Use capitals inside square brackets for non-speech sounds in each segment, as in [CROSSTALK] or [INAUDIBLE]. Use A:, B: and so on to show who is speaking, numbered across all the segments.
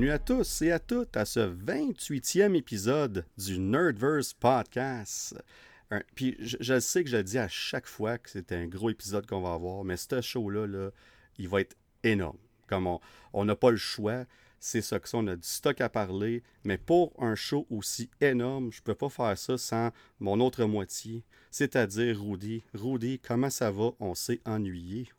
A: bienvenue à tous et à toutes à ce 28e épisode du Nerdverse Podcast. puis je, sais que je le dis à chaque fois que c'est un gros épisode qu'on va avoir, mais ce show-là, là, il va être énorme. Comme on n'a pas le choix, c'est ça que ça, on a du stock à parler, mais pour un show aussi énorme, je peux pas faire ça sans mon autre moitié, c'est-à-dire Rudy. Rudy, comment ça va? On s'est ennuyé.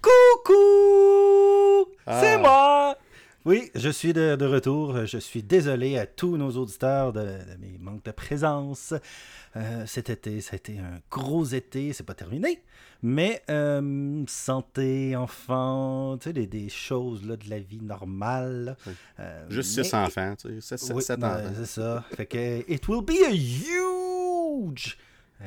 B: Coucou! C'est ah. moi! Oui, je suis de, retour. Je suis désolé à tous nos auditeurs de, mes manques de présence. Euh, cet été, ça a été un gros été. C'est pas terminé. Mais euh, santé, enfant, tu sais, des, choses là, de la vie normale.
A: Euh, Juste six enfants, tu sais.
B: oui, ben, C'est ça. Fait que, it will be a huge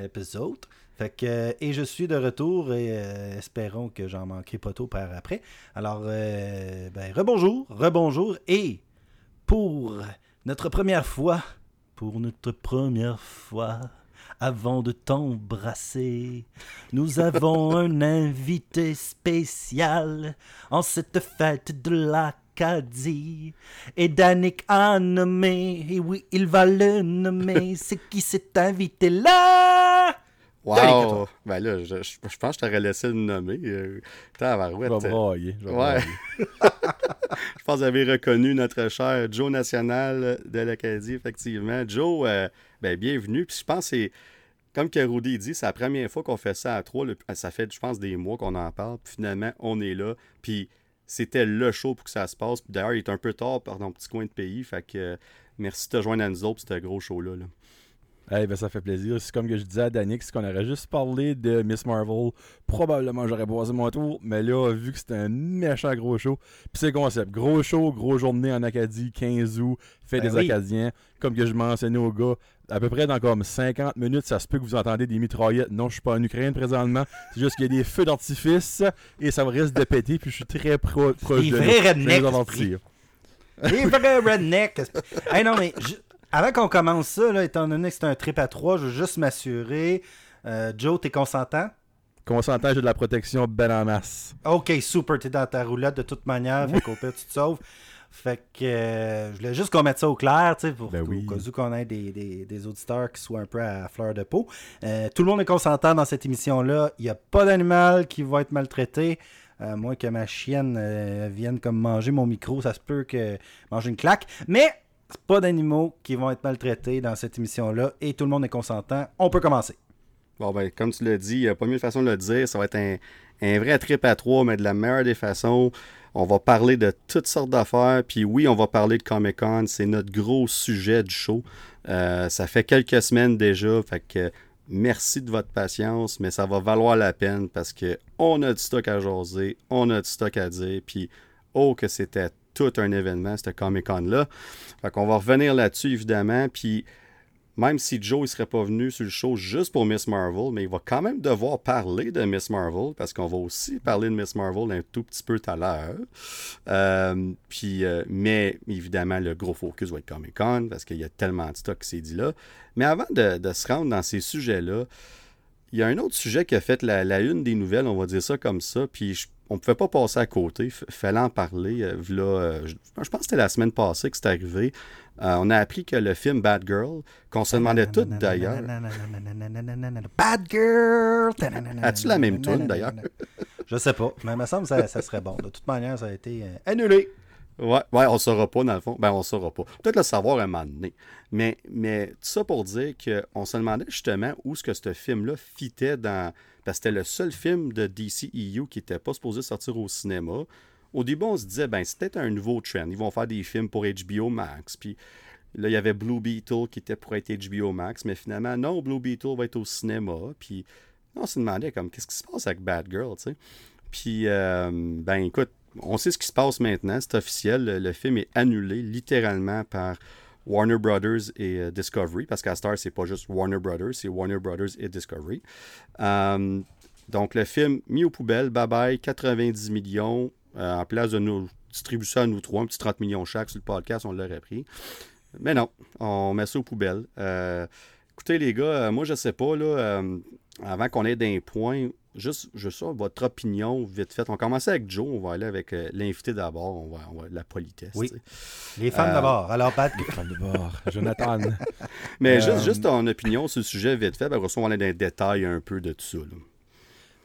B: episode. Fait que, et je suis de retour et euh, espérons que j'en manquerai pas tôt par après. Alors, euh, ben, rebonjour, rebonjour. Et pour notre première fois, pour notre première fois, avant de t'embrasser, nous [LAUGHS] avons un invité spécial en cette fête de l'Acadie. Et Danick a nommé, et oui, il va le nommer, c'est qui cet invité là
A: Wow! Ben là, je, je, pense que je t'aurais laissé le nommer. Euh.
B: Je vais broyer.
A: Je, ouais. [LAUGHS] je pense que vous avez reconnu notre cher Joe National de l'Acadie, effectivement. Joe, euh, ben, bienvenue. Puis je pense que c'est, comme que Rudy dit, c'est la première fois qu'on fait ça à trois. ça fait, je pense, des mois qu'on en parle. Puis finalement, on est là. Puis c'était le show pour que ça se passe. Puis d'ailleurs, il est un peu tard par ton petit coin de pays. Fait que merci de te joindre à nous autres pour ce gros show-là. là.
C: Eh ben, ça fait plaisir. C'est comme que je disais à Danick, c'est qu'on aurait juste parlé de Miss Marvel. Probablement, j'aurais posé mon tour. Mais là, vu que c'était un méchant gros show, puis c'est concept. Gros show, gros journée en Acadie, 15 août, fait ben des Acadiens. Comme que je mentionnais au gars, à peu près dans comme 50 minutes, ça se peut que vous entendez des mitraillettes. Non, je suis pas en Ukraine présentement. C'est juste qu'il y a des feux d'artifice et ça risque de péter. Puis je suis très proche de
B: Les vrais rednecks. Les vrais rednecks. hey, non, mais avant qu'on commence ça, là, étant donné que c'est un trip à trois, je veux juste m'assurer. Euh, Joe, t'es consentant?
C: Consentant, j'ai de la protection ben en masse.
B: Ok, super, t'es dans ta roulette de toute manière, fait qu'au pire, tu te sauves. Fait que euh, je voulais juste qu'on mette ça au clair, tu sais, pour ben qu'on ait des, auditeurs qui soient un peu à fleur de peau. Euh, tout le monde est consentant dans cette émission-là. Il n'y a pas d'animal qui va être maltraité. Euh, moins que ma chienne vienne comme manger mon micro, ça se peut que mange une claque. Mais pas d'animaux qui vont être maltraités dans cette émission-là et tout le monde est consentant. On peut commencer.
A: Bon, ben, comme tu l'as dit, il n'y a pas mieux façon de le dire. Ça va être un, vrai trip à trois, mais de la meilleure des façons. On va parler de toutes sortes d'affaires. Puis oui, on va parler de Comic Con. C'est notre gros sujet du show. Euh, ça fait quelques semaines déjà. Fait que merci de votre patience, mais ça va valoir la peine parce que on a du stock à jaser, on a du stock à dire. Puis oh, que c'était tout un événement, ce Comic-Con-là. Fait qu'on va revenir là-dessus, évidemment. Puis même si Joe ne serait pas venu sur le show juste pour Miss Marvel, mais il va quand même devoir parler de Miss Marvel parce qu'on va aussi parler de Miss Marvel un tout petit peu tout à l'heure. Euh, puis, euh, mais évidemment, le gros focus va être Comic Con parce qu'il y a tellement de stock qui s'est dit là. Mais avant de, se rendre dans ces sujets-là, il y a un autre sujet qui a fait la, la, une des nouvelles, on va dire ça comme ça. Puis je on ne pouvait pas passer à côté. Fallait en parler. Euh, là, je, pense que c'était la semaine passée que c'est arrivé. Euh, on a appris que le film Bad Girl, qu'on se demandait tout d'ailleurs. [LAUGHS]
B: Bad Girl! [LAUGHS]
A: As-tu la même tune d'ailleurs? [LAUGHS]
B: Je sais pas, mais il me semble que ça, serait bon. De toute manière, ça a été annulé.
A: Ouais, ouais, on ne saura pas dans le fond. Ben, on ne saura pas. Peut-être le savoir à un moment donné. Mais, mais tout ça pour dire qu'on se demandait justement où ce que ce film-là fitait dans parce que c'était le seul film de DCEU qui n'était pas supposé sortir au cinéma. Au début, on se disait, ben, peut-être un nouveau trend. Ils vont faire des films pour HBO Max. Puis là, il y avait Blue Beetle qui était pour être HBO Max. Mais finalement, non, Blue Beetle va être au cinéma. Puis on se demandait, comme, qu'est-ce qui se passe avec Bad Girl, tu sais? Puis, euh, ben, écoute, on sait ce qui se passe maintenant. C'est officiel. le film est annulé littéralement par Warner Brothers et euh, Discovery, parce qu'à Star, c'est pas juste Warner Brothers, c'est Warner Brothers et Discovery. Euh, donc, le film mis aux poubelles, bye bye, 90 millions, euh, en place de nous distribuer ça à nous trois, un petit 30 millions chaque sur le podcast, on l'aurait pris. Mais non, on met ça aux poubelles. écoutez, les gars, moi, je sais pas, là, avant qu'on ait d'un point juste, juste ça, votre opinion, vite fait. On commence avec Joe, on va aller avec euh, l'invité d'abord, on va, on va- la politesse.
B: Oui. Les femmes
A: Euh,
B: d'abord. Alors, Bad
C: Fan de bord. Jonathan.
A: Mais
C: Euh,
A: juste, juste ton opinion sur le sujet, vite fait, ben, après ça, on va aller dans les détails un peu de tout ça. là.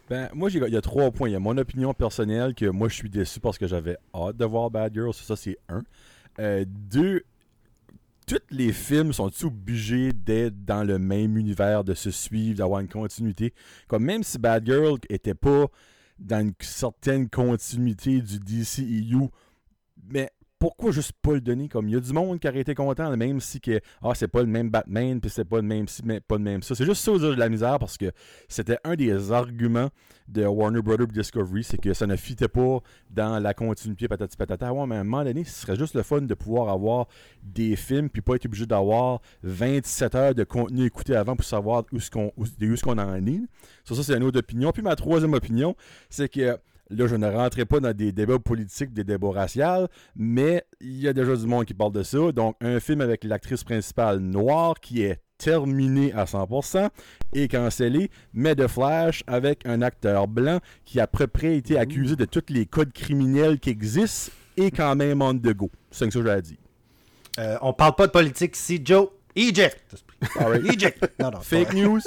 C: Ben, moi, il y a trois points. Il y a mon opinion personnelle que moi, je suis déçu parce que j'avais hâte de voir Bad Girls. Ça, c'est un. Euh, deux, tous les films sont obligés d'être dans le même univers, de se suivre, d'avoir une continuité? Comme même si Bad Girl était pas dans une certaine continuité du DCEU, mais pourquoi juste pas le donner comme il y a du monde qui aurait été content même si que ah c'est pas le même Batman puis c'est pas le même ci mais pas le même ça. C'est juste ça j'ai de la misère parce que c'était un des arguments de Warner Brothers Discovery c'est que ça ne fitait pas dans la continuité patati patata. Ouais mais à un moment donné ce serait juste le fun de pouvoir avoir des films puis pas être obligé d'avoir 27 heures de contenu écouté avant pour savoir où ce qu'on où, où ce qu'on en est. Ça c'est une autre opinion. Puis ma troisième opinion c'est que Là, je ne rentrerai pas dans des débats politiques, des débats raciaux, mais il y a déjà du monde qui parle de ça. Donc, un film avec l'actrice principale noire qui est terminé à 100% et cancellé, mais de Flash avec un acteur blanc qui a à peu près été accusé de tous les codes criminels qui existent et quand même on the go. C'est ça que j'ai dire.
B: Euh, on parle pas de politique ici, Joe. Eject.
C: Alright.
B: Eject. Non, non.
C: Fake news.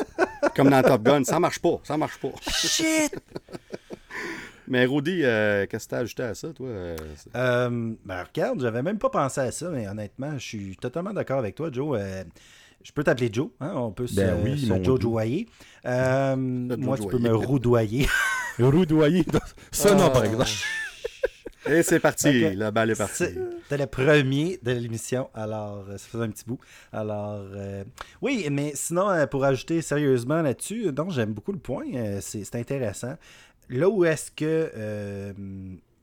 A: Comme dans Top Gun, ça marche pas, ça marche pas.
B: Shit.
A: Mais Rudy, euh, qu'est-ce que t'as ajouté à ça, toi? euh,
B: Euh, ben regarde, j'avais même pas pensé à ça, mais honnêtement, je suis totalement d'accord avec toi, Joe. Euh, je peux t'appeler Joe, hein? on peut se,
C: Ben oui,
B: se Joe joyer. Euh, moi, tu peux me roudoyer. [LAUGHS]
C: Roudoyer. Ça, non, par exemple.
A: Et c'est parti, la balle est partie.
B: C'est- C'était le premier de l'émission, alors euh, ça faisait un petit bout. Alors, euh, oui, mais sinon, euh, pour ajouter sérieusement là-dessus, euh, non, j'aime beaucoup le point, euh, c'est c'est intéressant. Là où est-ce que euh,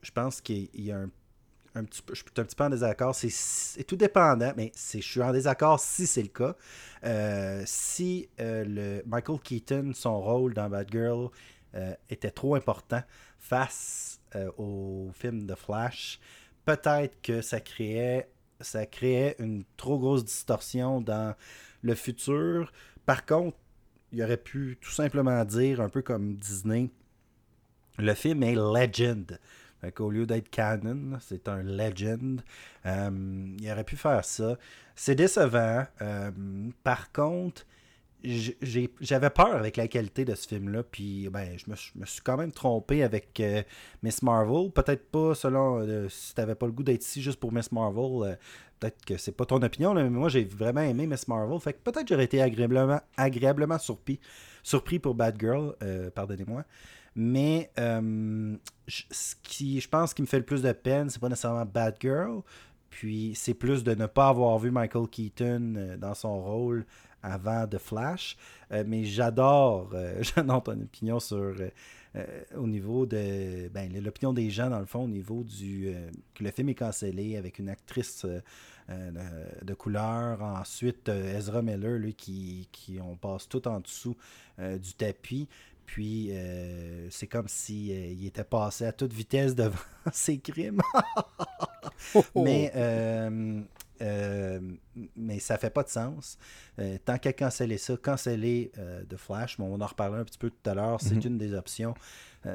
B: je pense qu'il y a un, petit peu, je suis un petit peu en désaccord, c'est tout dépendant, mais je suis en désaccord si c'est le cas. Euh, si euh, le Michael Keaton, son rôle dans Bad Girl était trop important face au film de Flash, peut-être que ça créait, ça créait une trop grosse distorsion dans le futur. Par contre, il aurait pu tout simplement dire, un peu comme Disney, le film est legend. Fait qu'au lieu d'être canon, c'est un legend. Euh, il aurait pu faire ça. C'est décevant. Euh, par contre, j'avais peur avec la qualité de ce film-là. Puis ben, je me, suis- quand même trompé avec euh, Miss Marvel. Peut-être pas selon si t'avais pas le goût d'être ici juste pour Miss Marvel. peut-être que c'est pas ton opinion, mais moi j'ai vraiment aimé Miss Marvel. Fait que peut-être j'aurais été agréablement, agréablement surpris, surpris pour Bad Girl, pardonnez-moi. Mais euh, ce qui, je pense qui me fait le plus de peine, c'est pas nécessairement Bad Girl, puis c'est plus de ne pas avoir vu Michael Keaton euh, dans son rôle avant The Flash. Euh, mais j'adore, [LAUGHS] j'adore ton opinion sur au niveau de ben, l'opinion des gens dans le fond au niveau du que le film est cancellé avec une actrice de, couleur. Ensuite, Ezra Miller, lui, qui, qui on passe tout en dessous du tapis. Puis euh, c'est comme si euh, il était passé à toute vitesse devant [LAUGHS] ses crimes. Mais, euh, euh, mais ça fait pas de sens. Tant qu'à canceller ça, canceller The Flash, mais on en reparlera un petit peu tout à l'heure, c'est
C: Mhm.
B: une des options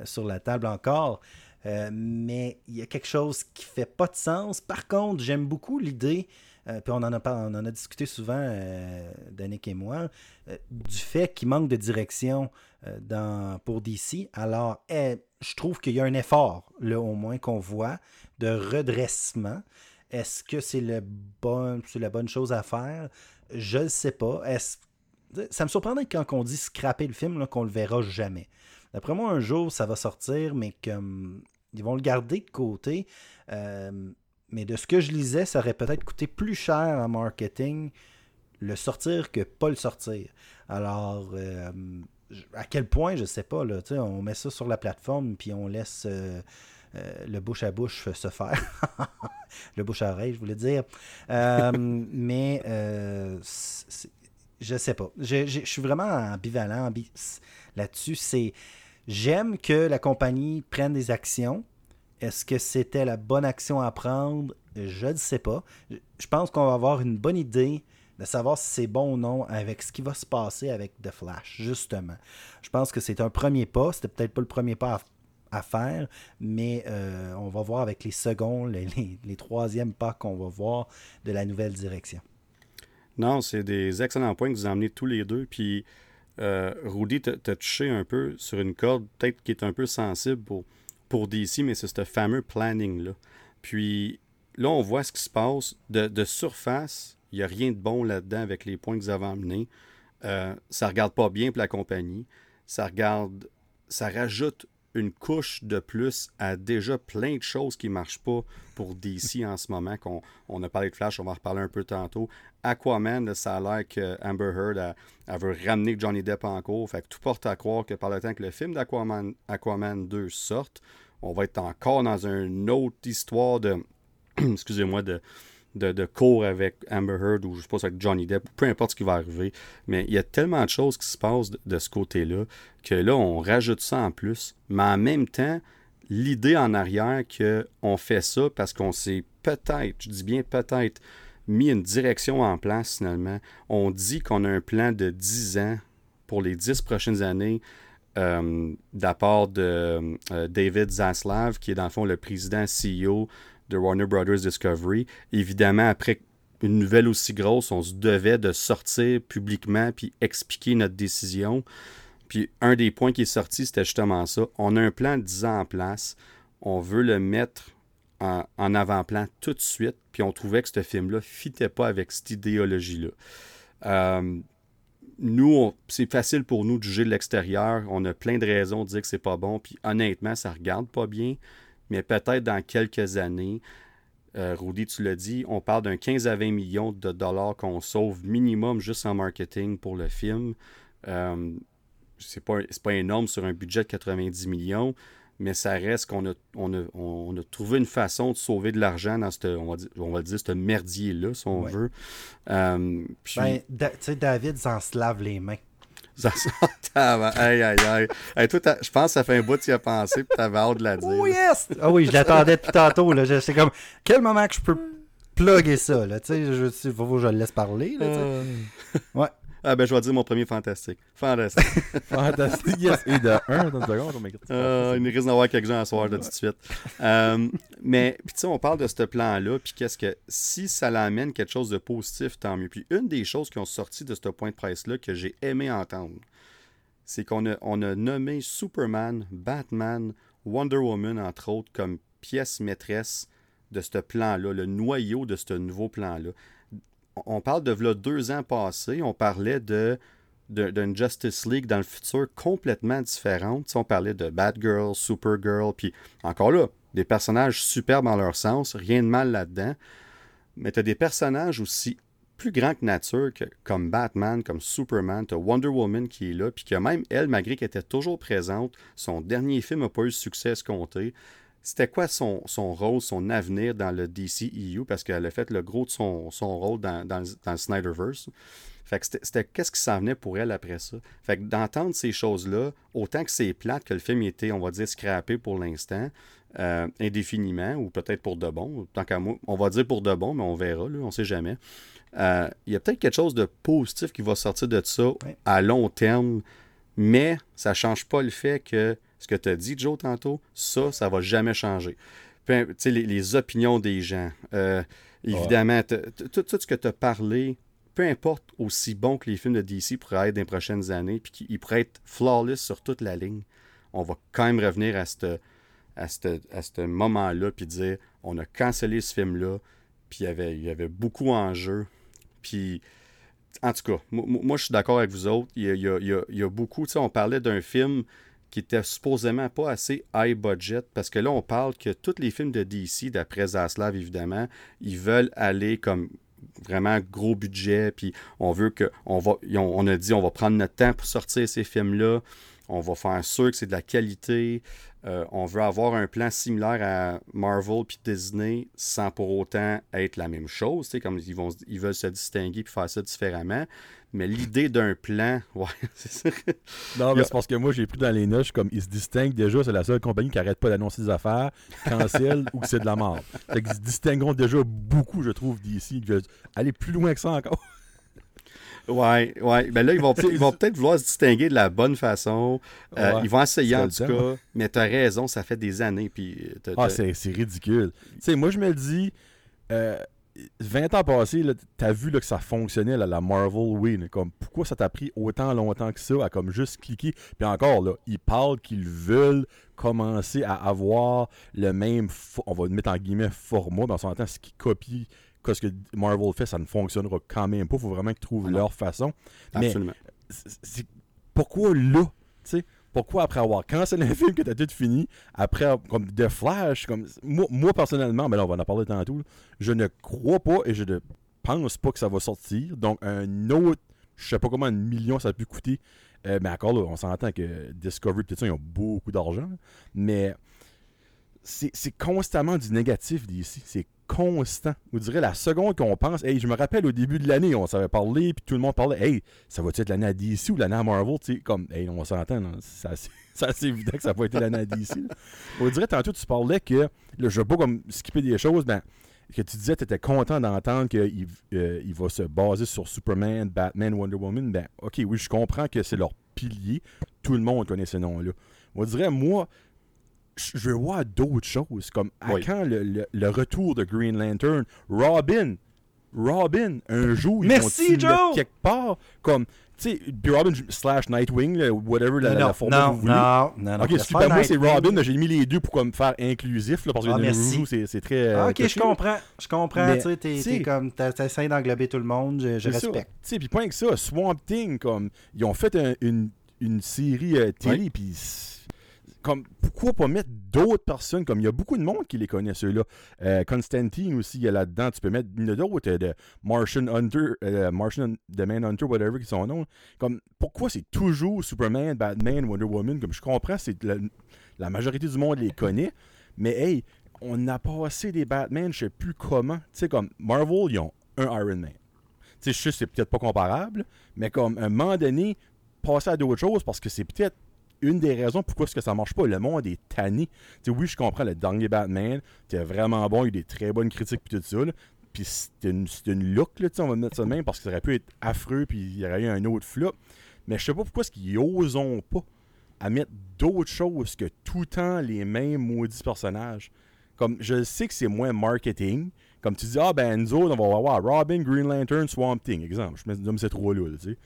B: sur la table encore. Mais il y a quelque chose qui fait pas de sens. Par contre, j'aime beaucoup l'idée, euh, puis on en, a, on en a discuté souvent, euh, Danick et moi, euh, du fait qu'il manque de direction dans, pour DC. Alors, eh, je trouve qu'il y a un effort, là, au moins, qu'on voit, de redressement. Est-ce que c'est bon, la bonne chose à faire? Je ne sais pas. Est-ce- Ça me surprendrait quand on dit scraper le film, qu'on le verra jamais. D'après moi, un jour, ça va sortir, mais comme ils vont le garder de côté. Euh, mais de ce que je lisais, ça aurait peut-être coûté plus cher en marketing le sortir que pas le sortir. Alors, euh, à quel point, je sais pas. Là, on met ça sur la plateforme, puis on laisse euh, euh, le bouche à bouche se faire. [LAUGHS] le bouche à oreille, je voulais dire. Euh, [LAUGHS] mais je sais pas. Je, suis vraiment ambivalent ambi- là-dessus. C'est j'aime que la compagnie prenne des actions. Est-ce que c'était la bonne action à prendre? Je ne sais pas. Je pense qu'on va avoir une bonne idée de savoir si c'est bon ou non avec ce qui va se passer avec The Flash, justement. Je pense que c'est un premier pas. C'était peut-être pas le premier pas à, faire, mais euh, on va voir avec les seconds, les, les, troisièmes pas qu'on va voir de la nouvelle direction.
A: Non, c'est des excellents points que vous amenez tous les deux. Puis, euh, Rudy t'a touché un peu sur une corde, peut-être qui est un peu sensible pour, pour DC, mais c'est ce fameux planning-là. Puis, là, on voit ce qui se passe. De, de surface, il n'y a rien de bon là-dedans avec les points que vous avez amenés. Euh, ça regarde pas bien pour la compagnie. Ça regarde. Ça rajoute une couche de plus à déjà plein de choses qui ne marchent pas pour DC [LAUGHS] en ce moment. qu'on on a parlé de Flash, on va en reparler un peu tantôt. Aquaman, ça a l'air que Amber Heard veut ramener Johnny Depp en cours. Fait que tout porte à croire que par le temps que le film d'Aquaman Aquaman 2 sorte, on va être encore dans une autre histoire de. [CLEARS THROAT] excusez-moi, de, de, cours avec Amber Heard ou je pense avec Johnny Depp, peu importe ce qui va arriver. Mais il y a tellement de choses qui se passent de, ce côté-là que là, on rajoute ça en plus. Mais en même temps, l'idée en arrière qu'on fait ça parce qu'on s'est peut-être, je dis bien peut-être, mis une direction en place finalement. On dit qu'on a un plan de 10 ans pour les 10 prochaines années. Euh, d'apport de euh, David Zaslav, qui est dans le fond le président CEO de Warner Brothers Discovery. Évidemment, après une nouvelle aussi grosse, on se devait de sortir publiquement puis expliquer notre décision. Puis un des points qui est sorti, c'était justement ça. On a un plan de 10 ans en place. On veut le mettre en, avant-plan tout de suite. Puis on trouvait que ce film-là ne fitait pas avec cette idéologie-là. Euh, nous, c'est facile pour nous de juger de l'extérieur. On a plein de raisons de dire que c'est pas bon. Puis honnêtement, ça regarde pas bien mais peut-être dans quelques années, euh, Rudy, tu l'as dit, on parle d'un 15 à 20 millions de dollars qu'on sauve minimum juste en marketing pour le film. Euh, c'est pas, pas énorme sur un budget de 90 millions, mais ça reste qu'on a, on a, trouvé une façon de sauver de l'argent dans ce, on va dire, on va dire, ce merdier-là, si on veut.
B: Euh, ben, tu sais, David s'en se lave les mains.
A: Ça sent Aïe, aïe, aïe. toi, je pense que ça fait un bout que tu y as pensé et tu avais hâte de la dire.
B: Oh yes! Ah oui, je l'attendais depuis tantôt. Là. C'est comme, quel moment que je peux plugger ça? Là? Tu sais, je, faut que je le laisse parler. Là, euh.
A: Ouais. Ah ben je vais dire mon premier fantastique. Fantastique. [LAUGHS]
C: fantastique, yes. Et de 1 dans une seconde,
A: uh, Il risque d'en avoir quelques-uns à soir là, tout de suite. Euh, mais puis tu sais, on parle de ce plan-là, puis qu'est-ce que si ça l'amène quelque chose de positif, tant mieux. Puis une des choses qui ont sorti de ce point de presse-là que j'ai aimé entendre, c'est qu'on a, on a nommé Superman, Batman, Wonder Woman, entre autres, comme pièce maîtresse de ce plan-là, le noyau de ce nouveau plan-là on parle de là, deux ans passés, on parlait de d'une Justice League dans le futur complètement différente. on parlait de Batgirl, Supergirl, puis encore là, des personnages superbes en leur sens, rien de mal là-dedans. Mais tu as des personnages aussi plus grands que nature, comme Batman, comme Superman, tu as Wonder Woman qui est là, puis que même elle, malgré qu'elle était toujours présente, son dernier film n'a pas eu le succès escompté c'était quoi son, son, rôle, son avenir dans le DCEU, parce qu'elle a fait le gros de son, son rôle dans, dans, le Snyderverse. Fait que c'était qu'est-ce qui s'en venait pour elle après ça? Fait que d'entendre ces choses-là, autant que c'est plate que le film était, on va dire, scrappé pour l'instant, euh, indéfiniment, ou peut-être pour de bon, tant qu'à moi, on va dire pour de bon, mais on verra, là, on sait jamais. Euh, il y a peut-être quelque chose de positif qui va sortir de ça à long terme, mais ça ne change pas le fait que ce que tu as dit, Joe, tantôt, ça, ça va jamais changer. Puis, les, les, opinions des gens. Euh, évidemment, tout, ce que tu as parlé, peu importe aussi bon que les films de DC pourraient être dans les prochaines années, puis qu'ils pourraient être flawless sur toute la ligne, on va quand même revenir à ce à ce moment-là, puis dire on a cancellé ce film-là, puis il y avait, il y avait beaucoup en jeu. Puis, en tout cas, moi, je suis d'accord avec vous autres. Il y a, il y a, il y a beaucoup, tu sais, on parlait d'un film qui était supposément pas assez high budget, parce que là, on parle que tous les films de DC, d'après Zaslav, évidemment, ils veulent aller comme vraiment gros budget, puis on veut que, on va, on a dit, on va prendre notre temps pour sortir ces films-là, on va faire sûr que c'est de la qualité, euh, on veut avoir un plan similaire à Marvel puis Disney sans pour autant être la même chose, comme ils, vont, ils veulent se distinguer et faire ça différemment. Mais l'idée d'un plan, [LAUGHS] ouais, c'est ça.
C: Non, mais c'est parce que moi, j'ai pris dans les noches comme ils se distinguent déjà, c'est la seule compagnie qui arrête pas d'annoncer des affaires, cancel [LAUGHS] ou que c'est de la mort. Fait qu'ils se distingueront déjà beaucoup, je trouve, d'ici. Aller plus loin que ça encore.
A: Ouais, ouais. Ben là, ils vont, ils vont [LAUGHS] peut-être vouloir se distinguer de la bonne façon. Euh,
C: Ouais,
A: ils vont essayer, en tout cas. Mais t'as raison, ça fait des années. Puis t'as-
C: Ah, c'est ridicule. Tu sais, moi, je me le dis, euh, 20 ans passés, là, t'as vu là, que ça fonctionnait, là, la Marvel, oui. mais Comme, pourquoi ça t'a pris autant longtemps que ça à comme juste cliquer? Puis encore, là, ils parlent qu'ils veulent commencer à avoir le même, on va le mettre en guillemets, format. Dans son temps, ce qui copie que ce que Marvel fait, ça ne fonctionnera quand même pas. Il faut vraiment qu'ils trouvent
A: Ah
C: leur façon. Mais
A: Absolument.
C: c'est- c'est- pourquoi là, tu sais? Pourquoi après avoir cancellé un [LAUGHS] film que t'as tout fini, après comme The Flash, comme moi, moi, personnellement, mais là on va en parler tantôt, là, je ne crois pas et je ne pense pas que ça va sortir. Donc un autre, je sais pas comment un million ça a pu coûter, Euh, mais encore là, on s'entend que Discovery peut-être ça, ils ont beaucoup d'argent, mais c'est c'est constamment du négatif d'ici. C'est constant. Vous direz la seconde qu'on pense, hey, je me rappelle au début de l'année, on s'avait parlé, puis tout le monde parlait, hey, ça va-tu être l'année à DC ou l'année à Marvel, tu sais, comme, hey, on s'entend, c'est [LAUGHS] assez, évident que ça pas été l'année à DC. On dirait tantôt, tu parlais que, là, je veux pas comme skipper des choses, ben, que tu disais tu étais content d'entendre qu'il euh, va se baser sur Superman, Batman, Wonder Woman, ben, ok, oui, je comprends que c'est leur pilier, tout le monde connaît ces noms-là. On dirait, moi, je veux voir d'autres choses, comme à
A: Oui.
C: quand le, le- le retour de Green Lantern, Robin, Robin, un jour, ils
B: Merci, Joe!
C: quelque part, comme, tu sais, puis Robin slash Nightwing, là, whatever la,
B: non,
C: la format
B: non,
C: que vous voulez.
B: non, non, non,
C: Ok, ben, moi c'est. Robin, j'ai mis les deux pour comme faire inclusif, là, parce que
B: Ah,
C: le c'est très. euh,
B: Ah, ok, je comprends. Je comprends. Tu sais, t'es- comme. T'essaies d'englober tout le monde. Je, je respecte.
C: Tu sais, puis point que ça, Swamp Thing, comme, ils ont fait un- une, une série euh, télé, puis comme, pourquoi pas mettre d'autres personnes, comme, il y a beaucoup de monde qui les connaît, ceux-là. Euh, Constantine aussi, il y a là-dedans, tu peux mettre d'autres, euh, de Martian Hunter, euh, Martian The Man Hunter, whatever, qui sont noms. Comme, pourquoi c'est toujours Superman, Batman, Wonder Woman, comme je comprends, c'est la, majorité du monde les connaît, mais hey, on a passé des Batman, je sais plus comment. Tu sais, comme Marvel, ils ont un Iron Man. Tu sais, je sais c'est peut-être pas comparable, mais comme à un moment donné, passer à d'autres choses parce que c'est peut-être une des raisons pourquoi est-ce que ça marche pas. Le monde est tanné. Tu sais, oui, je comprends, le dernier Batman, c'était vraiment bon, il y a eu des très bonnes critiques puis tout ça. Puis c'était une, une look, là, on va mettre ça de même parce que ça aurait pu être affreux puis il y aurait eu un autre flop. Mais je sais pas pourquoi est-ce qu'ils osent pas à mettre d'autres choses que tout le temps les mêmes maudits personnages. Comme je sais que c'est moins marketing. Comme tu dis, ah ben nous autres, on va avoir Robin, Green Lantern, Swamp Thing, exemple. Je me donne ces trois-là, là, tu sais.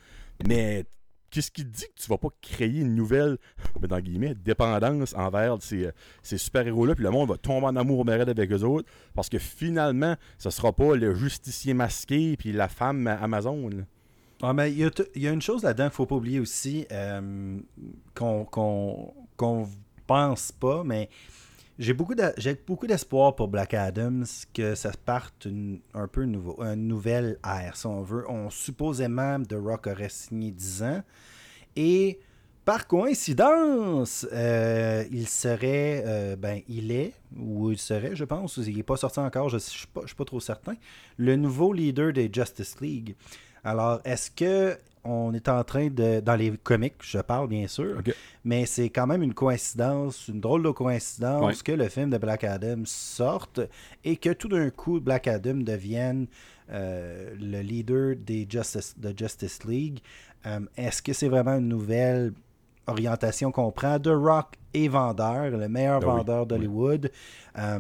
C: Mais qu'est-ce qui dit que tu vas pas créer une nouvelle, ben, guillemets, dépendance envers ces, ces super-héros-là, puis le monde va tomber en amour mérite avec eux autres, parce que finalement, ce sera pas le justicier masqué puis la femme Amazon.
B: Ah, mais il y, a une chose là-dedans qu'il faut pas oublier aussi, euh, qu'on qu'on pense pas, mais j'ai beaucoup d'espoir pour Black Adams que ça parte un peu nouveau, une nouvelle ère, si on veut. On supposément The Rock aurait signé 10 ans et par coïncidence, euh, il serait, euh, ben, il est, ou il serait, je pense, il n'est pas sorti encore, je ne suis pas trop certain, le nouveau leader des Justice League. Alors, est-ce que on est en train de, dans les comics, je parle bien sûr, mais c'est quand même une coïncidence, une drôle de coïncidence
A: Ouais.
B: que le film de Black Adam sorte et que tout d'un coup Black Adam devienne euh, le leader des Justice, de Justice League. Euh, Est-ce que c'est vraiment une nouvelle orientation qu'on prend? The Rock vendeur, le meilleur
C: Ben oui,
B: vendeur d'Hollywood. Euh,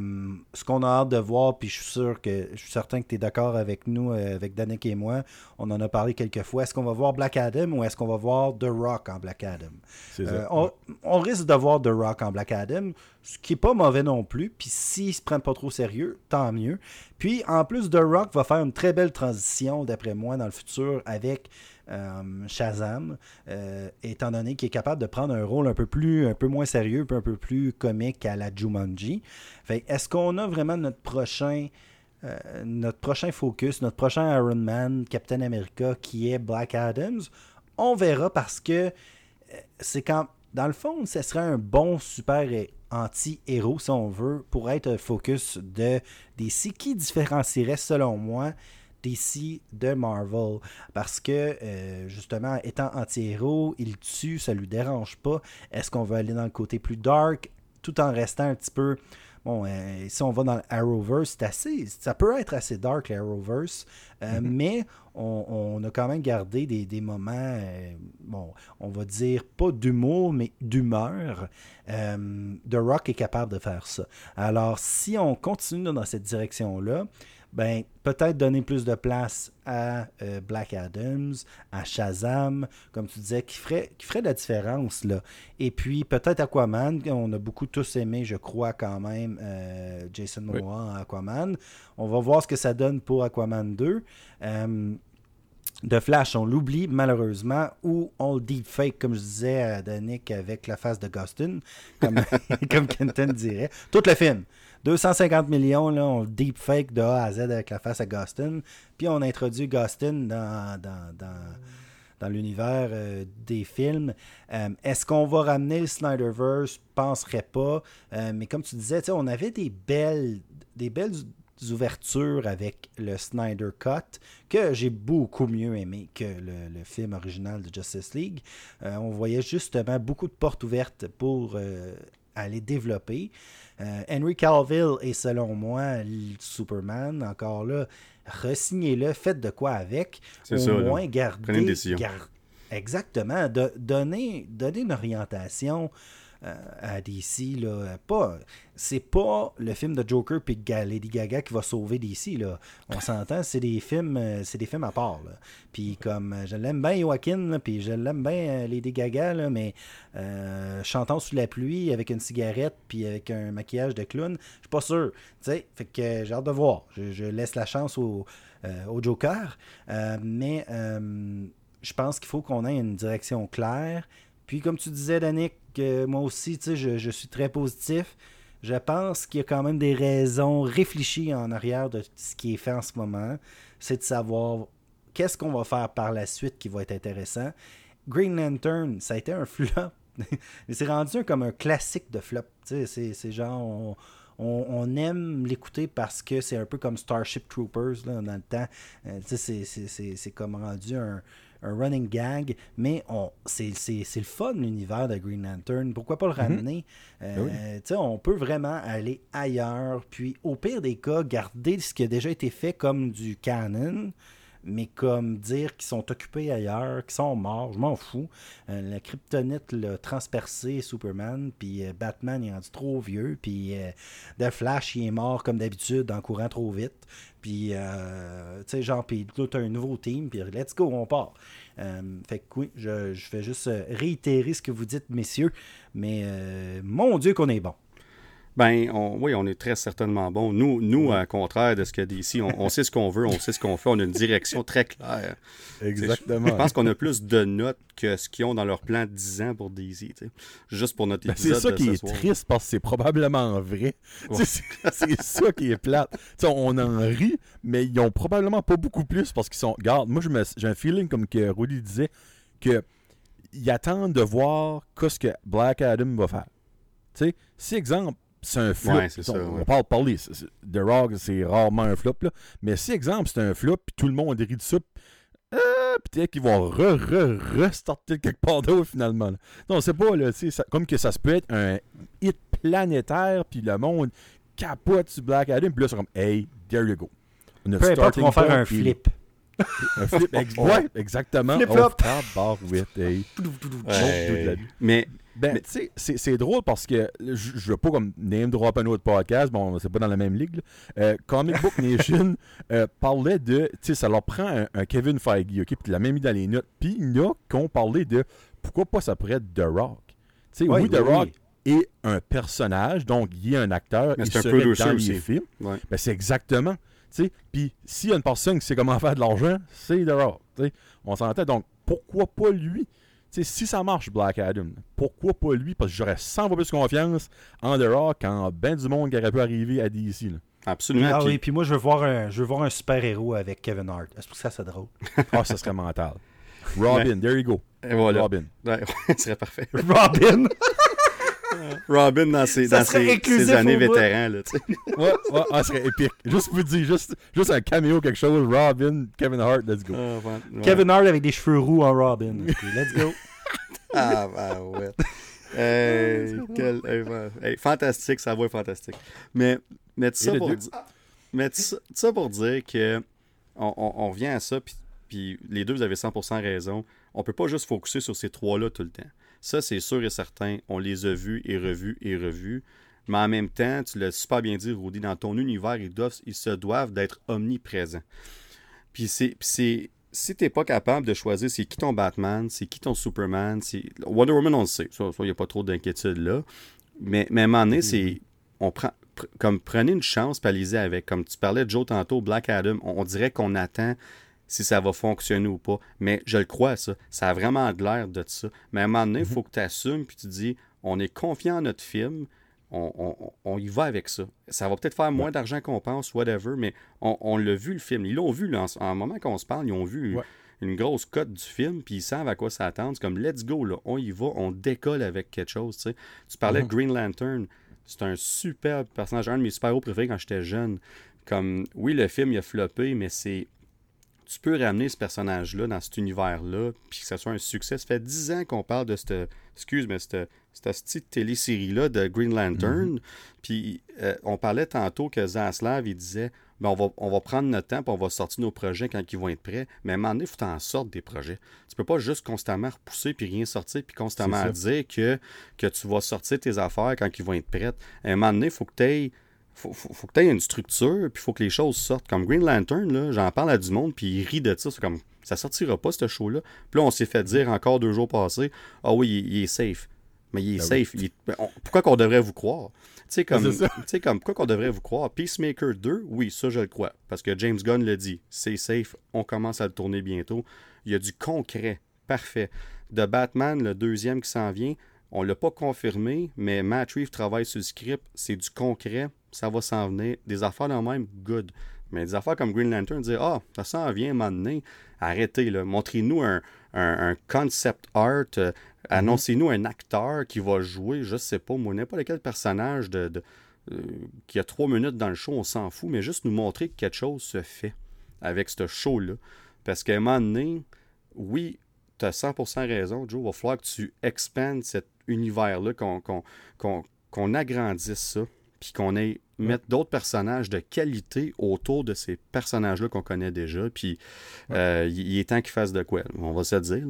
B: ce qu'on a hâte de voir, puis je suis sûr que je suis certain que tu es d'accord avec nous, euh, avec Danick et moi, on en a parlé quelques fois. Est-ce qu'on va voir Black Adam ou est-ce qu'on va voir The Rock en Black Adam? Euh,
C: ça.
B: on, on risque de voir The Rock en Black Adam, ce qui est pas mauvais non plus. Puis s'ils se prennent pas trop sérieux, tant mieux. Puis en plus, The Rock va faire une très belle transition, d'après moi, dans le futur avec Shazam, euh, étant donné qu'il est capable de prendre un rôle un peu plus, un peu moins sérieux, un peu plus comique à la Jumanji. Fait est-ce qu'on a vraiment notre prochain euh, notre prochain focus, notre prochain Iron Man, Captain America, qui est Black Adams? On verra parce que c'est quand dans le fond, ce serait un bon super hé- anti-héros, si on veut, pour être un focus de DC qui différencierait, selon moi, DC de Marvel. Parce que, euh, justement, étant anti-héros, il tue, ça lui dérange pas. Est-ce qu'on veut aller dans le côté plus dark, tout en restant un petit peu bon, euh, si on va dans l'Arrowverse, c'est assez, ça peut être assez dark, l'Arrowverse, euh, mais on, on a quand même gardé des, des moments, euh, bon, on va dire pas d'humour, mais d'humeur. The Rock est capable de faire ça. Alors, si on continue dans cette direction-là, ben, peut-être donner plus de place à euh, Black Adams, à Shazam, comme tu disais, qui ferait, qui ferait de la différence. Là. Et puis peut-être Aquaman, on a beaucoup tous aimé, je crois, quand même, euh, Jason. Momoa en Aquaman. On va voir ce que ça donne pour Aquaman 2. Euh, de Flash, on l'oublie malheureusement, ou on le deepfake, comme je disais à Danick avec la face de Gustin, comme, [LAUGHS] comme Kenton dirait. Tout le film. 250 millions, là, on deepfake de A à Z avec la face à Gustin, puis on introduit Gustin dans, l'univers euh, des films. Euh, Est-ce qu'on va ramener le Snyderverse? Je penserais pas. Euh, mais comme tu disais, on avait des belles, ouvertures avec le Snyder Cut que j'ai beaucoup mieux aimé que le, film original de Justice League. On voyait justement beaucoup de portes ouvertes pour aller développer. Euh, Henry Cavill est selon moi Superman. Encore là, resignez-le, faites de quoi avec.
A: C'est
B: Au
A: ça, là.
B: moins, gardez.
A: Prenez une décision.
B: gar- Exactement. De, donner une orientation euh, à DC. Là. Pas, c'est pas le film de Joker puis Lady Gaga qui va sauver DC. Là. On s'entend, c'est des films euh, c'est des films à part. Puis comme euh, je l'aime bien Joaquin, puis je l'aime bien euh, Lady Gaga, là, mais chantant sous la pluie avec une cigarette puis avec un maquillage de clown, je suis pas sûr. Fait que j'ai hâte de voir. Je, laisse la chance au, au Joker. Mais je pense qu'il faut qu'on ait une direction claire. Puis comme tu disais, Danick, moi aussi, je, je suis très positif. Je pense qu'il y a quand même des raisons réfléchies en arrière de ce qui est fait en ce moment. C'est de savoir qu'est-ce qu'on va faire par la suite qui va être intéressant. Green Lantern, ça a été un [LAUGHS] flop. C'est rendu comme un classique de flop. C'est genre, on, aime l'écouter parce que c'est un peu comme Starship Troopers là, dans le temps. Euh, c'est comme rendu un, un running gag, mais on c'est c'est- c'est le fun l'univers de Green Lantern. Pourquoi pas le ramener? Euh,
C: Oui.
B: sais, On peut vraiment aller ailleurs, puis au pire des cas, garder ce qui a déjà été fait comme du canon, mais comme dire qu'ils sont occupés ailleurs, qu'ils sont morts, je m'en fous. Euh, la kryptonite l'a transpercé Superman, puis euh, Batman est rendu trop vieux, puis euh, The Flash il est mort comme d'habitude en courant trop vite. Puis, tu sais, genre, puis là, un nouveau team, puis let's go, on part. Fait que oui, je, je vais juste réitérer ce que vous dites, messieurs, mais mon Dieu qu'on est bon.
A: Ben, on- oui, on est très certainement bon. Nous, nous à contraire de ce que dit ici, on, on sait ce qu'on veut, on sait ce qu'on fait, on a une direction très claire.
C: Exactement.
A: Je pense qu'on a plus de notes que ce qu'ils ont dans leur plan de 10 ans pour tu sais. Juste pour notre
C: Ben,
A: épisode
C: c'est ça
A: de
C: qui
A: ce
C: est
A: soir.
C: triste parce que c'est probablement vrai.
A: Ouais.
C: C'est ça qui est plate. Tu sais, on en rit, mais ils ont probablement pas beaucoup plus parce qu'ils sont. Regarde, moi je me- j'ai un feeling comme que Rudy disait que ils attendent de voir qu'est-ce que Black Adam va faire. Tu sais, si exemple, c'est un flop,
A: Ouais, c'est ça,
C: on,
A: ouais.
C: on parle de parler, c'est- c'est- The Rock c'est rarement un flop là, mais si exemple c'est un flop puis tout le monde rit de ça, euh, peut-être qu'ils vont re, re, restarter quelque part d'autre finalement. là. Non, c'est pas, là, ça- comme que ça se peut être un hit planétaire, puis le monde capote sur Black Adam, puis là, c'est comme, hey, there you go. On a
B: Peu importe,
C: starting
B: ils vont faire
C: point,
B: un flip. [LAUGHS]
C: Un flip, ex- [LAUGHS] ouais, exactement.
B: Flip-flop.
C: Oh, hey.
A: Ouais. Mais,
C: Ben, tu sais, c'est- c'est drôle parce que je veux pas comme name drop un autre podcast, bon, c'est pas dans la même ligue. là. Euh, Comic Book [LAUGHS] Nation euh, parlait de, tu sais, ça leur prend un, un Kevin Feige, ok, puis tu l'as même mis dans les notes. Puis il y en a qui ont parlé de pourquoi pas ça pourrait être The Rock. Tu sais,
B: Oui,
C: oui, The
B: oui,
C: Rock est un personnage, donc il est un acteur,
A: Mais
C: il
A: c'est
C: serait dans
A: aussi.
C: les films.
A: ouais.
C: Ben, c'est exactement. tu sais. Puis s'il y a une personne qui sait comment faire de l'argent, c'est The Rock. tu sais. On s'entend. Donc pourquoi pas lui? Tu sais, Si ça marche, Black Adam, pourquoi pas lui? Parce que j'aurais 100 fois plus confiance en The Rock qu'en ben du monde qui aurait pu arriver à DC. là.
A: absolument.
B: Ah
A: Puis-
B: oui, puis moi, je veux voir un, je veux voir un super-héros avec Kevin Hart. Est-ce que ça, c'est drôle? [LAUGHS]
C: Ah, ça serait mental. Robin, there you go.
A: Et voilà.
C: Robin.
A: Ouais, [LAUGHS] ce serait parfait.
B: Robin! [LAUGHS]
A: Robin dans ses, dans ses, ses années vétérans, là.
C: Ouais, ouais, ah, ça serait épique. Juste vous dire, juste, juste un caméo, quelque chose. Robin, Kevin Hart, let's go.
A: Ah, ouais, ouais.
B: Kevin Hart avec des cheveux roux en Robin. [LAUGHS] Let's go.
A: Ah, bah, ouais. Quel- hey, fantastique, sa voix est fantastique. Mais, mais tout ça pour mais tout ça, tout ça pour dire que on, on- on revient à ça, puis, puis les deux, vous avez 100% raison. On peut pas juste focuser sur ces trois-là tout le temps. Ça, c'est sûr et certain. On les a vus et revus et revus. Mais en même temps, tu l'as super bien dit, Rudy, dans ton univers, ils, doivent, ils se doivent d'être omniprésents. Puis c'est, si t'es pas capable de choisir c'est qui ton Batman, c'est qui ton Superman, c'est Wonder Woman, on le sait. Il n'y a pas trop d'inquiétude là. Mais, mais à un moment donné, c'est. On prend. pr- Comme prenez une chance, allez-y avec. Comme tu parlais de Joe tantôt, Black Adam, on, on dirait qu'on attend si ça va fonctionner ou pas. Mais je le crois, ça. Ça a vraiment de l'air de ça. Mais à un moment donné, il faut que tu assumes, puis tu dis on est confiant en notre film, on, on- on y va avec ça. Ça va peut-être faire moins d'argent qu'on pense, whatever, mais on, on l'a vu le film. Ils l'ont vu, là, en, en moment qu'on se parle, ils ont vu
C: Ouais.
A: une grosse cote du film, puis ils savent à quoi s'attendre. C'est comme let's go, là, on y va, on décolle avec quelque chose. tu parlais de Green Lantern, c'est un superbe personnage, un de mes super-héros préférés quand j'étais jeune. Comme, oui, le film il a floppé, mais c'est. Tu peux ramener ce personnage-là dans cet univers-là, puis que ça soit un succès. Ça fait 10 ans qu'on parle de cette. Excuse, mais cette, cette petite télésérie-là de Green Lantern. Puis euh, on parlait tantôt que Zaslav, il disait ben, on, va, on va prendre notre temps, puis on va sortir nos projets quand ils vont être prêts. Mais à un moment donné, il faut que tu en sortes des projets. Tu peux pas juste constamment repousser, puis rien sortir, puis constamment dire que, que tu vas sortir tes affaires quand ils vont être prêtes. À un moment donné, il faut que tu aies. Faut, faut, faut que tu aies une structure, puis il faut que les choses sortent. Comme Green Lantern, là, j'en parle à du monde, puis ils rient de ça. C'est comme, ça sortira pas, ce show-là. Puis là, on s'est fait dire encore deux jours passés, ah oui, il, il est safe. Mais il est
C: Ben oui.
A: safe. Il est- ben, on- pourquoi qu'on devrait vous croire? Tu sais, comme, sais, comme, pourquoi qu'on devrait vous croire? Peacemaker 2, oui, ça, je le crois. Parce que James Gunn le dit. C'est safe. On commence à le tourner bientôt. Il y a du concret. Parfait. De Batman, le deuxième qui s'en vient, on l'a pas confirmé, mais Matt Reeves travaille sur le script. C'est du concret. Ça va s'en venir. Des affaires dans le même, good. Mais des affaires comme Green Lantern, dire Ah, ça s'en vient, maintenant. Arrêtez, là. Montrez-nous un, un- un concept art. euh, Annoncez-nous un acteur qui va jouer, je sais pas, moi, n'importe quel personnage de, de- euh, qui a trois minutes dans le show, on s'en fout, mais juste nous montrer que quelque chose se fait avec ce show-là. Parce qu'à un moment donné, oui, tu as 100% raison, Joe, il va falloir que tu expandes cet univers-là, qu'on qu'on- qu'on- qu'on agrandisse ça, puis qu'on ait mettre d'autres personnages de qualité autour de ces personnages-là qu'on connaît déjà, puis euh, il est temps qu'ils fassent de quoi, on va se le dire.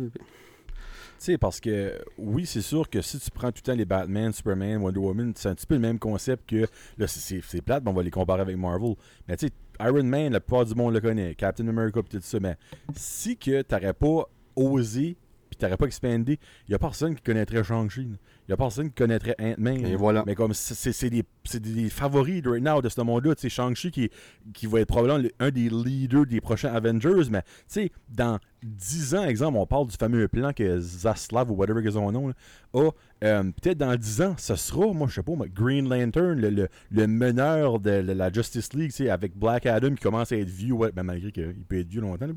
C: Tu sais, parce que oui, c'est sûr que si tu prends tout le temps les Batman, Superman, Wonder Woman, c'est un petit peu le même concept que. Là, c'est- plate, mais on va les comparer avec Marvel. Mais tu sais, Iron Man, la plupart du monde le connaît. Captain America, tout ça. Mais si que t'aurais pas osé, puis t'aurais pas expandé, il y a personne qui connaîtrait Shang-Chi. Il y a personne qui connaîtrait Ant-Man.
A: Et voilà.
C: Mais comme c'est- des, des favoris right now de ce monde-là. Tu sais, Shang-Chi qui, qui va être probablement le- un des leaders des prochains Avengers. Mais tu sais, dans 10 ans, exemple, on parle du fameux plan que Zaslav ou whatever que son nom là, a. Euh, Peut-être dans 10 ans, ce sera, moi je sais pas, moi, Green Lantern, le, le- le meneur de la- Justice League, tu sais, avec Black Adam qui commence à être vieux, ouais, ben, malgré qu'il peut être vieux longtemps, là.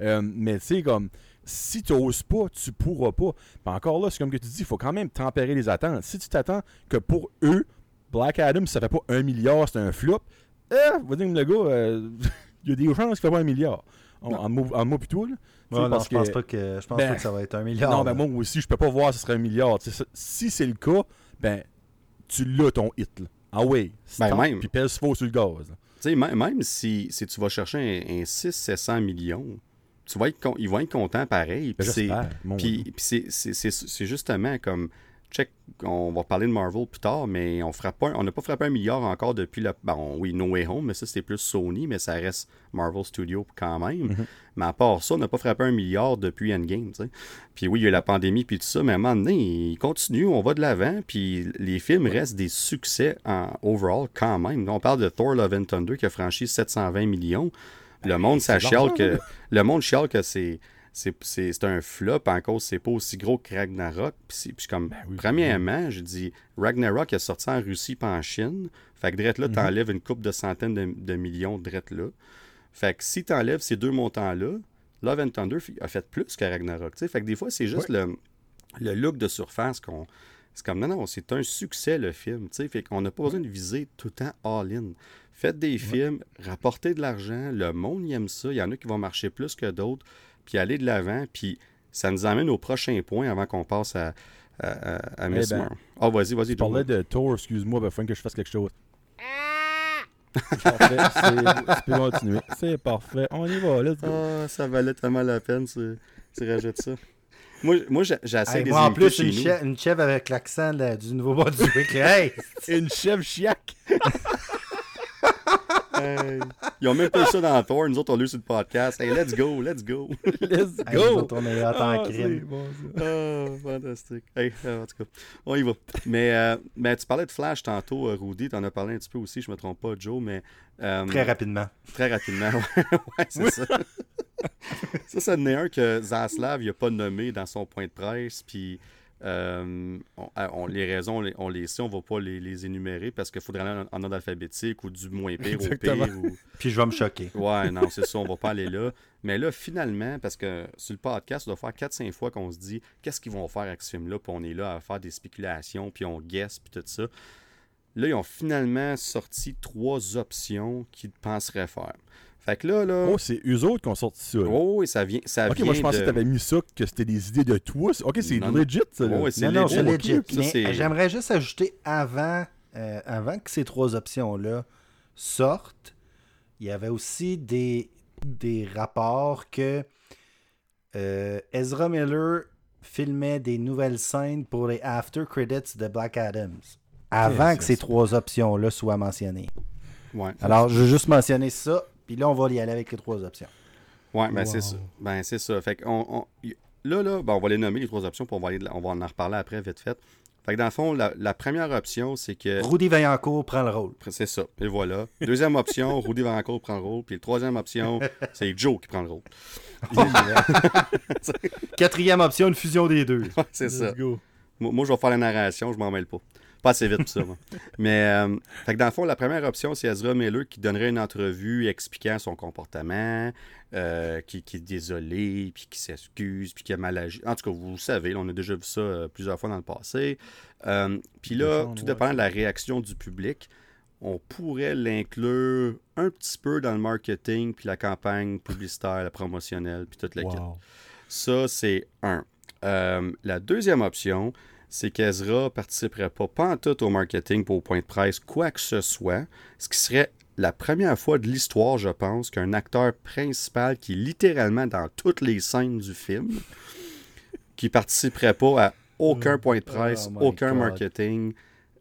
C: Euh, mais tu sais, comme, si tu oses pas, tu pourras pas. Puis encore là, c'est comme que tu dis, il faut quand même tempérer les attentes. Si tu t'attends que pour eux, Black Adam, ça fait pas un milliard, c'est un flop, eh, va dire le gars, euh, [LAUGHS] il y a des chances qu'il fait pas un milliard. En, en, mots- en mots plutôt, là. Tu sais,
B: Ouais, non,
C: parce
B: je pense
C: que-
B: pas que je pense
C: Ben,
B: pas que ça va être un milliard.
C: non,
B: là.
C: ben moi aussi, je peux pas voir si ce serait un milliard. Si c'est le cas, ben, tu l'as ton hit. Là. Ah ouais,
A: Ben, même.
C: Puis pèse faux sur le gaz. là.
A: Tu sais, même même si, si tu vas chercher un, un 600-700 millions, tu vas être ils vont être contents pareil. Puis c'est- justement comme. Check, on va parler de Marvel plus tard, mais on frappe pas, on n'a pas frappé un milliard encore depuis la. Bon, oui, No Way Home, mais ça c'était plus Sony, mais ça reste Marvel Studio quand même.
C: Mhm.
A: Mais à part ça, on n'a pas frappé un milliard depuis Endgame. Puis oui, il y a eu la pandémie, puis tout ça, mais à un moment donné, il continue, on va de l'avant, puis les films restent des succès en overall quand même. On parle de Thor Love and Thunder qui a franchi 720 millions. Le monde, ça chiale que. Le monde chiale que c'est c'est un flop en cause c'est pas aussi gros que Ragnarok. Puis puis comme
C: Ben oui,
A: premièrement je dis Ragnarok est sorti en Russie pas en Chine. Fait que drette là
C: Mhm.
A: t'enlèves une coupe de centaines de, de millions de drette là. Fait que si t'enlèves ces deux montants là Love and Thunder a fait plus que Ragnarok fait que des fois c'est juste le, le look de surface qu'on c'est comme non non c'est un succès le film tu sais. Fait qu'on n'a pas besoin de viser tout le temps all in faites des films rapportez de l'argent le monde il aime ça il y en a qui vont marcher plus que d'autres puis aller de l'avant. Puis ça nous amène au prochain point avant qu'on passe à, à, à- à Miss
C: ben,
A: Marvel. Ah, vas-y, vas-y,
C: Tu parlais de Thor, excuse-moi, ben, faut que je fasse quelque chose. [LAUGHS] parfait, c'est- tu peux continuer. C'est parfait, on y va, let's go.
A: Ah, ça valait tellement la peine, tu, tu rajoutes ça. Moi, moi j'ai- j'essaie
B: Hey,
A: des
B: moi, en plus, une, chèvre, une chèvre avec l'accent du nouveau Brunswick. Hey! [LAUGHS]
C: Une chèvre chiac. [LAUGHS]
A: Hey. Ils ont même pas eu ça dans Thor, nous autres on l'a eu sur le podcast. Hey, let's go, let's go. [LAUGHS]
C: Let's go.
B: autres, on est en
C: Ah, c'est
B: crime.
C: bon, ça.
A: Ah, fantastique. Hey, euh, en tout cas, on y va. Mais, euh, mais tu parlais de Flash tantôt, euh, Rudy, tu en as parlé un petit peu aussi, je me trompe pas, Joe, mais. euh,
B: Très rapidement.
A: Très rapidement, ouais, [LAUGHS] ouais, c'est ça. [LAUGHS] ça, ça en est un que Zaslav, il a pas nommé dans son point de presse, puis euh, on, on- les raisons, on les, on les sait, on va pas les, les énumérer parce qu'il faudrait aller en, en ordre alphabétique ou du moins pire au
C: Exactement.
A: pire. Ou... [LAUGHS]
B: Puis je vais me choquer.
A: Ouais, non, c'est ça, on va pas [LAUGHS] aller là. Mais là, finalement, parce que sur le podcast, on doit faire 4-5 fois qu'on se dit qu'est-ce qu'ils vont faire avec ce film-là, puis on est là à faire des spéculations, puis on guesse, puis tout ça. Là, ils ont finalement sorti trois options qu'ils penseraient faire. Fait que là, là.
C: Oh, c'est eux autres qui ont sorti ça. là.
A: Oh, oui, ça vient, ça
C: ok,
A: vient
C: moi je pensais
A: de...
C: que t'avais mis ça, que c'était des idées de toi. Ok, c'est
A: Non, non.
C: legit ça. là.
A: C'est
B: Non, non,
A: legit.
B: c'est legit.
A: ok, ça,
B: Mais
A: c'est-
B: j'aimerais juste ajouter avant, euh, avant que ces trois options-là sortent, il y avait aussi des, des rapports que euh, Ezra Miller filmait des nouvelles scènes pour les after credits de Black Adams. Avant que ces trois options-là soient mentionnées.
A: Ouais,
B: Alors, je veux juste mentionner ça, puis là, on va y aller avec les trois options.
A: ouais ben c'est ça. Ben c'est ça. Fait que on, on- y- là, là, ben, on va les nommer les trois options, puis on va, aller on va en reparler après, vite fait. Fait que dans le fond, la, la première option, c'est que...
B: Rudy Vaillancourt prend le rôle.
A: C'est ça. Et voilà. Deuxième option, [LAUGHS] Rudy Valancourt prend le rôle. Puis la troisième option, c'est Joe qui prend le rôle.
B: Quatrième option, une fusion des deux.
A: Ouais, c'est ça.
C: Go.
A: Moi, moi, je vais faire la narration, je m'en mêle pas. Pas assez vite pour ça, moi. Mais, euh, fait que dans le fond, la première option, c'est Ezra Miller qui donnerait une entrevue expliquant son comportement, euh, qui, qui est désolé, puis qui s'excuse, puis qui a mal agi. En tout cas, vous savez, là, on a déjà vu ça euh, plusieurs fois dans le passé. Euh, puis là, tout dépendant de la réaction du public, on pourrait l'inclure un petit peu dans le marketing, puis la campagne publicitaire, la promotionnelle, puis toute la.
C: Wow.
A: Ça, c'est un. Euh, la deuxième option, c'est qu'Ezra participerait pas, pas en tout au marketing pour au point de presse, quoi que ce soit, ce qui serait la première fois de l'histoire, je pense, qu'un acteur principal qui est littéralement dans toutes les scènes du film, qui participerait pas à aucun point de presse,
B: Oh
A: aucun
B: God.
A: marketing,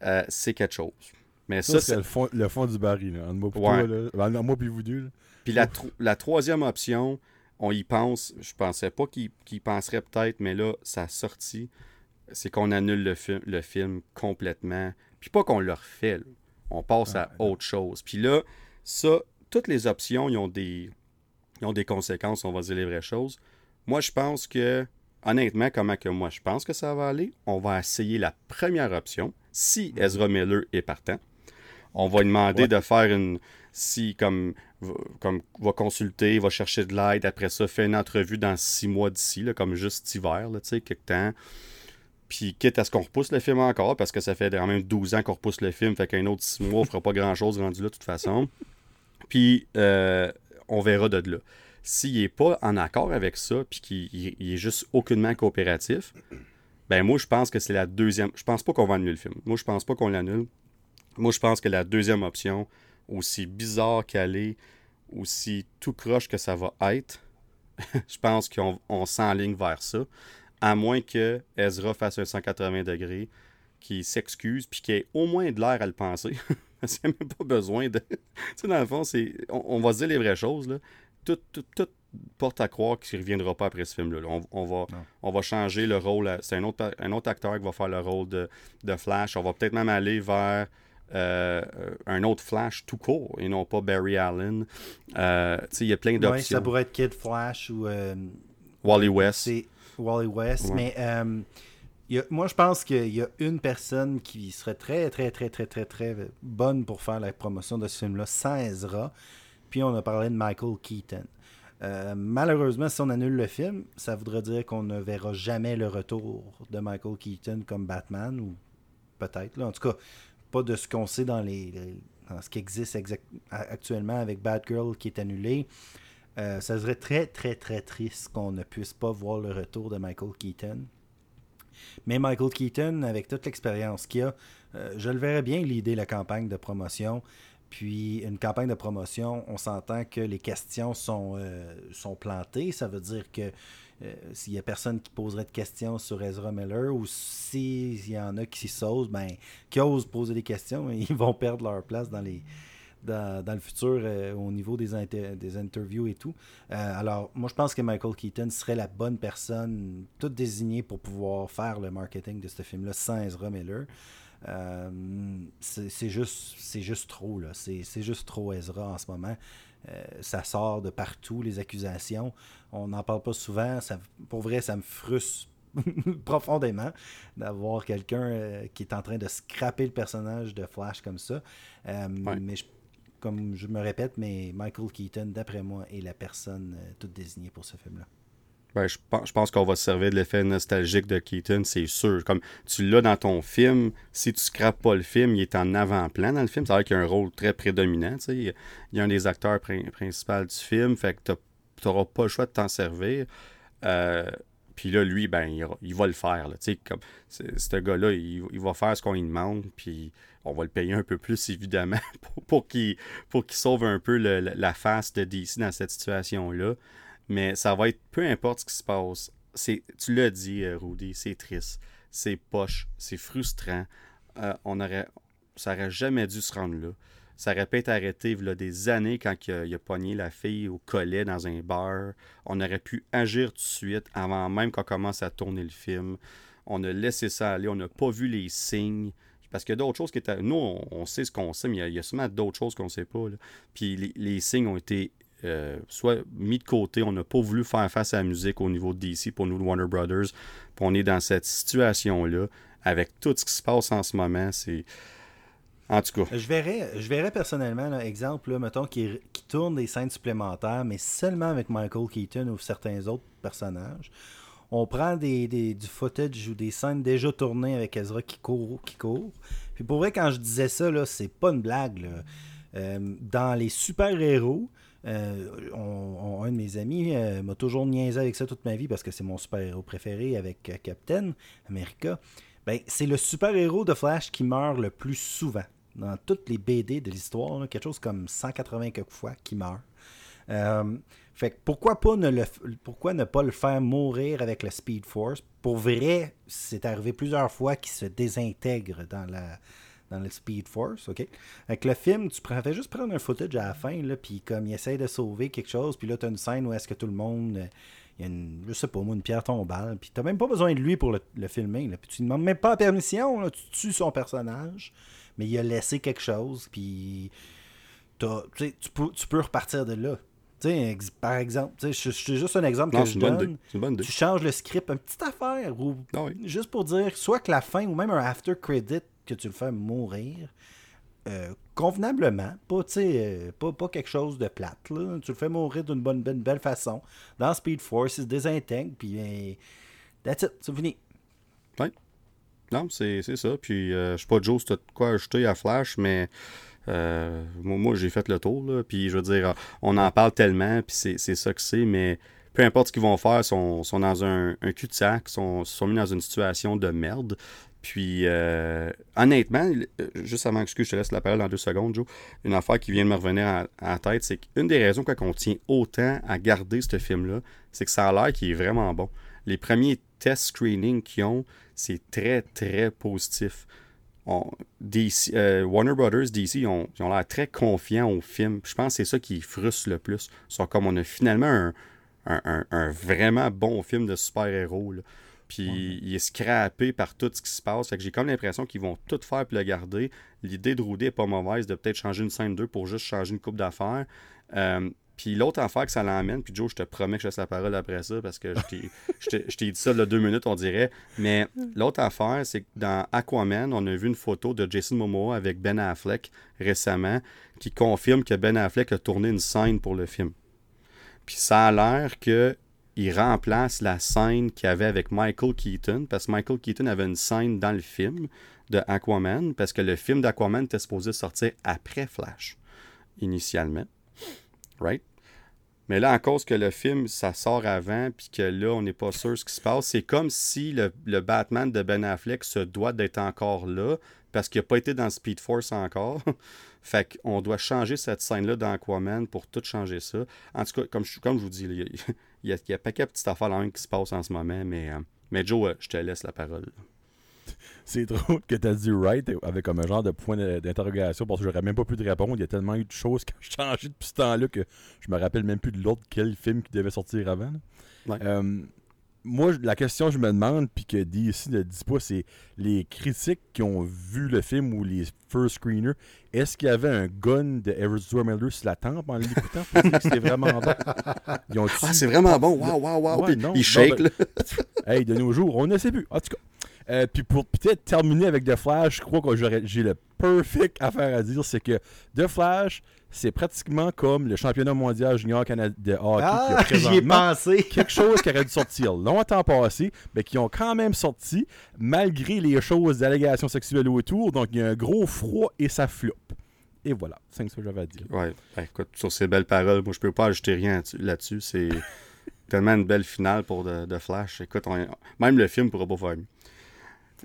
A: euh, c'est quelque chose. Mais
C: Ça,
A: ça,
C: c'est le fond, le fond du baril, là. Moi
A: Ouais.
C: toi, là. Ben, moi pis vous deux, là.
A: Puis la, tro- la troisième option, on y pense, je pensais pas qu'il qu'il penserait peut-être, mais là, ça a sorti, c'est qu'on annule le, fi- le film complètement. Puis pas qu'on le refait, là. on passe à autre chose. Puis là, ça, toutes les options, ils ont des, ils ont des conséquences, on va dire les vraies choses. Moi, je pense que, honnêtement, comment que moi je pense que ça va aller, on va essayer la première option, si Ezra Miller est partant. On va lui demander
C: Ouais.
A: de faire une. Si, comme, va- comme, va consulter, va chercher de l'aide, après ça, fait une entrevue dans six mois d'ici, comme juste cet hiver, là, tu sais, quelque temps. Puis, quitte à ce qu'on repousse le film encore, parce que ça fait quand même 12 ans qu'on repousse le film, fait qu'un autre six mois, on fera pas grand-chose rendu là, de toute façon. Puis, euh, on verra de là. S'il n'est pas en accord avec ça, puis qu'il il- il est juste aucunement coopératif, ben moi, je pense que c'est la deuxième. Je pense pas qu'on va annuler le film. Moi, je pense pas qu'on l'annule. Moi, je pense que la deuxième option, aussi bizarre qu'elle est, aussi tout croche que ça va être, [LAUGHS] je pense qu'on on s'enligne vers ça. À moins que Ezra fasse un 180 degrés, qu'il s'excuse, puis qu'il ait au moins de l'air à le penser. [LAUGHS] A même pas besoin de. [LAUGHS] tu sais, dans le fond, c'est. On, on va se dire les vraies choses, là. Tout, tout, tout porte à croire qu'il ne reviendra pas après ce film-là. là. On, on va,
B: Non.
A: on va changer le rôle. à- C'est un autre, un autre acteur qui va faire le rôle de, de Flash. On va peut-être même aller vers euh, un autre Flash tout court et non pas Barry Allen. Euh, tu sais, il y a plein
B: Ouais,
A: d'options.
B: ça pourrait être Kid Flash ou euh,
A: Wally West.
B: c'est Wally West.
A: Ouais.
B: Mais euh, il y a- moi, je pense qu'il y a une personne qui serait très, très, très, très, très, très bonne pour faire la promotion de ce film-là sans Ezra. Puis on a parlé de Michael Keaton. Euh, malheureusement, si on annule le film, ça voudrait dire qu'on ne verra jamais le retour de Michael Keaton comme Batman, ou peut-être. là. En tout cas, pas de ce qu'on sait dans, les, les- dans ce qui existe exact- actuellement avec Batgirl qui est annulé. Euh, ça serait très, très, très triste qu'on ne puisse pas voir le retour de Michael Keaton. Mais Michael Keaton, avec toute l'expérience qu'il a, euh, je le verrais bien l'idée la campagne de promotion. Puis une campagne de promotion, on s'entend que les questions sont, euh, sont plantées. Ça veut dire que s'il y a personne qui poserait de questions sur Ezra Miller ou s'il y en a qui s'osent, ben, qui osent poser des questions, [LAUGHS] ils vont perdre leur place dans les, dans, le futur euh, au niveau des, des interviews et tout. Euh, alors, moi, je pense que Michael Keaton serait la bonne personne, toute désignée pour pouvoir faire le marketing de ce film-là sans Ezra Miller. Euh, c'est juste, juste trop, là. C'est juste trop Ezra en ce moment. ça sort de partout, les accusations. On n'en parle pas souvent. Ça, pour vrai, ça me frustre [LAUGHS] profondément d'avoir quelqu'un qui est en train de scraper le personnage de Flash comme ça. Mais je comme je me répète, mais Michael Keaton, d'après moi, est la personne euh, toute désignée pour ce film-là.
A: Ben, je pense, je pense qu'on va se servir de l'effet nostalgique de Keaton, c'est sûr. Comme tu l'as dans ton film, si tu scrapes pas le film, il est en avant-plan dans le film. Veut dire qu'il a un rôle très prédominant. Il y a un des acteurs principaux du film, fait que tu n'auras pas le choix de t'en servir. Euh, puis là, lui, ben, il, va le faire. Là, comme, ce gars-là, il, va faire ce qu'on lui demande, puis on va le payer un peu plus, [LAUGHS] évidemment, pour, qu'il sauve un peu la face de DC dans cette situation-là. Mais ça va être peu importe ce qui se passe. Tu l'as dit, euh, Rudy, c'est triste, c'est poche, c'est frustrant. Euh, on aurait, ça n'aurait jamais dû se rendre là. Ça être arrêté il y a des années quand il a, pogné la fille au collet dans un bar. On aurait pu agir tout de suite avant même qu'on commence à tourner le film. On a laissé ça aller, on n'a pas vu les signes. Parce qu'il y a d'autres choses qui étaient. Nous, on, sait ce qu'on sait, mais il y, a, sûrement d'autres choses qu'on ne sait pas. Puis les, signes ont été euh, soit mis de côté, on n'a pas voulu faire face à la musique au niveau de DC pour nous, Warner Brothers. Puis on est dans cette situation-là, avec tout ce qui se passe en ce moment. C'est. En tout cas.
B: Je verrais, je verrais personnellement, exemple, mettons, qui, tourne des scènes supplémentaires, mais seulement avec Michael Keaton ou certains autres personnages on prend des, du footage ou des scènes déjà tournées avec Ezra qui court, qui court. Puis pour vrai, quand je disais ça, c'est pas une blague. Euh, dans les super-héros, euh, un de mes amis euh, m'a toujours niaisé avec ça toute ma vie parce que c'est mon super-héros préféré avec Captain America. Ben, c'est le super-héros de Flash qui meurt le plus souvent dans toutes les BD de l'histoire, quelque chose comme 180 quelques fois qui meurt. Fait que pourquoi pas ne le pourquoi ne pas le faire mourir avec le Speed Force? Pour vrai, c'est arrivé plusieurs fois qu'il se désintègre dans la dans le Speed Force, OK? Avec le film, tu fais juste prendre un footage à la fin, là, puis comme il essaie de sauver quelque chose, puis là, tu as une scène où est-ce que tout le monde. Euh, il y a une, je sais pas moi, une pierre tombale, puis t'as même pas besoin de lui pour le, filmer, là, puis tu ne demandes même pas la permission, tu tues son personnage, mais il a laissé quelque chose, puis tu, peux, tu peux repartir de là par exemple, c'est juste un exemple que je donne. tu changes le script, une petite affaire, ou ah juste pour dire, soit que la fin, ou même un after credit, que tu le fais mourir, euh, convenablement, pas, euh, pas, pas, quelque chose de plate. Tu le fais mourir d'une bonne, belle façon. Dans Speed Force, il se désintègre, puis ben, that's it, c'est fini.
A: Non, c'est ça. Puis, euh, je sais pas, Joe, tu as quoi ajouter à Flash, mais euh, moi, j'ai fait le tour, là, puis je veux dire, on en parle tellement, puis c'est ça que c'est, mais peu importe ce qu'ils vont faire, sont, sont dans un, cul-de-sac, sont, sont mis dans une situation de merde. Puis, euh, honnêtement, euh, juste avant que je te laisse la parole dans deux secondes, Joe, une affaire qui vient de me revenir à, la tête, c'est qu'une des raisons qu'on tient autant à garder ce film-là, c'est que ça a l'air qu'il est vraiment bon. Les premiers test screenings qu'ils ont, c'est très, très positif. Euh, Warner Brothers, DC, ils ont, l'air très confiants au film. Je pense que c'est ça qui frustre le plus. C'est comme on a finalement un, vraiment bon film de super-héros. Puis il est scrappé par tout ce qui se passe. que j'ai comme l'impression qu'ils vont tout faire pour le garder. L'idée de Rudy est pas mauvaise de peut-être changer une scène 2 pour juste changer une coupe d'affaires. Euh, puis l'autre affaire que ça l'emmène, puis Joe, je te promets que je laisse la parole après ça parce que je t'ai [LAUGHS] dit ça là deux minutes, on dirait. Mais l'autre affaire, c'est que dans Aquaman, on a vu une photo de Jason Momoa avec Ben Affleck récemment qui confirme que Ben Affleck a tourné une scène pour le film. Puis ça a l'air que il remplace la scène qu'il avait avec Michael Keaton, parce que Michael Keaton avait une scène dans le film de Aquaman, parce que le film d'Aquaman était supposé sortir après Flash, initialement right? Mais là, en cause que le film, ça sort avant, puis que là, on n'est pas sûr ce qui se passe, c'est comme si le, Batman de Ben Affleck se doit d'être encore là, parce qu'il n'a pas été dans Speed Force encore. [LAUGHS] fait qu'on doit changer cette scène-là dans Aquaman pour tout changer ça. En tout cas, comme je, comme je vous dis, il, y a, [LAUGHS] il, y a, il là qui se passent en ce moment, mais, euh, mais Joe, euh, je te laisse la parole. [LAUGHS]
C: C'est drôle que tu as dit right avec comme un genre de point d'interrogation parce que j'aurais même pas pu te répondre. Il y a tellement eu de choses qui [LAUGHS] ont changé depuis ce temps-là que je me rappelle même plus de l'autre quel film qui devait sortir avant.
A: Ouais.
C: Euh, moi, la question que je me demande, puis que DC ne dit pas, c'est les critiques qui ont vu le film ou les first screeners, est-ce qu'il y avait un gun de Edward Miller sur la tempe en l'écoutant? Pour dire que c'était vraiment bon?
A: Ah, c'est vraiment bon. Waouh, waouh, waouh. Il shake,
C: non,
A: là. [LAUGHS]
C: Hey, de nos jours, on ne sait plus. En tout cas. Euh, puis pour peut-être terminer avec The Flash, je crois que j'aurais- j'ai le perfect affaire à dire, c'est que The Flash, c'est pratiquement comme le championnat mondial junior canadien de hockey
B: Ah, [LAUGHS] j'y ai pensé. [LAUGHS]
C: quelque chose qui aurait dû sortir longtemps passé, mais qui ont quand même sorti, malgré les choses d'allégations sexuelles autour. Donc, il y a un gros froid et ça floppe. Et voilà, c'est ce que j'avais à dire.
A: Ouais, ben, écoute, sur ces belles paroles, moi, je peux pas ajouter rien là-dessus-. C'est [LAUGHS] tellement une belle finale pour de, de Flash. Écoute, on- même le film pourra pas faire mieux.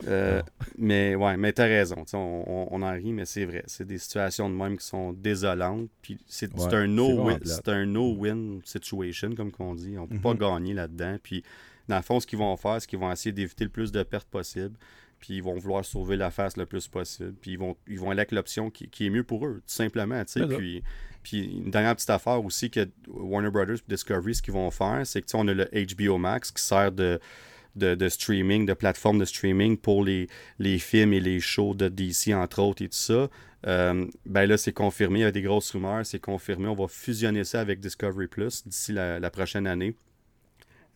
A: Euh, [LAUGHS] mais ouais, mais t'as raison. On, on- on en rit, mais c'est vrai. C'est des situations de même qui sont désolantes. Puis c'est
C: Ouais,
A: un no-win no-win situation, comme qu'on dit. On peut pas gagner là-dedans. Puis dans le fond, ce qu'ils vont faire, c'est qu'ils vont essayer d'éviter le plus de pertes possible. Puis ils vont vouloir sauver la face le plus possible. Puis ils vont, ils vont aller avec l'option qui, qui est mieux pour eux, tout simplement. Puis, puis une dernière petite affaire aussi que Warner Brothers et Discovery, ce qu'ils vont faire, c'est que on a le HBO Max qui sert de, de, streaming, de plateforme de streaming pour les, les films et les shows de DC, entre autres, et tout ça. Euh, ben là, c'est confirmé, il y a des grosses rumeurs, c'est confirmé. On va fusionner ça avec Discovery Plus d'ici la, la prochaine année.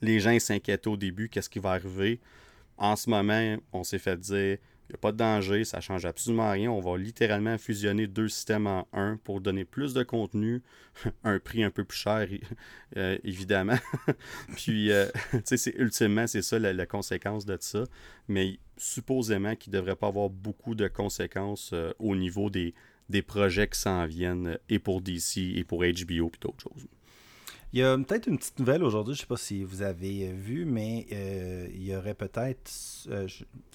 A: Les gens ils s'inquiètent au début, qu'est-ce qui va arriver? En ce moment, on s'est fait dire, il n'y a pas de danger, ça change absolument rien. On va littéralement fusionner deux systèmes en un pour donner plus de contenu, [LAUGHS] un prix un peu plus cher, [LAUGHS] euh, évidemment. [LAUGHS] Puis, euh, tu sais, c'est- ultimement, c'est ça la, conséquence de ça. Mais supposément qu'il ne devrait pas avoir beaucoup de conséquences euh, au niveau des, des projets qui s'en viennent, euh, et pour DC, et pour HBO, puis d'autres choses.
B: Il y a peut-être une petite nouvelle aujourd'hui, je ne sais pas si vous avez euh, vu, mais euh, il y aurait peut-être, euh,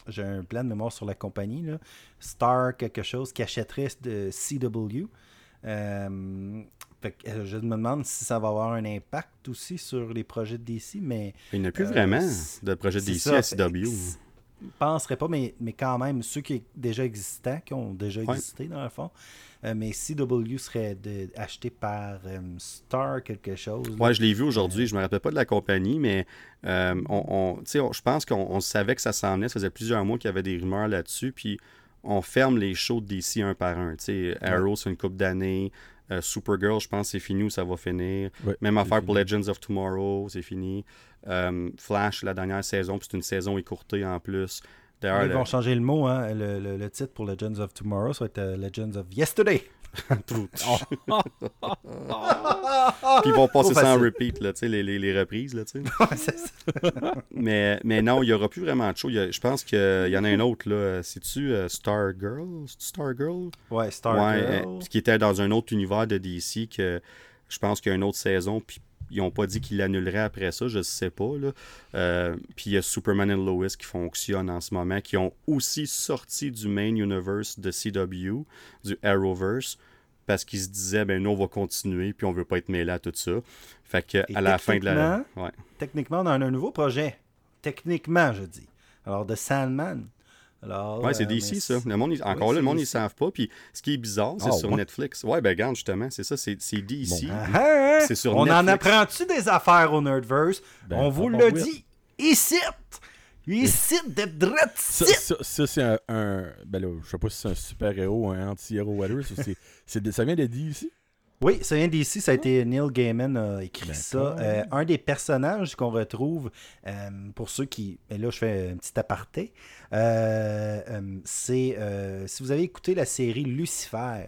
B: j'ai un plan de mémoire sur la compagnie, là, Star quelque chose qui achèterait de CW. Euh, fait que, je me demande si ça va avoir un impact aussi sur les projets de DC, mais
A: Il n'y a plus vraiment de projet
B: c'est
A: DC
B: ça,
A: à CW.
B: je penserais pas, mais, mais quand même, ceux qui déjà existants, qui ont déjà
A: Ouais.
B: existé dans le fond, euh, mais CW serait de, acheté par euh, Star quelque chose. là.
A: Ouais, je l'ai vu aujourd'hui. Je me rappelle pas de la compagnie, mais euh, on, je pense qu'on on savait que ça s'en venait. Ça faisait plusieurs mois qu'il y avait des rumeurs là-dessus. Puis on ferme les shows d'ici un par un. Tu sais, Arrow, c'est une coupe d'années. Euh, Supergirl, je pense que c'est fini ou ça va finir.
C: Ouais,
A: Même affaire pour. Legends of Tomorrow, c'est fini. Euh, Flash, la dernière saison, puis c'est une saison écourtée en plus. D'ailleurs,
B: Ils
A: le-
B: vont changer le mot, hein. le, le- le titre pour Legends of Tomorrow, ça va être euh, Legends of Yesterday. [LAUGHS] [LAUGHS]
A: Puis ils vont passer ça en repeat, là, les, les- les reprises. Là, [LAUGHS] mais, mais non, il n'y aura plus vraiment de show. Je pense qu'il y en a un autre. là. C'est-tu euh, Stargirl? Stargirl?
B: ouais, Star
A: Ouais,
B: Girl.
A: euh, qui était dans un autre univers de DC que je pense qu'il y a une autre saison. Puis ils n'ont pas dit qu'ils l'annuleraient après ça, je sais pas. Là. Euh, puis il y a Superman et Lois qui fonctionnent en ce moment, qui ont aussi sorti du main universe de CW, du Arrowverse, parce qu'ils se disaient, ben nous on va continuer, puis on veut pas être mêlés à tout ça. Fait que
B: Et
A: à la fin de la. Ouais.
B: Techniquement, on a un nouveau projet. Techniquement, je dis. Alors, de Sandman. Alors,
A: Ouais, c'est
B: euh,
A: DC,
B: mais
A: ça. Le monde, encore
B: Ouais,
A: là, le monde, ils
B: DC.
A: savent pas. Puis ce qui est bizarre, c'est
C: Ah,
A: sur
C: ouais.
A: Netflix. Ouais, ben regarde, justement, c'est ça, c'est c'est DC.
C: Bon.
B: Ah, [LAUGHS] hein?
A: C'est sur
B: On en apprend-tu des affaires au Nerdverse?
C: Ben,
B: on vous le
C: oui.
B: dit ici! Ici, de droite
C: Ça,
B: ici!
C: ça, ça, c'est un, un- Ben là, je sais pas si c'est un super-héros un anti-héros, whatever. ça, c'est- c'est de- ça vient de DC.
B: Oui, ça vient d'ici, ça a été Neil Gaiman a écrit ça.
C: D'accord.
B: Euh, un des personnages qu'on retrouve, euh, pour ceux qui. Et là, je fais un petit aparté. euh, euh, c'est. euh, si vous avez écouté la série Lucifer,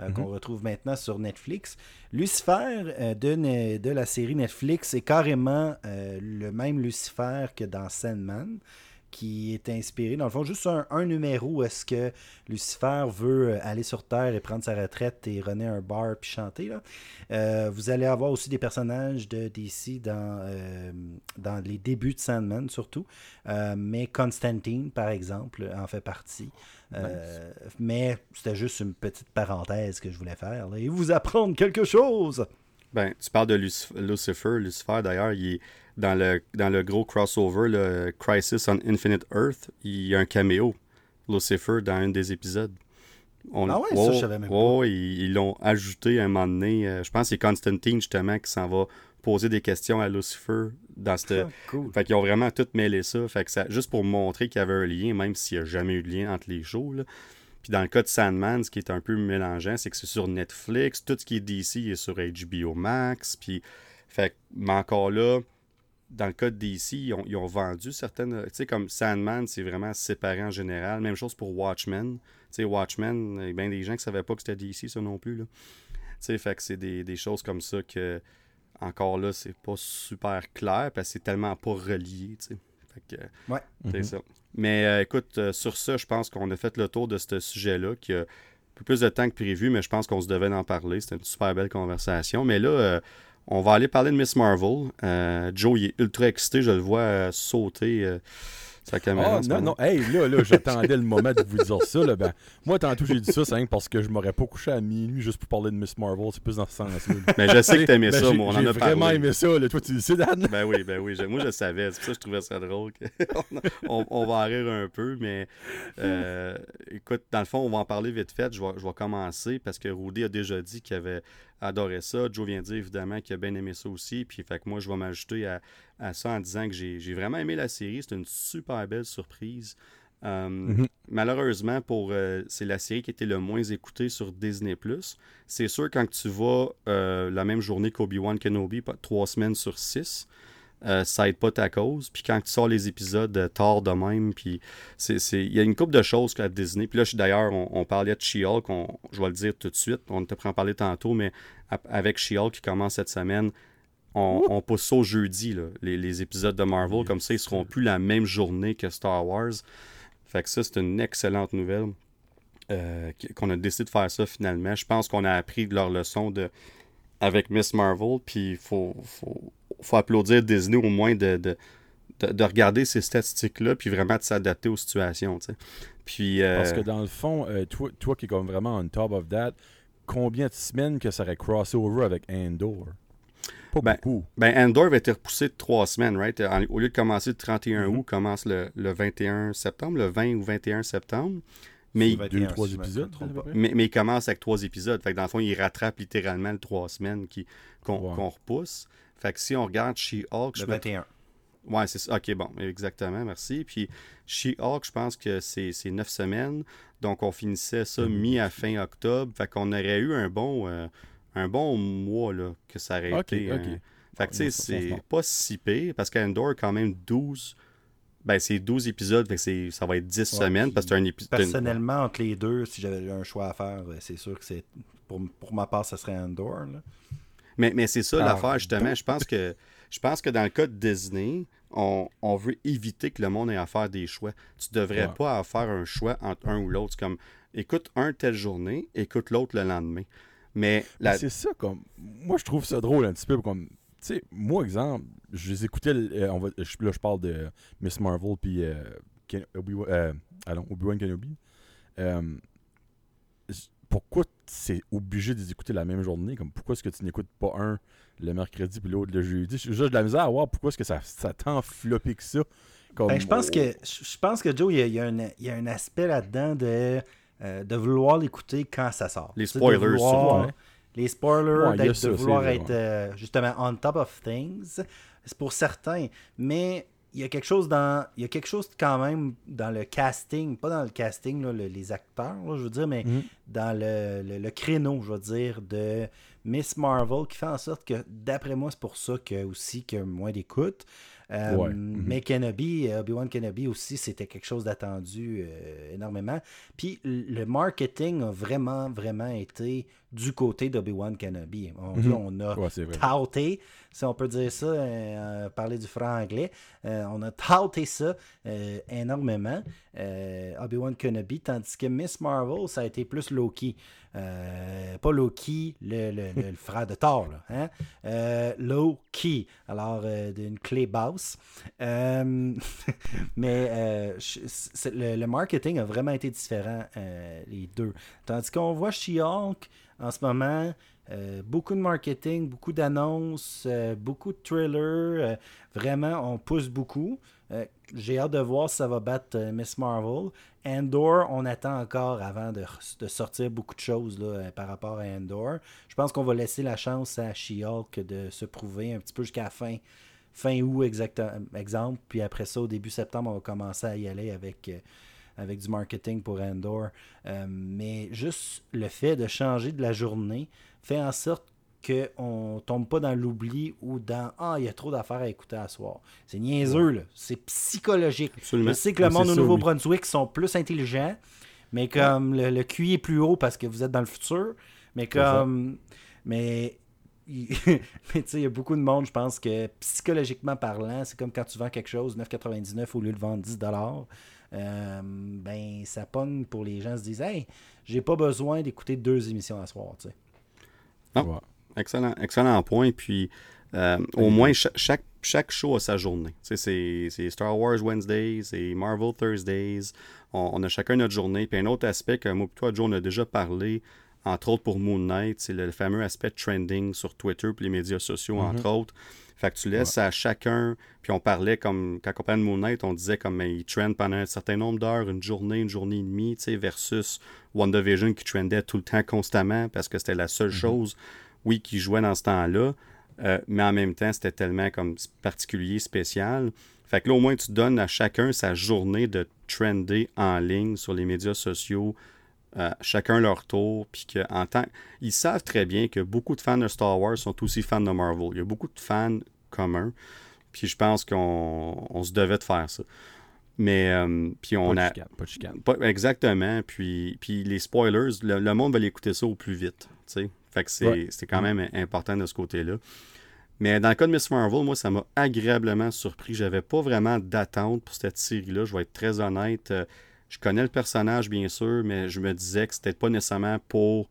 B: euh, qu'on retrouve maintenant sur Netflix, Lucifer euh, de, de la série Netflix est carrément euh, le même Lucifer que dans Sandman. Qui est inspiré, dans le fond, juste un, un numéro où est-ce que Lucifer veut euh, aller sur Terre et prendre sa retraite et runner un bar puis chanter. Là. Euh, vous allez avoir aussi des personnages de DC dans, euh, dans les débuts de Sandman, surtout. Euh, mais Constantine, par exemple, en fait partie. Mais c'était juste une petite parenthèse que je voulais faire là, et vous apprendre quelque chose.
A: Ben, tu parles de Lucif- Lucifer. Lucifer, d'ailleurs, il est dans le, dans le gros crossover, le Crisis on Infinite Earth, il y a un caméo, Lucifer, dans un des épisodes. On-
B: Ah ouais, ça, je savais même pas.
A: ils l'ont ajouté à un moment donné. euh, je pense que c'est Constantine, justement, qui s'en va poser des questions à Lucifer dans cette...
B: Ah, [LAUGHS] cool.
A: Fait qu'ils ont vraiment tout mêlé ça. Fait que ça, juste pour montrer qu'il y avait un lien, même s'il n'y a jamais eu de lien entre les shows. là. Puis dans le cas de Sandman, ce qui est un peu mélangeant, c'est que c'est sur Netflix. Tout ce qui est DC est sur HBO Max. Puis, fait que- mais encore là, dans le cas de DC, ils ont, ils ont vendu certaines. Tu sais, comme Sandman, c'est vraiment séparé en général. Même chose pour Watchmen. Tu sais, Watchmen, il y a bien des gens qui ne savaient pas que c'était DC, ça non plus. Là. Tu sais, fait que c'est des, des choses comme ça que, encore là, c'est pas super clair parce que c'est tellement pas relié, tu sais. Fait que,
B: Ouais.
A: c'est
C: Mhm.
A: ça. Mais euh, écoute, euh, sur ça, je pense qu'on a fait le tour de ce sujet-là, qui a un peu plus de temps que prévu, mais je pense qu'on se devait en parler. C'était une super belle conversation. Mais là, euh, on va aller parler de Miss Marvel. Euh, Joe, il est ultra excité, je le vois euh, sauter euh, sa caméra.
C: Ah, non, non, hey, là, là, j'attendais le moment de vous dire ça. Là, ben, moi, tantôt, j'ai dit ça, c'est parce que je m'aurais pas couché à minuit juste pour parler de Miss Marvel. C'est plus dans ce sens-là. là.
A: Mais je sais que t'aimais
C: Ben,
A: ça, moi, on en
C: J'ai
A: a
C: vraiment aimé ça. Là. Toi, tu le sais, Dan?
A: Ben oui, ben oui. Moi, je le savais. C'est pour ça que je trouvais ça drôle. [LAUGHS] on, on va en rire un peu, mais euh, écoute, dans le fond, on va en parler vite fait. Je vais, je vais commencer parce que Rudy a déjà dit qu'il avait adoré ça. Joe vient de dire évidemment qu'il a bien aimé ça aussi. Puis, fait que moi, je vais m'ajouter à, à ça en disant que j'ai vraiment aimé la série. C'est une super belle surprise. Euh,
C: Mhm.
A: Malheureusement, pour euh, c'est la série qui était le moins écoutée sur Disney+. C'est sûr, quand tu vas euh, la même journée qu'Obi-Wan Kenobi, trois semaines sur six, euh, ça aide pas ta cause. Puis quand tu sors les épisodes euh, tard de même, puis c'est, il y a une couple de choses à Disney. Puis là, d'ailleurs, on, on parlait de She-Hulk, je vais le dire tout de suite, on te prend en parler tantôt, mais avec She-Hulk qui commence cette semaine, on, on pousse ça au jeudi, là, les, les épisodes de Marvel, comme ça, ils seront plus la même journée que Star Wars. Fait que ça, c'est une excellente nouvelle. euh, qu- qu'on a décidé de faire ça finalement. Je pense qu'on a appris de leur leçon de, avec Miss Marvel, puis il faut, faut, faut applaudir Disney au moins de, de, de, de regarder ces statistiques-là, puis vraiment de s'adapter aux situations. Puis, euh,
C: Parce que dans le fond, euh, toi, toi qui es comme vraiment on top of that, combien de semaines que ça aurait crossover avec Andor? Pas
A: Ben,
C: beaucoup.
A: ben, Andor va être repoussé de trois semaines, right? En- au lieu de commencer le 31
C: Mhm.
A: août, commence le, le 21 septembre, le 20 ou 21 septembre. Mais.
C: Deux,
B: 21,
C: trois épisodes.
A: mais, mais il commence avec trois épisodes. Fait que dans le fond, il rattrape littéralement le trois semaines qui- qu'on
C: Ouais.
A: qu'on repousse. Fait que si on regarde She-Hulk,
B: Le
A: me
B: 21.
A: Ouais, c'est ça. OK, bon, exactement, merci. Puis She-Hulk, je pense que c'est c'est neuf semaines. Donc, on finissait ça
C: Mhm.
A: mi à fin octobre. Fait qu'on aurait eu un bon, euh, un bon mois, là, que ça aurait été.
C: ok.
A: euh, Fait que, tu sais, c'est
C: c'est
A: pas si pire, parce qu'Endor, quand même, 12... Ben, c'est 12 épisodes, fait que c'est- ça va être 10
B: Ouais,
A: semaines, parce que un épisode...
B: Personnellement, entre les deux, si j'avais un choix à faire, euh, c'est sûr que c'est. Pour, pour ma part, ça serait Andor. Là.
A: Mais, mais c'est ça
C: Ah,
A: l'affaire, justement. Je pense que je pense que dans le cas de Disney, on, on veut éviter que le monde ait à faire des choix. Tu devrais
C: Ouais.
A: pas à faire un choix entre un ou l'autre. C'est comme écoute un telle journée, écoute l'autre le lendemain. Mais la...
C: Mais C'est ça, comme. Moi, je trouve ça drôle un petit peu. Comme. Tu sais, moi, exemple, je les écoutais. euh, on va, je- là, je parle de Miss Marvel puis euh, Ken- Obi-Wan euh, Kenobi. Pourquoi c'est obligé de les écouter la même journée? Comme, pourquoi est-ce que tu n'écoutes pas un le mercredi puis l'autre le jeudi? J'ai juste de la misère à voir pourquoi est-ce que ça, ça tend floppé que ça. Comme,
B: Ben, je pense que je je pense que Joe, il y a, il y a un, il y a un aspect là-dedans de, euh, de vouloir l'écouter quand ça sort.
A: Les
B: Tu sais, de
A: spoilers,
B: vouloir-
C: ouais.
B: Les spoilers,
C: Ouais, ça,
B: de vouloir être euh, justement on top of things. C'est pour certains. Mais il y a quelque chose dans. Il y a quelque chose quand même dans le casting, pas dans le casting, là, le- les acteurs, là, je veux dire, mais
C: Mhm.
B: dans le, le- le créneau, je veux dire, de Miss Marvel qui fait en sorte que, d'après moi, c'est pour ça que aussi a moins d'écoute. Euh,
C: Ouais. Mhm.
B: Mais Kenobi, euh, Obi-Wan Kenobi aussi, c'était quelque chose d'attendu euh, énormément. Puis le marketing a vraiment, vraiment été du côté d'Obi-Wan Kenobi. On,
C: Mhm.
B: on a
C: Ouais,
B: touté, si on peut dire ça, euh, parler du franc-anglais. On a touté ça énormément, Obi-Wan Kenobi, tandis que Miss Marvel, ça a été plus Loki. Euh, pas Loki, le, le- frère de Thor, là, hein? Euh, Loki, alors euh, d'une clé basse. [LAUGHS] Mais le, marketing a vraiment été différent, les deux. Tandis qu'on voit She-Hulk en ce moment, beaucoup de marketing, beaucoup d'annonces, beaucoup de euh, vraiment, on pousse beaucoup. Euh, J'ai hâte de voir si ça va battre euh, Miss Marvel. Endor, on attend encore avant de, sortir beaucoup de choses là, euh, par rapport à Endor. Je pense qu'on va laisser la chance à She-Hulk de se prouver un petit peu jusqu'à fin. Fin août, exemple. Puis après ça, au début septembre, on va commencer à y aller avec, avec du marketing pour Endor. Mais juste le fait de changer de la journée fait en sorte qu'on tombe pas dans l'oubli ou dans Ah, il y a trop d'affaires à écouter à soir. C'est niaiseux, là. C'est psychologique.
A: Absolument.
B: Je sais que le monde au Nouveau-Brunswick sont plus intelligents, mais comme le, le QI est plus haut parce que vous êtes dans le futur, mais comme. Mais. il- [LAUGHS] mais tu sais, il y a beaucoup de monde, je pense que psychologiquement parlant, c'est comme quand tu vends quelque chose 9,99 au lieu de vendre 10 euh, ben ça pogne pour les gens se disent Hey, j'ai pas besoin d'écouter deux émissions à soir, tu sais.
A: Non.
C: Ouais.
A: Excellent, excellent point. Puis, euh, au moins, cha- chaque, chaque show a sa journée. Tu sais, c'est Star Wars Wednesdays, c'est Marvel Thursdays. On, on a chacun notre journée. Puis, un autre aspect que moi et toi, Joe, on a déjà parlé, entre autres pour Moon Knight, c'est le, fameux aspect trending sur Twitter puis les médias sociaux, entre autres. Fait que tu laisses à chacun, puis on parlait comme, quand on parlait de Moon Knight, on disait comme il trend pendant un certain nombre d'heures, une journée, une journée et demie, tu sais, versus WandaVision qui trendait tout le temps constamment parce que c'était la seule chose, oui, qui jouait dans ce temps-là, euh, mais en même temps, c'était tellement comme particulier, spécial. Fait que là, au moins, tu donnes à chacun sa journée de trender en ligne sur les médias sociaux, euh, chacun leur tour, puis que en tant ils savent très bien que beaucoup de fans de Star Wars sont aussi fans de Marvel. Il y a beaucoup de fans communs, puis je pense qu'on on se devait de faire ça. Mais euh, puis on
C: pas
A: a
C: chicane, pas de chicane.
A: pas- exactement, puis puis les spoilers, le, le monde va l'écouter ça au plus vite, tu sais. Fait que c'est
C: Ouais.
A: quand même important de ce côté-là. Mais dans le cas de Miss Marvel, moi, ça m'a agréablement surpris. J'avais pas vraiment d'attente pour cette série-là. Je vais être très honnête. Euh, Je connais le personnage, bien sûr, mais je me disais que c'était pas nécessairement pour.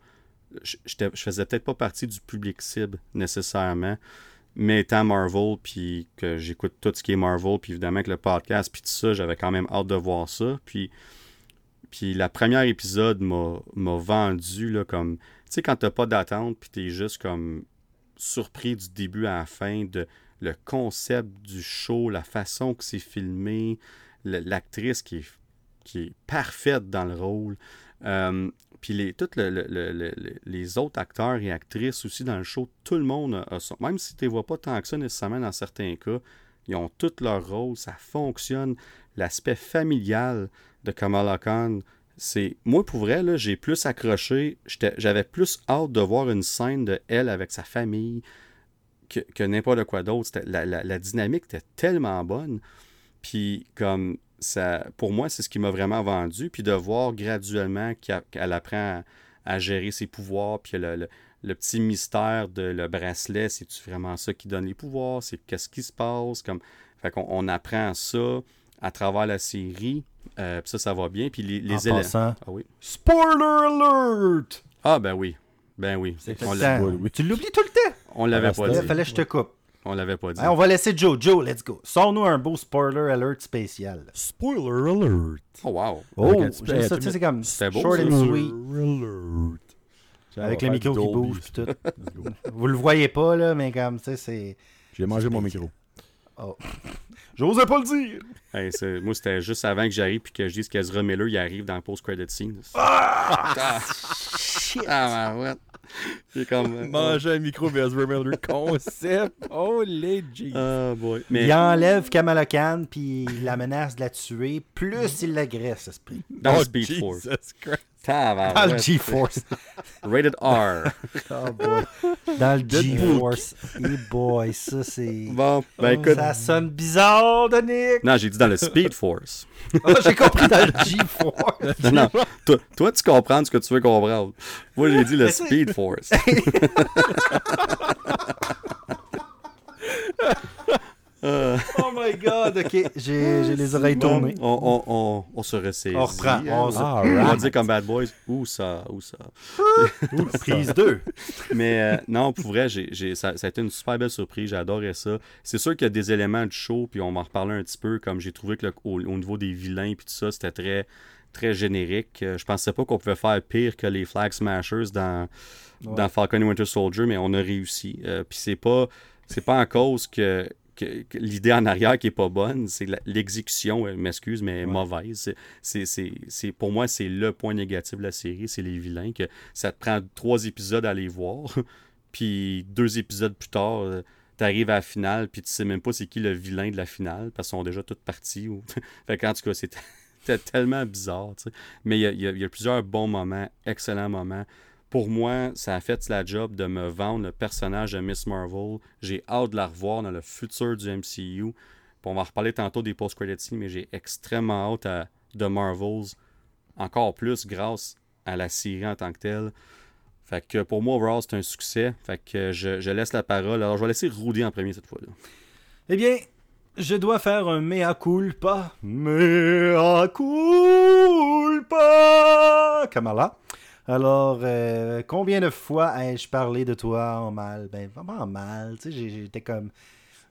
A: Je, je faisais peut-être pas partie du public cible nécessairement. Mais étant Marvel, puis que j'écoute tout ce qui est Marvel, puis évidemment que le podcast, puis tout ça, j'avais quand même hâte de voir ça. Puis, puis la première épisode m'a m'a vendu, là, comme... Tu sais, quand t'as pas d'attente, puis t'es juste comme surpris du début à la fin de le concept du show, la façon que c'est filmé, l'actrice qui est, parfaite dans le rôle. Euh, puis les, tous le- le- le- le- le- les autres acteurs et actrices aussi dans le show, tout le monde a, a son- Même si tu ne vois pas tant que ça nécessairement dans certains cas, ils ont tous leur rôle, ça fonctionne. L'aspect familial de Kamala Khan, c'est. Moi, pour vrai, j'ai plus accroché. J'avais plus hâte de voir une scène de elle avec sa famille que, que n'importe quoi d'autre. La, dynamique était tellement bonne. Puis, comme ça, pour moi, c'est ce qui m'a vraiment vendu. Puis de voir graduellement qu'elle apprend à, gérer ses pouvoirs. Puis le, petit mystère de le bracelet, c'est-tu vraiment ça qui donne les pouvoirs? C'est qu'est-ce qui se passe? Comme, fait on apprend ça à travers la série. Euh, puis ça, ça va bien. Puis les, les
B: en
A: éléments.
B: passant,
A: Ah oui.
B: Spoiler alert!
A: Ah ben oui. Ben oui. On
C: oui.
B: Tu l'oublies tout le temps.
A: on l'avait pas dit.
B: Fallait que je te coupe.
A: On l'avait pas dit.
B: Hey, on va laisser Joe. Joe, let's go. Sors-nous un beau spoiler alert spécial.
C: Spoiler alert!
A: Oh wow.
B: Oh,
C: petit-
B: j'aime ça,
C: tu
B: sais, c'est comme
A: C'était beau,
B: short
A: ça.
B: and sweet.
C: alert!
B: Avec le micro qui bouge pis tout.
C: Let's [LAUGHS] go.
B: Vous le voyez pas, là, mais comme, tu sais, c'est...
C: J'ai mangé mon micro.
B: J'osais pas le dire.
A: Hey, c'est- moi, c'était juste avant que j'arrive puis que je dise qu'Ezra Miller, il arrive dans le post-credit scene. Ah!
B: Shit.
A: Ah, ma ouais. C'est comme... euh,
C: Manger un micro vs Miller [LAUGHS] concept. Oh, legit.
A: Ah, boy. Mais
B: Il enlève Kamala Khan, puis il la menace de la tuer, plus il l'agresse, esprit.
A: dans
C: oh,
A: Speed
C: Jesus
A: Force.
C: Christ.
B: Dans le G-Force.
A: Rated R. [LAUGHS]
B: Oh boy. Dans le G-Force. Hey boy, ça c'est.
A: Bon, ben écoute.
B: Ça sonne bizarre, Danick.
A: Non, j'ai dit dans le Speed Force. [LAUGHS]
B: Oh, j'ai compris dans le G-Force.
A: Non, non. Toi, toi, tu comprends ce que tu veux comprendre. Moi, j'ai dit le [LAUGHS] Speed Force. Euh,
B: Oh my god, ok. J'ai j'ai les oreilles
A: bon,
B: tournées.
A: on, on, on, on se ressaisit.
B: On reprend.
A: hein.
B: On se-
C: Ah,
A: On va
C: right.
A: dire comme Bad Boys. Où ça, où ça? [LAUGHS]
B: Prise 2.
A: Mais euh, non, pour vrai, j'ai, j'ai- ça, ça a été une super belle surprise. J'adorais ça. C'est sûr qu'il y a des éléments du show, puis on m'en reparlait un petit peu, comme j'ai trouvé que le- au, au niveau des vilains, puis tout ça, c'était très, très générique. Euh, Je pensais pas qu'on pouvait faire pire que les Flag Smashers dans, dans Falcon et Winter Soldier, mais on a réussi. Euh, puis c'est pas, c'est pas en cause que. Que- que l'idée en arrière qui est pas bonne, c'est l'exécution, elle m'excuse, mais mauvaise. C'est- C'est, pour moi, c'est le point négatif de la série, c'est les vilains, que ça te prend trois épisodes à les voir, [LAUGHS] puis deux épisodes plus tard, euh, t'arrives à la finale, puis tu sais même pas c'est qui le vilain de la finale, parce qu'ils sont déjà tous partis. Ou... [LAUGHS] fait qu'en tout cas, c'est [LAUGHS] tellement bizarre, tu. Mais y y il y a plusieurs bons moments, excellents moments. Pour moi, ça a fait la job de me vendre le personnage de Miss Marvel. J'ai hâte de la revoir dans le futur du MCU. Puis on va en reparler tantôt des post-credits scenes, mais j'ai extrêmement hâte à, de Marvels. Encore plus grâce à la série en tant que telle. Fait que pour moi, overall, c'est un succès. Fait que je, je laisse la parole. Alors, je vais laisser Rudy en premier cette fois-là.
B: Eh bien, je dois faire un mea culpa. Mea culpa. Kamala. Alors, euh, combien de fois ai-je parlé de toi en mal? Ben, vraiment en mal. Tu sais, j'étais comme.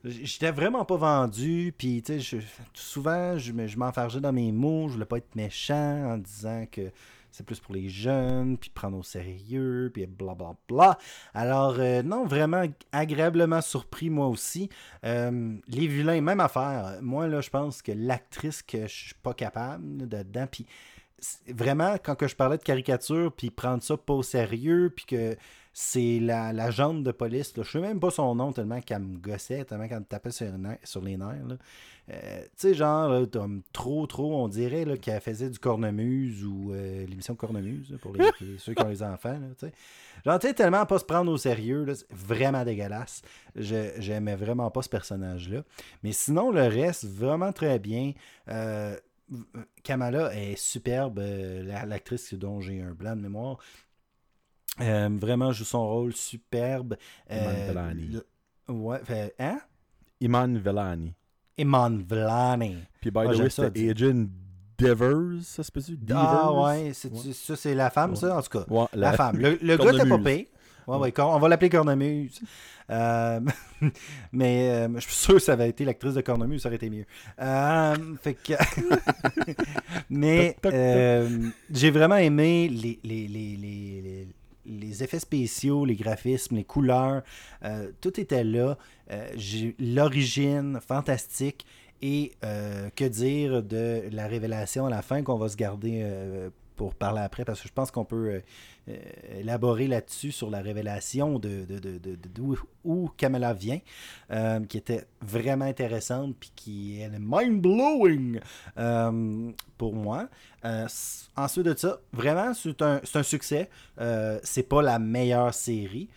B: J'étais vraiment pas vendu, puis tu sais, souvent je, je m'enfargeais dans mes mots, je voulais pas être méchant en disant que c'est plus pour les jeunes, puis prendre au sérieux, puis blablabla. Bla. Alors, euh, non, vraiment agréablement surpris moi aussi. Euh, les vilains, même affaire. Moi, là, je pense que l'actrice que je suis pas capable là, dedans, puis vraiment, quand que je parlais de caricature, puis prendre ça pas au sérieux, puis que c'est la, la jante de police, là, je sais même pas son nom tellement qu'elle me gossait, tellement qu'elle me tapait sur, les nerfs- sur les nerfs. Euh, tu sais, genre, là, trop, trop, on dirait là, qu'elle faisait du cornemuse ou euh, l'émission Cornemuse là, pour les, [LAUGHS] ceux qui ont les enfants. Tu sais. Genre, tu sais, tellement pas se prendre au sérieux, là, c'est vraiment dégueulasse. Je, j'aimais vraiment pas ce personnage-là. Mais sinon, le reste, vraiment très bien. Euh, Kamala est superbe, euh, la- l'actrice dont j'ai un blanc de mémoire. Euh, vraiment joue son rôle superbe.
C: Iman
B: Euh,
C: Vellani.
B: l- Ouais, fait, hein?
C: Iman Vellani.
B: Iman Vellani.
C: Puis by
B: Ah,
C: the way, c'était. Agent Devers, ça se peut-tu?
B: Ah ouais, c'est, ça c'est la femme, ça, en tout cas.
C: Ouais,
B: La,
C: la-
B: femme. [LAUGHS] Le, le gars était pas payé. Ouais, ouais, on va l'appeler Cornemuse. Euh, [LAUGHS] mais euh, je suis sûr que ça avait été l'actrice de Cornemuse, ça aurait été mieux. Euh, fait que... [LAUGHS] mais j'ai vraiment aimé les, les, les, les, les- effets spéciaux, les graphismes, les couleurs. euh, tout était là. Euh, j'ai- L'origine, fantastique. Et euh, que dire de la révélation à la fin qu'on va se garder pour parler après, parce que je pense qu'on peut euh, élaborer là-dessus sur la révélation de, de- de- Kamala vient, euh, qui était vraiment intéressante, puis qui est mind-blowing euh, pour moi. Ensuite de ça, vraiment, c'est un, un succès. C'est pas la meilleure série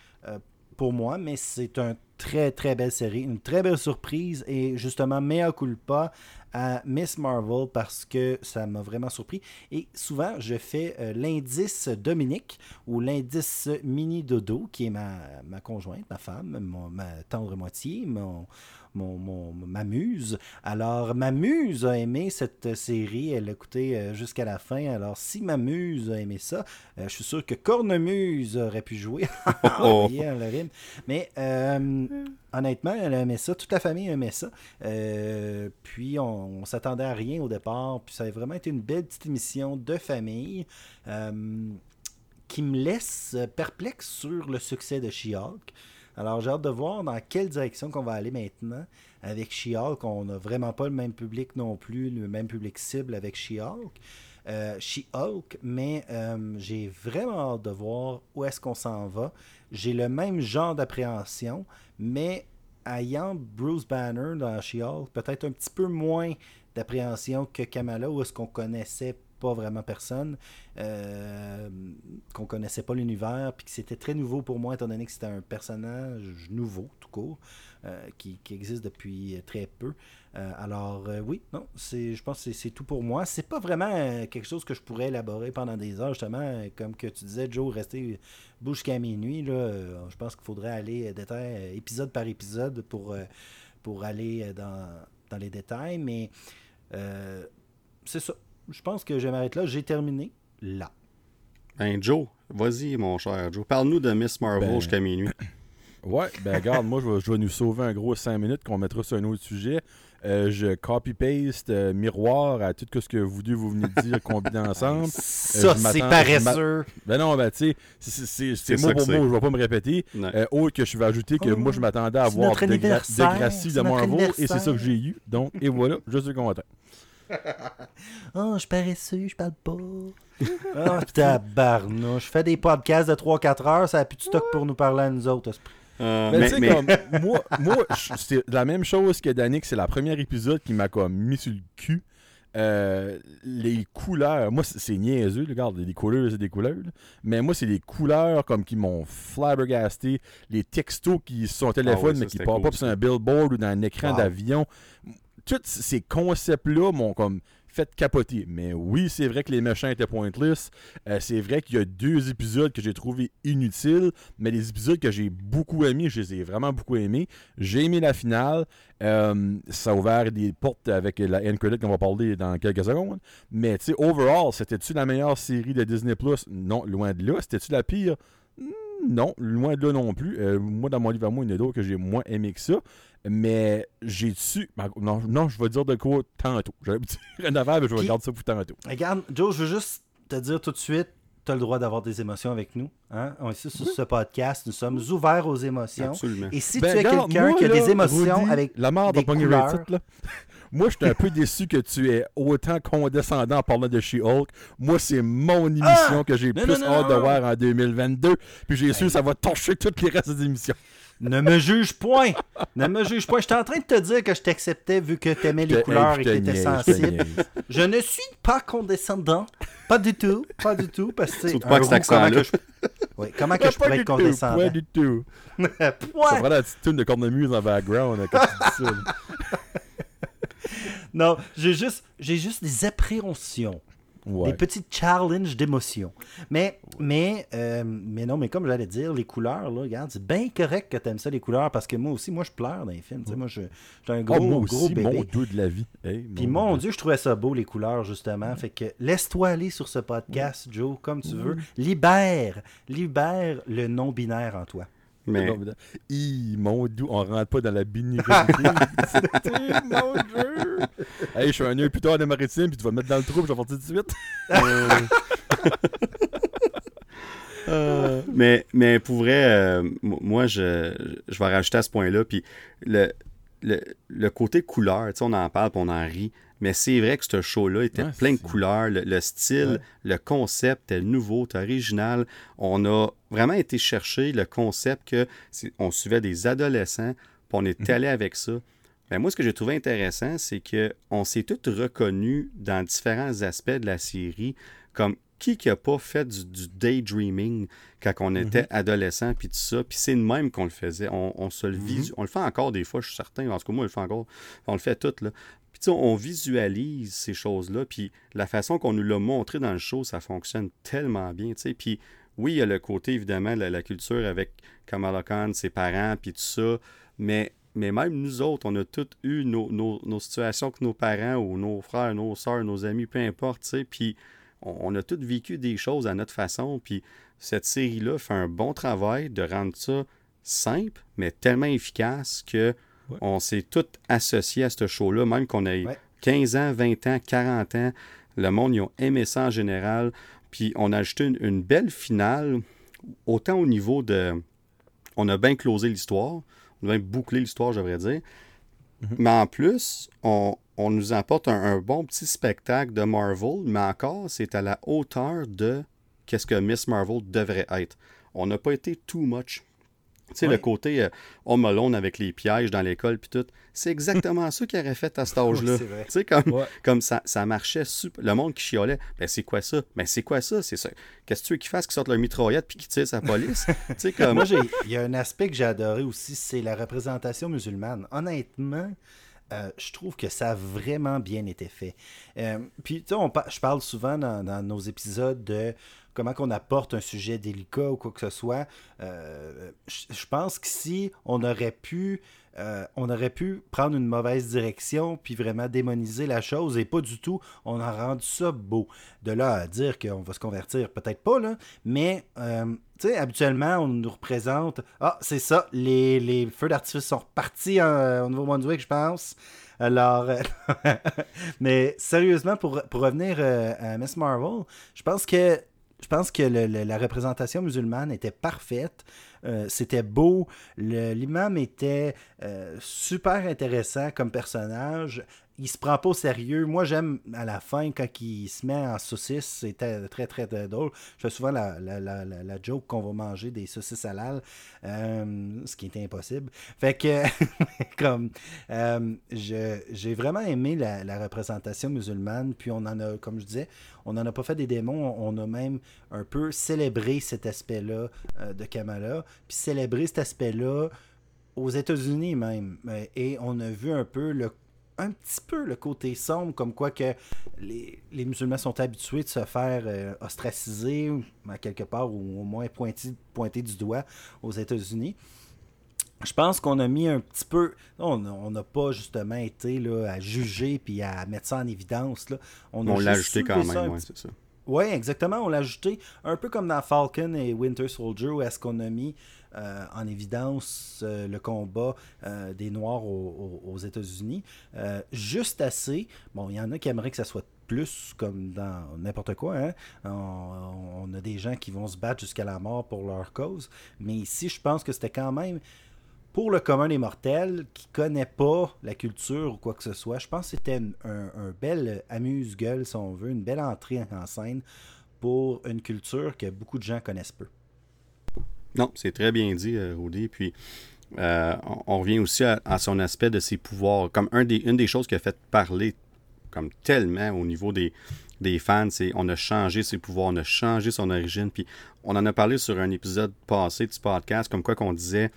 B: pour moi, mais c'est une très très belle série, une très belle surprise et justement mea culpa à Miss Marvel parce que ça m'a vraiment surpris. Et souvent, je fais euh, l'indice Dominique ou l'indice Mini Dodo, qui est ma, conjointe, ma femme, ma tendre moitié, mon, mon, mon- ma muse. Alors, ma muse a aimé cette série, elle a écouté euh, jusqu'à la fin. Alors, si ma muse a aimé ça, euh, je suis sûr que Cornemuse aurait pu jouer. [LAUGHS]
A: Oh.
B: Yeah, le rime. Mais euh, honnêtement, elle aimait ça, toute la famille aimait ça. Euh, puis on, on s'attendait à rien au départ. Puis ça a vraiment été une belle petite émission de famille euh, qui me laisse perplexe sur le succès de She-Hulk. Alors j'ai hâte de voir dans quelle direction qu'on va aller maintenant avec She-Hulk. On n'a vraiment pas le même public non plus, le même public cible avec She-Hulk. Euh, She-Hulk, mais euh, j'ai vraiment hâte de voir où est-ce qu'on s'en va. J'ai le même genre d'appréhension, mais ayant Bruce Banner dans She-Hulk, peut-être un petit peu moins d'appréhension que Kamala, où est-ce qu'on connaissait pas vraiment personne, euh, qu'on connaissait pas l'univers, puis que c'était très nouveau pour moi, étant donné que c'était un personnage nouveau, tout court, euh, qui, existe depuis très peu. Euh, alors, euh, oui, non, je pense que c'est, tout pour moi. C'est pas vraiment quelque chose que je pourrais élaborer pendant des heures, justement. Comme que tu disais, Joe, rester bouche jusqu'à minuit. Là, je pense qu'il faudrait aller épisode par épisode pour, pour aller dans, dans les détails. Mais c'est ça je pense que je vais m'arrêter là. J'ai terminé là.
A: Ben, Joe, vas-y, mon cher Joe. Parle-nous de Miss Marvel ben, jusqu'à minuit. [CLEARS THROAT]
C: Ouais, ben regarde, moi, je vais, nous sauver un gros 5 minutes qu'on mettra sur un autre sujet. Euh, je copy-paste euh, miroir à tout ce que vous deux vous venez de dire combiné ensemble. [LAUGHS]
B: Ça, euh, c'est paresseux.
C: Ben non, ben tu sais, c'est mot pour mot, je vais pas me répéter. autre que je vais ajouter que moi, je m'attendais à avoir de, de Gracie de Marvel et c'est ça que j'ai eu. Donc, et voilà, je suis content. [LAUGHS]
B: oh, je suis paresseux, je parle pas. oh, [LAUGHS] tabarnouche. Je fais des podcasts de 3-4 heures, ça a plus de stock pour nous parler à nous autres.
C: Euh, mais, tu sais, comme, [LAUGHS] moi, moi c'est la même chose que Danick, c'est le premier épisode qui m'a comme mis sur le cul. Euh, les couleurs, moi c'est niaiseux, regarde, les couleurs c'est des couleurs, mais moi c'est les couleurs comme qui m'ont flabbergasté, les textos qui sont au téléphone ah mais qui partent pas sur un billboard ou dans un écran d'avion tous ces concepts-là m'ont comme fait capoter. Mais oui, c'est vrai que les méchants étaient pointless. Euh, c'est vrai qu'il y a deux épisodes que j'ai trouvé inutiles, mais les épisodes que j'ai beaucoup aimés, je les ai vraiment beaucoup aimés. J'ai aimé la finale. Euh, ça a ouvert des portes avec la end credit qu'on va parler dans quelques secondes. Mais tu sais, overall, c'était-tu la meilleure série de Disney Plus? Non, loin de là. C'était-tu la pire? Non, loin de là non plus. Euh, moi, dans mon livre à moi, il y en a d'autres que j'ai moins aimé que ça. Mais j'ai su. Ben, non, non, je vais dire de quoi tantôt. J'allais dire rien à mais je vais regarder ça pour tantôt.
B: Regarde, Joe, je veux juste te dire tout de suite tu as le droit d'avoir des émotions avec nous. Hein? On est ici sur ce podcast. Nous sommes ouverts aux émotions.
A: Absolument.
B: Et si ben, tu es quelqu'un qui a des émotions avec la mort des couleurs... là.
C: Moi, je suis un peu déçu que tu es autant condescendant en parlant de She-Hulk. Moi, c'est mon émission ah! que j'ai plus hâte de voir en 2022. Puis j'ai su que ça va torcher toutes les restes des émissions.
B: Ne me juge point. Ne me juge point. J'étais en train de te dire que je t'acceptais vu que tu aimais les couleurs et que tu étais sensible. Je ne suis pas condescendant. Pas du tout. Pas du tout. Parce que
A: c'est pas que comment que je...
B: Oui, comment que je pourrais être condescendant?
C: Pas du tout. [LAUGHS] Ça prend la petite tune de cornemuse en background quand tu dis ça. [LAUGHS]
B: non, j'ai juste, j'ai juste des appréhensions des petits challenges d'émotion. Mais, mais, euh, mais non, mais comme j'allais dire, les couleurs, là, regarde, c'est bien correct que tu aimes ça, les couleurs, parce que moi aussi, moi, je pleure dans les films. Moi, je, j'ai un gros, oh, moi gros bébé.
C: mon dieu de la vie.
B: Puis mon Dieu, je trouvais ça beau, les couleurs, justement. Fait que laisse-toi aller sur ce podcast, Joe, comme tu veux. Libère, libère le non-binaire en toi.
C: Mais... mon dieu, on rentre pas dans la binarité. [LAUGHS] [LAUGHS] mon dieu! Hey, je suis un nœud plus tard de maritime, puis tu vas me mettre dans le trou, puis je vais partir de suite. [LAUGHS]
A: Euh, mais, mais pour vrai, euh, moi, je, je vais rajouter à ce point-là. Puis le, le, le, côté couleur, on en parle, puis on en rit. Mais c'est vrai que ce show-là était plein de couleurs. Le, style, le concept était nouveau, était original. On a vraiment été chercher le concept que on suivait des adolescents, puis on est mhm. allé avec ça. Ben moi, ce que j'ai trouvé intéressant, c'est qu'on s'est tous reconnus dans différents aspects de la série, comme qui qui a pas fait du, daydreaming quand on était mhm. adolescent, puis tout ça. Puis c'est le même qu'on le faisait. On, se le mhm. on le fait encore des fois, je suis certain. En tout cas, moi, on le fait encore. On le fait tout, là on visualise ces choses-là, puis la façon qu'on nous l'a montré dans le show, ça fonctionne tellement bien, Puis oui, il y a le côté, évidemment, de la, culture avec Kamala Khan, ses parents, puis tout ça, mais, même nous autres, on a tous eu nos, situations avec nos parents ou nos frères, nos soeurs, nos amis, peu importe, tu sais, puis on, a tous vécu des choses à notre façon, puis cette série-là fait un bon travail de rendre ça simple, mais tellement efficace que on s'est tous associés à ce show-là, même qu'on ait 15 ans, 20 ans, 40 ans. Le monde, ils ont aimé ça en général. Puis on a ajouté une, belle finale, autant au niveau de. On a bien closé l'histoire, on a bien bouclé l'histoire, j'aimerais dire. Mhm. Mais en plus, on, nous apporte un, bon petit spectacle de Marvel, mais encore, c'est à la hauteur de qu'est-ce que Miss Marvel devrait être. On n'a pas été too much Tu sais, le côté euh, Home Alone avec les pièges dans l'école puis tout, c'est exactement [LAUGHS] ça qu'il aurait fait à cet âge-là. tu sais, comme, comme ça, ça marchait super. Le monde qui chiolait, ben c'est quoi ça? Ben c'est quoi ça? C'est ça. Qu'est-ce que tu veux qu'ils fassent? Qu'ils sortent leur mitraillette puis qu'ils tirent sa police? [LAUGHS] tu sais, comme...
B: Moi, il y a un aspect que j'ai adoré aussi, c'est la représentation musulmane. Honnêtement, euh, je trouve que ça a vraiment bien été fait. Euh, puis, tu sais, je parle souvent dans, dans, nos épisodes de comment qu'on apporte un sujet délicat ou quoi que ce soit. Euh, je pense que si on aurait pu euh, on aurait pu prendre une mauvaise direction puis vraiment démoniser la chose et pas du tout. On a rendu ça beau. De là à dire qu'on va se convertir, peut-être pas, là, mais euh, tu sais, habituellement, on nous représente. Ah, c'est ça, les, feux d'artifice sont repartis au Nouveau-Brunswick, je pense. Alors, [LAUGHS] mais sérieusement, pour, pour revenir à Miss Marvel, je pense que je pense que la représentation musulmane était parfaite. Euh, c'était beau. L'imam était euh, super intéressant comme personnage il se prend pas au sérieux. Moi, j'aime à la fin, quand il se met en saucisse, c'était très, très, très, drôle. Je fais souvent la, joke qu'on va manger des saucisses halal, euh, ce qui était impossible. Fait que, [LAUGHS] comme, euh, j'ai vraiment aimé la, représentation musulmane, puis on en a, comme je disais, on n'en a pas fait des démons, on a même un peu célébré cet aspect-là euh, de Kamala, puis célébré cet aspect-là aux États-Unis même. Et on a vu un peu le un petit peu le côté sombre, comme quoi que les, musulmans sont habitués de se faire euh, ostraciser, à quelque part, ou au moins pointer, pointer du doigt aux États-Unis. Je pense qu'on a mis un petit peu. On n'a pas justement été là, à juger puis à mettre ça en évidence. Là.
A: On, l'a ajouté quand même, c'est ça.
B: Oui, exactement. On l'a ajouté un peu comme dans Falcon et Winter Soldier, où est-ce qu'on a mis euh, en évidence euh, le combat euh, des Noirs aux, États-Unis. juste assez. Bon, il y en a qui aimeraient que ça soit plus comme dans n'importe quoi. Hein. On, a des gens qui vont se battre jusqu'à la mort pour leur cause. Mais ici, je pense que c'était quand même pour le commun des mortels qui connaît pas la culture ou quoi que ce soit. Je pense que c'était un, un, bel amuse-gueule, si on veut, une belle entrée en scène pour une culture que beaucoup de gens connaissent peu.
A: Non, c'est très bien dit, euh, Rudy. Puis, euh, on, revient aussi à, son aspect de ses pouvoirs. Comme une des choses qui a fait parler comme tellement au niveau des, des fans, c'est on a changé ses pouvoirs, on a changé son origine. Puis, on en a parlé sur un épisode passé du podcast, comme quoi qu'on disait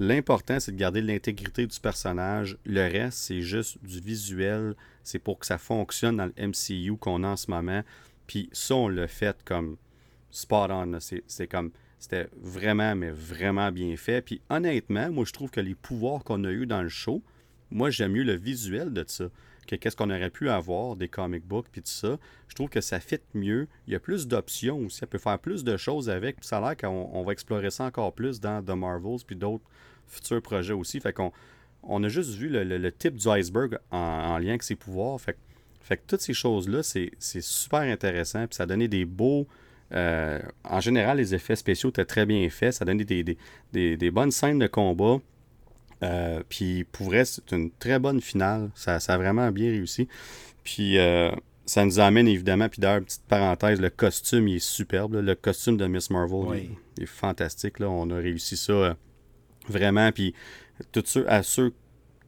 A: l'important, c'est de garder l'intégrité du personnage. Le reste, c'est juste du visuel. C'est pour que ça fonctionne dans le MCU qu'on a en ce moment. Puis, ça, on l'a fait comme spot on. C'est comme c'était vraiment, mais vraiment bien fait. Puis honnêtement, moi, je trouve que les pouvoirs qu'on a eu dans le show, moi, j'aime mieux le visuel de ça que qu'est-ce qu'on aurait pu avoir des comic books puis tout ça. Je trouve que ça fit mieux. Il y a plus d'options aussi. Ça peut faire plus de choses avec. Puis ça a l'air qu'on va explorer ça encore plus dans The Marvels puis d'autres futurs projets aussi. Fait qu'on on a juste vu le, type du iceberg en, lien avec ses pouvoirs. Fait, fait que toutes ces choses-là, c'est super intéressant. Puis ça a donné des beaux euh, en général, les effets spéciaux étaient très bien faits. Ça donnait des, des, bonnes scènes de combat. Euh, puis pour vrai, c'est une très bonne finale. Ça, a vraiment bien réussi. Puis euh, ça nous amène évidemment, puis d'ailleurs, petite parenthèse, le costume il est superbe. Le costume de Miss Marvel il, est fantastique. Là. On a réussi ça vraiment. Puis tous ceux, à ceux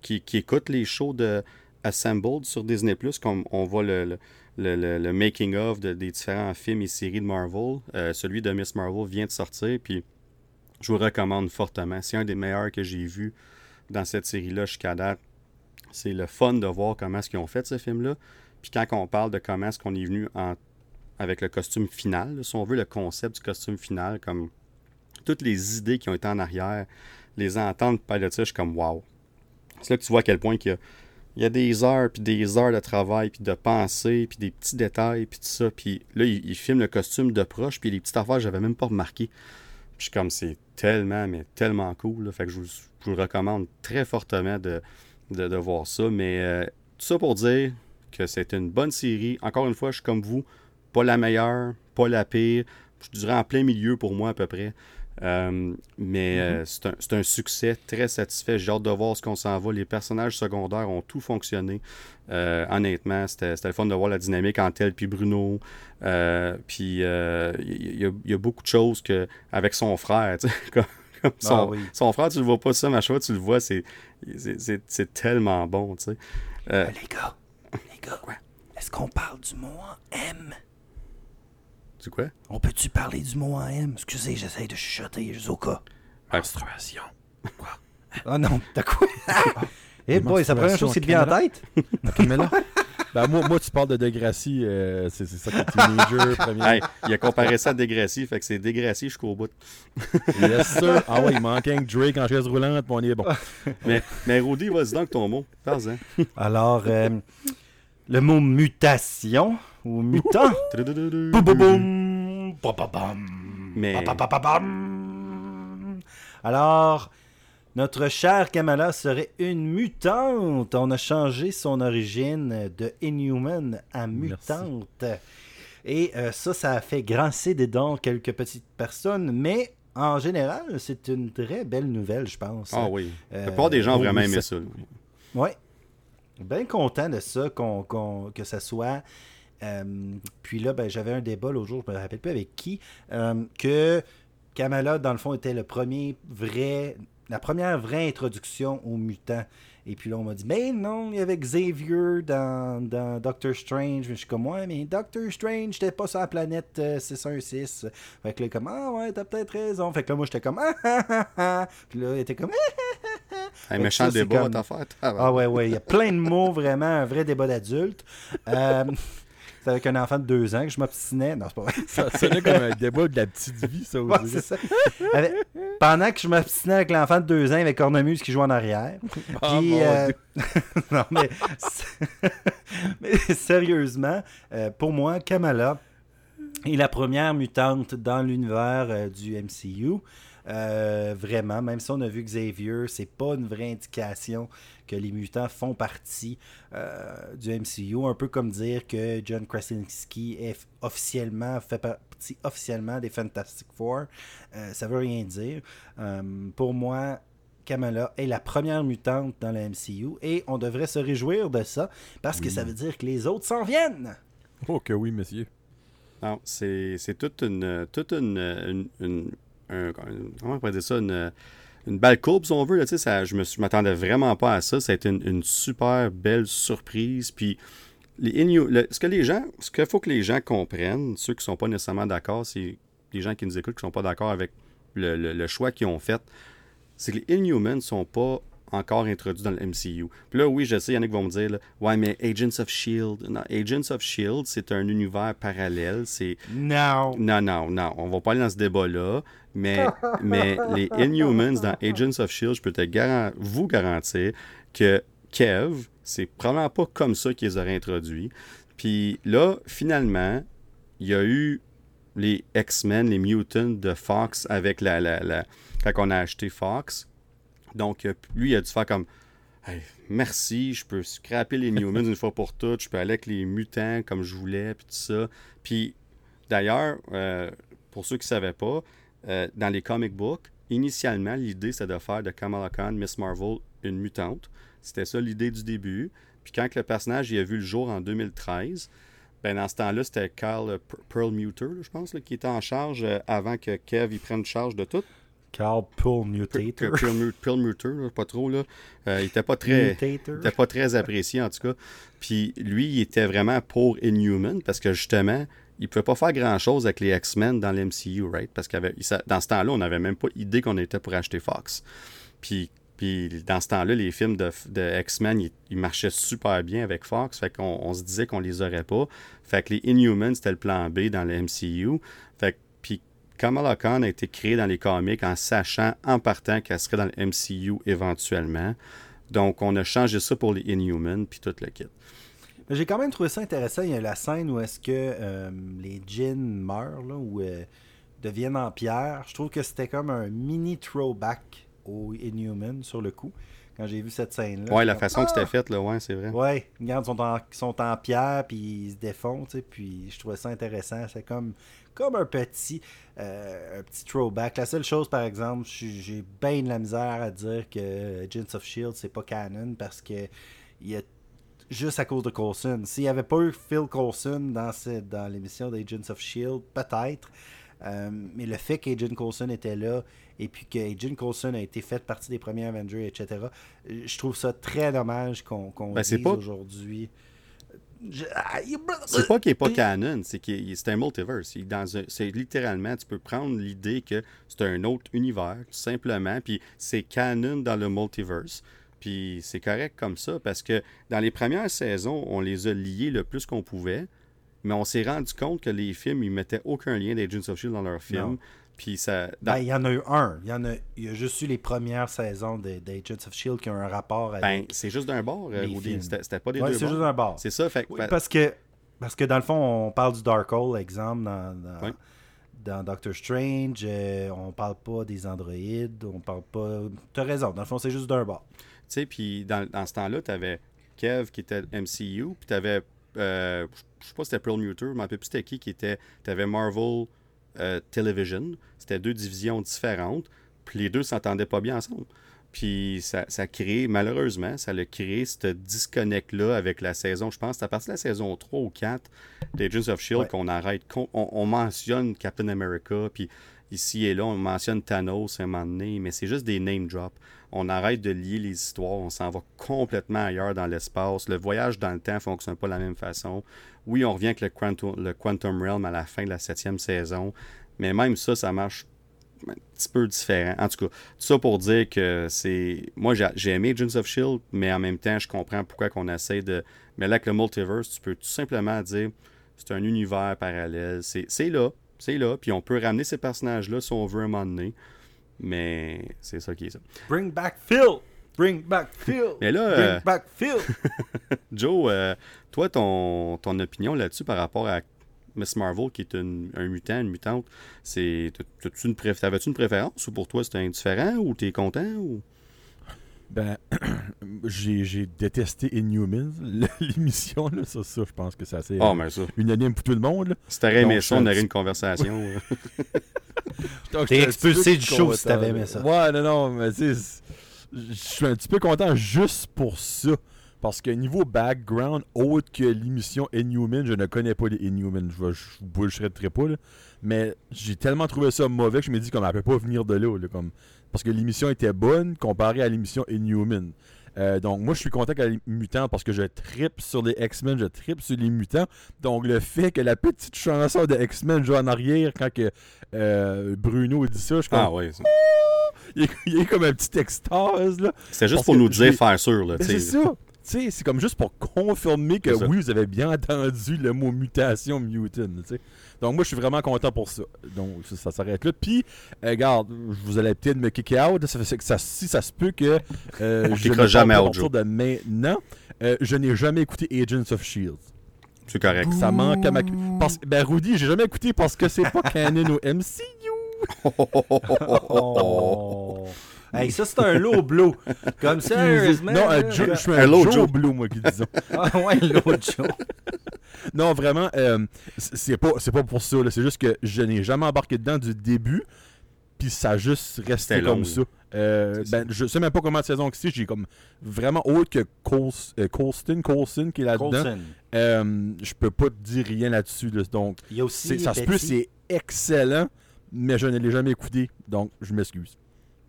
A: qui, qui, écoutent les shows de Assembled sur Disney, comme on voit le le, making-of des différents films et séries de Marvel. Euh, celui de Miss Marvel vient de sortir, puis je vous recommande fortement. C'est un des meilleurs que j'ai vu dans cette série-là jusqu'à date. C'est le fun de voir comment est-ce qu'ils ont fait ce film-là. Puis quand on parle de comment est-ce qu'on est venu en, avec le costume final, si on veut le concept du costume final, comme toutes les idées qui ont été en arrière, les entendre parler de ça, je suis comme wow. C'est là que tu vois à quel point il y a il y a des heures, puis des heures de travail, puis de pensée, puis des petits détails, puis tout ça. Puis là, il, filme le costume de proche, puis les petites affaires, j'avais même pas remarqué. Puis comme, c'est tellement, mais tellement cool. Fait que je vous, recommande très fortement de, de, voir ça. Mais euh, tout ça pour dire que c'est une bonne série. Encore une fois, je suis comme vous, pas la meilleure, pas la pire. Je dirais en plein milieu pour moi à peu près. Euh, mais euh, mhm. c'est un, succès très satisfait. J'ai hâte de voir ce qu'on s'en va. Les personnages secondaires ont tout fonctionné. Euh, honnêtement, c'était le fun de voir la dynamique entre elle puis Bruno. puis il y, a beaucoup de choses que avec son frère, [LAUGHS] Comme son,
B: Ah oui.
A: son frère, tu le vois pas ça, machin, tu le vois, c'est, tellement bon, tu sais. Euh,
B: les gars, les gars, est-ce qu'on parle du mot en M?
A: Tu quoi?
B: On peut-tu parler du mot en M? Excusez, j'essaye de chuchoter juste au cas.
C: Menstruation. [LAUGHS]
B: Ah non, t'as quoi? [LAUGHS] Eh boy, c'est la première chose qui te vient en tête? [LAUGHS]
C: Ok, mais là. Ben, moi, moi, tu parles de Degrassi, euh, c'est c'est ça que teenager, premier.
A: Hey, il a comparé ça à Degrassi, fait que c'est Degrassi jusqu'au bout.
C: Yes, sir. Ah ouais, il manquait un Drake en chaise roulante, puis on est bon.
A: Mais, mais Rudy, vas-y donc ton mot. Parle-en.
B: Alors, euh, le mot mutation ou mutant.
A: Mais-.
B: Alors, notre chère Kamala serait une mutante. On a changé son origine de Inhuman à mutante. Et euh, ça, ça a fait grincer des dents quelques petites personnes, mais en général, c'est une très belle nouvelle, je pense.
A: Ah oui. La
B: Euh,
A: plupart des gens ont
B: oui,
A: vraiment
B: oui,
A: aimé
B: ça-
A: ça.
B: Ouais. Bien content de ça, qu'on- que ça soit. Euh, puis là, ben, j'avais un débat l'autre jour, je me rappelle plus avec qui, euh, que Kamala, dans le fond, était le premier vrai, la première vraie introduction aux mutants. Et puis là, on m'a dit, mais non, il y avait Xavier dans, dans Doctor Strange. Je suis comme, ouais, mais Doctor Strange, j'étais pas sur la planète euh, 616. Fait que là, comme, ah ouais, t'as peut-être raison. Fait que là, moi, j'étais comme, [LAUGHS] ah ah ah ah. Puis là, il était comme, [LAUGHS] ah,
A: Un
B: Fait que
A: méchant
B: ça, c'est
A: débat
B: comme-
A: à. Ah,
B: ah ouais, ouais, il y a plein de mots, vraiment, un vrai débat d'adulte. Euh, c'est avec un enfant de deux ans que je m'obstinais. Non, c'est pas vrai.
C: Ça sonnait comme un débat de la petite vie, ça
B: Ouais,
C: aussi.
B: c'est ça. Avec- pendant que je m'obstinais avec l'enfant de deux ans, avec Cornemuse qui joue en arrière. [LAUGHS]
C: Ah,
B: Puis, euh,
C: Dieu. [LAUGHS]
B: non, mais, [LAUGHS] mais sérieusement, euh, pour moi, Kamala est la première mutante dans l'univers euh, du MCU. Euh, vraiment, même si on a vu Xavier, c'est pas une vraie indication que les mutants font partie euh, du MCU. Un peu comme dire que John Krasinski est officiellement fait partie officiellement des Fantastic Four. Euh, ça veut rien dire. Euh, pour moi, Kamala est la première mutante dans le MCU et on devrait se réjouir de ça parce que ça veut dire que les autres s'en viennent.
C: Oh que oui, monsieur.
A: Non, c'est c'est toute une. Toute une, une- une- un- comment on pourrait dire ça? Une, une belle courbe, si on veut. Là, je je m'attendais vraiment pas à ça. Ça a été une, super belle surprise. Puis, les le- ce que les gens. Ce qu'il faut que les gens comprennent, ceux qui sont pas nécessairement d'accord, c'est les gens qui nous écoutent qui sont pas d'accord avec le, le- choix qu'ils ont fait, c'est que les Inhumans sont pas encore introduits dans le MCU. Puis là, oui, je sais, il y en a qui vont me dire, là, ouais, mais Agents of S.H.I.E.L.D. Non, Agents of S.H.I.E.L.D., c'est un univers parallèle. C'est
B: Non.
A: non, non, non. On va pas aller dans ce débat-là. Mais, [LAUGHS] mais les Inhumans dans Agents of S.H.I.E.L.D., je peux te vous garantir que Kev, c'est probablement pas comme ça qu'ils auraient introduits. Puis là, finalement, il y a eu les X-Men, les Mutants de Fox avec la, la, la- Quand on a acheté Fox. Donc, euh, lui, il a dû faire comme. Merci, je peux scraper les Newmans une fois pour toutes, je peux aller avec les mutants comme je voulais, puis tout ça. Puis, d'ailleurs, euh, pour ceux qui ne savaient pas, euh, dans les comic books, initialement, l'idée, c'était de faire de Kamala Khan, Miss Marvel, une mutante. C'était ça l'idée du début. Puis quand le personnage il a vu le jour en 2013, ben dans ce temps-là, c'était Carl Per- Perlmutter, là, je pense, qui était en charge avant que Kev il prenne charge de tout.
B: Carl
A: Perlmutter, là, pas trop, là. Euh, il était pas très... Était pas très apprécié en tout cas. Puis lui, il était vraiment pour Inhuman parce que justement, il pouvait pas faire grand chose avec les X-Men dans l'MCU, right? Parce que dans ce temps-là, on n'avait même pas idée qu'on était pour acheter Fox. Puis, puis dans ce temps-là, les films de, de X-Men, ils, ils marchaient super bien avec Fox. Fait qu'on on se disait qu'on les aurait pas. Fait que les Inhumans, c'était le plan B dans le MCU. Kamala Khan a été créée dans les comics en sachant, en partant, qu'elle serait dans le MCU éventuellement. Donc, on a changé ça pour les Inhumans, puis tout le kit.
B: J'ai quand même trouvé ça intéressant. Il y a la scène où est-ce que euh, les djinns meurent, ou euh, deviennent en pierre. Je trouve que c'était comme un mini throwback aux Inhumans sur le coup. Quand j'ai vu cette scène-là.
A: Ouais, la façon que
B: Ah!
A: c'était fait, là, ouais, c'est vrai.
B: Ouais, regarde, ils sont en, ils sont en pierre, puis ils se défont, tu sais, puis je trouvais ça intéressant. C'est comme, comme un petit, euh, un petit throwback. La seule chose, par exemple, j'ai bien de la misère à dire que Agents of S.H.I.E.L.D. c'est pas canon parce que il y a juste à cause de Coulson. S'il n'y avait pas eu Phil Coulson dans, ce- dans l'émission d'Agents of S.H.I.E.L.D., peut-être. Euh, mais le fait qu'Agent Coulson était là et puis qu'Agent Coulson a été fait partie des premiers Avengers, etc., euh, je trouve ça très dommage qu'on qu'on
A: Ben,
B: dise
A: pas-
B: aujourd'hui. Je- ah,
A: C'est pas qu'il n'est pas canon, c'est qu'il est- c'est un multiverse. C'est littéralement, tu peux prendre l'idée que c'est un autre univers, tout simplement, puis c'est canon dans le multiverse. Puis c'est correct comme ça, parce que dans les premières saisons, on les a liés le plus qu'on pouvait, mais on s'est rendu compte que les films, ils mettaient aucun lien d'Agents of S.H.I.E.L.D. Dans leurs films. Puis ça...
B: Ben, il y en a eu un. Il y, en a, il y a juste eu les premières saisons d'Agents of S.H.I.E.L.D. qui ont un rapport avec.
A: ben, c'est juste d'un bord, euh. C'était pas des
B: Ouais,
A: deux
B: c'est juste un bar.
A: C'est ça, fait
B: Oui,
A: ben,
B: parce que parce que dans le fond, on parle du Darkhold, exemple, dans, dans,
A: Oui.
B: dans Doctor Strange. euh, on parle pas des androïdes. On parle pas. T'as raison. Dans le fond, c'est juste d'un bar.
A: Tu sais, puis dans, dans ce temps-là, tu avais Kev qui était MCU, puis tu avais, je sais pas si c'était Pearl Muter, je m'en rappelle plus c'était qui qui était, tu avais Marvel euh, Television, c'était deux divisions différentes, puis les deux s'entendaient pas bien ensemble. Puis ça, ça crée, malheureusement, ça a créé ce disconnect-là avec la saison, je pense, c'est à partir de la saison 3 ou 4 d'Agents of S.H.I.E.L.D.
B: Ouais.
A: qu'on arrête, on mentionne Captain America, puis ici et là, on mentionne Thanos à un moment donné, mais c'est juste des name drops. On arrête de lier les histoires, on s'en va complètement ailleurs dans l'espace. Le voyage dans le temps ne fonctionne pas de la même façon. Oui, on revient avec le Quantum, Realm à la fin de la septième saison, mais même ça, ça marche un petit peu différent. En tout cas, tout ça pour dire que c'est. Moi, j'ai aimé Agents of Shield, mais en même temps, je comprends pourquoi qu'on essaie de. Mais là, avec le multiverse, tu peux tout simplement dire c'est un univers parallèle. C'est c'est là, c'est là, puis on peut ramener ces personnages-là si on veut un moment donné. Mais c'est ça qui est ça.
B: Bring back Phil! Bring back Phil!
A: Mais là,
B: Bring
A: euh,
B: back Phil! [LAUGHS]
A: Joe, euh, toi, ton, ton opinion là-dessus par rapport à Miss Marvel, qui est une- un mutant, une mutante, c'est. t'as- t'as-tu une préf- T'avais-tu une préférence ou pour toi c'était indifférent ou t'es content ou?
C: Ben, [CLEARS THROAT] j'ai j'ai détesté Inhumans, [LAUGHS] l'émission, là, ça, ça, je pense que c'est assez
A: Ah, mais ça.
C: unanime pour tout le monde. là.
A: Si t'aurais aimé ça, on aurait une conversation. [LAUGHS]
B: T'es expulsé du show si t'avais aimé ça.
C: Ouais, non, non, mais tu sais, je suis un petit peu content juste pour ça. Parce que niveau background, autre que l'émission Inhuman, je ne connais pas les Inhumans. Je, je bullshitterai pas, là. Mais j'ai tellement trouvé ça mauvais que je me dis qu'on ne peut pas venir de là. comme... Parce que l'émission était bonne comparée à l'émission Inhuman. Euh, donc moi je suis content qu'elle ait mutant parce que je tripe sur les X-Men, je tripe sur les mutants. Donc le fait que la petite chanson de X-Men joue en arrière quand que euh, Bruno dit ça, je suis comme,
A: Ah, ouais.
C: Il, est, il est comme un petit extase là.
A: C'était juste pour nous dire faire sûr. Là,
C: Ben, c'est ça. C'est comme juste pour confirmer que
A: C'est
C: oui, vous avez bien entendu le mot mutation, mutant. Donc moi, je suis vraiment content pour ça. Donc ça, ça s'arrête là. Puis, euh, regarde, vous allez peut-être me kick out. Ça fait que ça, si ça se peut que euh, [LAUGHS]
A: On
C: je ne
A: jamais
C: pas partir de maintenant, euh, je n'ai jamais écouté Agents of Shield.
A: C'est correct.
C: Ça manque à ma. Parce... Ben Rudy, j'ai jamais écouté parce que c'est pas [LAUGHS] canon au MCU.
B: Oh. Hey, ça, c'est un low blow. Comme sérieusement.
C: Non, euh, Joe- je suis
A: Un
C: un
A: low
C: Joe,
A: Joe.
C: Blue, moi qui disons. [LAUGHS]
B: Ah ouais, Joe.
C: Non, vraiment, euh, c'est pas, c'est pas pour ça. là. C'est juste que je n'ai jamais embarqué dedans du début. Puis ça a juste resté comme
A: long,
C: ça. Euh, ben, je sais même pas comment de saison que c'est. J'ai comme vraiment autre que Cols- euh, Colston, Colson qui est là-dedans. Euh, je peux pas te dire rien là-dessus. là. Donc,
B: Il y a aussi
C: c'est- ça se peut, c'est excellent. Mais je ne l'ai jamais écouté. Donc, je m'excuse.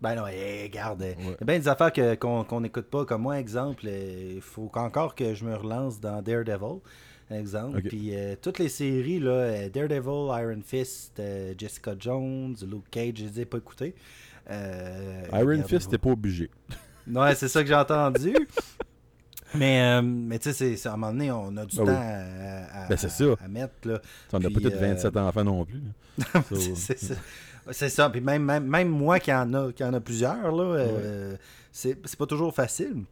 B: Ben non, hey, regarde. Il
C: Ouais.
B: y a bien des affaires que- qu'on qu'on n'écoute pas. Comme moi, exemple, euh, il faut encore que je me relance dans Daredevil. Exemple.
C: Ok.
B: Puis euh, toutes les séries, là, euh, Daredevil, Iron Fist, Jessica Jones, Luke Cage, je les ai pas écoutées. Euh,
C: Iron. Fist, t'es pas obligé.
B: Ouais, c'est ça que j'ai entendu. [LAUGHS] mais euh, mais tu sais, à un moment donné, on a du
C: Ben
B: temps
C: oui.
B: à, à-
C: Ben, c'est ça.
B: à mettre. Là.
C: T'en as
B: Puis,
C: peut-être
B: euh,
C: 27 enfants non plus. [LAUGHS] So,
B: c'est ça. C'est ça. Puis même, même, même moi qui en a, qui en a plusieurs, là, euh, c'est c'est pas toujours facile.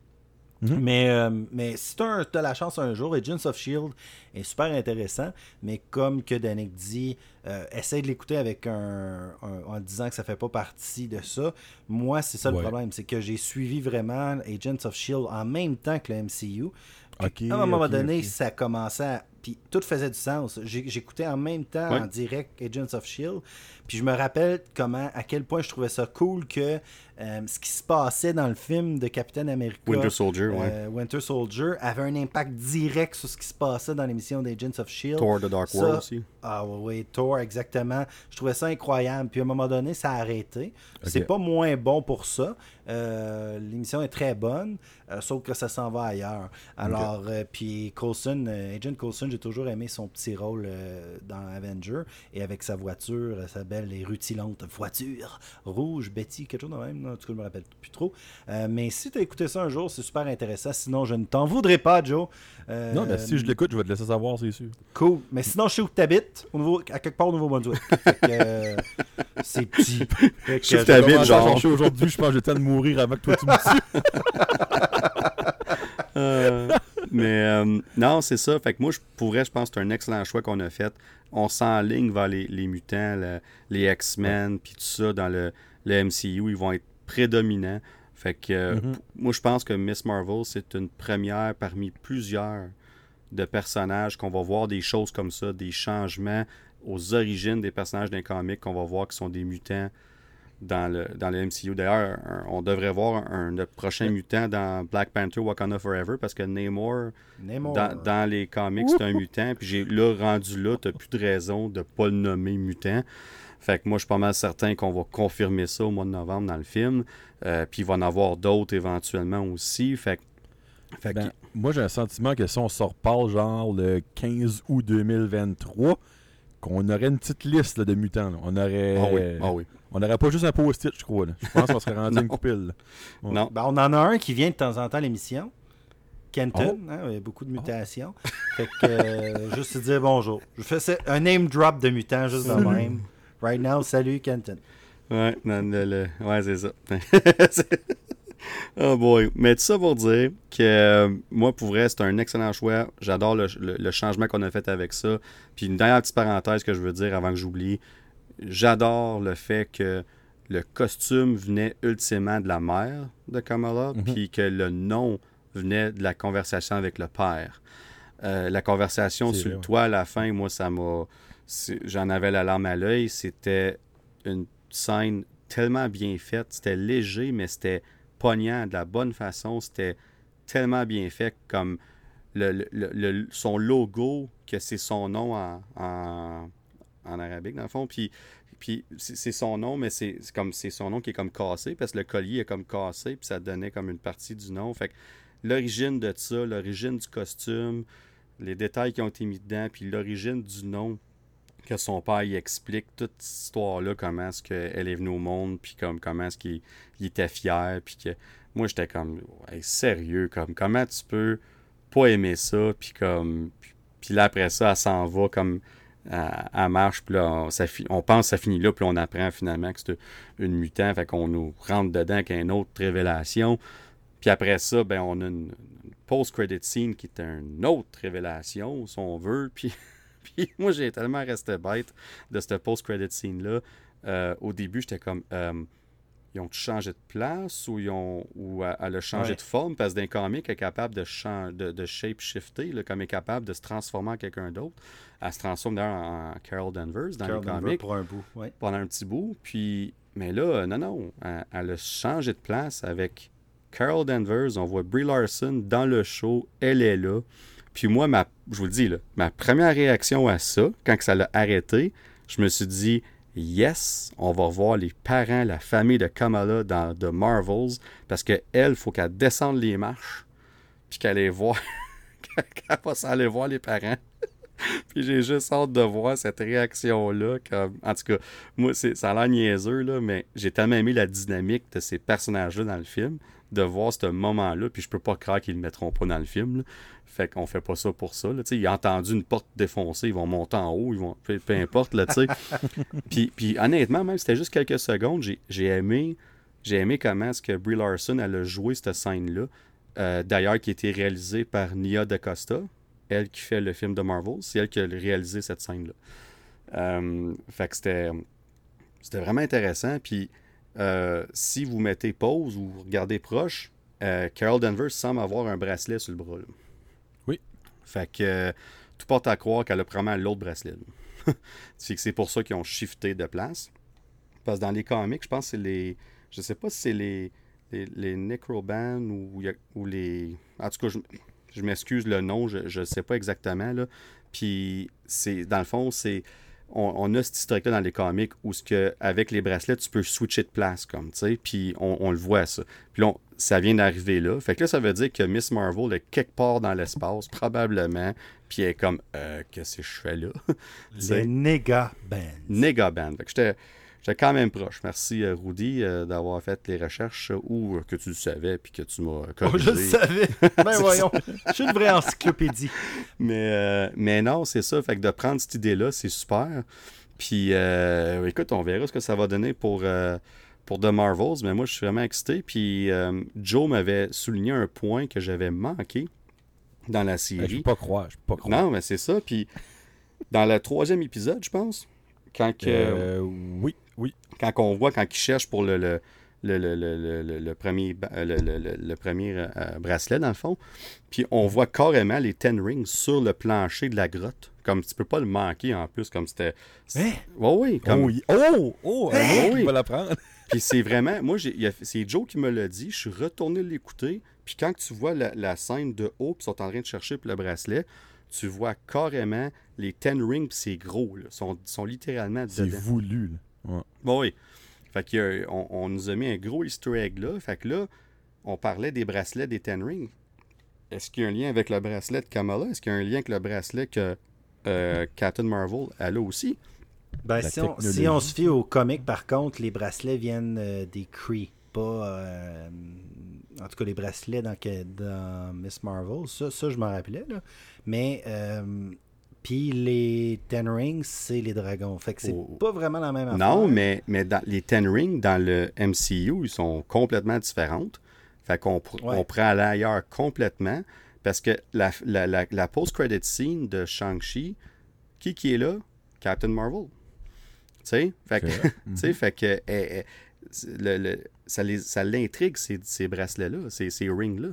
C: Mhm.
B: Mais, euh, mais si tu as, la chance un jour, Agents of Shield est super intéressant, mais comme que Danick dit, euh, essaye de l'écouter avec un, un- en disant que ça fait pas partie de ça. Moi, c'est ça le problème, c'est que j'ai suivi vraiment Agents of Shield en même temps que le MCU. À un moment donné, ça commençait à... Puis tout faisait du sens. J'écoutais en même temps,
A: Ouais.
B: en direct, Agents of S.H.I.E.L.D. Puis je me rappelle comment, à quel point je trouvais ça cool que euh, ce qui se passait dans le film de Captain America.
A: Winter Soldier, ouais.
B: euh, Winter Soldier avait un impact direct sur ce qui se passait dans l'émission d'Agents of Shield.
A: Thor The Dark
B: Ça-
A: World aussi.
B: Ah oui, oui, Thor, exactement. Je trouvais ça incroyable. Puis à un moment donné, ça a arrêté. C'est
C: Ok.
B: pas moins bon pour ça. Euh, L'émission est très bonne, euh, sauf que ça s'en va ailleurs. Alors, euh, puis Coulson, Agent Coulson, j'ai toujours aimé son petit rôle dans Avenger. Et avec sa voiture, sa belle et rutilante voiture rouge, Betty, quelque chose de même. En tout cas, je me rappelle plus trop. Euh, mais si tu as écouté ça un jour, c'est super intéressant. Sinon, je ne t'en voudrais pas, Joe. Euh,
C: Non, mais si je l'écoute, je vais te laisser savoir, c'est sûr.
B: Cool. Mais sinon, je sais où tu habites, au nouveau, à quelque part au Nouveau-Brunswick. Euh, [LAUGHS] c'est petit. Fait que,
A: Je sais où
B: je-
A: t'habites, genre.
C: chercher aujourd'hui, je pense que j'ai le temps de mourir avant que toi tu me tues. [LAUGHS] [LAUGHS]
A: Mais euh, non, c'est ça. Fait que moi, je pourrais, je pense que c'est un excellent choix qu'on a fait. On s'enligne vers les, les mutants, le- les X-Men, puis tout ça dans le, le MCU. Ils vont être prédominants. Fait que euh,
C: Mhm.
A: p- moi, je pense que Miss Marvel, c'est une première parmi plusieurs de personnages qu'on va voir des choses comme ça, des changements aux origines des personnages d'un comic qu'on va voir qui sont des mutants dans le, dans le MCU. D'ailleurs, on devrait voir un, notre prochain mutant dans Black Panther Wakanda Forever parce que Namor,
B: Namor.
A: dans, dans les comics, c'est un mutant. Puis j'ai là, rendu là, t'as plus de raison de pas le nommer mutant. Fait que moi, je suis pas mal certain qu'on va confirmer ça au mois de novembre dans le film. Euh, puis il va en avoir d'autres éventuellement aussi. Fait que. Fait que-
C: Ben, moi, j'ai un sentiment que si on se reparle, genre le 15 août 2023, qu'on aurait une petite liste là, de mutants. là. On aurait.
A: Ah oui, ah oui.
C: On n'aurait pas juste un post-it, je crois. là. Je pense qu'on serait rendu [LAUGHS] une coupille. là. Ouais.
A: Non.
B: Ben, on en a un qui vient de temps en temps à l'émission. Kenton,
A: Oh.
B: hein, il y a beaucoup de mutations. Fait que, euh, [LAUGHS] juste te dire bonjour. Je fais un name drop de mutant juste de même. Right now, salut Kenton.
A: Ouais, non, le- le- ouais c'est ça. [LAUGHS] [LAUGHS] Oh boy. Mais tout ça pour dire que euh, moi, pour vrai, c'est un excellent choix. J'adore le, le- le changement qu'on a fait avec ça. Puis une dernière petite parenthèse que je veux dire avant que j'oublie. J'adore le fait que le costume venait ultimement de la mère de Kamala,
C: Mhm.
A: puis que le nom venait de la conversation avec le père. Euh, la conversation sur le toit à la fin, moi, ça m'a. J'en avais la larme à l'œil. C'était une scène tellement bien faite. C'était léger, mais c'était poignant de la bonne façon. C'était tellement bien fait comme son logo, que c'est son nom en, en, en arabique, dans le fond. Puis, c'est son nom, mais c'est c'est comme c'est son nom qui est comme cassé, parce que le collier est comme cassé, puis ça donnait comme une partie du nom. Fait que l'origine de ça, l'origine du costume, les détails qui ont été mis dedans, puis l'origine du nom que son père il explique toute cette histoire-là, comment est-ce qu'elle est venue au monde, puis comme, comment est-ce qu'il il était fier, puis que moi j'étais comme sérieux, comme comment tu peux pas aimer ça, puis comme puis, là après ça, elle s'en va comme elle marche, puis là on, pense que ça finit là, puis on apprend finalement que c'est une mutant, fait qu'on nous rentre dedans avec une autre révélation. Puis après ça, ben on a une post-credit scene qui est une autre révélation, si on veut, puis [LAUGHS] [LAUGHS] puis moi, j'ai tellement resté bête de cette post-credit scene-là. Euh, au début, j'étais comme. euh, ils ont changé de place ou ils ont ou elle a changé
B: Ouais.
A: de forme parce que d'un comic elle est capable de, chan- de, de shape-shifter, là, comme est capable de se transformer en quelqu'un d'autre. Elle se transforme d'ailleurs en Carol Danvers dans
B: Carol
A: les comics
B: pour un bout. Ouais.
A: pendant un petit bout. Puis, mais là, non, non, elle, elle a changé de place avec Carol Danvers. On voit Brie Larson dans le show. Elle est là. Puis moi, ma, je vous le dis, là, ma première réaction à ça, quand ça l'a arrêté, je me suis dit, yes, on va voir les parents, la famille de Kamala dans The Marvels, parce qu'elle, il faut qu'elle descende les marches, puis qu'elle aille voir, [LAUGHS] qu'elle va s'aller voir les parents. [LAUGHS] Puis j'ai juste hâte de voir cette réaction-là. Comme... En tout cas, moi, ça a l'air niaiseux, mais j'ai tellement aimé la dynamique de ces personnages-là dans le film, de voir ce moment-là, puis je peux pas croire qu'ils le mettront pas dans le film. là. Fait qu'on fait pas ça pour ça. Là. Tu sais, Il a entendu une porte défoncée, ils vont monter en haut, ils vont. Peu, peu importe, là, tu sais. [LAUGHS] puis, puis honnêtement, même si c'était juste quelques secondes, j'ai, j'ai aimé. J'ai aimé comment est-ce que Brie Larson elle a joué cette scène-là. Euh, d'ailleurs, qui a été réalisée par Nia DaCosta, elle qui fait le film de Marvel. C'est elle qui a réalisé cette scène-là. Euh, fait que c'était, c'était vraiment intéressant. Puis euh, si vous mettez pause ou vous regardez proche, euh, Carol Danvers semble avoir un bracelet sur le bras. là.
C: Oui.
A: Fait que euh, tout porte à croire qu'elle a probablement l'autre bracelet. [LAUGHS] c'est que c'est pour ça qu'ils ont shifté de place. Parce que dans les comics, je pense que c'est les. je sais pas si c'est les, les, les Necroban ou les. En tout cas, je, je m'excuse le nom, je ne sais pas exactement. Là. Puis, c'est dans le fond, c'est. On, on a cet historique-là dans les comics où, ce que, avec les bracelets, tu peux switcher de place, comme, tu sais. Puis, on, on le voit, ça. Puis là, on- ça vient d'arriver là. Fait que là, ça veut dire que Miss Marvel est quelque part dans l'espace, probablement. Puis, elle est comme, euh, qu'est-ce que je fais là? [LAUGHS]
B: Les Nega Bands.
A: Nega Band. Fait que j'étais, j'étais quand même proche. Merci, euh, Rudy, euh, d'avoir fait les recherches euh, ou euh, que tu le savais puis que tu m'as
B: Oh,
A: corrigé.
B: je le savais. [LAUGHS] Ben voyons. Je suis une vraie encyclopédie.
A: Mais, euh, mais non, c'est ça. Fait que de prendre cette idée-là, c'est super. Puis, euh, écoute, on verra ce que ça va donner pour, euh, pour The Marvels. Mais moi, je suis vraiment excité. Puis, euh, Joe m'avait souligné un point que j'avais manqué dans la
C: Hey, je
A: série.
C: peux pas croire. Je peux pas croire.
A: non, mais c'est ça. Puis, dans le troisième épisode, je pense, quand que,
C: Euh, oui, oui.
A: quand on voit quand ils cherchent pour le, le, le, le, le- le- le premier, euh, le, premier euh, bracelet, dans le fond, puis on voit carrément les Ten Rings sur le plancher de la grotte. Comme tu peux pas le manquer en plus, comme c'était.
B: Hein?
A: Oui, oui. Comme...
C: Oh, oui. oh, oh,
A: Hein?
C: mot,
A: Oui.
C: il va l'apprendre. [LAUGHS]
A: Puis c'est vraiment. Moi, c'est Joe qui me l'a dit. Je suis retourné l'écouter. Puis quand tu vois la, la scène de haut, puis ils sont en train de chercher pour le bracelet, tu vois carrément les Ten Rings, puis c'est gros. Là, sont, sont littéralement
C: C'est voulu. là. Ouais.
A: Bon, oui. Fait qu'il y a- on, on nous a mis un gros easter egg là. Fait que là, on parlait des bracelets des Ten Rings. Est-ce qu'il y a un lien avec le bracelet de Kamala? Est-ce qu'il y a un lien avec le bracelet que euh, Captain Marvel elle a aussi?
B: Ben, si, on, si on se fie au comic, par contre, les bracelets viennent euh, des Kree. Pas. euh, en tout cas, les bracelets dans, dans Miss Marvel. Ça, ça je m'en rappelais. Là. Mais. Puis les Ten Rings, c'est les dragons. Fait que c'est
A: Oh.
B: pas vraiment la même affaire.
A: Non, mais, mais dans, les Ten Rings, dans le MCU, ils sont complètement différentes. Fait qu'on pr-
B: Ouais.
A: on prend à l'ailleurs complètement. Parce que la, la, la, la post-credit scene de Shang-Chi, qui qui est là? Captain Marvel. Tu sais? Fait que, [LAUGHS] fait que eh, eh, c'est- le- le- ça les- ça l'intrigue, ces, ces bracelets-là, ces, ces rings-là.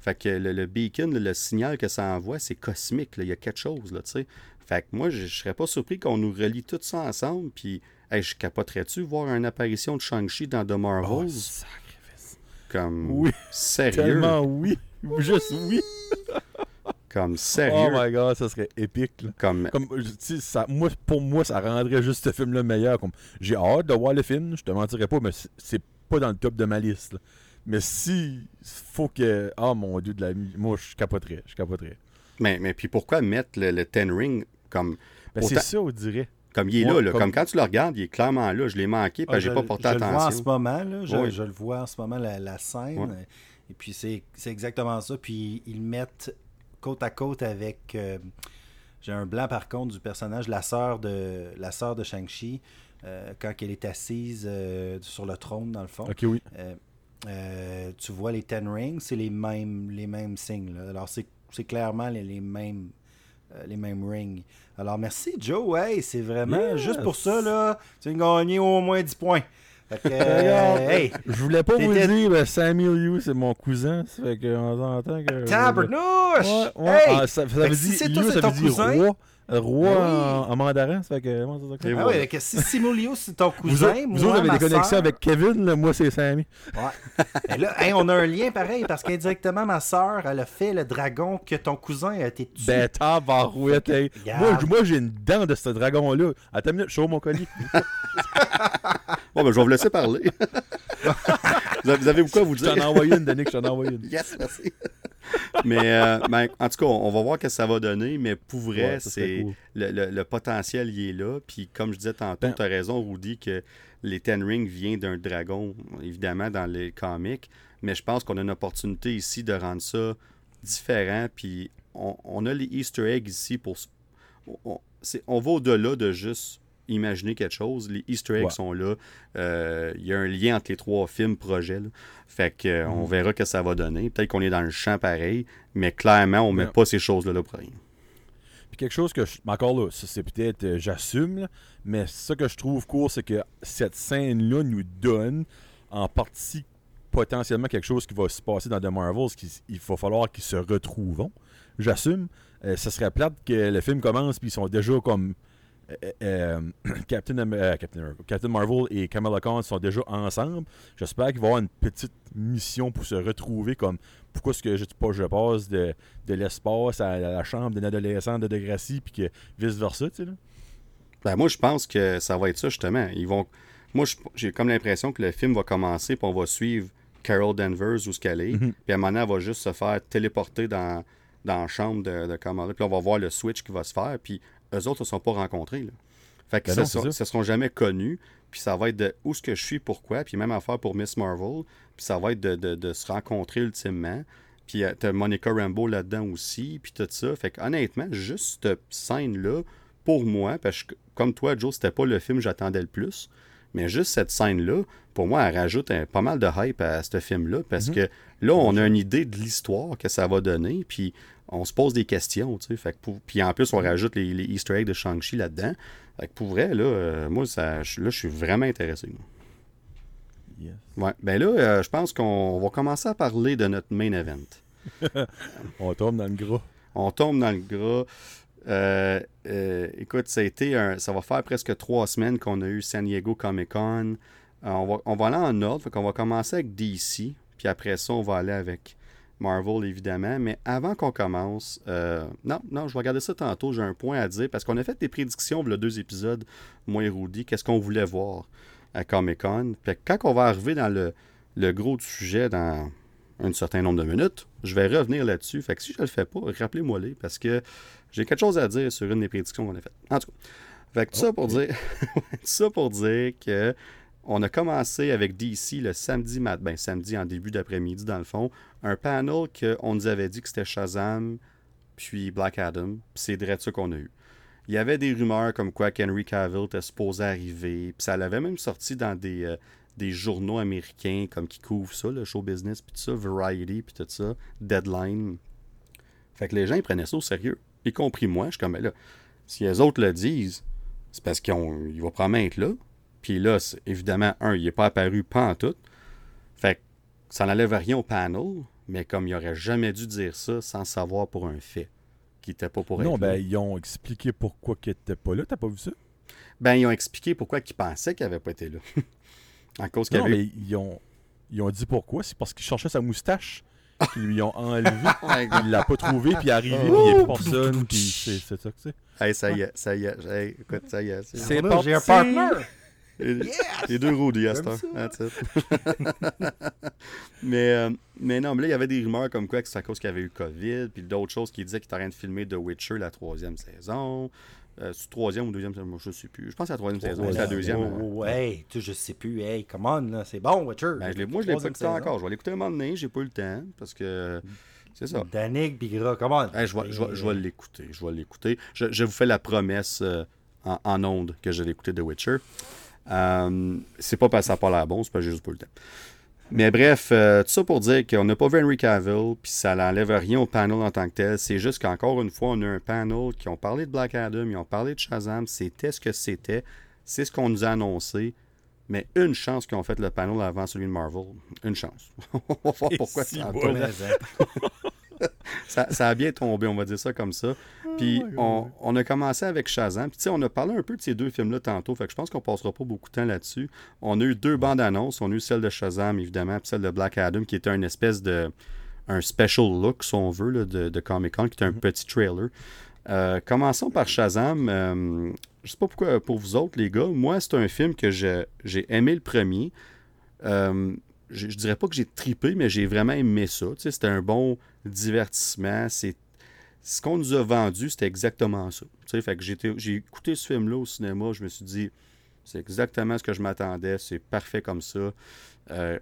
A: Fait que le, le beacon, le, signal que ça envoie, c'est cosmique. là. Il y a quelque chose, là, tu sais. Fait que moi, je, je serais pas surpris qu'on nous relie tout ça ensemble, puis hey, je capoterais-tu voir une apparition de Shang-Chi dans The
C: Oh,
A: Marvels?
C: sacrifice.
A: comme
C: Oui,
A: sérieux.
C: tellement oui. Juste oui. [LAUGHS]
A: Comme
C: Oh
A: sérieux.
C: my god, ça serait épique. Là.
A: comme
C: ça, moi, pour moi, ça rendrait juste ce film-là meilleur. Comme, j'ai hâte de voir le film, je te mentirais pas, mais c'est- c'est pas dans le top de ma liste. là. Mais si faut que. Ah mon dieu, de la moi je capoterais. Je capoterais.
A: mais, mais puis pourquoi mettre le, le Ten Ring comme,
C: Ben, c'est ça, on dirait.
A: comme il est
C: Ouais,
A: là, là.
C: comme-
A: Comme... quand tu le regardes, il est clairement là. Je l'ai manqué parce
B: Ah,
A: que j'ai
B: je-
A: pas porté
B: je le vois en ce
A: attention.
B: moment, là. Je, le vois en ce moment, la, la scène.
A: Ouais.
B: Et puis, c'est c'est exactement ça. Puis, ils le mettent côte à côte avec. euh, J'ai un blanc, par contre, du personnage, la sœur de, la sœur de Shang-Chi, euh, quand elle est assise euh, sur le trône, dans le fond.
C: Ok, oui.
B: Euh, tu vois les Ten Rings, c'est les mêmes, les mêmes signes. là. Alors, c'est clairement les, les mêmes. euh, les mêmes rings. Alors, merci Joe. Hey, c'est vraiment
C: Yes.
B: juste pour ça, là. Tu as gagné au moins 10 points. Fait que, euh, hey,
C: Je voulais pas vous dire, mais Samuel Liu, c'est mon cousin. Ça fait qu'on entend que.
B: tabarnouche!
C: Ouais, ouais.
B: Hey!
C: Ah, ça, veut
B: que si
C: dire,
B: c'est ton
C: dire
B: cousin.
C: roi. Roi
B: oui.
C: en, en mandarin, ça fait que. moi, ça, ça-
B: Ah
A: voilà.
B: oui, que si Simulio, c'est ton cousin, moi,
C: vous autres avez
B: ma
C: des connexions avec Kevin, là, moi c'est Sammy.
B: Ouais. Là, hey, on a un lien pareil, parce qu'indirectement, ma soeur, elle a fait le dragon que ton cousin a été tué.
C: Ben tabarouette, hey. Moi, je- moi j'ai une dent de ce dragon-là. Attends une minute, show mon colis. [LAUGHS]
A: Bon, ben, je vais vous laisser parler. [LAUGHS] vous, avez, quoi à vous
C: Je
A: dire?
C: t'en ai envoyé une, Danick, je t'en ai envoyé une.
A: Yes, merci. mais euh, ben, en tout cas, on va voir ce que ça va donner, mais pour vrai,
C: Ouais,
A: c'est
C: cool.
A: le, le- le potentiel il est là. Puis comme je disais tantôt,
C: Ben-
A: tu as raison, Rudy, que les Ten Rings vient d'un dragon, évidemment, dans les comics. Mais je pense qu'on a une opportunité ici de rendre ça différent. Puis on, on a les Easter eggs ici pour. on va au-delà de juste imaginer quelque chose. Les Easter eggs
C: Ouais.
A: sont là. Euh, Il y a un lien entre les trois films projets. là. Fait que euh,
C: Mm.
A: on verra que ça va donner. Peut-être qu'on est dans le champ pareil, mais clairement, on met
C: Ouais.
A: pas ces choses-là là pour rien.
C: Puis quelque chose que, je, mais encore là, c'est peut-être, euh, j'assume, mais ça que je trouve cool, c'est que cette scène-là nous donne en partie potentiellement quelque chose qui va se passer dans The Marvels, qu'il il va falloir qu'ils se retrouvent. J'assume. Euh, ça serait plate que le film commence puis ils sont déjà comme euh, euh, [CLEARS THROAT] Captain, Am- euh, Captain, Marvel et Kamala Khan sont déjà ensemble. J'espère qu'il va y avoir une petite mission pour se retrouver comme pourquoi est-ce que je, pas, je passe de, de l'espace à la chambre d'un adolescent de Degrassi puis que vice-versa.
A: Ben, moi, je pense que ça va être ça, justement. Ils vont... Moi, j'ai comme l'impression que le film va commencer, puis on va suivre Carol Danvers où ce qu'elle est.
C: Mhm.
A: Puis à un moment donné, elle va juste se faire téléporter dans, dans la chambre de, de Kamala. Puis là, on va voir le switch qui va se faire. Puis eux autres ne se sont pas rencontrés. Là. Fait que
C: Ben
A: ça
C: ça
A: seront jamais connus. Puis ça va être de où ce que je suis, pourquoi. Puis même affaire pour Miss Marvel. Puis ça va être de, de- de se rencontrer ultimement. Puis euh, t'as Monica Rambeau là-dedans aussi. Puis tout ça. Fait que honnêtement, juste cette scène-là, pour moi, parce que comme toi, Joe, c'était pas le film que j'attendais le plus. Mais juste cette scène-là, pour moi, elle rajoute un- pas mal de hype à ce film-là. Parce
C: Mhm.
A: que là, on a une idée de l'histoire que ça va donner. Puis on se pose des questions, tu sais. Fait que pour- Puis en plus, on rajoute les, les Easter eggs de Shang-Chi là-dedans. Fait que pour vrai, là, euh, moi, ça, je- là, je suis vraiment intéressé. moi.
C: Yes.
A: Ouais. Ben là, euh, je pense qu'on va commencer à parler de notre main event. [LAUGHS]
C: On tombe dans le gras.
A: On tombe dans le gras. Euh, euh, écoute, ça a été un- ça va faire presque trois semaines qu'on a eu San Diego Comic Con. On, va, on va aller en ordre. Fait qu'on va commencer avec DC. Puis après ça, on va aller avec Marvel, évidemment. Mais avant qu'on commence, euh, non, non, je vais regarder ça tantôt. J'ai un point à dire parce qu'on a fait des prédictions, le deux épisodes, moi et Rudy. Qu'est-ce qu'on voulait voir à Comic Con. Fait que quand on va arriver dans le, le gros du sujet, dans un certain nombre de minutes, je vais revenir là-dessus. Fait que si je le fais pas, rappelez-moi-les parce que j'ai quelque chose à dire sur une des prédictions qu'on a faites. En tout cas, fait que tout ça pour dire, [LAUGHS] tout ça pour dire que on a commencé avec DC le samedi mat, ben samedi en début d'après-midi dans le fond, un panel qu'on nous avait dit que c'était Shazam puis Black Adam, puis c'est direct ça qu'on a eu. Il y avait des rumeurs comme quoi qu'Henry Cavill était supposé arriver, puis ça l'avait même sorti dans des, euh, des journaux américains comme qui couvrent ça, le show business, puis tout ça, Variety, puis tout ça, Deadline. Fait que les gens ils prenaient ça au sérieux, y compris moi. Je suis comme, ben là, si les autres le disent, c'est parce qu'il va probablement être là. Puis là, évidemment, un, il n'est pas apparu pas en tout. Fait que ça n'enlève rien au panel, mais comme il aurait jamais dû dire ça sans savoir pour un fait qui n'était pas pour
C: Non,
A: être
C: ben,
A: là.
C: ils ont expliqué pourquoi qu'il était pas là. T'as pas vu ça?
A: Ben, ils ont expliqué pourquoi ils pensaient qu'il n'avait pas été là. [LAUGHS] en cause qu'il
C: Non,
A: avait...
C: mais ils ont, ils ont dit pourquoi. C'est parce qu'ils cherchaient sa moustache. [LAUGHS] Qu'ils lui ont enlevé. [LAUGHS] il l'a pas trouvé, puis il est arrivé, puis il plus personne, puis c'est ça que c'est.
A: Hey, ça y est, ça y est. Hey, écoute, ça y est. c'est-
B: Là, J'ai un
C: parti.
B: partner.
A: Les, les deux Rudy à cette
B: J'aime
A: heure. That's it. [LAUGHS] mais, euh, mais non, mais là, il y avait des rumeurs comme quoi que c'est à cause qu'il y avait eu COVID, puis d'autres choses qui disaient qu'il était en train de filmer The Witcher la troisième saison. Euh, c'est troisième ou deuxième saison, moi, je sais plus. Je pense que c'est la troisième saison, c'est la deuxième.
B: Oh,
A: hein.
B: oh, hey, tu, je sais plus. Hey, come on, là, c'est bon, Witcher.
A: Ben, je l'ai- moi, je l'ai pas écouté encore. Je vais l'écouter un moment donné, j'ai pas eu le temps, parce que c'est ça.
B: Danick Bigra, come on.
A: Hey, je, vais, je, vais, je vais l'écouter. Je vais l'écouter. Je, je vous fais la promesse euh, en, en ondes que je vais écouter The Witcher. Euh, c'est pas parce que ça n'a pas l'air bon, c'est pas juste pas le temps. Mais bref, euh, tout ça pour dire qu'on n'a pas vu Henry Cavill, puis ça n'enlève rien au panel en tant que tel. C'est juste qu'encore une fois, on a un panel qui ont parlé de Black Adam, ils ont parlé de Shazam, c'était ce que c'était, c'est ce qu'on nous a annoncé. Mais une chance qu'ils ont fait le panel avant celui de Marvel. Une chance. [LAUGHS] on va voir pourquoi
C: si
A: ça a
C: bon. [LAUGHS] [LAUGHS]
A: ça, ça a bien tombé, on va dire ça comme ça. Puis on, on a commencé avec Shazam. Puis tu sais, on a parlé un peu de ces deux films-là tantôt. Fait que je pense qu'on passera pas beaucoup de temps là-dessus. On a eu deux bandes annonces. On a eu celle de Shazam, évidemment, puis celle de Black Adam, qui était une espèce de. un special look, si on veut, là, de, de Comic Con, qui était un petit trailer. Euh, commençons par Shazam. Euh, je sais pas pourquoi pour vous autres, les gars. Moi, c'est un film que j'ai aimé le premier. Euh, je, je dirais pas que j'ai tripé, mais j'ai vraiment aimé ça. C'était un bon divertissement. C'est ce qu'on nous a vendu, c'était exactement ça. Fait que j'ai écouté ce film-là au cinéma, je me suis dit, c'est exactement ce que je m'attendais, c'est parfait comme ça. Euh,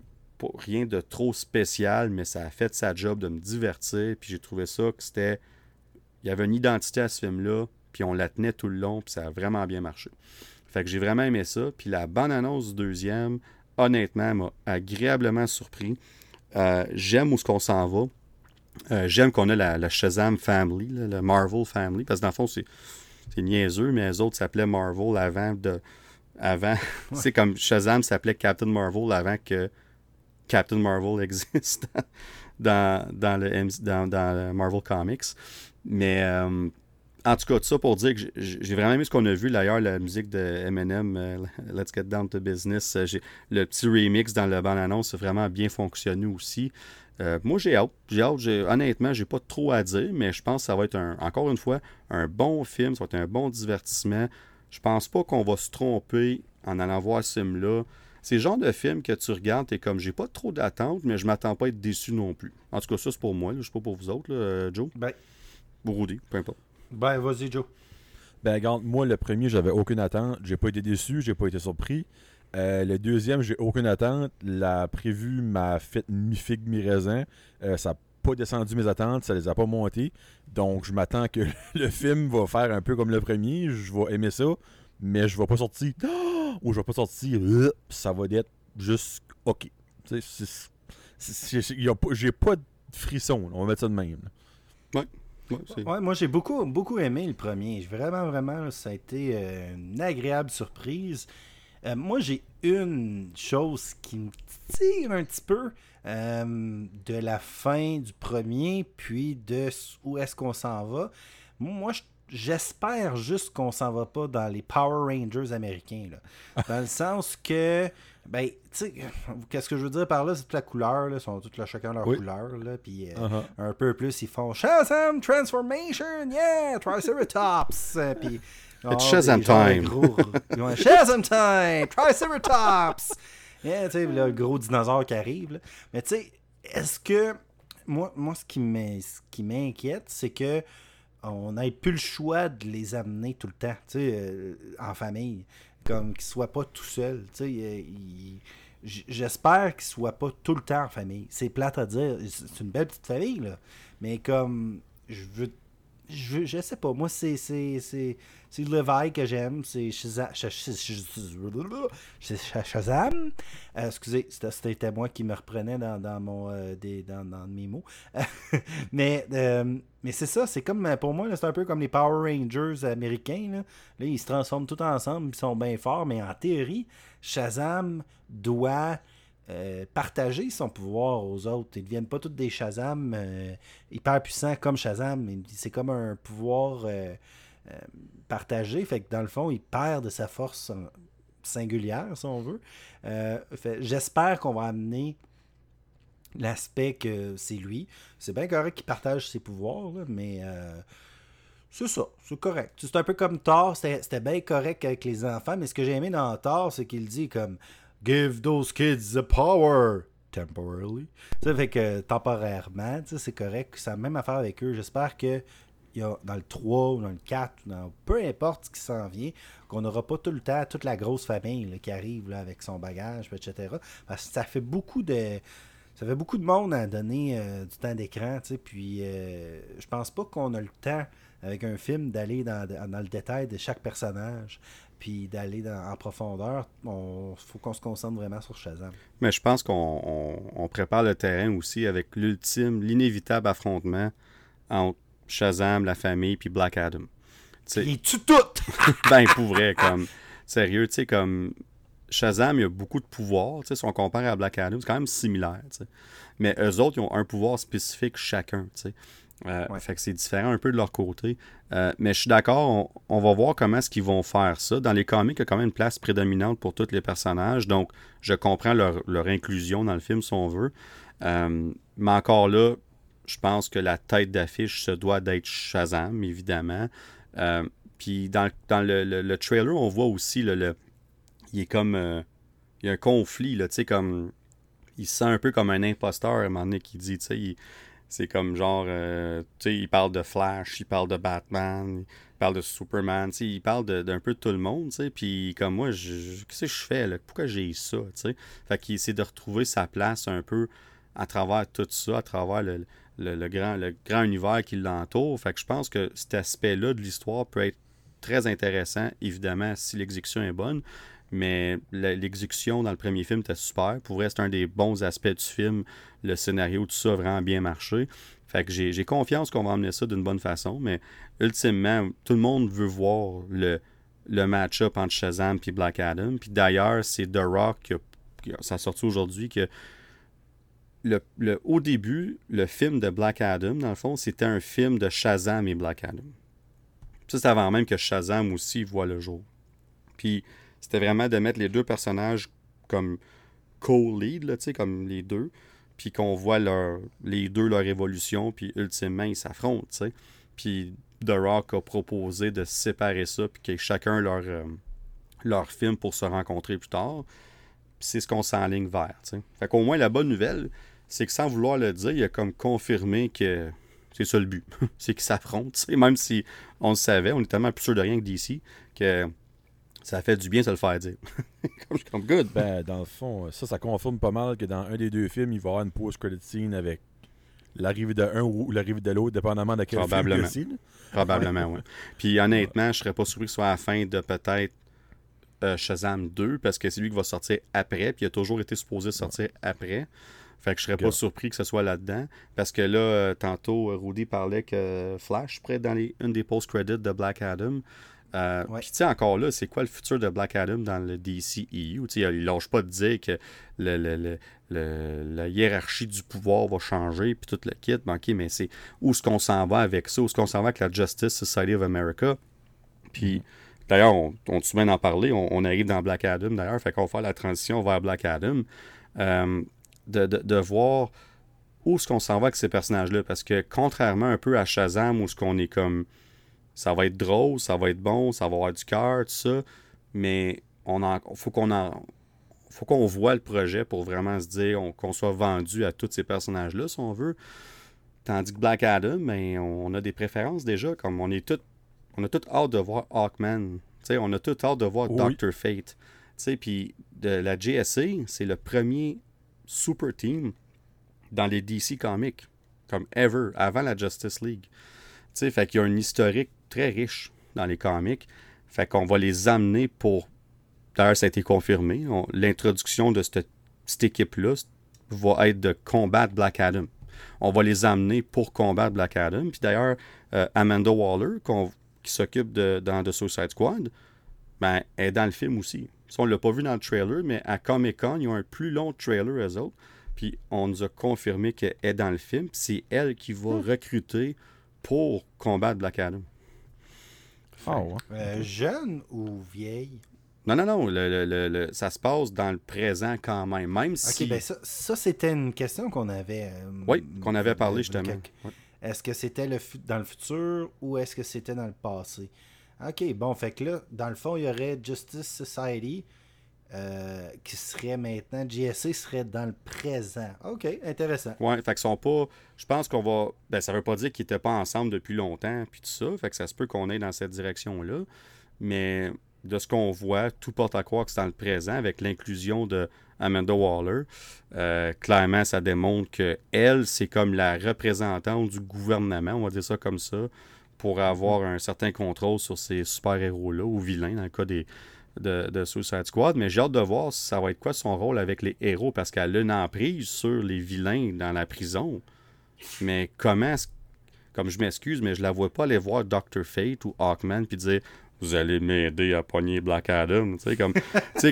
A: rien de trop spécial, mais ça a fait sa job de me divertir. Puis j'ai trouvé ça que c'était. Il y avait une identité à ce film-là, puis on la tenait tout le long, puis ça a vraiment bien marché. Fait que j'ai vraiment aimé ça. Puis la bande-annonce du deuxième, honnêtement, m'a agréablement surpris. Euh, J'aime où ce qu'on s'en va. Euh, J'aime qu'on a la, la Shazam Family, là, le Marvel Family, parce que dans le fond, c'est niaiseux, mais les autres s'appelaient Marvel avant de. Avant. [LAUGHS] c'est comme Shazam s'appelait Captain Marvel avant que Captain Marvel [LAUGHS] existe dans, dans, le, MC dans, dans le Marvel Comics. Mais euh, En tout cas, tout ça pour dire que j'ai vraiment aimé ce qu'on a vu. D'ailleurs, la musique de Eminem, euh, [LAUGHS] Let's Get Down to Business, euh, le petit remix dans le bande-annonce a vraiment bien fonctionné aussi. Euh, moi, j'ai hâte. J'ai hâte. Honnêtement, j'ai pas trop à dire, mais je pense que ça va être, un, encore une fois, un bon film. Ça va être un bon divertissement. Je pense pas qu'on va se tromper en allant voir ce film-là. C'est le genre de film que tu regardes et comme j'ai pas trop d'attente, mais je m'attends pas à être déçu non plus. En tout cas, ça c'est pour moi. Je sais pas pour vous autres, là, Joe.
B: Ben,
A: Ou Rudy, peu importe.
B: Ben vas-y, Joe.
C: Ben, regarde, moi, le premier, j'avais aucune attente. J'ai pas été déçu, j'ai pas été surpris. Euh, le deuxième, j'ai aucune attente. La prévue m'a fait mi-figue, mi-raisin. Euh, ça n'a pas descendu mes attentes, ça les a pas montées. Donc, je m'attends que [LAUGHS] le film va faire un peu comme le premier. Je vais aimer ça, mais je vais pas sortir. [GASPS] Ou je vais pas sortir. Ça va être juste OK. J'ai pas de frisson, là. on va mettre ça de même. là.
A: Ouais,
B: Ouais, moi j'ai beaucoup, beaucoup aimé le premier. J'ai Vraiment, vraiment, ça a été euh, une agréable surprise. Euh, moi j'ai une chose qui me tire un petit peu euh, de la fin du premier, puis de où est-ce qu'on s'en va. Moi, je- j'espère juste qu'on s'en va pas dans les Power Rangers américains. Là. Dans le sens que, ben, tu sais, qu'est-ce que je veux dire par là, c'est toute la couleur, là, ils sont tous là, chacun leur
C: Oui.
B: couleur, là, puis... euh,
C: Uh-huh.
B: un peu plus, ils font Shazam Transformation, yeah, Triceratops. [LAUGHS] Puis, oh,
A: Shazam time.
B: gros- ils vont, Shazam time, Triceratops. Yeah, tu sais, le gros dinosaure qui arrive. là. Mais tu sais, est-ce que moi, moi ce qui m'in- ce qui m'inquiète, c'est que on n'ait plus le choix de les amener tout le temps, tu sais, euh, en famille, comme qu'ils soient pas tout ils- j- J'espère qu'ils soient pas tout le temps en famille. C'est plate à dire. C'est une belle petite famille, là. Mais comme, je veux. Je, veux- je sais pas. Moi, c'est. C'est c'est- c'est Levi que j'aime. C'est Shaza- Sha- Sha- Sha- Sha- Shazam. Euh, excusez, c'était- moi qui me reprenais dans, mon, euh, des, dans, mes mots. [LAUGHS] mais euh, mais c'est ça. C'est comme, pour moi, c'est un peu comme les Power Rangers américains. Là, ils se transforment tous ensemble. Ils sont bien forts. Mais en théorie, Shazam doit partager son pouvoir aux autres. Ils ne deviennent pas tous des Shazam hyper puissants comme Shazam. C'est comme un pouvoir partagé. Fait que dans le fond, il perd de sa force euh, singulière, si on veut. Euh, J'espère qu'on va amener l'aspect que c'est lui. C'est bien correct qu'il partage ses pouvoirs, mais euh, c'est ça, c'est correct. C'est un peu comme Thor, c'était bien correct avec les enfants, mais ce que j'ai aimé dans Thor, c'est qu'il dit comme Give those kids the power temporarily. Ça fait que temporairement, c'est correct. C'est la même affaire avec eux. J'espère que y a, dans le 3 ou dans le 4, ou dans, peu importe ce qui s'en vient, qu'on n'aura pas tout le temps toute la grosse famille qui arrive là, avec son bagage, etc. Parce que ça fait beaucoup de. Ça fait beaucoup de monde à donner euh, du temps d'écran, tu sais, puis euh, je pense pas qu'on a le temps avec un film d'aller dans, dans le détail de chaque personnage, puis d'aller en profondeur. Il faut qu'on se concentre vraiment sur Shazam.
A: Mais je pense qu'on on- on prépare le terrain aussi avec l'ultime, l'inévitable affrontement entre Shazam, la famille, puis Black Adam. Tu sais,
B: Il tue tout! [LAUGHS]
A: ben, pour vrai, comme, sérieux, tu sais, comme, Shazam, il a beaucoup de pouvoirs, tu sais, si on compare à Black Adam, c'est quand même similaire, tu sais. Mais eux autres, ils ont un pouvoir spécifique chacun, tu sais. Euh,
B: Ouais.
A: Fait que c'est différent un peu de leur côté. Euh, mais je suis d'accord, on, on va voir comment est-ce qu'ils vont faire ça. Dans les comics, il y a quand même une place prédominante pour tous les personnages, donc je comprends leur, leur inclusion dans le film, si on veut. Euh, mais encore là, je pense que la tête d'affiche se doit d'être Shazam, évidemment. Euh, puis dans, dans le, le- le trailer, on voit aussi le, il est comme euh, il y a un conflit tu sais comme il se sent un peu comme un imposteur à un moment donné qui dit, tu sais, c'est comme genre, euh, tu sais, il parle de Flash, il parle de Batman, il parle de Superman, tu sais, il parle d'un peu de tout le monde, tu sais, puis comme moi, qu'est-ce que je fais là, pourquoi j'ai ça, tu sais, fait qu'il essaie de retrouver sa place un peu à travers tout ça, à travers le, le- grand, univers qui l'entoure, fait que je pense que cet aspect-là de l'histoire peut être très intéressant, évidemment, si l'exécution est bonne. Mais l'exécution dans le premier film était super. Pour vrai, c'est un des bons aspects du film. Le scénario, tout ça a vraiment bien marché. Fait que j'ai confiance qu'on va emmener ça d'une bonne façon. Mais ultimement, tout le monde veut voir le, match-up entre Shazam et Black Adam. Puis d'ailleurs, c'est The Rock qui a, qui a- ça a aujourd'hui que au début, le film de Black Adam, dans le fond, c'était un film de Shazam et Black Adam. c'est avant même que Shazam aussi voit le jour. Puis c'était vraiment de mettre les deux personnages comme co-lead, comme les deux, puis qu'on voit les deux leur évolution, puis ultimement, ils s'affrontent. Puis The Rock a proposé de séparer ça, puis que chacun leur, euh, leur film pour se rencontrer plus tard. C'est ce qu'on s'enligne vers, tu sais. Fait qu'au moins, la bonne nouvelle, c'est que sans vouloir le dire, il a comme confirmé que c'est ça le but. [LAUGHS] c'est qu'ils s'affrontent. Même si on le savait, on est tellement plus sûr de rien que d'ici, que ça fait du bien de le faire dire. [LAUGHS] comme, comme good.
C: Ben, dans le fond, ça, ça confirme pas mal que dans un des deux films, il va y avoir une post-credit scene avec l'arrivée de un ou l'arrivée de l'autre, dépendamment de quel
A: Probablement.
C: film.
A: Probablement, oui. Puis honnêtement, je serais pas surpris que ce soit à la fin de peut-être euh, Shazam 2, parce que c'est lui qui va sortir après, puis il a toujours été supposé sortir après. Fait que je serais pas surpris que ce soit là-dedans. Parce que là, euh, tantôt, euh, Rudy parlait que Flash, près dans les, une des post-credits de Black Adam. Euh,
B: Ouais.
A: Puis tu sais, encore là, c'est quoi le futur de Black Adam dans le DCEU? Tu sais, il lâche pas de dire que le, le- le- le- la hiérarchie du pouvoir va changer, puis tout le kit. Ben, ok, mais c'est où est-ce qu'on s'en va avec ça? Où est-ce qu'on s'en va avec la Justice Society of America? Puis, d'ailleurs, on, on te souvient d'en parler, on, on arrive dans Black Adam, d'ailleurs, fait qu'on va faire la transition vers Black Adam. Euh, de, de- de voir où est-ce qu'on s'en va avec ces personnages-là. Parce que contrairement un peu à Shazam, où ce qu'on est comme ça va être drôle, ça va être bon, ça va avoir du cœur, tout ça, mais on en, faut qu'on en faut qu'on voit le projet pour vraiment se dire on- qu'on soit vendu à tous ces personnages-là, si on veut. Tandis que Black Adam, ben, on a des préférences déjà, comme on est tout, on a tout hâte de voir Hawkman. On a tout hâte de voir
C: Oui.
A: Doctor Fate. Puis de la GSA, c'est le premier super team dans les DC Comics, comme ever, avant la Justice League. Tu sais, fait qu'il y a un historique très riche dans les comics. Fait qu'on va les amener pour. D'ailleurs, ça a été confirmé. On- L'introduction de cette, équipe-là va être de combattre Black Adam. On va les amener pour combattre Black Adam. Puis d'ailleurs, euh, Amanda Waller, qui s'occupe de, dans The Suicide Squad, ben, est dans le film aussi. Ça, on l'a pas vu dans le trailer, mais à Comic Con, ils ont un plus long trailer, eux autres. Puis on nous a confirmé qu'elle est dans le film. puis C'est elle qui va recruter pour combattre Black Adam.
C: Ah ouais.
B: Euh, jeune ou vieille?
A: Non, non, non. le- le- le- le- ça se passe dans le présent quand même. Même
B: Ok,
A: si.
B: ben ça, ça, c'était une question qu'on avait. euh,
A: oui, qu'on avait parlé
B: euh,
A: justement.
B: quelques-
A: Ouais.
B: Est-ce que c'était dans le futur ou est-ce que c'était dans le passé? Ok, bon, fait que là, dans le fond, il y aurait Justice Society euh, qui serait maintenant, GSA serait dans le présent. Ok, intéressant.
A: Ouais, fait qu'ils sont pas. Je pense qu'on va. Ben, ça veut pas dire qu'ils étaient pas ensemble depuis longtemps, puis tout ça. Fait que ça se peut qu'on aille dans cette direction-là. Mais de ce qu'on voit, tout porte à croire que c'est dans le présent avec l'inclusion de Amanda Waller. Euh, clairement, ça démontre que elle, c'est comme la représentante du gouvernement, on va dire ça comme ça, pour avoir un certain contrôle sur ces super-héros-là, ou vilains, dans le cas des, de, de Suicide Squad. Mais j'ai hâte de voir si ça va être quoi son rôle avec les héros, parce qu'elle a une emprise sur les vilains dans la prison. Mais comment comme je m'excuse, mais je la vois pas aller voir Dr. Fate ou Hawkman puis dire vous allez m'aider à pogner Black Adam. Tu sais, comme,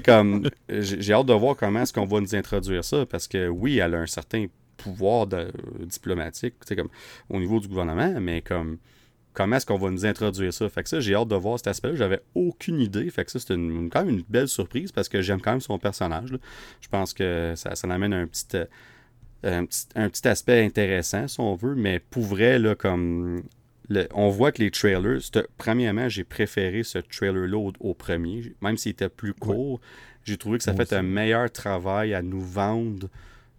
A: comme j'ai hâte de voir comment est-ce qu'on va nous introduire ça parce que oui, elle a un certain pouvoir de, diplomatique, tu sais, comme au niveau du gouvernement, mais comme comment est-ce qu'on va nous introduire ça? Fait que ça, j'ai hâte de voir cet aspect-là. J'avais aucune idée. Fait que ça, c'est une- quand même une belle surprise parce que j'aime quand même son personnage. là. Je pense que ça, ça amène un petit, euh, un petit, un petit aspect intéressant, si on veut, mais pour vrai, là, comme le- on voit que les trailers, premièrement, j'ai préféré ce trailer-là au, au premier, même s'il était plus court. J'ai trouvé que ça
C: Moi
A: fait un meilleur travail à nous vendre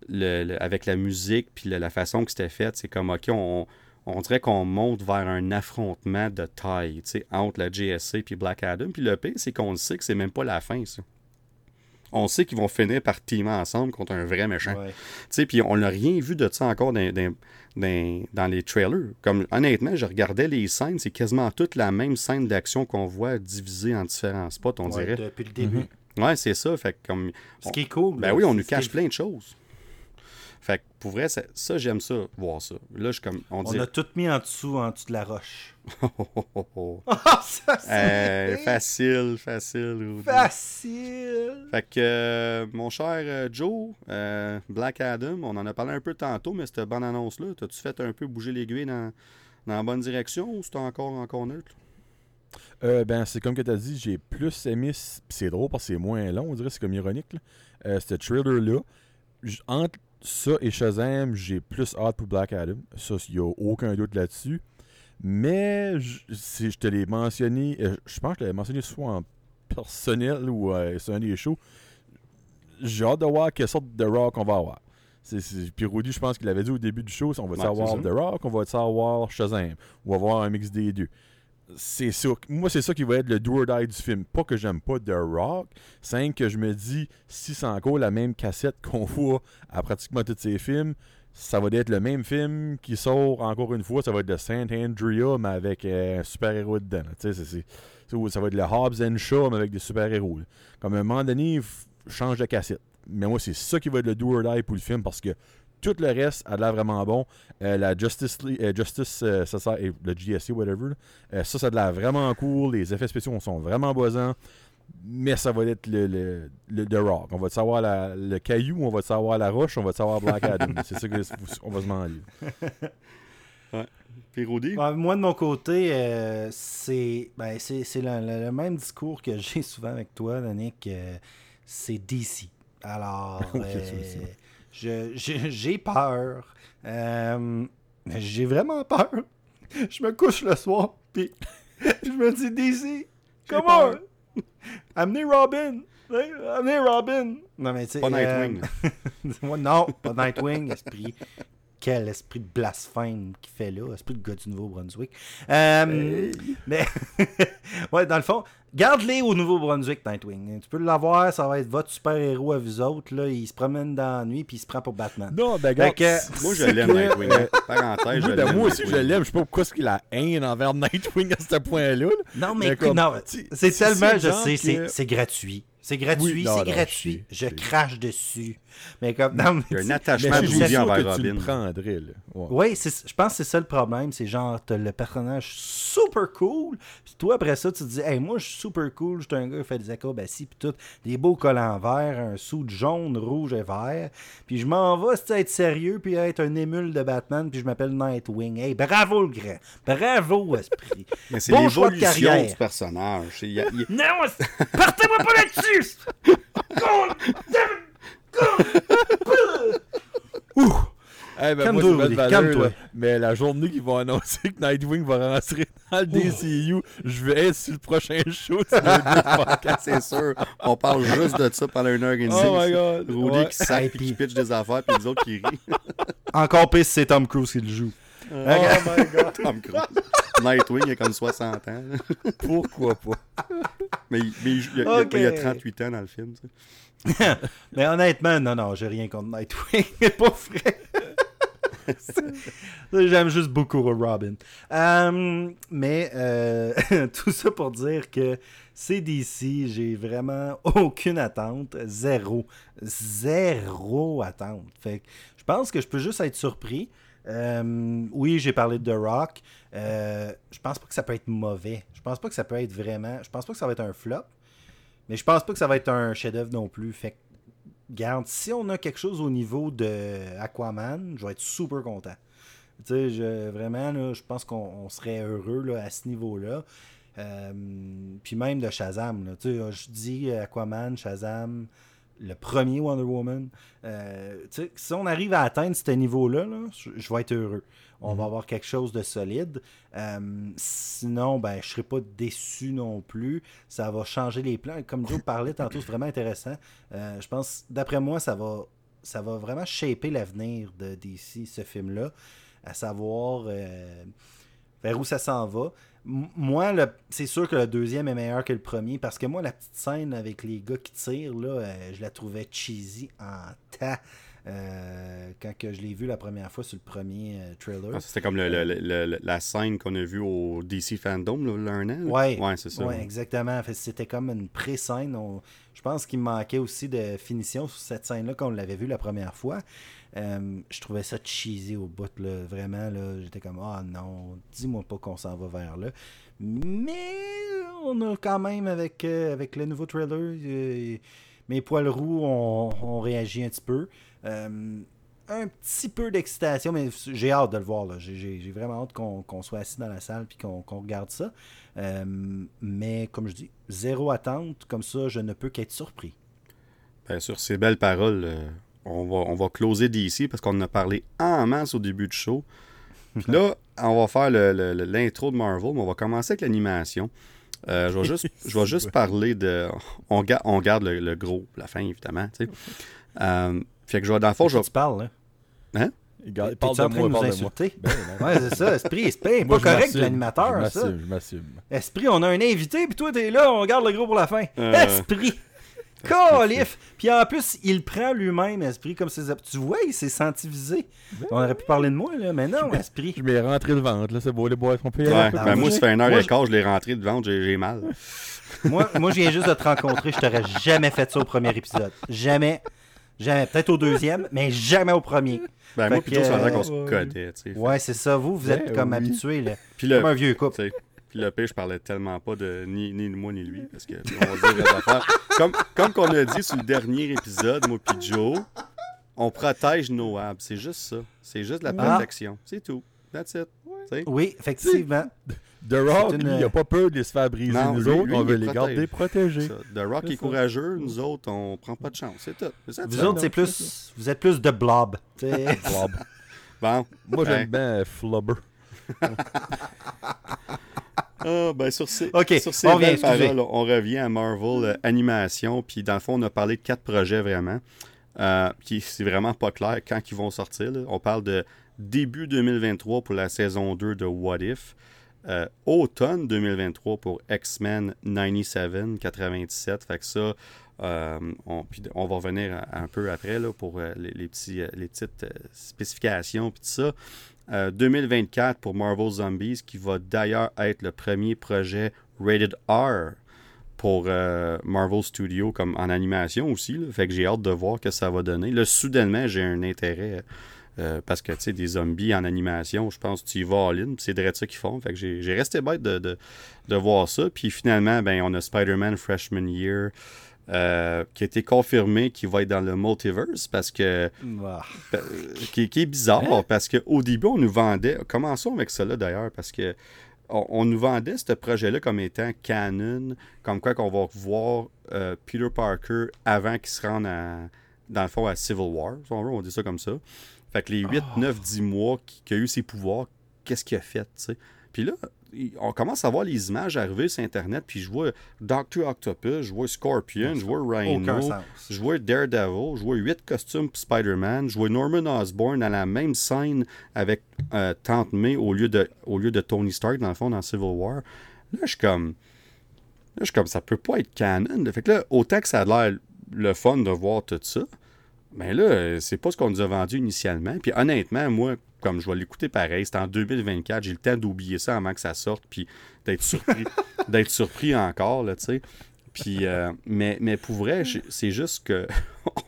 A: le- le- avec la musique puis le- la façon que c'était fait. C'est comme, OK, on, on dirait qu'on monte vers un affrontement de taille entre la GSC puis Black Adam. Puis le pire, c'est qu'on le sait que c'est même pas la fin, ça. On sait qu'ils vont finir par teamer ensemble contre un vrai méchant.
B: Ouais.
A: Puis on n'a rien vu de ça encore dans, dans- dans- dans les trailers. Comme, honnêtement, je regardais les scènes, c'est quasiment toute la même scène d'action qu'on voit divisée en différents spots, on
B: Ouais,
A: dirait.
B: Depuis le début.
A: Ouais, c'est ça. Fait que comme.
B: Ce qui est cool.
A: Ben
B: là,
A: oui, on nous cache plein de choses. Pour vrai, ça, ça, j'aime ça, voir ça. Là, je suis comme. On
B: On
A: dit.
B: a tout mis en dessous, en dessous de la roche. [LAUGHS]
A: Oh, oh, oh, oh. [LAUGHS]
B: Ah, ça,
A: Euh, facile, facile. Rudy.
B: facile.
A: Fait que, euh, mon cher euh, Joe, euh, Black Adam, on en a parlé un peu tantôt, mais cette bonne annonce-là, t'as-tu fait un peu bouger l'aiguille dans, dans la bonne direction ou c'était encore, encore neutre?
C: Euh, ben, c'est comme que tu as dit, j'ai plus aimé. C'est drôle parce que c'est moins long, on dirait, c'est comme ironique. Là. Euh, ce trailer-là, entre ça et Shazam, j'ai plus hâte pour Black Adam. Ça, il n'y a aucun doute là-dessus. Mais, j- si je te l'ai mentionné, euh, je pense que je l'avais mentionné soit en personnel ou euh, sur un des shows. J'ai hâte de voir quelle sorte de rock on va avoir. C'est, c'est- Puis Rudy, je pense qu'il avait dit au début du show, on va savoir The Rock, on va savoir Shazam. On va voir un mix des deux c'est ça. Moi, c'est ça qui va être le do or du film. Pas que j'aime pas The Rock, c'est que je me dis, si c'est encore la même cassette qu'on [LAUGHS] voit à pratiquement tous ces films, ça va être le même film qui sort encore une fois. Ça va être de Saint Andrea, mais avec euh, un super-héros dedans. ça va être le Hobbs and Shaw, mais avec des super-héros. Comme à un moment donné, change de cassette. Mais moi, c'est ça qui va être le do or pour le film parce que tout le reste a l'air vraiment bon. Euh, la Justice, League- euh, Justice euh, Society, le GSC, whatever, là, euh, ça, ça a de l'air vraiment cool. Les effets spéciaux sont vraiment buzzants. Mais ça va être le, le, le The Rock. On va savoir la- le caillou, on va savoir la roche, on va savoir Black Adam. [LAUGHS] C'est ça qu'on va se demander. [LAUGHS]
A: Puis Rudy?
B: Ouais, moi, de mon côté, euh, c'est ben, c'est c'est le, le- le même discours que [LAUGHS] j'ai souvent avec toi, Danick. euh, c'est DC. Alors, euh,
C: ça
B: j'ai j'ai peur. Euh, j'ai vraiment peur. Je me couche le soir, puis je me dis, DC, comment? Amenez Robin. Hein, Amenez Robin. Non, mais tu sais.
A: Pas
B: euh, [LAUGHS]
A: Nightwing.
B: moi, non, pas Nightwing, esprit. Quel esprit de blasphème qu'il fait là, esprit de gars du Nouveau-Brunswick. Euh, Mais, [LAUGHS] ouais, dans le fond, garde-les au Nouveau-Brunswick, Nightwing. Tu peux l'avoir, ça va être votre super-héros à vous autres. Là. Il se promène dans la nuit, puis il se prend pour Batman.
C: Non, ben,
B: Fait
C: regarde,
B: que-
A: Moi, je l'aime, Nightwing.
C: euh,
A: Parenthèse, je
C: moi, ben,
A: l'aime.
C: moi aussi, je l'aime. Je sais pas pourquoi est-ce qu'il a haine envers Nightwing à ce point-là. là.
B: Non, mais
C: Mais
B: c'est tellement, je sais, c'est gratuit. C'est gratuit,
C: Oui,
B: c'est gratuit.
C: je
B: crache dessus. Mais comme, non, mais
A: Il y a un attachement de
C: je
A: envers
C: que tu le
A: Robin.
C: prendrais. Là. Ouais.
B: Oui, je pense que c'est ça le problème. C'est genre, t'as le personnage super cool. Puis toi, après ça, tu te dis, hey, moi, je suis super cool. Je suis un gars qui fait des acrobaties. Puis tout. Des beaux collants verts, un sou jaune, rouge et vert. Puis je m'en vais, c'est être sérieux. Puis être un émule de Batman. Puis je m'appelle Nightwing. Hey, bravo le grand. Bravo, esprit. [LAUGHS]
A: Mais c'est
B: Bon de
A: l'évolution
B: carrière.
A: du personnage. C'est- il y a- il y a-
B: Non, partez-moi pas là-dessus!
C: Eh ben,
B: Calme-toi,
C: moi,
B: calme-toi.
C: là. Mais la journée qu'ils vont annoncer que Nightwing va rentrer dans le DCU, je vais être sur le prochain show. le [LAUGHS] podcast.
A: C'est sûr. On parle juste de ça pendant une heure et demie.
C: Oh my god.
A: Rudy
C: Ouais.
A: qui sac puis- qui pitch des affaires, puis les autres qui rient.
B: Encore pire si c'est Tom Cruise qui le joue.
C: Oh my god. [LAUGHS]
A: Tom Cruise. Nightwing, il a comme 60 ans.
C: Pourquoi pas?
A: Mais, il, mais il- il a,
B: Ok.
A: il a 38 ans dans le film. tu sais. [LAUGHS]
B: Mais honnêtement, non, non, j'ai rien contre Nightwing. [LAUGHS] C'est pas vrai. J'aime juste beaucoup Robin. Euh, mais euh, tout ça pour dire que c'est DC, j'ai vraiment aucune attente. Zéro. Zéro attente. Fait que je pense que je peux juste être surpris. Euh, oui, j'ai parlé de The Rock. Euh, je pense pas que ça peut être mauvais. Je pense pas que ça peut être vraiment. Je pense pas que ça va être un flop. Mais je pense pas que ça va être un chef-d'œuvre non plus. Fait que, garde, si on a quelque chose au niveau de Aquaman, je vais être super content. Tu sais, je- vraiment, là, je pense qu'on on serait heureux là, à ce niveau-là. Euh, puis même de Shazam. Tu sais, je dis Aquaman, Shazam, le premier Wonder Woman. Euh, si on arrive à atteindre ce niveau-là, là, je, je vais être heureux. On va avoir quelque chose de solide. Euh, sinon, ben, je serai pas déçu non plus. Ça va changer les plans. Comme Joe parlait [LAUGHS] tantôt, c'est vraiment intéressant. Euh, je pense, d'après moi, ça va, ça va vraiment shaper l'avenir de DC, ce film-là. À savoir vers où ça s'en va. Moi, c'est sûr que le deuxième est meilleur que le premier parce que moi, la petite scène avec les gars qui tirent, là, euh, je la trouvais cheesy en tas. euh, quand que je l'ai vu la première fois sur le premier euh, trailer.
A: Ah, C'était comme le- le- le- le- la scène qu'on a vue au DC Fandom, là, un an. là?
B: Ouais,
A: c'est ça.
B: Ouais, exactement. C'était comme une pré-scène. On- Je pense qu'il manquait aussi de finition sur cette scène-là qu'on l'avait vue la première fois. Euh, je trouvais ça cheesy au bout, là. Vraiment, là. J'étais comme, ah non, dis-moi pas qu'on s'en va vers là. Mais on a quand même, avec, euh, avec le nouveau trailer, euh, mes poils roux ont, réagi un petit peu. Un petit peu d'excitation, mais j'ai hâte de le voir. J'ai- vraiment hâte qu'on soit assis dans la salle puis qu'on regarde ça. Mais comme je dis, zéro attente, comme ça, je ne peux qu'être surpris.
A: Ben, sur ces belles paroles, on, va, on va closer d'ici parce qu'on en a parlé en masse au début du show. Puis là, on va faire l'intro de Marvel, mais on va commencer avec l'animation. Euh, je vais juste, [LAUGHS] je vais juste parler de. On, ga- on garde le, le gros, la fin évidemment. tu sais. Euh, fait que je vais, dans le fond, je
B: tu parles, hein?
C: Il ga-
B: T'es-tu
C: parle de
B: en train
C: moi,
B: de nous
C: parle de moi.
B: insulter?
C: Ben, non.
B: Ouais, c'est ça, Esprit. C'est pas,
C: Moi,
B: pas
C: je
B: correct, l'animateur,
C: Je
B: ça.
C: m'assume, je m'assume.
B: Esprit, on a un invité, puis toi, t'es là, on garde le gros pour la fin.
A: Euh.
B: Esprit! Calif! Puis en plus, il prend lui-même, Esprit, comme ses... Tu vois, il s'est senti visé. On aurait pu parler de moi, là, mais non, Esprit.
C: Je m'ai rentré le ventre, là, c'est beau, les boys, on peut y aller
A: Ouais,
C: peu
B: ben,
A: ben, moi, ça fait une heure
B: Moi,
A: et quart, je l'ai rentré de ventre, j'ai mal. [LAUGHS]
B: moi, moi, je viens juste de te rencontrer, je t'aurais jamais fait ça au premier épisode. Jamais. Jamais. Peut-être au deuxième, mais jamais au premier.
A: Ben,
B: Fait
A: moi,
B: que,
A: ça dire qu'on
C: euh,
A: se connaît, tu sais.
B: Ouais, c'est ça. Vous, vous êtes
C: Ben
B: comme
C: oui.
B: habitués, là.
A: Puis le,
B: Comme un vieux couple.
A: tu sais, puis le pire, je parlais tellement pas de ni, ni de moi ni lui, parce que on va dire les affaires. Comme, comme qu'on a dit sur le dernier épisode, moi puis Joe, on protège nos abs. C'est juste ça. C'est juste la
B: Ah.
A: protection. C'est tout. That's it.
B: Oui, effectivement.
C: The Rock,
B: une-
C: lui, il a pas peur de les se faire briser.
A: Non,
C: nous
A: lui-
C: autres,
A: lui,
C: on veut les
A: protège.
C: garder protégés.
A: Ça. The Rock est courageux, nous autres, on prend pas de chance. C'est tout. Ça,
B: Vous autres, c'est plus. Vous êtes plus de blob. [LAUGHS]
C: Blob.
A: Bon.
C: Moi, j'aime
A: Hey.
C: bien Flubber. [LAUGHS]
A: Ah, ben sur ces,
B: Ok,
A: sur ces
B: on revient,
A: belles
B: excusez.
A: paroles, on revient à Marvel euh, Animation. Puis dans le fond, on a parlé de quatre projets vraiment. Euh, puis c'est vraiment pas clair quand ils vont sortir. là. On parle de début 2023 pour la saison 2 de What If. Euh, automne 2023 pour X-Men 97, 97. Fait que ça, euh, on, puis on va revenir un peu après là, pour les, les petits, les petites spécifications puis tout ça. Euh, 2024 pour Marvel Zombies, qui va d'ailleurs être le premier projet rated R pour euh, Marvel Studios comme en animation aussi. Fait que j'ai hâte de voir que ça va donner. Là, soudainement, j'ai un intérêt euh, parce que tu sais, des zombies en animation, je pense que tu y vas in, puis c'est direct ça qu'ils font. Fait que j'ai j'ai resté bête de, de, de voir ça. Puis finalement, ben, on a Spider-Man Freshman Year. Euh, qui a été confirmé qu'il va être dans le multiverse parce que
B: Ah.
A: euh, qui, qui est bizarre parce qu'au début, on nous vendait. Commençons avec ça là d'ailleurs, parce que on, on nous vendait ce projet-là comme étant canon, comme quoi qu'on va voir euh, Peter Parker avant qu'il se rende à, dans le fond à Civil War. On dit ça comme ça. Fait que les 8, 9, 10 mois qui- qu'il a eu ses pouvoirs, qu'est-ce qu'il a fait, tu sais? Puis là, on commence à voir les images arriver sur Internet, puis je vois Doctor Octopus, je vois Scorpion, je vois Rhino, je vois Daredevil, je vois 8 costumes pour Spider-Man, je vois Norman Osborn dans la même scène avec euh, Tante May au lieu, de, au lieu de Tony Stark, dans le fond, dans Civil War. Là, je suis comme. Là, je suis comme, ça peut pas être canon. Fait que là, autant que ça a l'air le fun de voir tout ça, mais là, euh, c'est pas ce qu'on nous a vendu initialement. Puis honnêtement, moi, comme je vais l'écouter pareil, c'est en 2024, j'ai le temps d'oublier ça avant que ça sorte, puis d'être surpris, [LAUGHS] d'être surpris encore, là, tu sais. Puis, euh, mais, mais pour vrai, c'est juste que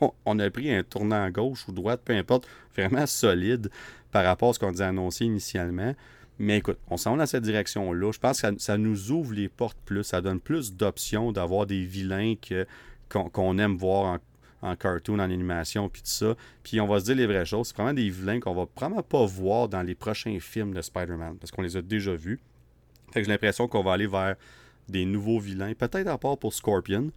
A: [LAUGHS] on- a pris un tournant gauche ou droite, peu importe, vraiment solide par rapport à ce qu'on nous a annoncé initialement. Mais écoute, on s'en va dans cette direction-là. Je pense que ça, ça nous ouvre les portes plus. Ça donne plus d'options d'avoir des vilains que, qu'on, qu'on aime voir en, en cartoon, en animation, puis tout ça. Puis on va se dire les vraies choses. C'est vraiment des vilains qu'on va probablement pas voir dans les prochains films de Spider-Man, parce qu'on les a déjà vus. Fait que j'ai l'impression qu'on va aller vers des nouveaux vilains, peut-être à part pour Scorpion,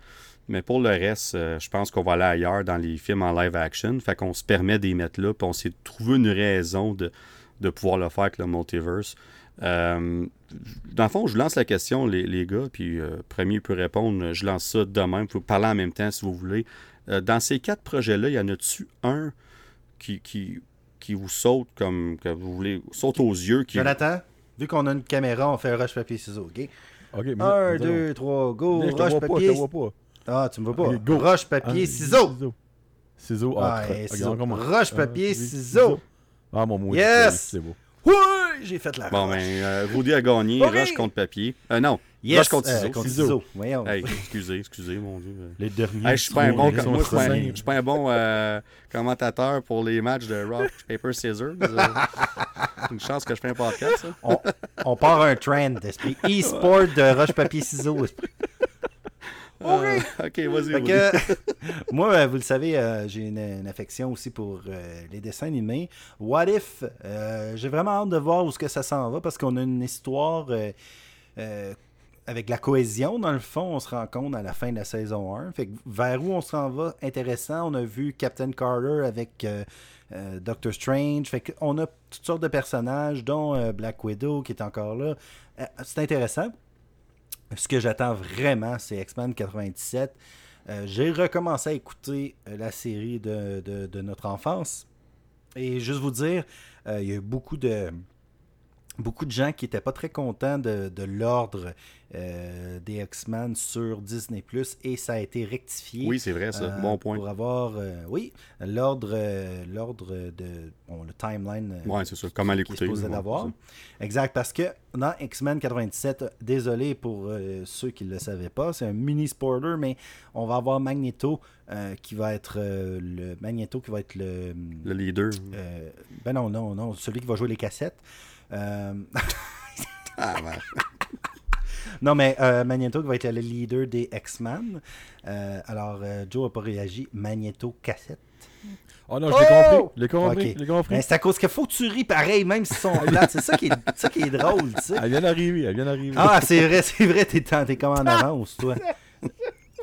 A: mais pour le reste, euh, je pense qu'on va aller ailleurs dans les films en live action. Fait qu'on se permet d'y mettre là, puis on s'est trouvé une raison de, de pouvoir le faire avec le multiverse. Euh, dans le fond, je lance la question, les, les gars, puis euh, premier peut répondre, je lance ça de même, vous pouvez parler en même temps si vous voulez. Euh, dans ces quatre projets-là, y en a-tu un qui, qui, qui vous saute comme que vous voulez, saute aux yeux, qui,
B: Jonathan, vu qu'on a une caméra, on fait un rush papier ciseaux, ok?
C: Ok, mais.
B: 1, 2, 3, go,
C: Je te
B: rush
C: vois pas, je
B: papier.
C: te vois pas.
B: Ah, tu me vois pas.
C: Go.
B: Roche, papier,
C: Ah,
B: ciseaux.
C: Ciseaux.
B: Ah,
C: entre.
B: et
C: Ok,
B: ciseaux. Roche,
C: Un,
B: papier,
C: deux,
B: ciseaux.
C: Ah, mon mot.
B: Yes!
C: C'est beau.
B: Oui, j'ai fait la
A: Bon,
B: roche.
A: ben, euh, Rudy a gagné, rush contre papier. Euh, non,
B: Yes,
A: contre
B: euh,
A: ciseaux.
B: contre
C: Ciseaux.
B: ciseaux. Voyons.
A: Hey, excusez, excusez, mon Dieu.
B: Les derniers.
A: Hey, je suis pas un bon,
C: Ils sont
A: moi, je suis pas un-
C: simples.
A: je suis pas un bon euh, commentateur pour les matchs de Rock, [LAUGHS] Paper, Scissors. Euh, une chance que je fais un podcast, ça.
B: on, on part un trend d'esprit. E-sport de roche, papier, ciseaux. esprit.
A: Euh, ok, vas-y.
B: Que, moi, vous le savez, euh, j'ai une, une affection aussi pour euh, les dessins animés. What If, euh, j'ai vraiment hâte de voir où ce que ça s'en va parce qu'on a une histoire euh, euh, avec la cohésion. Dans le fond, on se rend compte à la fin de la saison 1. Fait que vers où on s'en va, intéressant. On a vu Captain Carter avec euh, euh, Doctor Strange. Fait qu'on a toutes sortes de personnages, dont euh, Black Widow qui est encore là. C'est intéressant. Ce que j'attends vraiment, c'est X-Men 97. Euh, J'ai recommencé à écouter la série de, de- de notre enfance. Et juste vous dire, il y a eu beaucoup de, beaucoup de gens qui n'étaient pas très contents de, de l'ordre euh, des X-Men sur Disney ⁇ et ça a été rectifié.
A: Oui, c'est vrai, ça.
B: euh,
A: bon point.
B: Pour avoir, euh, oui, l'ordre l'ordre de, bon, le timeline
A: Ouais, c'est ça. Comment l'écouter.
B: d'avoir. Exact, parce que dans X-Men 97, désolé pour ceux qui ne le savaient pas, c'est un mini spoiler, mais on va avoir Magneto euh, qui va être euh, le Magneto qui va être le.
A: Le leader.
B: euh, ben non non non celui qui va jouer les cassettes. Euh,
A: Ah, [LAUGHS]
B: non mais euh, Magneto qui va être le leader des X-Men. Euh, alors Joe n'a pas réagi. Magneto cassette.
C: Oh non, je l'ai
B: Oh!
C: compris. Je l'ai compris.
B: Ok.
C: Je compris.
B: Ben, c'est à cause qu'il faut que tu ris pareil, même s'ils sont plates. C'est ça qui est, ça qui est drôle, tu sais.
C: Elle vient d'arriver. Elle vient d'arriver.
B: Ah, c'est vrai, c'est vrai, t'es, t'es comme en [LAUGHS] avance, toi.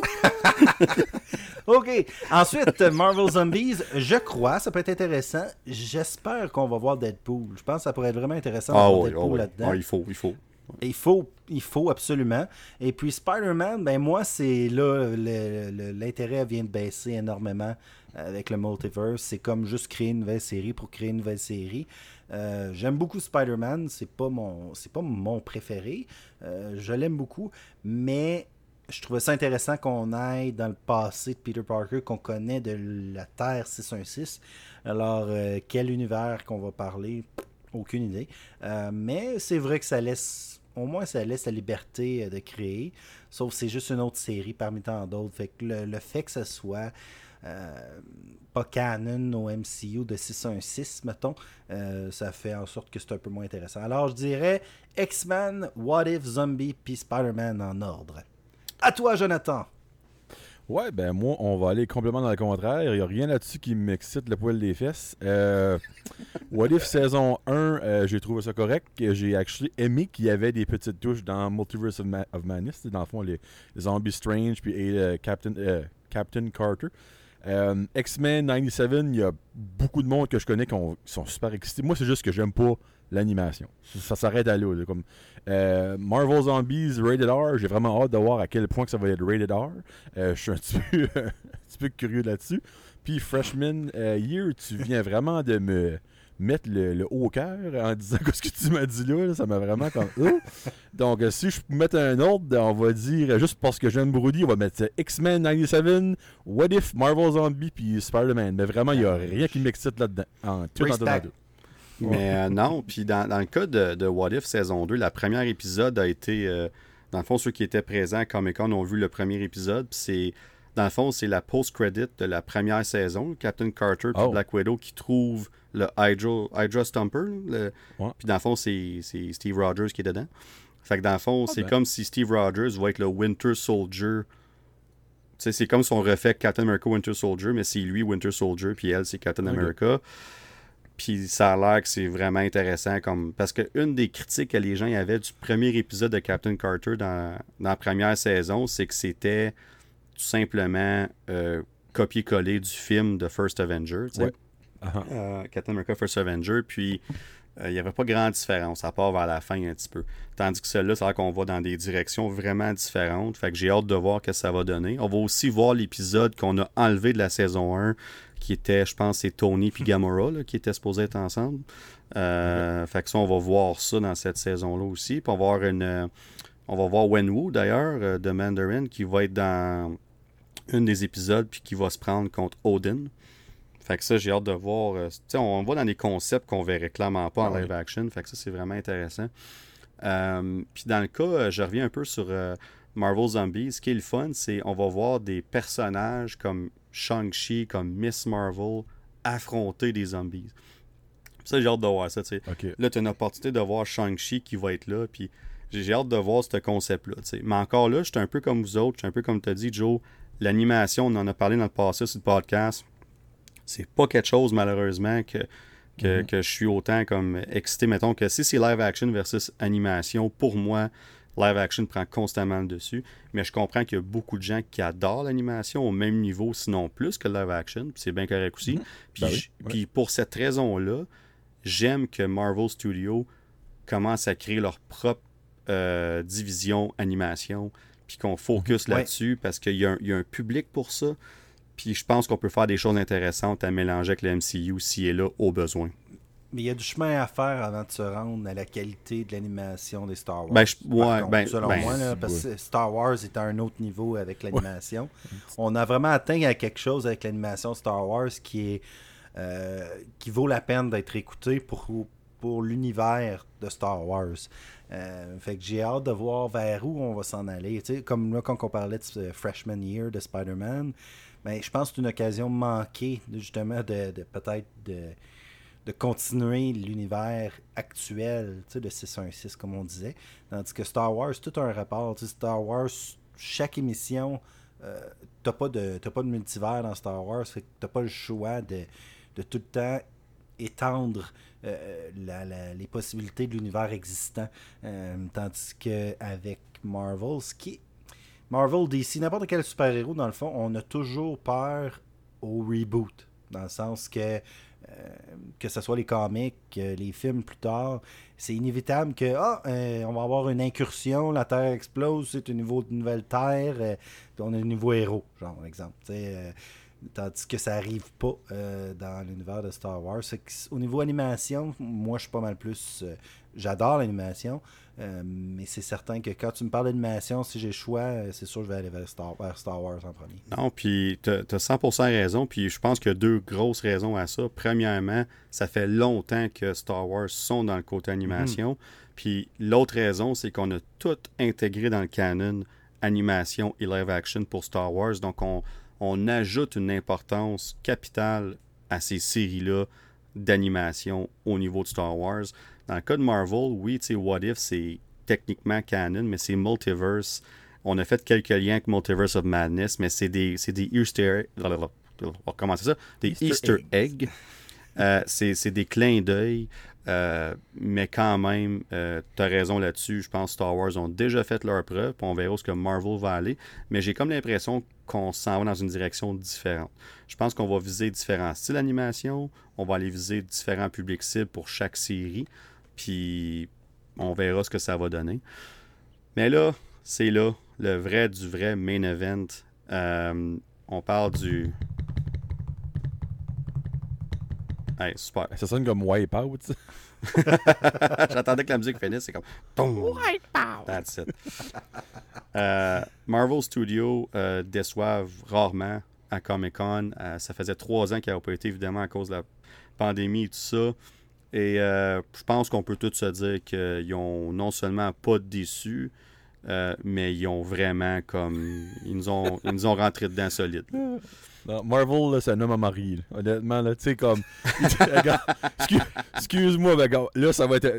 B: [LAUGHS] ok. Ensuite, Marvel Zombies, je crois, ça peut être intéressant. J'espère qu'on va voir Deadpool. Je pense que ça pourrait être vraiment intéressant de
A: Ah
B: voir
A: oui,
B: Deadpool
A: ah oui.
B: là-dedans.
A: Ah, il faut, il faut.
B: Il faut, il faut absolument. Et puis Spider-Man, ben moi, c'est là, l'intérêt vient de baisser énormément avec le multiverse. C'est comme juste créer une nouvelle série pour créer une nouvelle série. Euh, J'aime beaucoup Spider-Man, c'est pas mon c'est pas mon préféré. Euh, je l'aime beaucoup, mais je trouvais ça intéressant qu'on aille dans le passé de Peter Parker qu'on connaît de la Terre 616. Alors, euh, quel univers qu'on va parler? Aucune idée. Euh, mais c'est vrai que ça laisse, au moins ça laisse la liberté euh, de créer. Sauf que c'est juste une autre série parmi tant d'autres. Fait que le, fait que ce soit pas canon au MCU de 616, mettons, ça fait en sorte que c'est un peu moins intéressant. Alors je dirais X-Men, What If, Zombie, puis Spider-Man en ordre. À toi, Jonathan.
C: Ouais, ben moi, on va aller complètement dans le contraire. Il n'y a rien là-dessus qui m'excite le poil des fesses. Euh, What If saison 1, euh, j'ai trouvé ça correct. J'ai actually aimé qu'il y avait des petites touches dans Multiverse of, Ma- of. Dans le fond, les, Zombies Strange puis et, euh, Captain, Carter. X-Men 97, il y a beaucoup de monde que je connais qui, qui sont super excités. Moi, c'est juste que j'aime pas l'animation. Ça, ça s'arrête à là. là, comme, euh, Marvel Zombies Rated R, j'ai vraiment hâte de voir à quel point que ça va être Rated R. Euh, je suis un petit [LAUGHS] peu, un petit peu curieux là-dessus. Puis Freshman euh, Year, tu viens vraiment de me mettre le, le haut au cœur en disant que ce que tu m'as dit là, là, ça m'a vraiment comme... Oh! Donc si je peux mettre un ordre, on va dire, juste parce que j'aime Brody, on va mettre X-Men 97, What If, Marvel Zombie, puis Spider-Man. Mais vraiment, il n'y a rien qui m'excite là-dedans. En tout.
A: Mais euh, non, puis dans, dans le cas de, de What If saison 2, la première épisode a été. euh, dans le fond, ceux qui étaient présents à Comic Con ont vu le premier épisode. Puis c'est. Dans le fond, c'est la post-credit de la première saison. Captain Carter puis
C: Oh.
A: Black Widow qui trouvent le Hydra, Hydra Stumper. le-
C: Ouais.
A: Puis dans le fond, c'est Steve Rogers qui est dedans. Fait que dans le fond, c'est
C: ben.
A: comme si Steve Rogers va être le Winter Soldier. C'est comme si on refait Captain America Winter Soldier, mais c'est lui Winter Soldier, puis elle, c'est Captain. America. Puis ça a l'air que c'est vraiment intéressant comme parce que une des critiques que les gens avaient du premier épisode de Captain Carter dans, dans la première saison, c'est que c'était tout simplement euh, copier-coller du film de First Avenger, tu sais.
C: Ouais. Ah.
A: Euh, Captain America First Avenger, puis euh, il n'y avait pas grande différence, à part vers la fin un petit peu. Tandis que celle-là, c'est qu'on va dans des directions vraiment différentes. Fait que j'ai hâte de voir ce que ça va donner. On va aussi voir l'épisode qu'on a enlevé de la saison 1, qui était, je pense, c'est Tony puis Gamora là, qui étaient supposés être ensemble. Euh, Fait que ça, on va voir ça dans cette saison-là aussi. Puis on va voir une. on va voir Wenwu d'ailleurs, euh, de Mandarin, qui va être dans une des épisodes, puis qui va se prendre contre Odin. Fait que ça, j'ai hâte de voir. euh, on va dans des concepts qu'on verrait clairement pas en
C: Ah
A: live action. Fait que ça, c'est vraiment intéressant. Euh, puis dans le cas, je reviens un peu sur euh, Marvel Zombies. Ce qui est le fun, c'est on va voir des personnages comme Shang-Chi, comme Miss Marvel affronter des zombies. Ça, j'ai hâte de voir ça, tu sais.
C: Ok.
A: Là, tu as une opportunité de voir Shang-Chi qui va être là. Puis j'ai hâte de voir ce concept-là. Mais encore là, je suis un peu comme vous autres, je suis un peu comme tu as dit, Joe. L'animation, on en a parlé dans le passé sur le podcast. C'est pas quelque chose, malheureusement, que, que,
C: Mhm.
A: que je suis autant comme excité. Mettons que si c'est live action versus animation, pour moi, live action prend constamment le dessus. Mais je comprends qu'il y a beaucoup de gens qui adorent l'animation au même niveau, sinon plus que le live action. C'est bien correct aussi. Puis,
C: Ben oui,
A: puis pour cette raison-là, j'aime que Marvel Studios commence à créer leur propre euh, division animation, puis qu'on focus là-dessus parce qu'il y, a un- il y a un public pour ça. Puis je pense qu'on peut faire des choses intéressantes à mélanger avec le MCU s'il est là au besoin.
B: Mais il y a du chemin à faire avant de se rendre à la qualité de l'animation des Star Wars.
A: Ben, je-
B: Par
A: ouais,
B: contre,
A: ben-
B: selon
A: ben,
B: moi, là, parce que Star Wars est à un autre niveau avec l'animation. On a vraiment atteint à quelque chose avec l'animation Star Wars qui est euh, qui vaut la peine d'être écouté pour, pour l'univers de Star Wars. Euh, fait que j'ai hâte de voir vers où on va s'en aller. Tu sais, comme là, quand on parlait de Freshman Year de Spider-Man, ben, je pense que c'est une occasion manquée, justement, de, de peut-être de, continuer l'univers actuel de 616, comme on disait. Tandis que Star Wars, tout un rapport. Star Wars, chaque émission, euh, t'as pas de pas de multivers dans Star Wars, t'as pas le choix de, tout le temps étendre euh, les possibilités de l'univers existant. Euh, tandis que avec Marvel, ce qui Marvel, DC, n'importe quel super-héros, dans le fond, on a toujours peur au reboot. Dans le sens que, que ce soit les comics, euh, les films plus tard, c'est inévitable que, ah, euh, on va avoir une incursion, la Terre explose, c'est un niveau de nouvelle Terre, euh, on a un nouveau héros, genre, par exemple. Euh, tandis que ça arrive pas euh, dans l'univers de Star Wars. Au niveau animation, moi, je suis pas mal plus. euh, J'adore l'animation, euh, mais c'est certain que quand tu me parles d'animation, si j'ai le choix, euh, c'est sûr que je vais aller vers Star, vers Star Wars en premier.
A: Non, puis tu as 100% raison, puis je pense qu'il y a deux grosses raisons à ça. Premièrement, ça fait longtemps que Star Wars sont dans le côté animation. Puis l'autre raison, c'est qu'on a tout intégré dans le canon animation et live action pour Star Wars. Donc on, on ajoute une importance capitale à ces séries-là d'animation au niveau de Star Wars. Dans le cas de Marvel, oui, tu sais, What If, c'est techniquement canon, mais c'est multiverse. On a fait quelques liens avec Multiverse of Madness, mais c'est des, c'est des Easter On va recommencer ça. Des
B: Easter
A: Easter, eggs. Euh, c'est c'est des clins d'œil. euh, mais quand même, euh, tu as raison là-dessus. Je pense que Star Wars ont déjà fait leur preuve. puis on verra où ce que Marvel va aller. Mais j'ai comme l'impression qu'on s'en va dans une direction différente. Je pense qu'on va viser différents styles d'animation. On va aller viser différents publics cibles pour chaque série. Puis on verra ce que ça va donner. Mais là, c'est là, le vrai du vrai main event. Euh, on parle du. Hey, super.
C: Ça sonne comme Wipeout. [LAUGHS]
A: J'attendais que la musique finisse, c'est comme. Boom! That's it. Euh, Marvel Studios euh, déçoivent rarement à Comic Con. Euh, ça faisait trois ans qu'ils n'avaient pas été, évidemment, à cause de la pandémie et tout ça. Et euh, je pense qu'on peut tous se dire qu'ils ont non seulement pas déçu, euh, mais ils ont vraiment comme. Ils nous ont, ils nous ont rentré dedans solide.
C: Non, Marvel, là, c'est un homme à marier. Honnêtement, là, tu sais, comme. [LAUGHS] Excuse-moi, mais là, ça va être.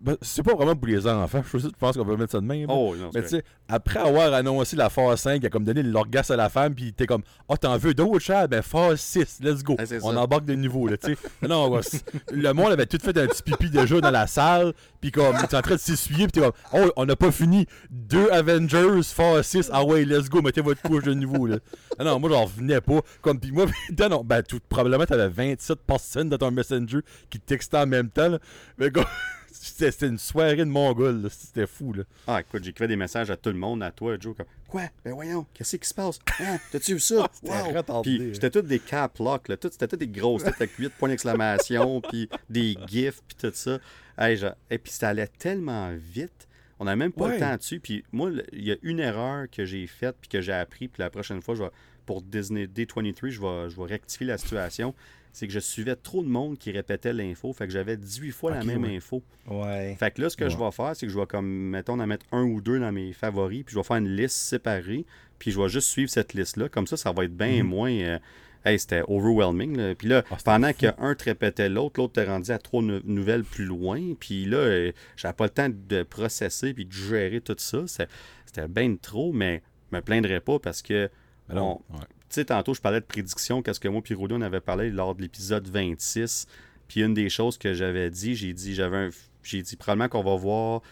C: Ben, C'est pas vraiment pour les enfants. Je pense qu'on peut mettre ça de même.
A: Oh, non,
C: Mais tu sais, après avoir annoncé la phase 5, il a comme donné l'orgasme à la femme, puis t'es comme, oh, t'en veux d'autres, Chad? Ben, phase 6, let's go.
A: Ah,
C: on
A: ça.
C: embarque de nouveau, là, tu sais. non, [LAUGHS] le monde avait tout fait un petit pipi déjà dans la salle, puis comme, était en train de s'essuyer, puis t'es comme, oh, on n'a pas fini. Deux Avengers, phase 6, ah ouais, let's go, mettez votre couche de nouveau, là. Ah non, moi, j'en revenais pas. Comme, puis moi, [LAUGHS] non, non, ben, tout, probablement, t'avais 27 personnes dans ton Messenger qui textaient en même temps, là. Mais comme, c'était une soirée de mongol. C'était fou, là.
A: Ah, écoute, j'écrivais des messages à tout le monde, à toi, Joe, comme Quoi? Ben voyons, qu'est-ce qui se passe? Hein, [LAUGHS] T'as-tu vu ça?
C: C'était
A: Wow! Puis
C: hein.
A: c'était toutes des cap là. Tout- C'était toutes des grosses têtes avec 8 points d'exclamation, [LAUGHS] puis des gifs, puis tout ça. Hey, je- Et puis ça allait tellement vite. On n'a même pas
C: Ouais.
A: le temps dessus. Puis moi, il y a une erreur que j'ai faite, puis que j'ai appris, puis la prochaine fois, je vais, pour Disney D23, je vais, je vais rectifier la situation. C'est que je suivais trop de monde qui répétait l'info. Fait que j'avais 18 fois la même
C: ouais.
A: info.
B: Ouais.
A: Fait que là, ce que je vais faire, c'est que je vais comme, mettons, en mettre un ou deux dans mes favoris, puis je vais faire une liste séparée, puis je vais juste suivre cette liste-là. Comme ça, ça va être bien
C: Mhm.
A: moins, euh, hey, c'était overwhelming. là. Puis là,
C: Ah,
A: pendant qu'un te répétait l'autre, l'autre t'est rendu à trois nou- nouvelles plus loin. Puis là, euh, j'avais pas le temps de processer puis de gérer tout ça. C'était bien trop, mais je me plaindrais pas parce que on-
C: ouais.
A: Sais, tantôt, je parlais de prédiction, qu'est-ce que moi et Rudy, on avait parlé lors de l'épisode 26. Puis une des choses que j'avais dit, j'ai dit, j'avais j'ai dit probablement qu'on va voir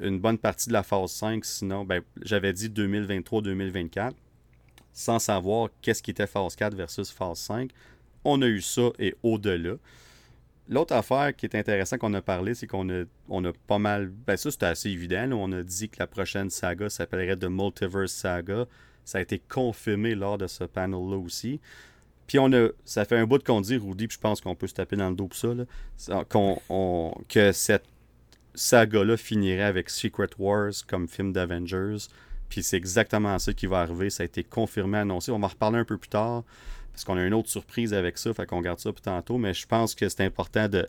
A: une bonne partie de la phase 5, sinon, ben, j'avais dit 2023-2024, sans savoir qu'est-ce qui était phase 4 versus phase 5. On a eu ça et au-delà. L'autre affaire qui est intéressante qu'on a parlé, c'est qu'on a, pas mal. Ben, ça, c'était assez évident. On a dit que la prochaine saga s'appellerait The Multiverse Saga. Ça a été confirmé lors de ce panel-là aussi. Puis on a, ça fait un bout qu'on dit, Rudy, puis je pense qu'on peut se taper dans le dos pour ça, là, que cette saga-là finirait avec Secret Wars comme film d'Avengers. Puis c'est exactement ça qui va arriver. Ça a été confirmé, annoncé. On va en reparler un peu plus tard, parce qu'on a une autre surprise avec ça, fait qu'on garde ça pour tantôt. Mais je pense que c'est important de,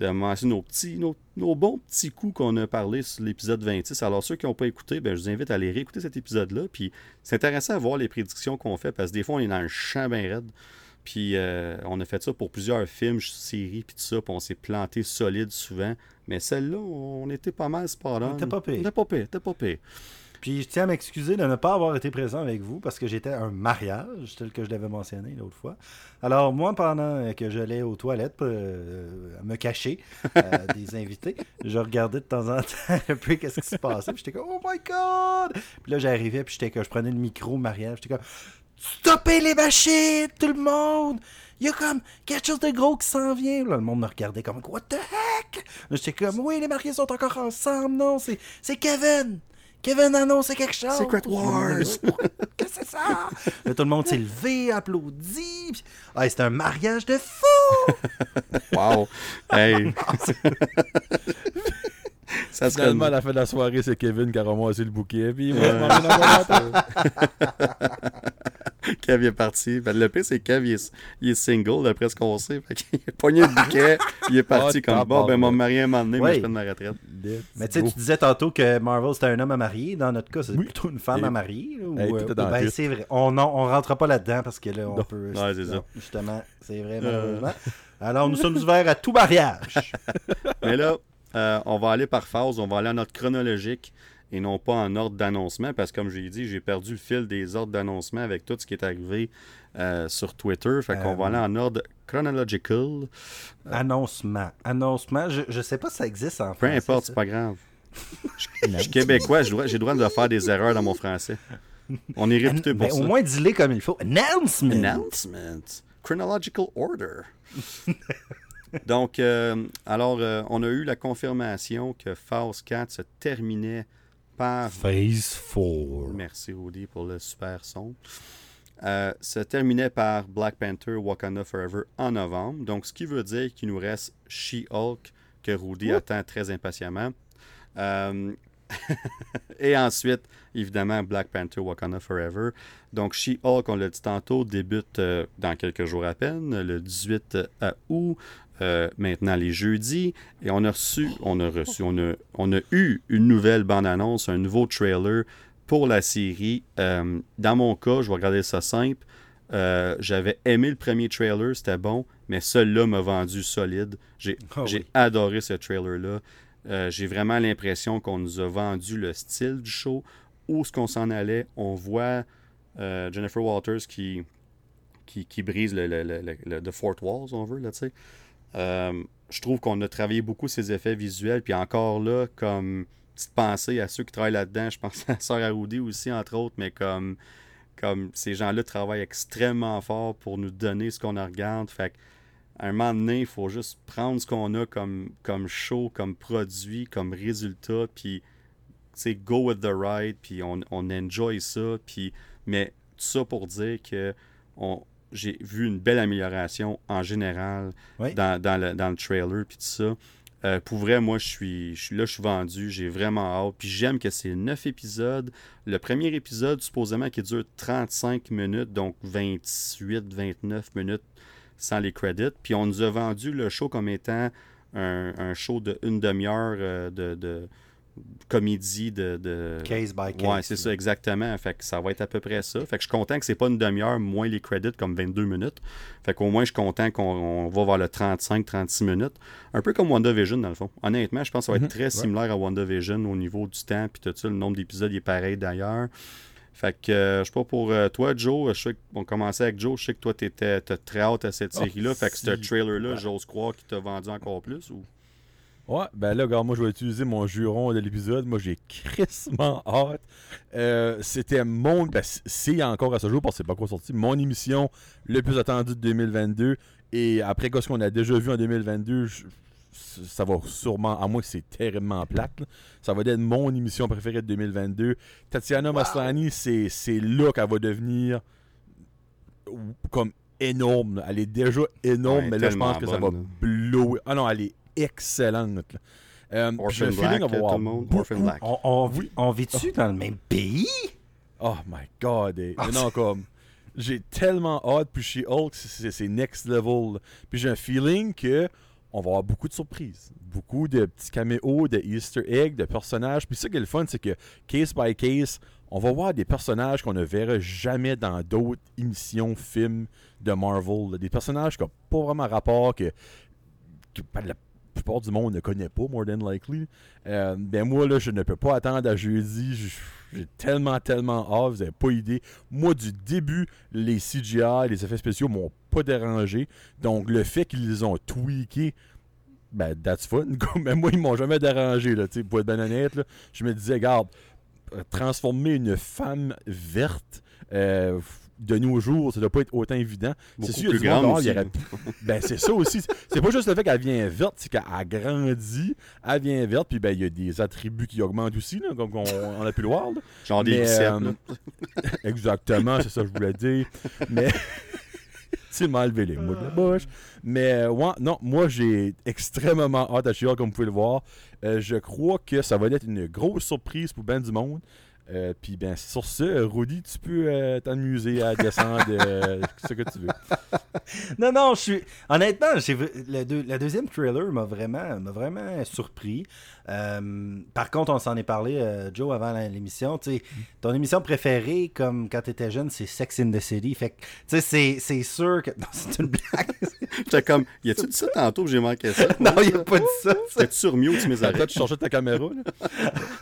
A: de mentionner nos petits, nos, nos bons petits coups qu'on a parlé sur l'épisode 26. Alors, ceux qui n'ont pas écouté, ben, je vous invite à aller réécouter cet épisode-là. Puis, c'est intéressant à voir les prédictions qu'on fait parce que des fois, on est dans le champ bien raide. Puis, euh, on a fait ça pour plusieurs films, séries, puis tout ça. Puis, on s'est planté solide souvent. Mais celle-là, on était pas mal spot on.
B: Était pas pire.
A: On était pas pire, était pas pire.
B: Puis je tiens à m'excuser de ne pas avoir été présent avec vous parce que j'étais à un mariage, tel que je l'avais mentionné l'autre fois. Alors moi, pendant que j'allais aux toilettes pour euh, me cacher euh, [LAUGHS] des invités, je regardais de temps en temps un peu qu'est-ce qui se passait. Puis j'étais comme, oh my god! Puis là, j'arrivais, puis j'étais que je prenais le micro au mariage. J'étais comme, stoppez les machines, tout le monde! Il y a comme quelque chose de gros qui s'en vient. Là, le monde me regardait comme, what the heck? J'étais comme, oui, les mariés sont encore ensemble. Non, c'est Kevin! Kevin annonce quelque chose.
A: Secret Wars.
B: Qu'est-ce que c'est ça? Là, tout le monde s'est levé, applaudi. Puis, ah, c'était un mariage de fou! [LAUGHS]
A: Wow! hey! [LAUGHS] [LAUGHS] ça serait
C: Finalement, à la fin de la soirée, c'est Kevin qui a ramassé le bouquet, puis il manteau. [LAUGHS]
A: Kev est parti. Ben, le pire, c'est que Kev, il est, il est single, d'après ce qu'on sait. Fait qu'il a pogné le bouquet, [LAUGHS] il est parti
C: Ah,
A: comme bon, ben, mon mari un moment donné, mais
B: Ouais.
A: je prends ma retraite.
B: Mais tu sais, tu disais tantôt que Marvel c'était un homme à marier. Dans notre cas, c'est
C: Oui.
B: plutôt une femme
C: Et-
B: à marier. là, ou,
C: Hey,
B: euh, ben, c'est vrai. On ne on rentrera pas là-dedans parce que là, on
C: Non.
B: peut.
A: Ouais, c'est ça.
B: non, Justement, c'est vrai,
A: Euh.
B: Alors, nous sommes ouverts à tout mariage.
A: Mais là, euh, on va aller par phase, on va aller en ordre chronologique et non pas en ordre d'annoncement parce que, comme j'ai dit, j'ai perdu le fil des ordres d'annoncement avec tout ce qui est arrivé euh, sur Twitter. Fait qu'on
B: Euh.
A: va aller en ordre chronological.
B: Annoncement. Annoncement. Je, je sais pas si ça existe en
A: Peu
B: français.
A: importe,
B: ça.
A: c'est pas grave. [LAUGHS] Je suis québécois, j'ai le droit- de faire des erreurs dans mon français. On est réputé pour
B: ben,
A: ça.
B: au moins, dis-les comme il faut. Announcement.
A: Announcement. Chronological order. [LAUGHS] Donc, euh, alors, euh, on a eu la confirmation que Phase 4 se terminait par.
B: Phase 4.
A: Merci, Rudy, pour le super son. Euh, se terminait par Black Panther Wakanda Forever en novembre. Donc, ce qui veut dire qu'il nous reste She-Hulk, que Rudy attend très impatiemment. Euh, [LAUGHS] Et ensuite, évidemment, Black Panther Wakanda Forever. Donc, She-Hulk, on l'a dit tantôt, débute euh, dans quelques jours à peine, le 18 août. Euh, maintenant les jeudis et on a reçu, on a reçu, on a, on a eu une nouvelle bande-annonce, un nouveau trailer pour la série. Euh, dans mon cas, je vais regarder ça simple. Euh, J'avais aimé le premier trailer, c'était bon, mais celui-là m'a vendu solide. J'ai
B: Ah oui.
A: adoré ce trailer-là. J'ai vraiment l'impression qu'on nous a vendu le style du show, où ce qu'on s'en allait? On voit Jennifer Walters qui, qui, qui brise le, le, le, le- The Fort Wall, si on veut, là, tu sais. Euh, je trouve qu'on a travaillé beaucoup ces effets visuels, puis encore là, comme petite pensée à ceux qui travaillent là-dedans, je pense à Sœur Aroudi aussi, entre autres, mais comme, comme ces gens-là travaillent extrêmement fort pour nous donner ce qu'on regarde. Fait à un moment donné, il faut juste prendre ce qu'on a comme, comme show, comme produit, comme résultat, puis sais, go with the ride, puis on, on enjoy ça, puis mais tout ça pour dire que on, j'ai vu une belle amélioration en général
B: Oui.
A: dans, dans le, dans le trailer, puis tout ça. Euh, pour vrai, moi, je suis, je suis là, je suis vendu, j'ai vraiment hâte. Puis j'aime que c'est 9 épisodes. Le premier épisode, supposément, qui dure 35 minutes, donc 28, 29 minutes sans les credits. Puis on nous a vendu le show comme étant un, un show de une demi-heure euh, de, de, comédie de, de...
B: Case by case.
A: Ouais, c'est ça, exactement. Fait que ça va être à peu près ça. Fait que je suis content que c'est pas une demi-heure moins les crédits comme 22 minutes. Fait qu'au moins, je suis content qu'on on va vers le 35-36 minutes. Un peu comme WandaVision, dans le fond. Honnêtement, je pense que ça va être
C: Mhm,
A: très
C: ouais.
A: similaire à WandaVision au niveau du temps, puis tout ça. Le nombre d'épisodes est pareil d'ailleurs. Fait que, euh, je sais pas pour euh, toi, Joe, je sais qu'on commençait avec Joe, je sais que toi, t'étais t'as très hâte à cette
C: Oh,
A: série-là. fait que ce trailer-là,
C: Ouais.
A: j'ose croire qu'il t'a vendu encore plus. Ou...
C: Ouais, ben là, regarde, moi, je vais utiliser mon juron de l'épisode. Moi, j'ai crissement hâte. Euh, C'était mon. Ben, c'est encore à ce jour, parce que c'est pas quoi sorti. Mon émission le plus attendue de 2022. Et après, ce qu'on a déjà vu en 2022, je- ça va sûrement, à moins que c'est terriblement plate, là, ça va être mon émission préférée de 2022. Tatiana Maslany, c'est c'est là qu'elle va devenir comme énorme. là. Elle est déjà énorme,
A: Ouais,
C: mais là, je pense que ça va blower. Ah non, elle est excellente. là. Euh,
A: Orphan Black, tout
C: avoir
A: le monde.
C: beaucoup-
A: Orphan Black.
B: On, on, vit- on vit-tu dans le même pays?
C: Oh my god. non, comme. J'ai tellement hâte, puis chez Hulk, c'est- next level. là. Puis j'ai un feeling que on va avoir beaucoup de surprises. Beaucoup de petits caméos, de Easter eggs, de personnages. Puis ça qui est le fun, c'est que case by case, on va voir des personnages qu'on ne verra jamais dans d'autres émissions, films de Marvel. là. Des personnages qui n'ont pas vraiment rapport, que, que la plupart du monde ne connaît pas, more than likely. Euh, ben moi, là, je ne peux pas attendre à jeudi. Je- J'ai tellement, tellement hâte, vous n'avez pas idée. Moi, du début, les CGI, les effets spéciaux m'ont pas dérangé. Donc, le fait qu'ils les ont tweakés, ben, that's fun. [LAUGHS] Mais moi, ils m'ont jamais dérangé, là, tu pour être bien honnête. Je me disais, regarde, euh, transformer une femme verte euh, de nos jours, ça doit pas être autant évident. C'est sûr,
A: plus grande
C: dehors, il y aurait [LAUGHS] ben, c'est ça aussi. C'est pas juste le fait qu'elle vient verte, c'est qu'elle grandit, elle vient verte, puis ben, il y a des attributs qui augmentent aussi, là, comme on, on a pu le voir. là.
A: Genre des biceps.
C: euh. [LAUGHS] Exactement, c'est ça que je voulais dire. Mais. tu m'as enlevé les mots de la bouche. Mais, euh, ouais, non, moi, j'ai extrêmement hâte à She-Hulk, comme vous pouvez le voir. Euh, je crois que ça va être une grosse surprise pour ben du monde. Euh, Puis, ben, sur ce, Rudy, tu peux euh, t'amuser à descendre euh, [LAUGHS] ce que tu veux. [LAUGHS]
B: Non, non, je suis. Honnêtement, j'ai vu- le, deux- le deuxième trailer m'a vraiment, m'a vraiment surpris. Euh, par contre, on s'en est parlé, euh, Joe, avant l'émission. Tu sais, ton émission préférée, comme quand tu étais jeune, c'est Sex in the City. Fait que, tu sais, c'est- c'est sûr que. [LAUGHS] Non, c'est une blague.
A: J'étais comme, y a-tu dit ça tantôt que j'ai manqué ça?
B: non, il a pas dit ça.
A: T'es-tu sur mute mes
C: Toi,
A: oreilles?
C: tu cherchais ta caméra,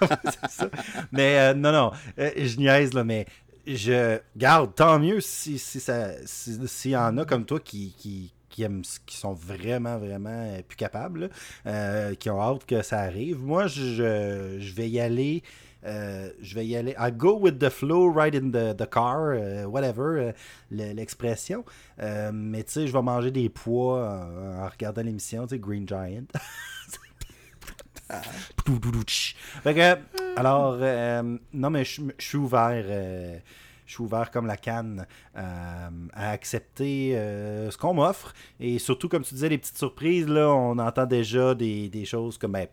C: là?
B: C'est ça. Mais euh, non, non, euh, je niaise, là, mais je garde, tant mieux si si ça si- s'il y en a comme toi qui, qui, qui aiment qui sont vraiment, vraiment euh, plus capables, euh, qui ont hâte que ça arrive. Moi, je, je vais y aller. je vais y aller. I go with the flow, right in the, car, whatever, le- l'expression. Mais tu sais, je vais manger des pois en regardant l'émission, tu sais, Green Giant. [LAUGHS] Alors, euh, non, mais je suis ouvert. euh, je suis ouvert comme la canne euh, à accepter ce qu'on m'offre. Et surtout, comme tu disais, les petites surprises, là, on entend déjà des, des choses comme ben,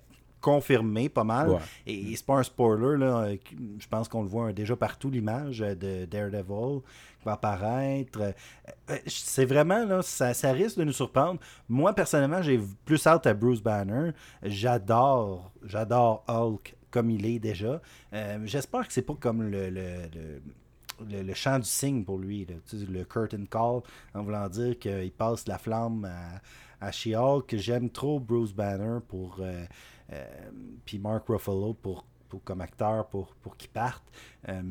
B: confirmées pas mal.
C: Ouais.
B: Et c'est pas un spoiler, là. euh, Je pense qu'on le voit déjà partout, l'image euh, de Daredevil qui va apparaître. Euh, C'est vraiment, là, ça, ça risque de nous surprendre. Moi, personnellement, j'ai plus hâte à Bruce Banner. J'adore, j'adore Hulk comme il est déjà. Euh, J'espère que c'est pas comme le, le, le- le- le chant du cygne pour lui, là. Le curtain call, en voulant dire qu'il passe la flamme à, à She-Hulk. J'aime trop Bruce Banner pour... euh, puis Mark Ruffalo pour, pour- comme acteur pour, pour qu'il parte. Euh,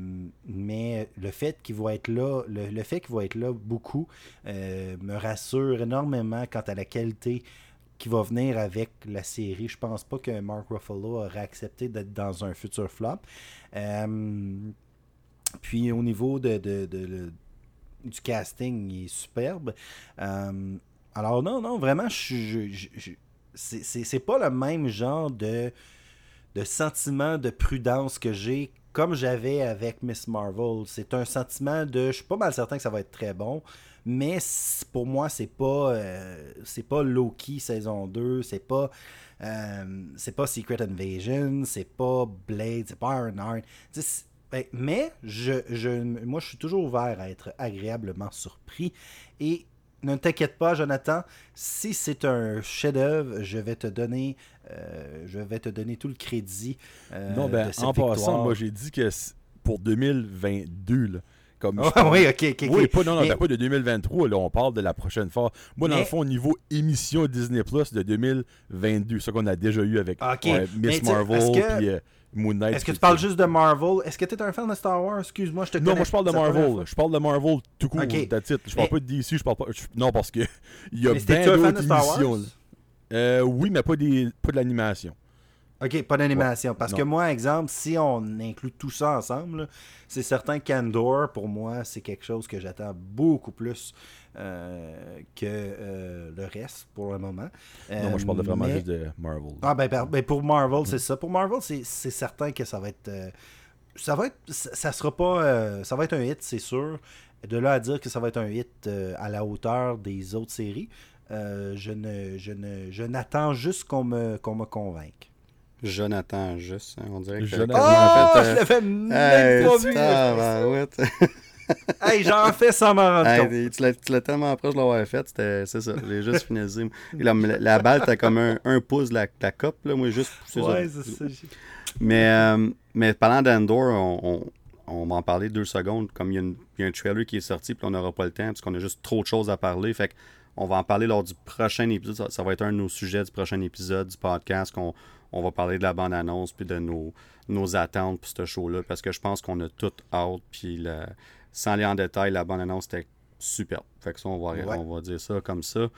B: mais le fait qu'il va être là, le, le fait qu'il va être là beaucoup euh, me rassure énormément quant à la qualité qui va venir avec la série. Je pense pas que Mark Ruffalo aurait accepté d'être dans un futur flop. Euh, puis au niveau de, du casting, il est superbe. Euh, alors non, non, vraiment, je- c'est- pas le même genre de, de sentiment de prudence que j'ai comme j'avais avec Miss Marvel. C'est un sentiment de, je suis pas mal certain que ça va être très bon, mais pour moi c'est pas euh, c'est pas Loki saison 2, c'est pas euh, c'est pas Secret Invasion, c'est pas Blade, c'est pas Iron Heart. Tu sais, c'est- ben, mais je, je, moi je suis toujours ouvert à être agréablement surpris et ne t'inquiète pas, Jonathan. Si c'est un chef-d'œuvre, je vais te donner, euh, je vais te donner tout le crédit. euh,
C: non, ben,
B: de cette
C: en passant,
B: victoire.
C: moi, j'ai dit que pour 2022, là, comme je
B: Ah,
C: parle-
B: oui, ok, ok.
C: Oui, pas, non, non,
B: Mais-
C: ben, pas de 2023, là, on parle de la prochaine fois. Moi, dans
B: Mais-
C: le fond, au niveau émission Disney Plus de 2022, ce qu'on a déjà eu avec ouais, Miss Marvel puis euh, Moon Knight.
B: Est-ce que tu parles juste de Marvel? Est-ce que tu es un fan de Star Wars? Excuse-moi, je te
C: Non, moi je parle de Marvel. Je parle de Marvel tout court.
B: Ok.
C: that's it. Je parle
B: Mais-
C: pas de DC, je parle pas. Non, parce que il y a bien
B: c'était-tu un fan
C: d'autres
B: de Star Wars?
C: émissions. Euh, oui, mais pas, des, pas de l'animation.
B: Ok, pas d'animation. Parce
C: non.
B: que moi, exemple, si on inclut tout ça ensemble, c'est certain qu'Andor, pour moi, c'est quelque chose que j'attends beaucoup plus euh, que euh, le reste pour le moment.
C: non, moi je parle de vraiment
B: Euh, mais-
C: juste de Marvel.
B: Ah ben, ben, ben, pour Marvel, c'est ça. Pour Marvel, c'est certain que ça va être. euh, ça va être. Ça, sera pas. euh, ça va être un hit, c'est sûr. De là à dire que ça va être un hit euh, à la hauteur des autres séries, euh, je ne je ne je n'attends juste qu'on me qu'on me convainque.
A: Jonathan, juste, hein, on dirait que...
C: Jonathan.
B: Oh,
A: en fait,
B: je l'avais même
A: Hey,
B: pas vu. [LAUGHS] [LAUGHS] Hey, j'en fais sans m'en rendre.
A: Hey, tu l'as tu l'as tellement proche de l'avoir fait, c'était- c'est ça. J'ai juste [LAUGHS] finalisé. La, la balle, t'as comme un, un pouce de la, la coupe, là. Moi, juste.
B: Ouais, c'est ça.
A: Mais, euh, mais parlant d'Andor, on, on, on va en parler deux secondes. Comme il y, a une- il y a un trailer qui est sorti, puis on n'aura pas le temps, parce qu'on a juste trop de choses à parler. Fait on va en parler lors du prochain épisode. Ça, ça va être un de nos sujets du prochain épisode du podcast. qu'on on va parler de la bande-annonce, puis de nos, nos attentes pour ce show-là, parce que je pense qu'on a tout hâte. Puis le- sans aller en détail, la bande-annonce était super. Fait que ça, on va,
B: Ouais.
A: on va dire ça comme ça.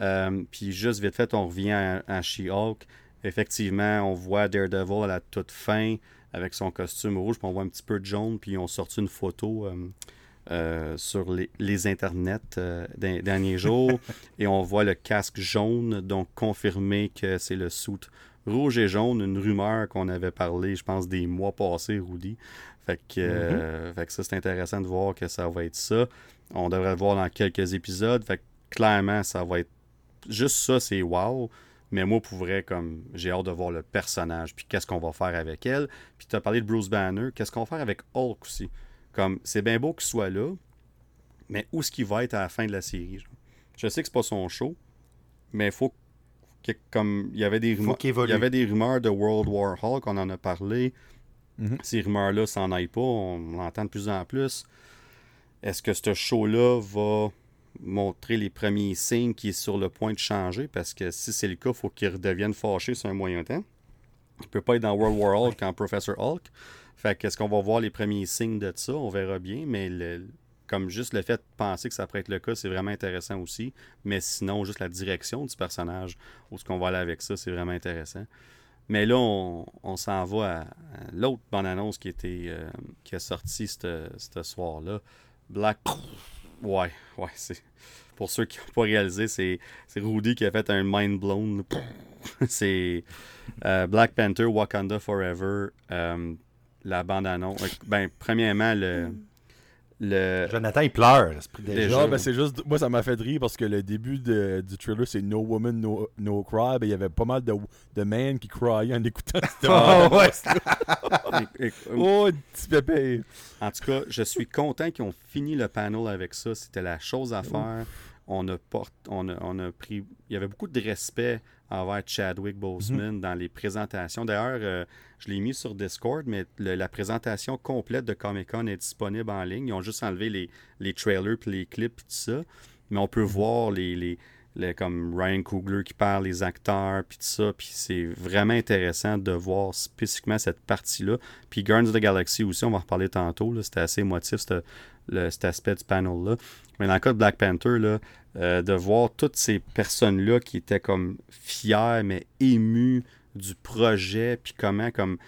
A: Euh, puis juste vite fait, on revient à, à She-Hulk. Effectivement, on voit Daredevil à la toute fin avec son costume rouge, puis on voit un petit peu de jaune, puis ont sorti une photo euh, euh, sur les, les internets des derniers [LAUGHS] jours, et on voit le casque jaune, donc confirmé que c'est le suit rouge et jaune, une rumeur qu'on avait parlé, je pense, des mois passés, Rudy. Fait que, euh, fait que ça, c'est intéressant de voir que ça va être ça. On devrait le voir dans quelques épisodes. Fait que clairement, ça va être. Juste ça, c'est wow. Mais moi, pour vrai, comme j'ai hâte de voir le personnage, puis qu'est-ce qu'on va faire avec elle. Puis tu as parlé de Bruce Banner, qu'est-ce qu'on va faire avec Hulk aussi? Comme, c'est bien beau qu'il soit là, mais où est-ce qu'il va être à la fin de la série? genre? Je sais que c'est pas son show, mais il faut que, comme, il y avait des rumeurs, il y avait des rumeurs de World War Hulk, on en a parlé.
C: Mhm.
A: Ces rumeurs-là s'en aillent pas, on l'entend de plus en plus. Est-ce que ce show-là va montrer les premiers signes qui est sur le point de changer? Parce que si c'est le cas, il faut qu'il redevienne fâché sur un moyen temps. Il peut pas être dans World War Hulk en Professor Hulk. Fait qu'est-ce qu'on va voir les premiers signes de ça? On verra bien, mais le- comme juste le fait de penser que ça pourrait être le cas, c'est vraiment intéressant aussi. Mais sinon, juste la direction du personnage, où est-ce qu'on va aller avec ça, c'est vraiment intéressant. Mais là, on, s'en va à, l'autre bande-annonce qui, était, euh, qui a sorti ce soir-là. Black. Ouais, ouais, c'est. Pour ceux qui n'ont pas réalisé, c'est Rudy qui a fait un mind blown. [LAUGHS] c'est euh, Black Panther Wakanda Forever. euh, la bande-annonce. Ben, premièrement, le. Le
B: Jonathan, il pleure. l'esprit déjà.
C: Ben c'est juste. Moi, ça m'a fait rire parce que le début de- du trailer, c'est No Woman, No, no Cry. Ben, il y avait pas mal de, de men qui criaient en écoutant cette [LAUGHS] [LAUGHS]
B: Oh, ouais.
C: Oh, petit pépé.
A: En tout cas, je suis content qu'ils ont fini le panel avec ça. C'était la chose à faire. On a, port- on, a, on a pris. Il y avait beaucoup de respect envers Chadwick Boseman dans les présentations. D'ailleurs, euh, je l'ai mis sur Discord, mais le- la présentation complète de Comic Con est disponible en ligne. Ils ont juste enlevé les, les trailers puis les clips et tout ça. Mais on peut voir les, les, les- comme Ryan Coogler qui parle, les acteurs puis tout ça. Puis c'est vraiment intéressant de voir spécifiquement cette partie-là. Puis Guardians of the Galaxy aussi, on va en reparler tantôt. C'était assez émotif, cet aspect du panel-là. Mais dans le cas de Black Panther, là, euh, de voir toutes ces personnes-là qui étaient comme fières, mais émues du projet, puis comment, comme,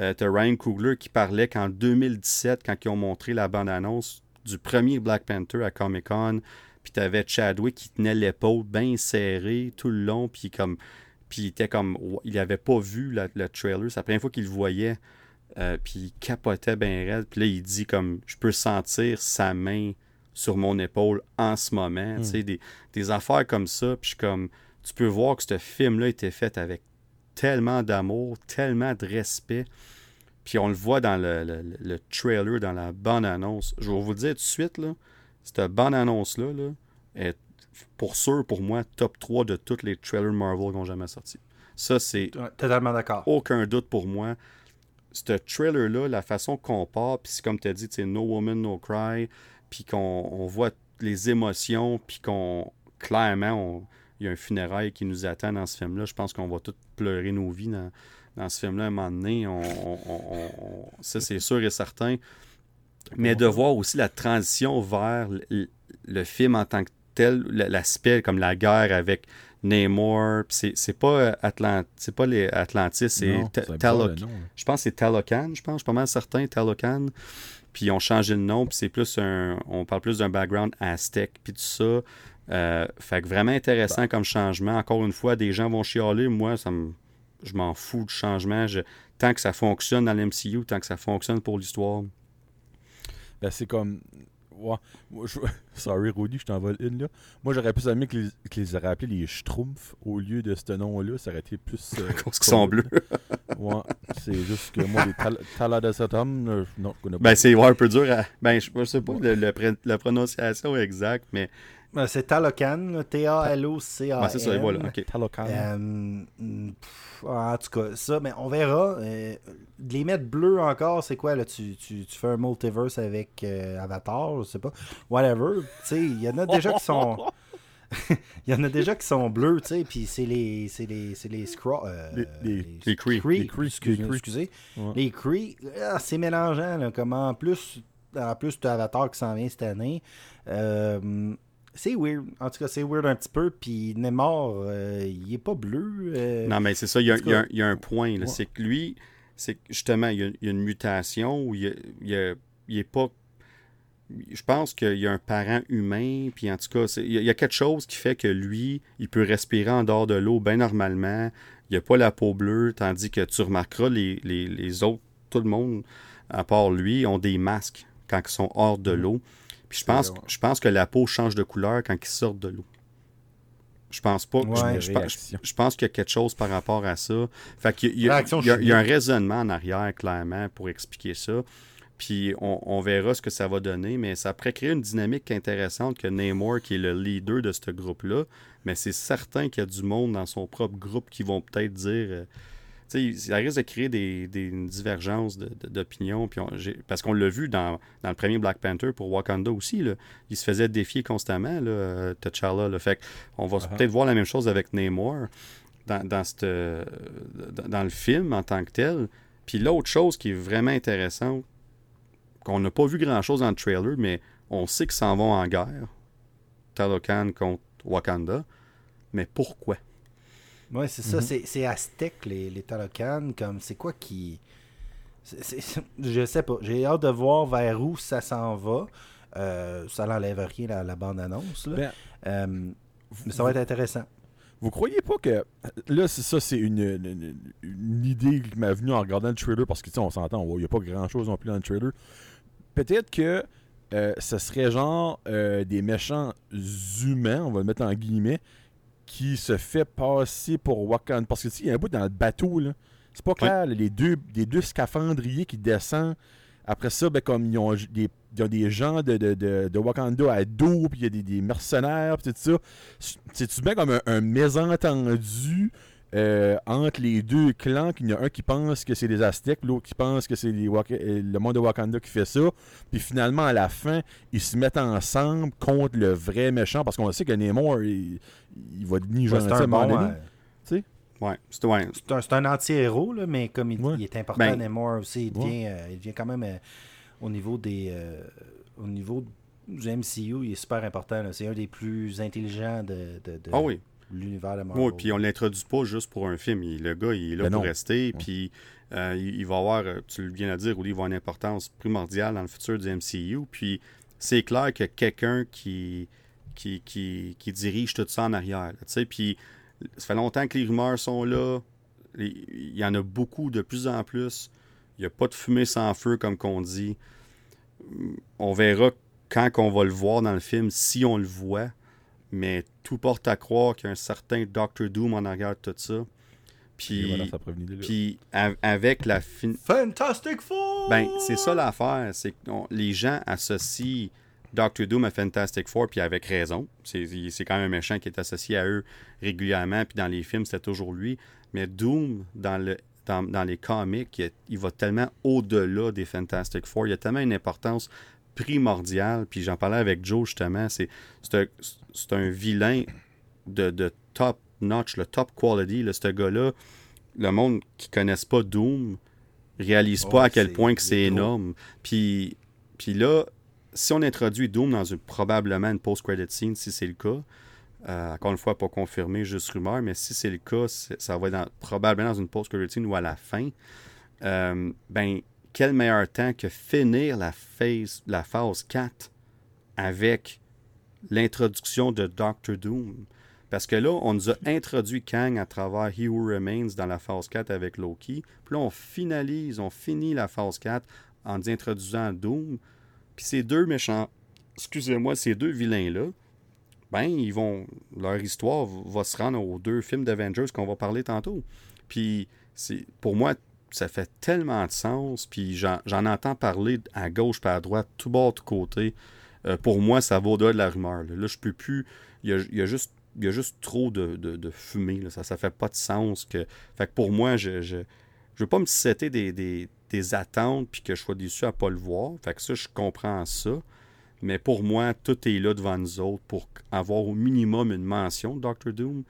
A: euh, t'as Ryan Coogler qui parlait qu'en 2017, quand ils ont montré la bande-annonce du premier Black Panther à Comic-Con, puis t'avais Chadwick qui tenait l'épaule bien serrée tout le long, puis comme, puis il était comme, il avait pas vu le trailer, c'est la première fois qu'il le voyait, euh, puis il capotait bien raide, puis là il dit comme, je peux sentir sa main sur mon épaule en ce moment, tu sais, des, des affaires comme ça, puis je suis comme, tu peux voir que ce film-là était fait avec tellement d'amour, tellement de respect. Puis on le voit dans le, le- le- le trailer, dans la bande-annonce. Je vais vous le dire tout de suite, là, cette bande-annonce-là, là, est pour sûr, pour moi, top 3 de tous les trailers Marvel qui ont jamais sorti. Ça, c'est
B: totalement d'accord.
A: aucun doute pour moi. Ce trailer-là, la façon qu'on part, puis c'est comme tu as dit, c'est No Woman, No Cry, puis qu'on on voit les émotions, puis qu'on, clairement, on- il y a un funérail qui nous attend dans ce film-là. Je pense qu'on va tous pleurer nos vies dans, dans ce film-là à un moment donné. On- on- on- on- ça, c'est sûr et certain. Mais de voir aussi la transition vers le, le film en tant que tel, l'aspect comme la guerre avec Namor, c'est c'est pas Atlant c'est pas les Atlantis, c'est
C: Non,
A: Ta-
C: c'est bizarre,
A: Taloc-
C: le nom, là.
A: je pense que c'est Talocan, je pense, je suis pas mal certain, Talocan. Puis ils ont changé le nom, puis c'est plus un. On parle plus d'un background aztèque, puis tout ça. Euh, fait que vraiment intéressant
C: Bah.
A: comme changement. Encore une fois, des gens vont chialer. Moi, ça me, je m'en fous du changement. Je- tant que ça fonctionne dans l'MCU, tant que ça fonctionne pour l'histoire.
C: Ben, c'est comme. Ouais. Moi, je- [LAUGHS] Sorry, Rudy, je t'envole une là. Moi, j'aurais plus aimé qu'ils qu'ils auraient appelé les Schtroumpfs au lieu de ce nom-là. Ça aurait été plus. euh,
A: Parce qu'ils sont bleus.
C: Ouais. C'est juste que moi, les tal Taladasatum, là, je- non, je connais pas.
A: Ben, c'est ouais, un peu dur à. Ben, je, je sais pas le- le pré- la prononciation exacte, mais.
B: Euh, C'est Talocan, T-A-L-O-C-A-N.
A: Ouais, c'est ça, et voilà. ok.
C: Talocan.
B: Euh, pff, en tout cas, ça, mais on verra. Euh, de les mettre bleus encore, c'est quoi là tu, tu, tu fais un multiverse avec euh, Avatar, je sais pas. Whatever. Tu sais, il y en a déjà qui sont. [LAUGHS] Il y en a déjà qui sont bleus, tu sais, puis c'est les c'est les c'est les euh,
C: Les- les-
A: les.
C: Les
B: excusez,
C: les Kree.
B: excusez.
C: Ouais.
B: Les Kree, ah, c'est mélangeant là, comme en plus en plus tu as Avatar qui s'en vient cette année. Euh, c'est weird. En tout cas, c'est weird un petit peu. Puis Nemor, euh, il est pas bleu. euh,
A: Non, mais c'est ça, il y a, il y a un- il y a un point.
C: ouais.
A: C'est que lui, c'est que justement, il y, a, il y a une mutation où il, y a- il y a- il est pas. Je pense qu'il y a un parent humain, puis en tout cas, il y, a, quelque chose qui fait que lui, il peut respirer en dehors de l'eau bien normalement. Il n'a pas la peau bleue, tandis que tu remarqueras les, les, les autres, tout le monde, à part lui, ont des masques quand ils sont hors de
C: Mhm.
A: l'eau. Puis je pense,
C: vrai, ouais.
A: je pense que la peau change de couleur quand ils sortent de l'eau. Je pense pas. je-
B: Ouais.
A: je, pense-
C: Réaction.
A: je pense qu'il y a quelque chose par rapport à ça. Fait qu'il y a- il y a, il y un raisonnement en arrière, clairement, pour expliquer ça. Puis on, on verra ce que ça va donner, mais ça pourrait créer une dynamique intéressante que Namor, qui est le leader de ce groupe-là, mais c'est certain qu'il y a du monde dans son propre groupe qui vont peut-être dire... ça risque de créer des, des une divergence de- de- d'opinion. parce qu'on l'a vu dans, dans le premier Black Panther pour Wakanda aussi. Là, il se faisait défier constamment, là, euh, T'Challa. là. Fait on va
C: Uh-huh.
A: peut-être voir la même chose avec Namor dans, dans, cette, euh, dans- dans le film en tant que tel. Puis l'autre chose qui est vraiment intéressante, qu'on n'a pas vu grand-chose dans le trailer, mais on sait qu'ils s'en vont en guerre. Talocan contre Wakanda. Mais pourquoi?
B: Ouais, c'est ça.
C: Mhm.
B: C'est, c'est Aztèque, les, les Talocan. Comme, c'est quoi qui. c'est- je sais pas. J'ai hâte de voir vers où ça s'en va. Euh, ça n'enlève rien la, la bande-annonce.
C: Ben,
B: Euh, mais ça va être intéressant.
C: Vous croyez pas que. Là, c'est ça, c'est une, une- une idée qui m'est venue en regardant le trailer parce que, tu sais, on s'entend, il n'y a pas grand chose non plus dans le trailer. Peut-être que euh, ce serait genre des méchants humains, on va le mettre en guillemets, qui se fait passer pour Wakanda. Parce que, tu sais, il y a un bout dans le bateau, là. C'est pas clair, là, les deux, les deux scaphandriers qui descendent. Après ça, ben, comme ils ont des, ils ont des gens de, de, de, de Wakanda à dos, puis il y a des, des mercenaires, puis tout ça. C'est-tu bien comme un, un mésentendu euh, entre les deux clans, qu'il y en a un qui pense que c'est des Aztèques, l'autre qui pense que c'est les euh, le monde de Wakanda qui fait ça. Puis finalement, à la fin, ils se mettent ensemble contre le vrai méchant, parce qu'on sait que Namor, il, il va devenir
B: Ouais,
C: gentil
B: c'est
C: à
B: un
C: moment donné.
B: euh,
A: Ouais, c'est ouais,
B: un, c'est un anti-héros, là, mais comme il,
C: Ouais.
B: il est important,
A: Ben,
B: Namor aussi, il
C: ouais.
B: devient, euh, il devient quand même euh, au niveau des. euh, au niveau du MCU, il est super important. C'est un des plus intelligents de, de, de
A: Ah oui.
B: L'univers de Marvel.
A: Oui, puis on l'introduit pas juste pour un film. Il- le gars, il est là
C: Ben
A: pour
C: non.
A: rester. Puis euh, il, il va avoir, euh, tu le viens de dire, il va avoir une importance primordiale dans le futur du MCU. Puis c'est clair que quelqu'un qui, qui, qui, qui dirige tout ça en arrière. tu sais. Puis ça fait longtemps que les rumeurs sont là. Il y en a beaucoup, de plus en plus. Il n'y a pas de fumée sans feu, comme qu'on dit. On verra quand on va le voir dans le film, si on le voit. Mais tout porte à croire qu'il y a un certain Doctor Doom en arrière de tout ça. Puis,
C: voilà, ça
A: puis a- avec la fin...
B: Fantastic Four!
A: Ben, c'est ça l'affaire. C'est que on- les gens associent Doctor Doom à Fantastic Four, puis avec raison. C'est c'est quand même un méchant qui est associé à eux régulièrement, puis dans les films, c'était toujours lui. Mais Doom, dans, le, dans, dans les comics, il, il va tellement au-delà des Fantastic Four. Il a tellement une importance primordiale. Puis j'en parlais avec Joe, justement. C'est c'est un, c'est un vilain de, de top notch, le top quality. Là, ce gars-là, le monde qui connaisse pas Doom réalise
B: Oh,
A: pas à quel point que c'est énorme. Puis, puis là, si on introduit Doom dans une, probablement une post-credit scene, si c'est le cas, euh, encore une fois, pas confirmé, juste rumeur, mais si c'est le cas, ça va être dans- probablement dans une post-credit scene ou à la fin. Euh, ben, quel meilleur temps que finir la phase, la phase 4 avec l'introduction de Doctor Doom. Parce que là, on nous a introduit Kang à travers He Who Remains dans la phase 4 avec Loki. Puis là, on finalise, on finit la phase 4 en introduisant Doom. Puis ces deux méchants, excusez-moi, ces deux vilains-là, ben, ils vont. Leur histoire va se rendre aux deux films d'Avengers qu'on va parler tantôt. Puis, pour moi, ça fait tellement de sens. Puis, j'en entends parler à gauche pas à droite, tout bord, tout côté. Euh, pour moi, ça va au-delà de la rumeur. Là, Là, je peux plus. Il y a, juste. Il y a juste trop de, fumée. là. Ça ne fait pas de sens. Fait que pour moi, je je, je veux pas me setter des, des, des attentes puis que je sois déçu à pas le voir. Fait que ça, je comprends ça. Mais pour moi, tout est là devant nous autres pour avoir au minimum une mention de Doctor Doom.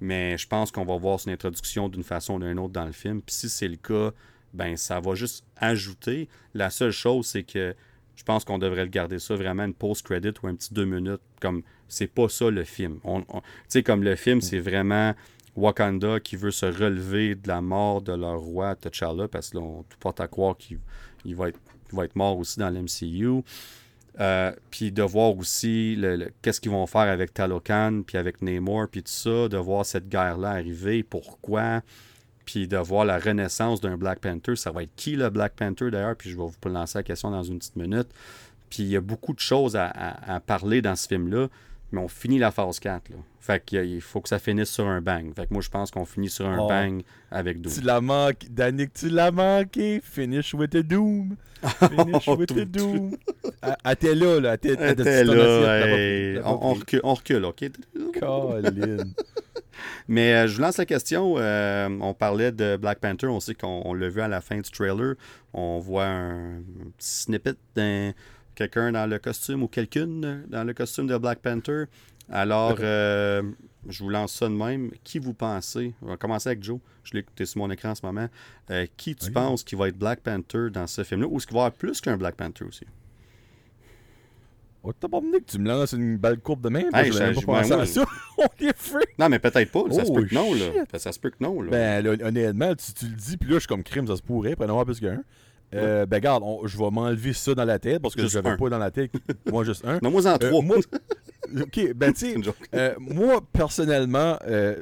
A: Mais je pense qu'on va voir son introduction d'une façon ou d'une autre dans le film. Puis si c'est le cas, ben ça va juste ajouter. La seule chose, c'est que je pense qu'on devrait le garder ça vraiment une post-credit ou un petit deux minutes. Comme c'est pas ça le film. On, tu sais, comme le film, c'est vraiment Wakanda qui veut se relever de la mort de leur roi T'Challa, parce que tout porte à croire qu'il il va, être, va être mort aussi dans l'MCU. Euh, puis de voir aussi le- qu'est-ce qu'ils vont faire avec Talocan, puis avec Namor, puis tout ça, de voir cette guerre-là arriver, pourquoi, puis de voir la renaissance d'un Black Panther. Ça va être qui le Black Panther d'ailleurs, puis je vais vous lancer la question dans une petite minute. Puis il y a beaucoup de choses à, à- à parler dans ce film-là, mais on finit la phase 4. Là. Fait qu'il faut que ça finisse sur un bang. Fait que moi, je pense qu'on finit sur un
C: Oh.
A: bang avec Doom.
C: Tu l'as manqué, Danick, tu l'as manqué. Finish with the doom. Finish [LAUGHS] with the doom. Elle était là, là. Elle était-
A: là, on recule, OK?
C: Colin.
A: Mais euh, je vous lance la question. euh, on parlait de Black Panther. On sait qu'on on l'a vu à la fin du trailer. On voit un, un petit snippet d'un quelqu'un dans le costume ou quelqu'une dans le costume de Black Panther. Alors, euh, je vous lance ça de même. Qui vous pensez? On va commencer avec Joe. Je l'ai écouté sur mon écran en ce moment. Qui tu
C: Oui.
A: penses qui va être Black Panther dans ce film-là? Ou est-ce qu'il va y avoir plus qu'un Black Panther aussi?
C: Oh, t'as pas que tu me lances une balle courbe de même?
A: Hey,
C: je même pas pensé à ça. [LAUGHS] On est freak.
A: Non, mais peut-être pas. Ça se
C: Oh,
A: peut que non. Là. Ça se peut que non. Là.
C: Ben, là, honnêtement, tu, tu le dis, puis là, je suis comme crime, ça se pourrait, pour en avoir plus qu'un. Euh, ben, regarde, on- je vais m'enlever ça dans la tête, parce que
A: Juste
C: j'avais
A: un.
C: pas dans la tête. [LAUGHS] Moi, juste un.
A: non, moi, en
C: Euh,
A: trois.
C: moi- [LAUGHS] ok, ben, tu. Euh, moi, personnellement,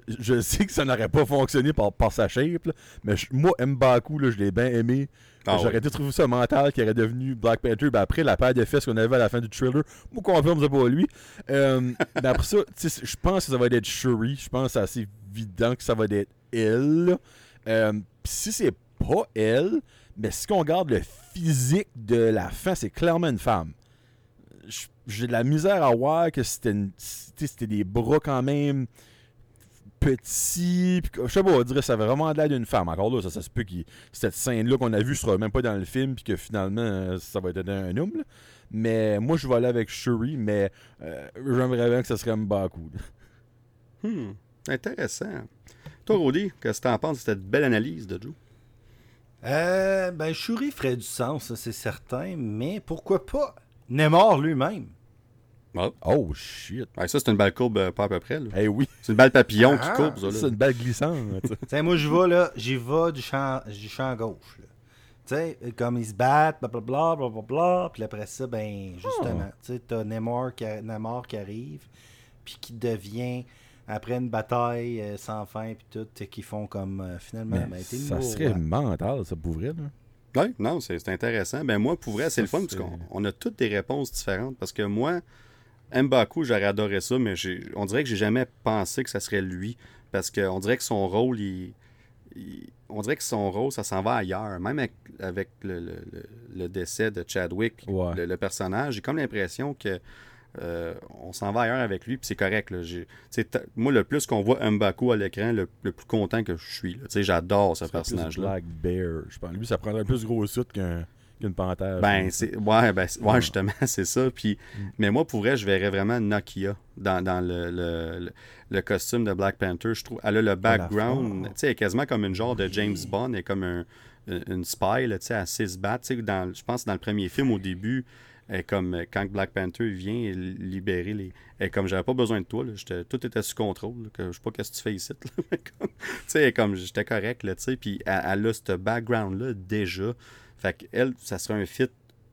C: je sais que ça n'aurait pas fonctionné par, par sa shape, là, mais je- moi, M'Baku, là, je l'ai bien aimé.
A: Ah
C: J'aurais
A: ouais.
C: été trouvé ça mental qui aurait devenu Black Panther. Ben après, la paire de fesses qu'on avait à la fin du trailer, moi, confirme, c'est pas lui. Mais après ça, je pense que ça va être Shuri. Je pense que c'est assez évident que ça va être elle. Si c'est pas elle, mais si on regarde le physique de la fin, c'est clairement une femme j'ai de la misère à voir que c'était des bras quand même petits. je sais pas, on dirait ça avait vraiment l'air d'une femme. Encore là, ça, ça se peut que cette scène-là qu'on a vue sera même pas dans le film, puis que finalement, euh, ça va être un homme. Mais moi, je vais aller avec Shuri, mais euh, j'aimerais bien que ce serait Mbaku.
A: Hmm, intéressant. Toi, Rodi, qu'est-ce que t'en penses de cette belle analyse de Joe?
B: Euh, ben, Shuri ferait du sens, ça, c'est certain, mais pourquoi pas Nemor lui-même?
C: Oh shit.
A: Ouais, ça, c'est une balle courbe euh, pas à peu près. là.
C: Eh oui,
A: C'est une balle papillon
B: Ah,
A: qui courbe, ça.
C: c'est une balle glissante.
B: T'sais, [LAUGHS] moi, je vais là, j'y vais du champ, du champ gauche. là. Tu sais, comme ils se battent, blablabla, blablabla, puis après ça, ben, justement, tu sais, t'as Namor qui, Namor qui arrive, puis qui devient, après une bataille euh, sans fin, puis tout, qui font comme, euh, finalement,
C: Mais
B: ben,
C: ça
B: nouveau
C: serait
B: roi.
C: mental, ça pourrait. Là.
A: Oui, non, c'est intéressant. Ben moi, pour vrai, c'est le fun parce qu'on on a toutes des réponses différentes. Parce que moi, Mbaku, j'aurais adoré ça, mais j'ai- on dirait que j'ai jamais pensé que ça serait lui. Parce qu'on dirait que son rôle, il, il- on dirait que son rôle, ça s'en va ailleurs. Même avec, avec le, le- le- le décès de Chadwick,
C: Ouais.
A: le, le personnage, j'ai comme l'impression que euh, on s'en va ailleurs avec lui, puis c'est correct. Là. Moi, le plus qu'on voit M'Baku à l'écran, le, le plus content que je suis. J'adore ce personnage-là.
C: Black Bear. Je pense. Lui, ça prendrait plus gros suite qu'un- qu'une panthère.
A: Ben,
C: je
A: c'est. Ouais, ben, ouais,
C: Ouais.
A: justement, [LAUGHS] c'est ça. Puis,
C: Mm.
A: mais moi, pour vrai, je verrais vraiment Nokia dans, dans le, le, le- le costume de Black Panther. Je trouve. Elle a le background.
B: forme.
A: Tu sais, elle est quasiment comme une genre de James Bond. Est comme un, une une spy, là, tu sais, à six battes. Je pense que dans le premier film, au début, est comme euh, quand Black Panther vient libérer les. Est comme j'avais pas besoin de toi, là, tout était sous contrôle. je sais pas qu'est-ce que tu fais ici. [LAUGHS] tu sais, comme j'étais correct, tu sais. Puis elle, a ce background-là déjà. Fait qu'elle, ça serait un fit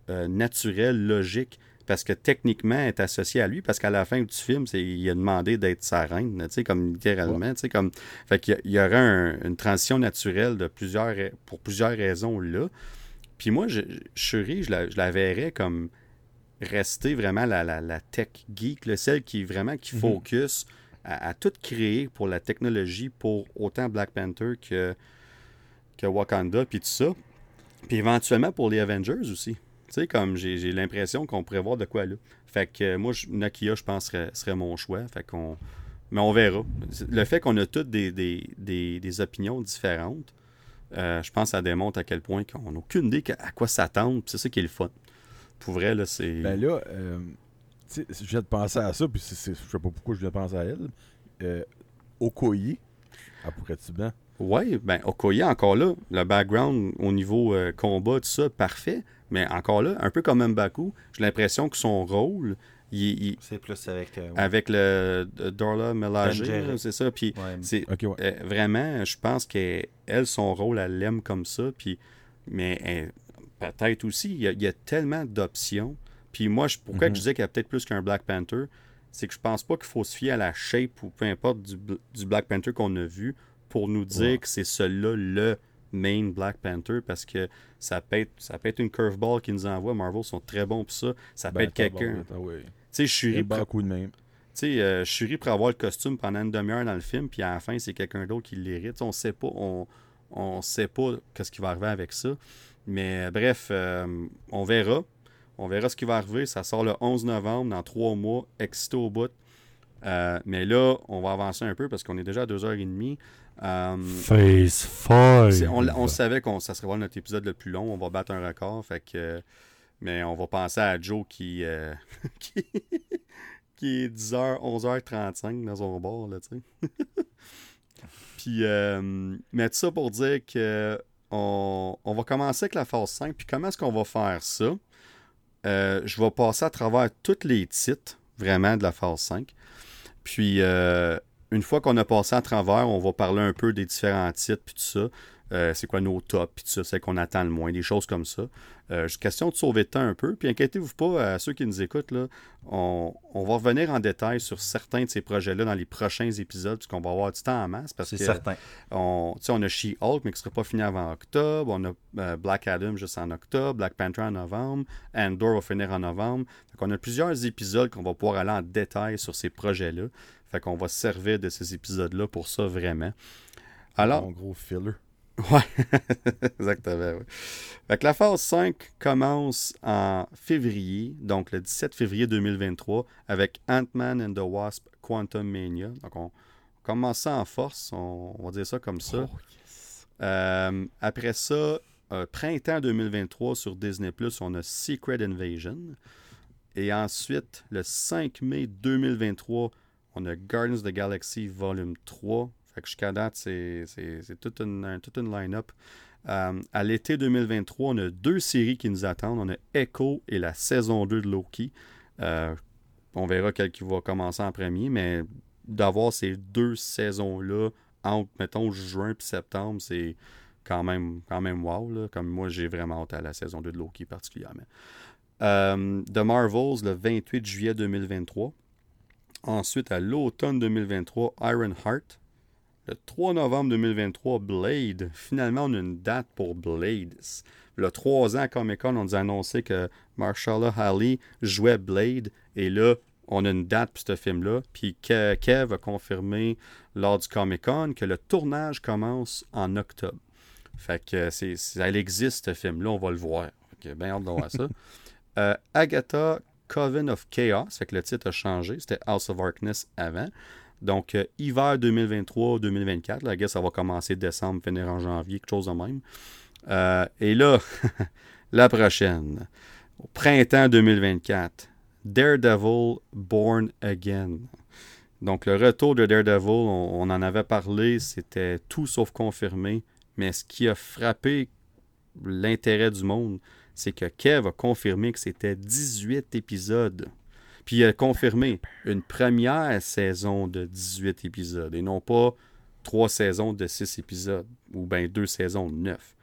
A: euh, naturel, logique, parce que techniquement, elle est associée à lui, parce qu'à la fin du film, il a demandé d'être sa reine, tu sais, comme littéralement, tu sais, comme... Fait qu'il y aurait un- une transition naturelle de plusieurs, pour plusieurs raisons là. Puis moi, je la, je la verrais comme rester vraiment la, la, la tech geek, là, celle qui vraiment qui
B: Mhm.
A: focus à, à tout créer pour la technologie, pour autant Black Panther que, que Wakanda, puis tout ça. Puis éventuellement pour les Avengers aussi. Tu sais, comme j'ai j'ai l'impression qu'on pourrait voir de quoi là. Fait que euh, moi, je- Nokia, je pense, serait, serait mon choix. Fait qu'on. Mais on verra. Le fait qu'on a toutes des, des, des, des opinions différentes, euh, je pense que ça démontre à quel point qu'on n'a aucune idée à quoi s'attendre. C'est ça qui est le fun. Pour vrai, là, c'est.
C: Ben là, euh, tu sais, je viens de penser à ça, puis c'est- je sais pas pourquoi je viens de penser à elle. Euh, Okoye, elle pourrait-tu bien?
A: Oui, ben Okoye, encore là, le background au niveau euh, combat, tout ça, parfait. Mais encore là, un peu comme Mbaku, j'ai l'impression que son rôle, il, il-
B: C'est plus avec. euh, ouais.
A: avec le Dorla Melage,
B: Tangerine.
A: là, c'est ça. Puis
B: Ouais.
A: c'est
C: ouais.
A: euh, vraiment, je pense qu'elle, elle, son rôle, elle l'aime comme ça. Puis, mais elle- peut-être aussi, il y, a, il y a tellement d'options. Puis moi, je, pourquoi
C: Mhm.
A: que je disais qu'il y a peut-être plus qu'un Black Panther, c'est que je pense pas qu'il faut se fier à la shape ou peu importe du, du Black Panther qu'on a vu pour nous dire
C: Ouais.
A: que c'est celui-là le main Black Panther parce que ça peut être, ça peut être une curveball qu'ils nous envoient. Marvel sont très bons pour ça. Ça peut
C: Ben,
A: être quelqu'un.
C: ah.
A: Tu sais, je suis
C: beaucoup de même.
A: tu sais, euh, Shuri pour avoir le costume pendant une demi-heure dans le film, puis à la fin, c'est quelqu'un d'autre qui l'hérite. On sait pas, on, on sait pas qu'est-ce qui va arriver avec ça. Mais euh, bref, euh, on verra. On verra ce qui va arriver. Ça sort le 11 novembre, dans trois mois, excité au bout. Euh, mais là, on va avancer un peu parce qu'on est déjà à 2h30. Euh,
B: Phase 5.
A: c'est- on, on savait que ça serait notre épisode le plus long. On va battre un record. Fait que, mais on va penser à Joe qui, euh, [LAUGHS] qui, qui est 10h, 11h35 dans son bar, là, tu sais. [LAUGHS] Puis, euh, mais tout ça pour dire que on, va commencer avec la phase 5. Puis comment est-ce qu'on va faire ça? Euh, je vais passer à travers tous les titres, vraiment, de la phase 5. Puis, euh, une fois qu'on a passé à travers, on va parler un peu des différents titres, puis tout ça. Euh, c'est quoi nos tops, puis tout ça, c'est qu'on attend le moins, des choses comme ça. Euh, juste question de sauver le temps un peu. Puis inquiétez-vous pas, à ceux qui nous écoutent, là, on, on va revenir en détail sur certains de ces projets-là dans les prochains épisodes, puisqu'on va avoir du temps en masse. Parce
B: C'est
A: que
B: certain.
A: on, tu sais, on a She-Hulk, mais qui ne sera pas fini avant octobre. On a euh, Black Adam juste en octobre, Black Panther en novembre, Andor va finir en novembre. Fait qu'on a plusieurs épisodes qu'on va pouvoir aller en détail sur ces projets-là. Fait qu'on va se servir de ces épisodes-là pour ça vraiment. Alors,
C: En gros filler.
A: Ouais, [LAUGHS] exactement. ouais. Fait que la phase 5 commence en février, donc le 17 février 2023, avec Ant-Man and the Wasp Quantum Mania. Donc on commence ça en force, on, on va dire ça comme ça.
C: Oh,
A: Euh, après ça, euh, printemps 2023 sur Disney Plus, on a Secret Invasion. Et ensuite, le 5 mai 2023, on a Guardians of the Galaxy Volume 3. Jusqu'à date, c'est toute une line-up. Euh, à l'été 2023, on a deux séries qui nous attendent. On a Echo et la saison 2 de Loki. Euh, on verra quel qui va commencer en premier, mais d'avoir ces deux saisons-là entre, mettons, juin et septembre, c'est quand même, quand même wow. là. Comme moi, j'ai vraiment hâte à la saison 2 de Loki particulièrement. Euh, The Marvels, le 28 juillet 2023. Ensuite, à l'automne 2023, Iron Heart. Le 3 novembre 2023, Blade. Finalement, on a une date pour Blade. Le 3 ans à Comic Con, on nous a annoncé que Marshala Ali jouait Blade. Et là, on a une date pour ce film-là. Puis Kev a confirmé lors du Comic Con que le tournage commence en octobre. Fait que c'est, elle existe, ce film-là, on va le voir. Fait bien hâte de voir ça. [LAUGHS] Euh, Agatha Coven of Chaos, fait que le titre a changé. C'était House of Darkness avant. Donc, euh, hiver 2023-2024. La guess ça va commencer décembre, finir en janvier, quelque chose de même. Euh, et là, [LAUGHS] la prochaine, au printemps 2024, Daredevil Born Again. Donc, le retour de Daredevil, on, en avait parlé, c'était tout sauf confirmé. Mais ce qui a frappé l'intérêt du monde, c'est que Kev a confirmé que c'était 18 épisodes. Puis il a confirmé une première saison de 18 épisodes et non pas trois saisons de 6 épisodes ou bien deux saisons de 9.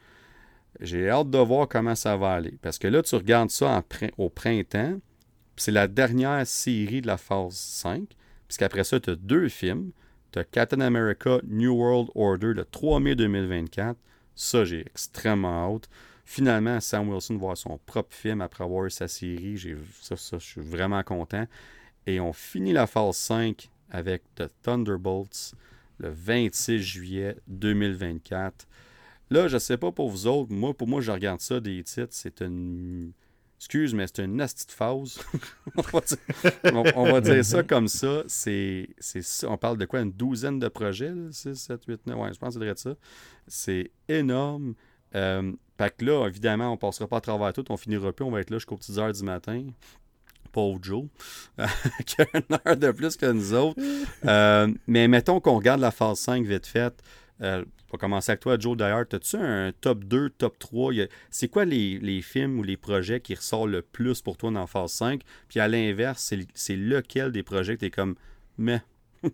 A: J'ai hâte de voir comment ça va aller. Parce que là, tu regardes ça au printemps, c'est la dernière série de la phase 5. Puisqu'après ça, tu as deux films. Tu as Captain America New World Order le 3 mai 2024. Ça, j'ai extrêmement hâte. Finalement, Sam Wilson va voir son propre film après avoir eu sa série. Ça, ça, je suis vraiment content. Et on finit la phase 5 avec The Thunderbolts le 26 juillet 2024. Là, je sais pas pour vous autres, moi, pour moi, je regarde ça des titres, c'est une. Excuse, mais c'est une nasty phase. [LAUGHS] on, va dire, ça comme ça. C'est, ça. On parle de quoi? Une douzaine de projets 6, 7, 8, 9. Ouais, je pense que c'est ça. C'est énorme. Euh, que là, évidemment, on passera pas à travers tout. On finira plus. On va être là jusqu'aux petites heures du matin pauvre Joe, [LAUGHS] qui a une heure de plus que nous autres. [LAUGHS] Euh, mais mettons qu'on regarde la phase 5 vite faite. Euh, on va commencer avec toi, Joe, d'ailleurs. As-tu un top 2, top 3 C'est quoi les, films ou les projets qui ressortent le plus pour toi dans la phase 5 Puis à l'inverse, c'est lequel des projets que tu es comme, mais. [LAUGHS]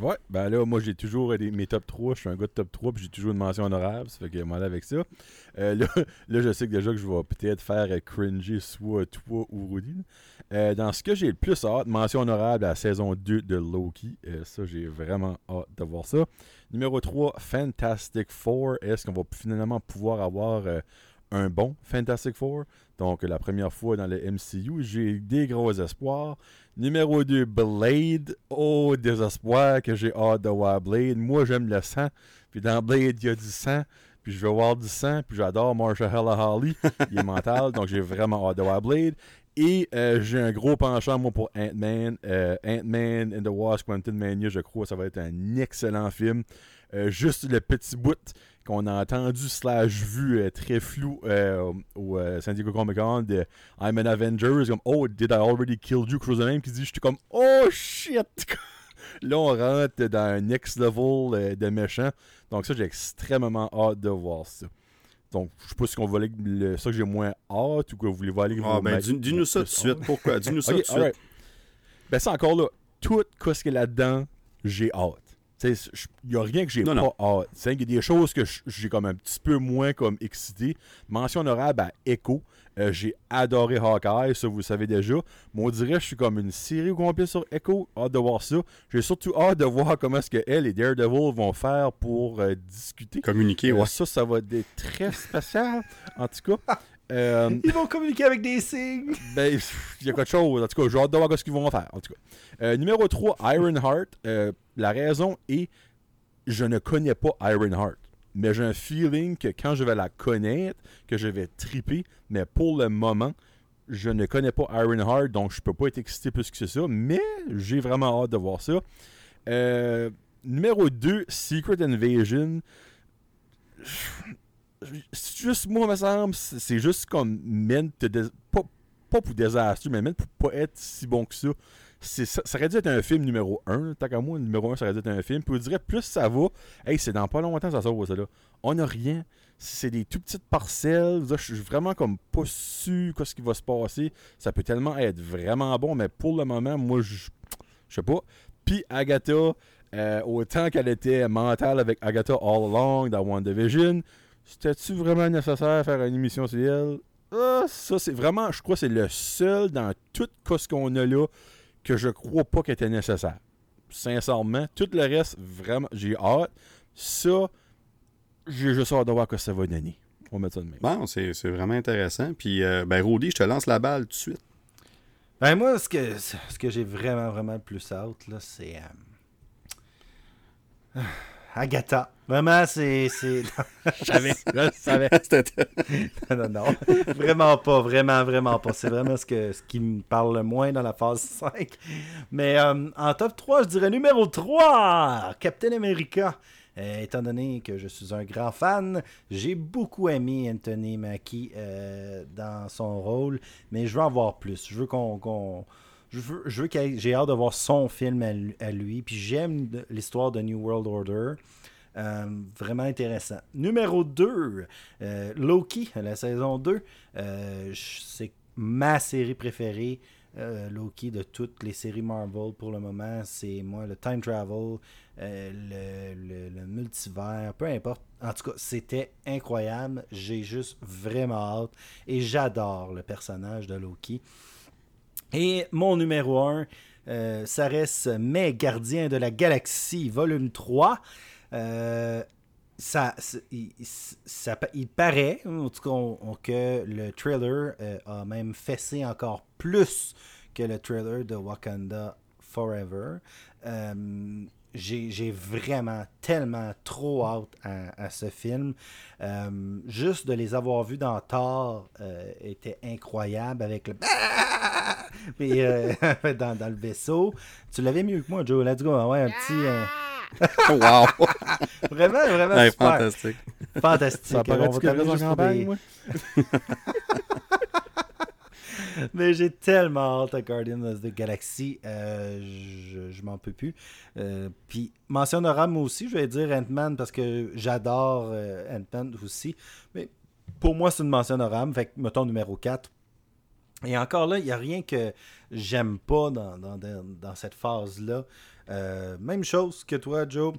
C: Ouais, ben là, moi, j'ai toujours mes top 3. Je suis un gars de top 3, puis j'ai toujours une mention honorable. Ça fait que moi, avec ça. Euh, là, [LAUGHS] là, je sais que déjà que je vais peut-être faire euh, cringy soit toi ou Rudy. Euh, dans ce que j'ai le plus hâte, mention honorable à la saison 2 de Loki. ça, j'ai vraiment hâte de voir ça. Numéro 3, Fantastic Four. Est-ce qu'on va finalement pouvoir avoir un bon Fantastic Four? Donc, la première fois dans le MCU, j'ai des gros espoirs. Numéro 2, Blade. Oh, désespoir que j'ai hâte de voir Blade. Moi, j'aime le sang. Puis dans Blade, il y a du sang. Puis je veux voir du sang. Puis j'adore Marshall Holly. [LAUGHS] Il est mental. donc j'ai vraiment hâte de voir Blade. Et euh, j'ai un gros penchant, moi, pour Ant-Man. Euh, Ant-Man and the Wasp Quantum Mania, je crois, ça va être un excellent film. Euh, juste le petit bout qu'on a entendu slash vu euh, très flou euh, au San Diego Comic Con de I'm an Avenger, comme Oh, did I already kill you? Cruise même qui dit J'étais comme Oh shit! [LAUGHS] Là, on rentre dans un next level de méchant. Donc, ça, j'ai extrêmement hâte de voir ça. Donc, je sais pas si on va aller ça que j'ai moins hâte ou que vous voulez voir aller.
A: Ah, ben, dis-nous ça tout de suite. Pourquoi? Dis-nous ça [LAUGHS] tout de suite.
C: Ben, c'est encore là. Tout ce qu'il y a là-dedans, j'ai hâte. Il n'y a rien que j'ai pas hâte. Il y a des choses que j'ai comme un petit peu moins comme excité. Mention honorable à Echo. Euh, j'ai adoré Hawkeye, ça vous le savez déjà. Mais on dirait que je suis comme une série complète sur Echo. Hâte de voir ça. J'ai surtout hâte de voir comment est-ce que elle et Daredevil vont faire pour euh, discuter.
A: Communiquer, euh, ouais.
C: Ça, ça va être très spécial. [LAUGHS] en tout cas. Ils
B: vont communiquer avec des signes.
C: Ben, il y a quelque chose. En tout cas, j'ai hâte de voir ce qu'ils vont faire. En tout cas. numéro 3, Ironheart. La raison est, je ne connais pas Ironheart. Mais j'ai un feeling que quand je vais la connaître, que je vais triper. Mais pour le moment, je ne connais pas Ironheart, donc je peux pas être excité plus que ça. Mais j'ai vraiment hâte de voir ça. Euh, numéro 2, Secret Invasion. Juste, moi, me semble, c'est juste comme pas, pas pour désastre, mais même pour pas être si bon que ça ça, aurait dû être un film numéro 1. Tant qu'à moi, numéro 1, ça aurait dû être un film. Puis vous dirait, plus ça va, hey, c'est dans pas longtemps ça sort, ça là. On n'a rien. C'est des tout petites parcelles. Je suis vraiment comme pas sûr ce qui va se passer. Ça peut tellement être vraiment bon, mais pour le moment, moi, je sais pas. Puis Agatha, euh, autant qu'elle était mentale avec Agatha All Along dans WandaVision, c'était-tu vraiment nécessaire de faire une émission sur elle? Ah, ça, c'est vraiment, je crois, c'est le seul dans tout ce qu'on a là que je crois pas qu'elle était nécessaire. Sincèrement, tout le reste, vraiment, j'ai hâte. Ça, j'ai juste hâte de voir que ça va donner. On va mettre ça de même.
A: Bon, c'est vraiment intéressant. Puis, euh, ben, Rudy, je te lance la balle tout de suite.
B: Ben moi, ce que, ce que j'ai vraiment, vraiment le plus hâte, là, c'est... euh, Agatha. Vraiment, c'est... c'est-
C: Je savais, je savais. [LAUGHS]
A: C'était-
B: non, non, non. Vraiment pas, vraiment, vraiment pas. C'est vraiment ce, que, ce qui me parle le moins dans la phase 5. Mais euh, en top 3, je dirais numéro 3, Captain America. Euh, étant donné que je suis un grand fan, j'ai beaucoup aimé Anthony Mackie euh, dans son rôle, mais je veux en voir plus. Je veux qu'on... qu'on- je veux, j'ai hâte de voir son film à, lui-. Puis j'aime l'histoire de New World Order. Euh, vraiment intéressant. Numéro 2, euh, Loki, la saison 2. Euh, c'est ma série préférée, Loki, de toutes les séries Marvel pour le moment. C'est moi, le time travel, le- le multivers, peu importe. En tout cas, c'était incroyable. J'ai juste vraiment hâte. Et j'adore le personnage de Loki. Et mon numéro 1, ça reste Mes Gardiens de la Galaxie, volume 3. Euh, ça, il, ça- il paraît, en tout cas, que le trailer euh, a même fessé encore plus que le trailer de Wakanda Forever. J'ai vraiment tellement trop hâte à, à ce film. Euh, juste de les avoir vus dans Thor euh, était incroyable avec le [LAUGHS] Puis, euh, [LAUGHS] dans, dans le vaisseau. Tu l'avais mieux que moi, Joe. Let's go. Ouais, un petit. euh, [LAUGHS]
A: wow!
B: Vraiment, vraiment
A: Ouais,
B: super.
A: fantastique.
B: Fantastique.
C: Ça
B: On
C: paraît
B: va
C: que
B: terminer
C: reste en
B: juste pour
C: campagne,
B: des-
C: moi.
B: Mais j'ai tellement hâte à Guardians of the Galaxy. euh, je je m'en peux plus. Euh, Puis, mention honorable, moi aussi, je vais dire Ant-Man parce que j'adore euh, Ant-Man aussi. Mais pour moi, c'est une mention honorable. Fait que, mettons numéro 4. Et encore là, il n'y a rien que j'aime pas dans, dans, dans- cette phase-là. Même chose que toi, Joe.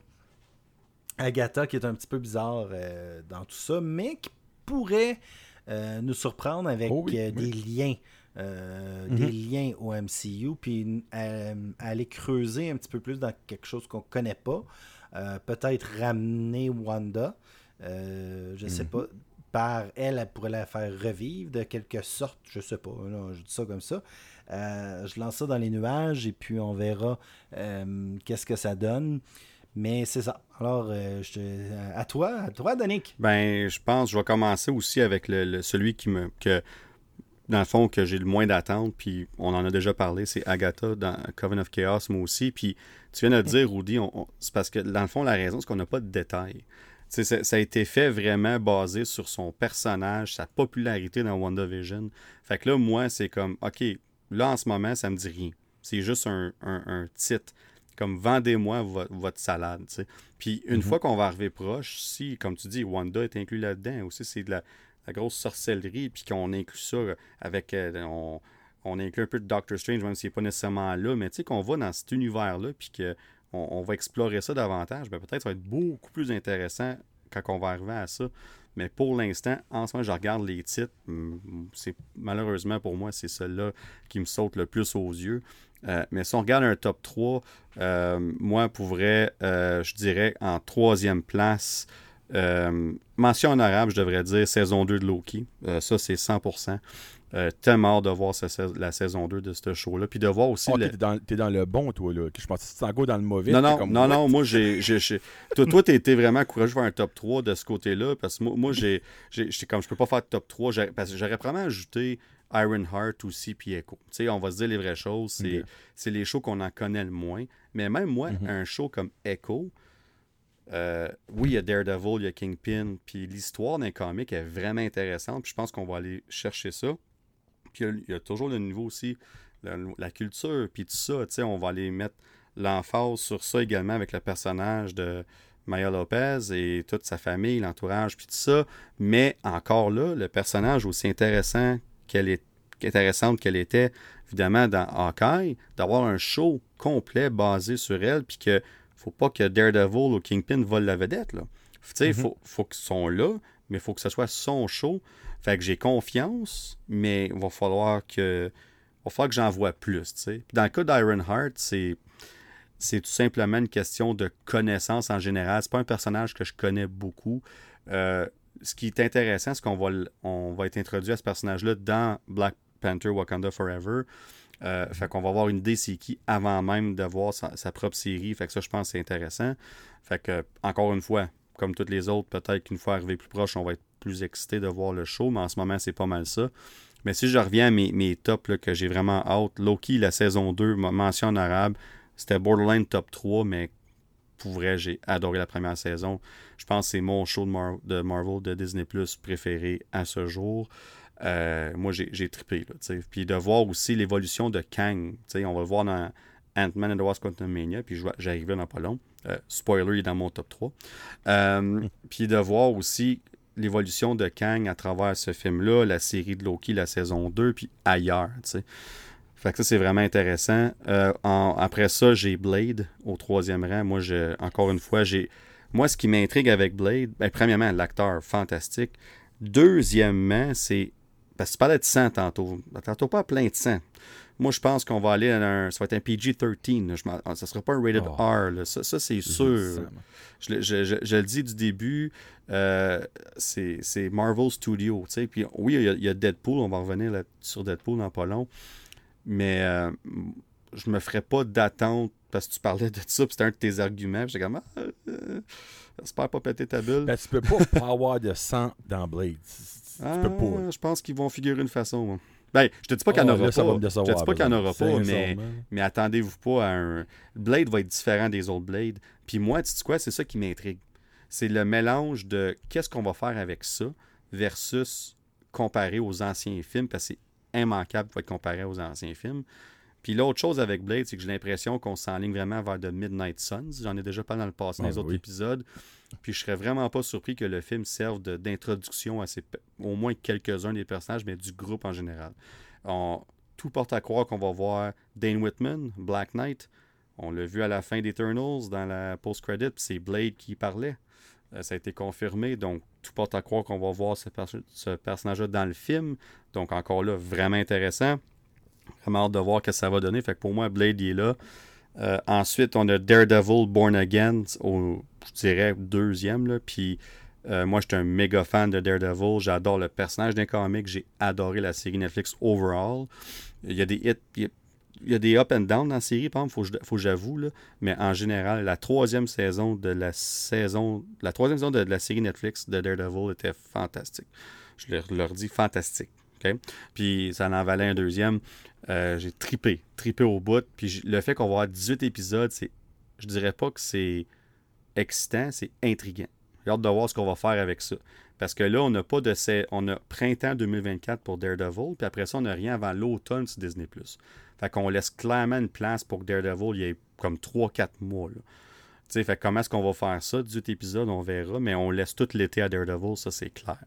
B: Agatha, qui est un petit peu bizarre dans tout ça, mais qui pourrait euh, nous surprendre avec
C: Oh oui,
B: euh,
C: oui.
B: des liens. Euh,
C: Mhm.
B: des liens au MCU, puis euh, aller creuser un petit peu plus dans quelque chose qu'on connaît pas. Euh, Peut-être ramener Wanda. Je sais
C: Mhm.
B: pas. Par elle, elle pourrait la faire revivre de quelque sorte. Je sais pas. là, je dis ça comme ça. Je lance ça dans les nuages et puis on verra qu'est-ce que ça donne. Mais c'est ça. Alors, euh, je te- à toi, à toi, Danick.
A: Ben, je pense que je vais commencer aussi avec le, le- celui qui me. que dans le fond, que j'ai le moins d'attente, puis on en a déjà parlé, c'est Agatha dans Coven of Chaos, moi aussi. Puis tu viens de dire, Rudy, c'est parce que dans le fond, la raison, c'est qu'on n'a pas de détails. Ça, ça a été fait vraiment basé sur son personnage, sa popularité dans WandaVision. Fait que là, moi, c'est comme, OK, là, en ce moment, ça me dit rien. C'est juste un, un- un titre. Comme, vendez-moi vo- votre salade. Puis une fois qu'on va arriver proche, si, comme tu dis, Wanda est inclus là-dedans, aussi, c'est de la, la grosse sorcellerie, puis qu'on inclut ça avec. euh, on, on inclut un peu de Doctor Strange, même s'il n'est pas nécessairement là, mais tu sais, qu'on va dans cet univers-là, puis qu'on on va explorer ça davantage, ben peut-être ça va être beaucoup plus intéressant quand on va arriver à ça. Mais pour l'instant, en ce moment, je regarde les titres. C'est malheureusement pour moi, c'est celle-là qui me saute le plus aux yeux. Euh, mais si on regarde un top 3, euh, moi, pour vrai, euh, je dirais en troisième place, euh, mention honorable, je devrais dire, saison 2 de Loki. Euh, ça, c'est 100%. Euh, tellement hâte de voir la saison 2 de ce show-là. Puis de voir aussi.
C: Oh,
A: le-
C: t'es, dans, dans le bon, toi, là. Je pensais que tu encore dans le mauvais.
A: non, non,
C: comme,
A: non, non, moi, j'ai. Toi, t'as été vraiment courageux de faire un top 3 de ce côté-là. Parce que moi, moi j'ai. comme je peux pas faire de top 3. j'ai- Parce que j'aurais probablement ajouté Ironheart aussi, puis Echo. Tu sais, on va se dire les vraies choses. C'est, les shows qu'on en connaît le moins. Mais même moi,
C: Mhm.
A: un show comme Echo. Euh, oui, il y a Daredevil, il y a Kingpin, puis l'histoire d'un comic est vraiment intéressante, puis je pense qu'on va aller chercher ça. Puis il y a- toujours le niveau aussi, la, la culture, puis tout ça, tu sais, on va aller mettre l'emphase sur ça également avec le personnage de Maya Lopez et toute sa famille, l'entourage, puis tout ça. Mais encore là, le personnage aussi intéressant qu'elle est intéressante qu'elle était, évidemment, dans Hawkeye, d'avoir un show complet basé sur elle, puis que faut pas que Daredevil ou Kingpin volent la vedette. Là.
C: Mhm.
A: faut, faut qu'ils sont là, mais il faut que ce soit son show. Fait que j'ai confiance, mais il va falloir que va falloir que j'en vois plus. Dans le cas d'Ironheart, c'est c'est tout simplement une question de connaissance en général. C'est pas un personnage que je connais beaucoup. Euh, ce qui est intéressant, c'est qu'on va, on va être introduit à ce personnage-là dans Black Panther Wakanda Forever. Euh, fait qu'on va avoir une idée avant même de voir sa, propre série. Fait que ça, je pense c'est intéressant. Fait que, encore une fois, comme toutes les autres, peut-être qu'une fois arrivé plus proche, on va être plus excité de voir le show, mais en ce moment, c'est pas mal ça. Mais si je reviens à mes, mes tops que j'ai vraiment hâte, Loki, la saison 2, m- mention en arabe, c'était borderline top 3, mais pour vrai, j'ai adoré la première saison. Je pense que c'est mon show de, de Marvel, de Disney Plus préféré à ce jour. Euh, moi, j'ai trippé. Là, puis de voir aussi l'évolution de Kang. On va le voir dans Ant-Man and the Wasp Quantumania, puis je vais- j'arrive là dans pas long. Euh, spoiler, il est dans mon top 3. Euh, [LAUGHS] Puis de voir aussi l'évolution de Kang à travers ce film-là, la série de Loki, la saison 2, puis ailleurs. tu sais. Fait que ça, c'est vraiment intéressant. En- après ça, j'ai Blade au troisième rang. Moi, je, encore une fois, j'ai. Moi, ce qui m'intrigue avec Blade, ben, premièrement, l'acteur fantastique. Deuxièmement, c'est. Parce que tu parlais de sang tantôt. Tantôt pas plein de sang. Moi, je pense qu'on va aller dans un. Ça va être un PG-13. là. Je m'en- Ça sera pas un rated
C: Oh.
A: R. là. Ça, ça, c'est sûr. Je, le- je- je- je le dis du début, euh, c'est Marvel Studio. tu sais. Puis oui, il y, a, il y a Deadpool, on va revenir là- sur Deadpool dans pas long. Mais euh, je me ferais pas d'attente parce que tu parlais de ça, c'était un de tes arguments. J'étais comme, ah, euh, j'espère pas péter ta bulle.
C: Ben, tu peux pas [LAUGHS] pas avoir de sang dans Blade. Tu
A: Ah,
C: peux pas.
A: je pense qu'ils vont figurer une façon. moi. Ben, je te dis pas qu'il n'y en
C: Ah,
A: aura
C: là,
A: pas. Je te dis pas qu'il n'y en aura pas, mais,
C: Sincèrement.
A: mais attendez-vous pas à un. Blade va être différent des autres Blades. Puis moi, tu sais quoi, c'est ça qui m'intrigue. C'est le mélange de qu'est-ce qu'on va faire avec ça versus comparer aux anciens films, parce que c'est immanquable pour être comparé aux anciens films. Puis l'autre chose avec Blade, c'est que j'ai l'impression qu'on s'enligne vraiment vers de Midnight Suns. J'en ai déjà parlé dans le passé dans
C: Ah,
A: les autres
C: oui.
A: épisodes. Puis je serais vraiment pas surpris que le film serve d'introduction à au moins quelques-uns des personnages, mais du groupe en général. Tout porte à croire qu'on va voir Dane Whitman, Black Knight. On l'a vu à la fin d'Eternals dans la post-credit, c'est Blade qui parlait. Euh, ça a été confirmé, donc tout porte à croire qu'on va voir ce personnage-là dans le film. Donc encore là, vraiment intéressant. Vraiment hâte de voir ce que ça va donner. Fait que pour moi, Blade il est là. Euh, ensuite, on a Daredevil Born Again, au, je dirais, deuxième. Là. Puis euh, moi, j'étais un méga fan de Daredevil. J'adore le personnage d'un comic. J'ai adoré la série Netflix overall. Il y a des hits, il y a, des up and down dans la série, par exemple, faut, faut j'avoue. Mais en général, la troisième saison de la saison, la troisième saison de, la série Netflix de Daredevil était fantastique. Je leur, dis fantastique. Puis ça en valait un deuxième. Euh, j'ai tripé, tripé au bout. Puis le fait qu'on va avoir 18 épisodes, c'est, je dirais pas que c'est excitant, c'est intriguant. J'ai hâte de voir ce qu'on va faire avec ça. Parce que là, on n'a pas de. On a printemps 2024 pour Daredevil, puis après ça, on n'a rien avant l'automne sur Disney. Fait qu'on laisse clairement une place pour que Daredevil il y ait comme 3-4 mois. Là. Tu sais, fait comment est-ce qu'on va faire ça? 18 épisodes, on verra, mais on laisse tout l'été à Daredevil, ça c'est clair.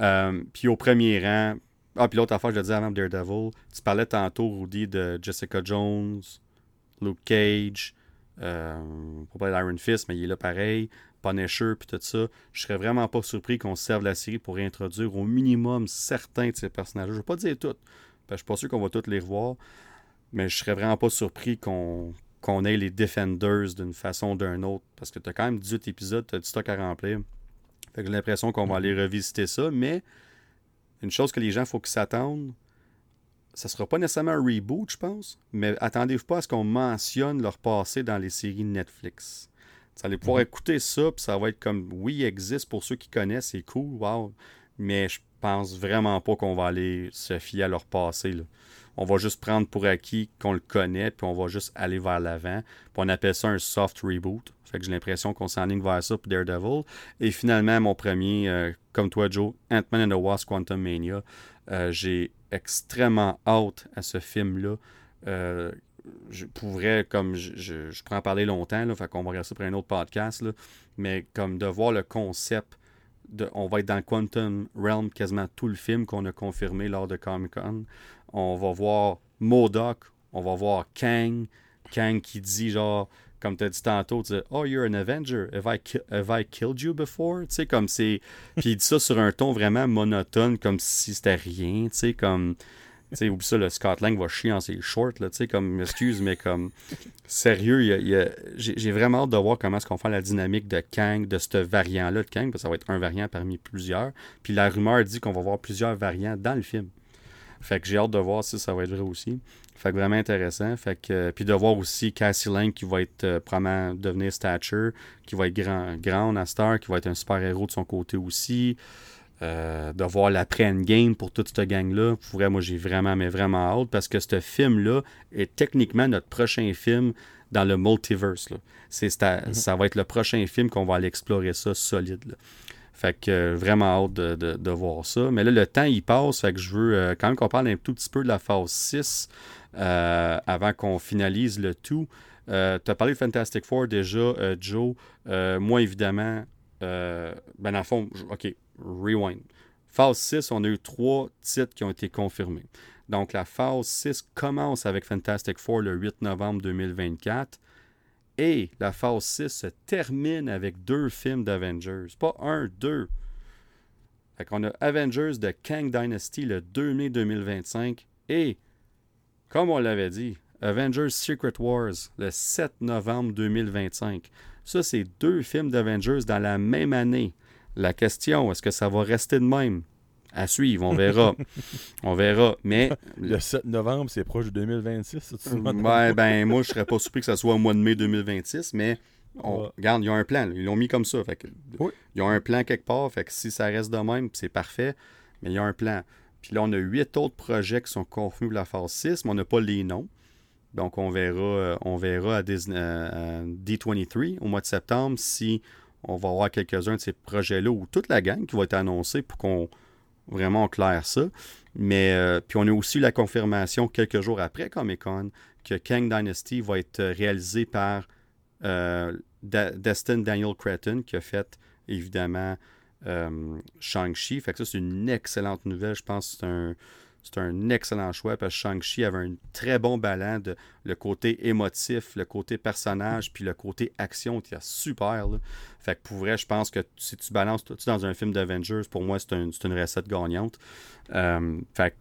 A: Euh, puis au premier rang, ah, puis l'autre affaire, je le disais avant Daredevil, tu parlais tantôt, Rudy, de Jessica Jones, Luke Cage, euh, pour parler d'Iron Fist, mais il est là pareil, Punisher, puis tout ça. Je serais vraiment pas surpris qu'on se serve la série pour réintroduire au minimum certains de ces personnages. Je vais pas dire toutes, parce que je suis pas sûr qu'on va tous les revoir, mais je serais vraiment pas surpris qu'on ait les Defenders d'une façon ou d'une autre, parce que tu as quand même 18 épisodes, tu as du stock à remplir. J'ai l'impression qu'on va aller revisiter ça, mais une chose que les gens, faut qu'ils s'attendent, ça sera pas nécessairement un reboot, je pense, mais attendez-vous pas à ce qu'on mentionne leur passé dans les séries Netflix. Vous allez pouvoir écouter ça, puis ça va être comme, oui, il existe pour ceux qui connaissent, c'est cool, wow, mais je pense vraiment pas qu'on va aller se fier à leur passé. là. On va juste prendre pour acquis qu'on le connaît, puis on va juste aller vers l'avant. On appelle ça un soft reboot. Fait que j'ai l'impression qu'on s'enligne vers ça pour Daredevil. Et finalement, mon premier, euh, comme toi, Joe, Ant-Man and the Wasp Quantum Mania. Euh, j'ai extrêmement hâte à ce film-là. Euh, je pourrais, comme je, je, je en parler longtemps, là, fait qu'on va regarder ça pour un autre podcast, mais comme de voir le concept, de, on va être dans le Quantum Realm quasiment tout le film qu'on a confirmé lors de Comic Con. On va voir Modoc, on va voir Kang, Kang qui dit genre, comme tu as dit tantôt, Oh, you're an Avenger. Have I, ki- have I killed you before? Tu sais, comme c'est. [LAUGHS] Puis il dit ça sur un ton vraiment monotone, comme si c'était rien, tu sais, comme. Tu sais, oublie ça, le Scott Lang va chier en ses shorts, là, tu sais, comme, excuse, mais comme, [LAUGHS] sérieux, j'ai vraiment hâte de voir comment est-ce qu'on fait la dynamique de Kang, de ce variant-là de Kang, parce que ça va être un variant parmi plusieurs. Puis la rumeur dit qu'on va voir plusieurs variants dans le film. Fait que j'ai hâte de voir si ça va être vrai aussi. Fait que vraiment intéressant. Fait que, puis de voir aussi Cassie Lang qui va être euh, probablement devenir Stature, qui va être grand, grand à Star, qui va être un super-héros de son côté aussi. Euh, de voir l'après-endgame pour toute cette gang-là. Pour vrai, moi, j'ai vraiment, mais vraiment hâte parce que ce film-là est techniquement notre prochain film dans le multiverse. Là. C'est,
B: Mhm.
A: Ça va être le prochain film qu'on va aller explorer ça solide. là. Fait que euh, vraiment hâte de, de- voir ça. Mais là, le temps, il passe. Fait que je veux euh, quand même qu'on parle un tout petit peu de la phase 6 euh, avant qu'on finalise le tout. tu as parlé de Fantastic Four déjà, Joe. Moi, évidemment, ben dans le fond, OK, rewind. Phase 6, on a eu trois titres qui ont été confirmés. Donc, la phase 6 commence avec Fantastic Four le 8 novembre 2024. Et la phase 6 se termine avec deux films d'Avengers. Pas un, deux. Fait qu'on a Avengers de Kang Dynasty le 2 mai 2025. Et, comme on l'avait dit, Avengers Secret Wars le 7 novembre 2025. Ça, c'est deux films d'Avengers dans la même année. La question, est-ce que ça va rester de même? À suivre, on verra. [LAUGHS] on verra. Mais
C: Le 7 novembre, c'est proche de 2026. ça, tu?
A: Ouais, ben moi, je serais pas surpris que ça soit au mois de mai 2026, mais on,
C: Ouais.
A: regarde, ils ont un plan. là. Ils l'ont mis comme ça. Fait que,
C: Oui.
A: Ils ont un plan quelque part. Fait que si ça reste de même, c'est parfait. Mais il y a un plan. Puis là, on a huit autres projets qui sont confirmés pour la phase 6, mais on n'a pas les noms. Donc, on verra, euh, on verra à, Disney- euh, à D23 au mois de septembre si on va avoir quelques-uns de ces projets-là ou toute la gang qui va être annoncée pour qu'on vraiment claire ça. Mais euh, puis on a aussi la confirmation quelques jours après Comic Con que Kang Dynasty va être euh, réalisé par euh, Destin Daniel Cretton qui a fait évidemment Shang-Chi. Fait que ça, c'est une excellente nouvelle. Je pense que c'est un, c'est un excellent choix parce que Shang-Chi avait un très bon ballon de le côté émotif, le côté personnage, puis le côté action qui est super. Fait que pour vrai, je pense que si tu balances tout dans un film d'Avengers, pour moi, c'est une recette gagnante. Euh, fait que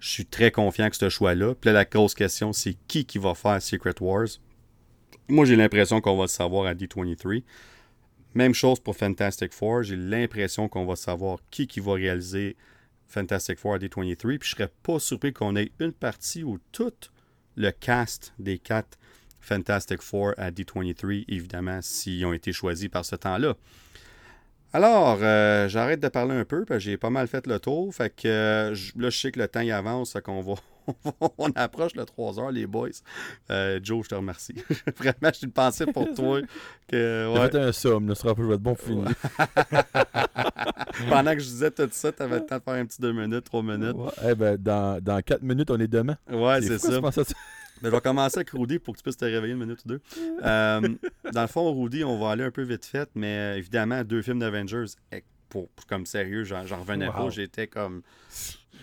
A: je suis très confiant que ce choix-là. Puis là, la grosse question, c'est qui qui va faire Secret Wars? Moi, j'ai l'impression qu'on va le savoir à D23. Même chose pour Fantastic Four. J'ai l'impression qu'on va savoir qui qui va réaliser Fantastic Four à D23. Puis je serais pas surpris qu'on ait une partie ou tout le cast des quatre Fantastic Four à D23, évidemment, s'ils ont été choisis par ce temps-là. Alors, euh, j'arrête de parler un peu, parce que j'ai pas mal fait le tour. Fait que euh, je- là, je sais que le temps y avance, qu'on [LAUGHS] va. on approche le 3 heures, les boys. Euh, Joe, je te remercie. [LAUGHS] Vraiment, j'ai une pensée pour [LAUGHS] toi. Que, ouais,
C: fait un somme, ne sera pas, je vais être bon pour finir.
A: pendant que je disais tout ça, tu avais le temps de faire un petit 2 minutes, 3 minutes.
C: Ouais, eh ben, dans, dans 4 minutes, on est demain.
A: Ouais, c'est ça. Mais je vais commencer avec Rudy pour que tu puisses te réveiller une minute ou deux. Euh, dans le fond, Rudy, on va aller un peu vite fait, mais euh, évidemment, deux films d'Avengers, eh, pour, pour- comme sérieux, j'en revenais
B: Wow.
A: pas. J'étais comme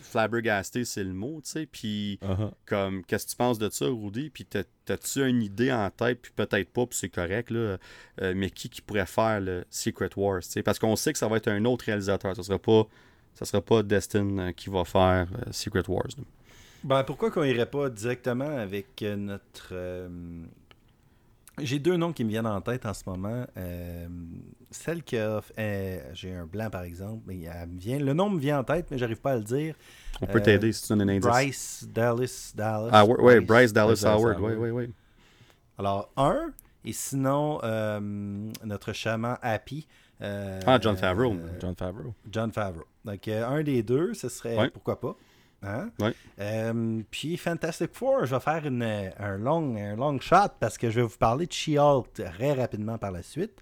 A: flabbergasté, c'est le mot, tu sais. Puis,
C: Uh-huh.
A: comme, qu'est-ce que tu penses de ça, Rudy? Puis, t'as- t'as-tu une idée en tête? Puis, peut-être pas, puis c'est correct, là. euh, mais qui qui pourrait faire le Secret Wars, tu sais? Parce qu'on sait que ça va être un autre réalisateur. Ça sera pas, ça sera pas Destin qui va faire euh, Secret Wars. là.
B: Ben, pourquoi qu'on irait pas directement avec euh, notre. euh, J'ai deux noms qui me viennent en tête en ce moment. Euh, celle qui a. euh, J'ai un blanc par exemple, mais elle me vient. Le nom me vient en tête, mais j'arrive pas à le dire.
A: On peut
B: Euh,
A: t'aider si tu donnes un indice.
B: Bryce Dallas Dallas.
A: Ah, ouais, ouais, Bryce Dallas Howard. Oui,
C: Howard.
A: oui, oui.
B: Alors, un, et sinon, euh, notre chaman Happy. euh,
A: Ah, Jon Favreau.
B: euh,
C: John Favreau.
B: John Favreau. Donc, euh, un des deux, ce serait
A: Ouais.
B: pourquoi pas. Hein? Euh, puis Fantastic Four, je vais faire une, un, long, un long shot parce que je vais vous parler de She-Hulk très rapidement par la suite.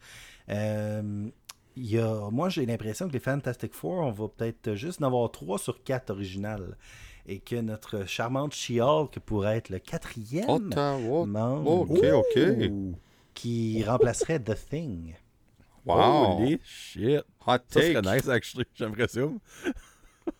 B: Euh, y a, moi, j'ai l'impression que les Fantastic Four, on va peut-être juste en avoir trois sur quatre originales. Et que notre charmante She-Hulk pourrait être le quatrième
A: Ottawa.
B: membre
A: Ok, ok.
C: Ouh.
B: qui remplacerait The Thing.
A: Wow.
C: Holy shit.
A: Hot
C: Ça
A: take.
C: serait nice, actually. J'aimerais ça.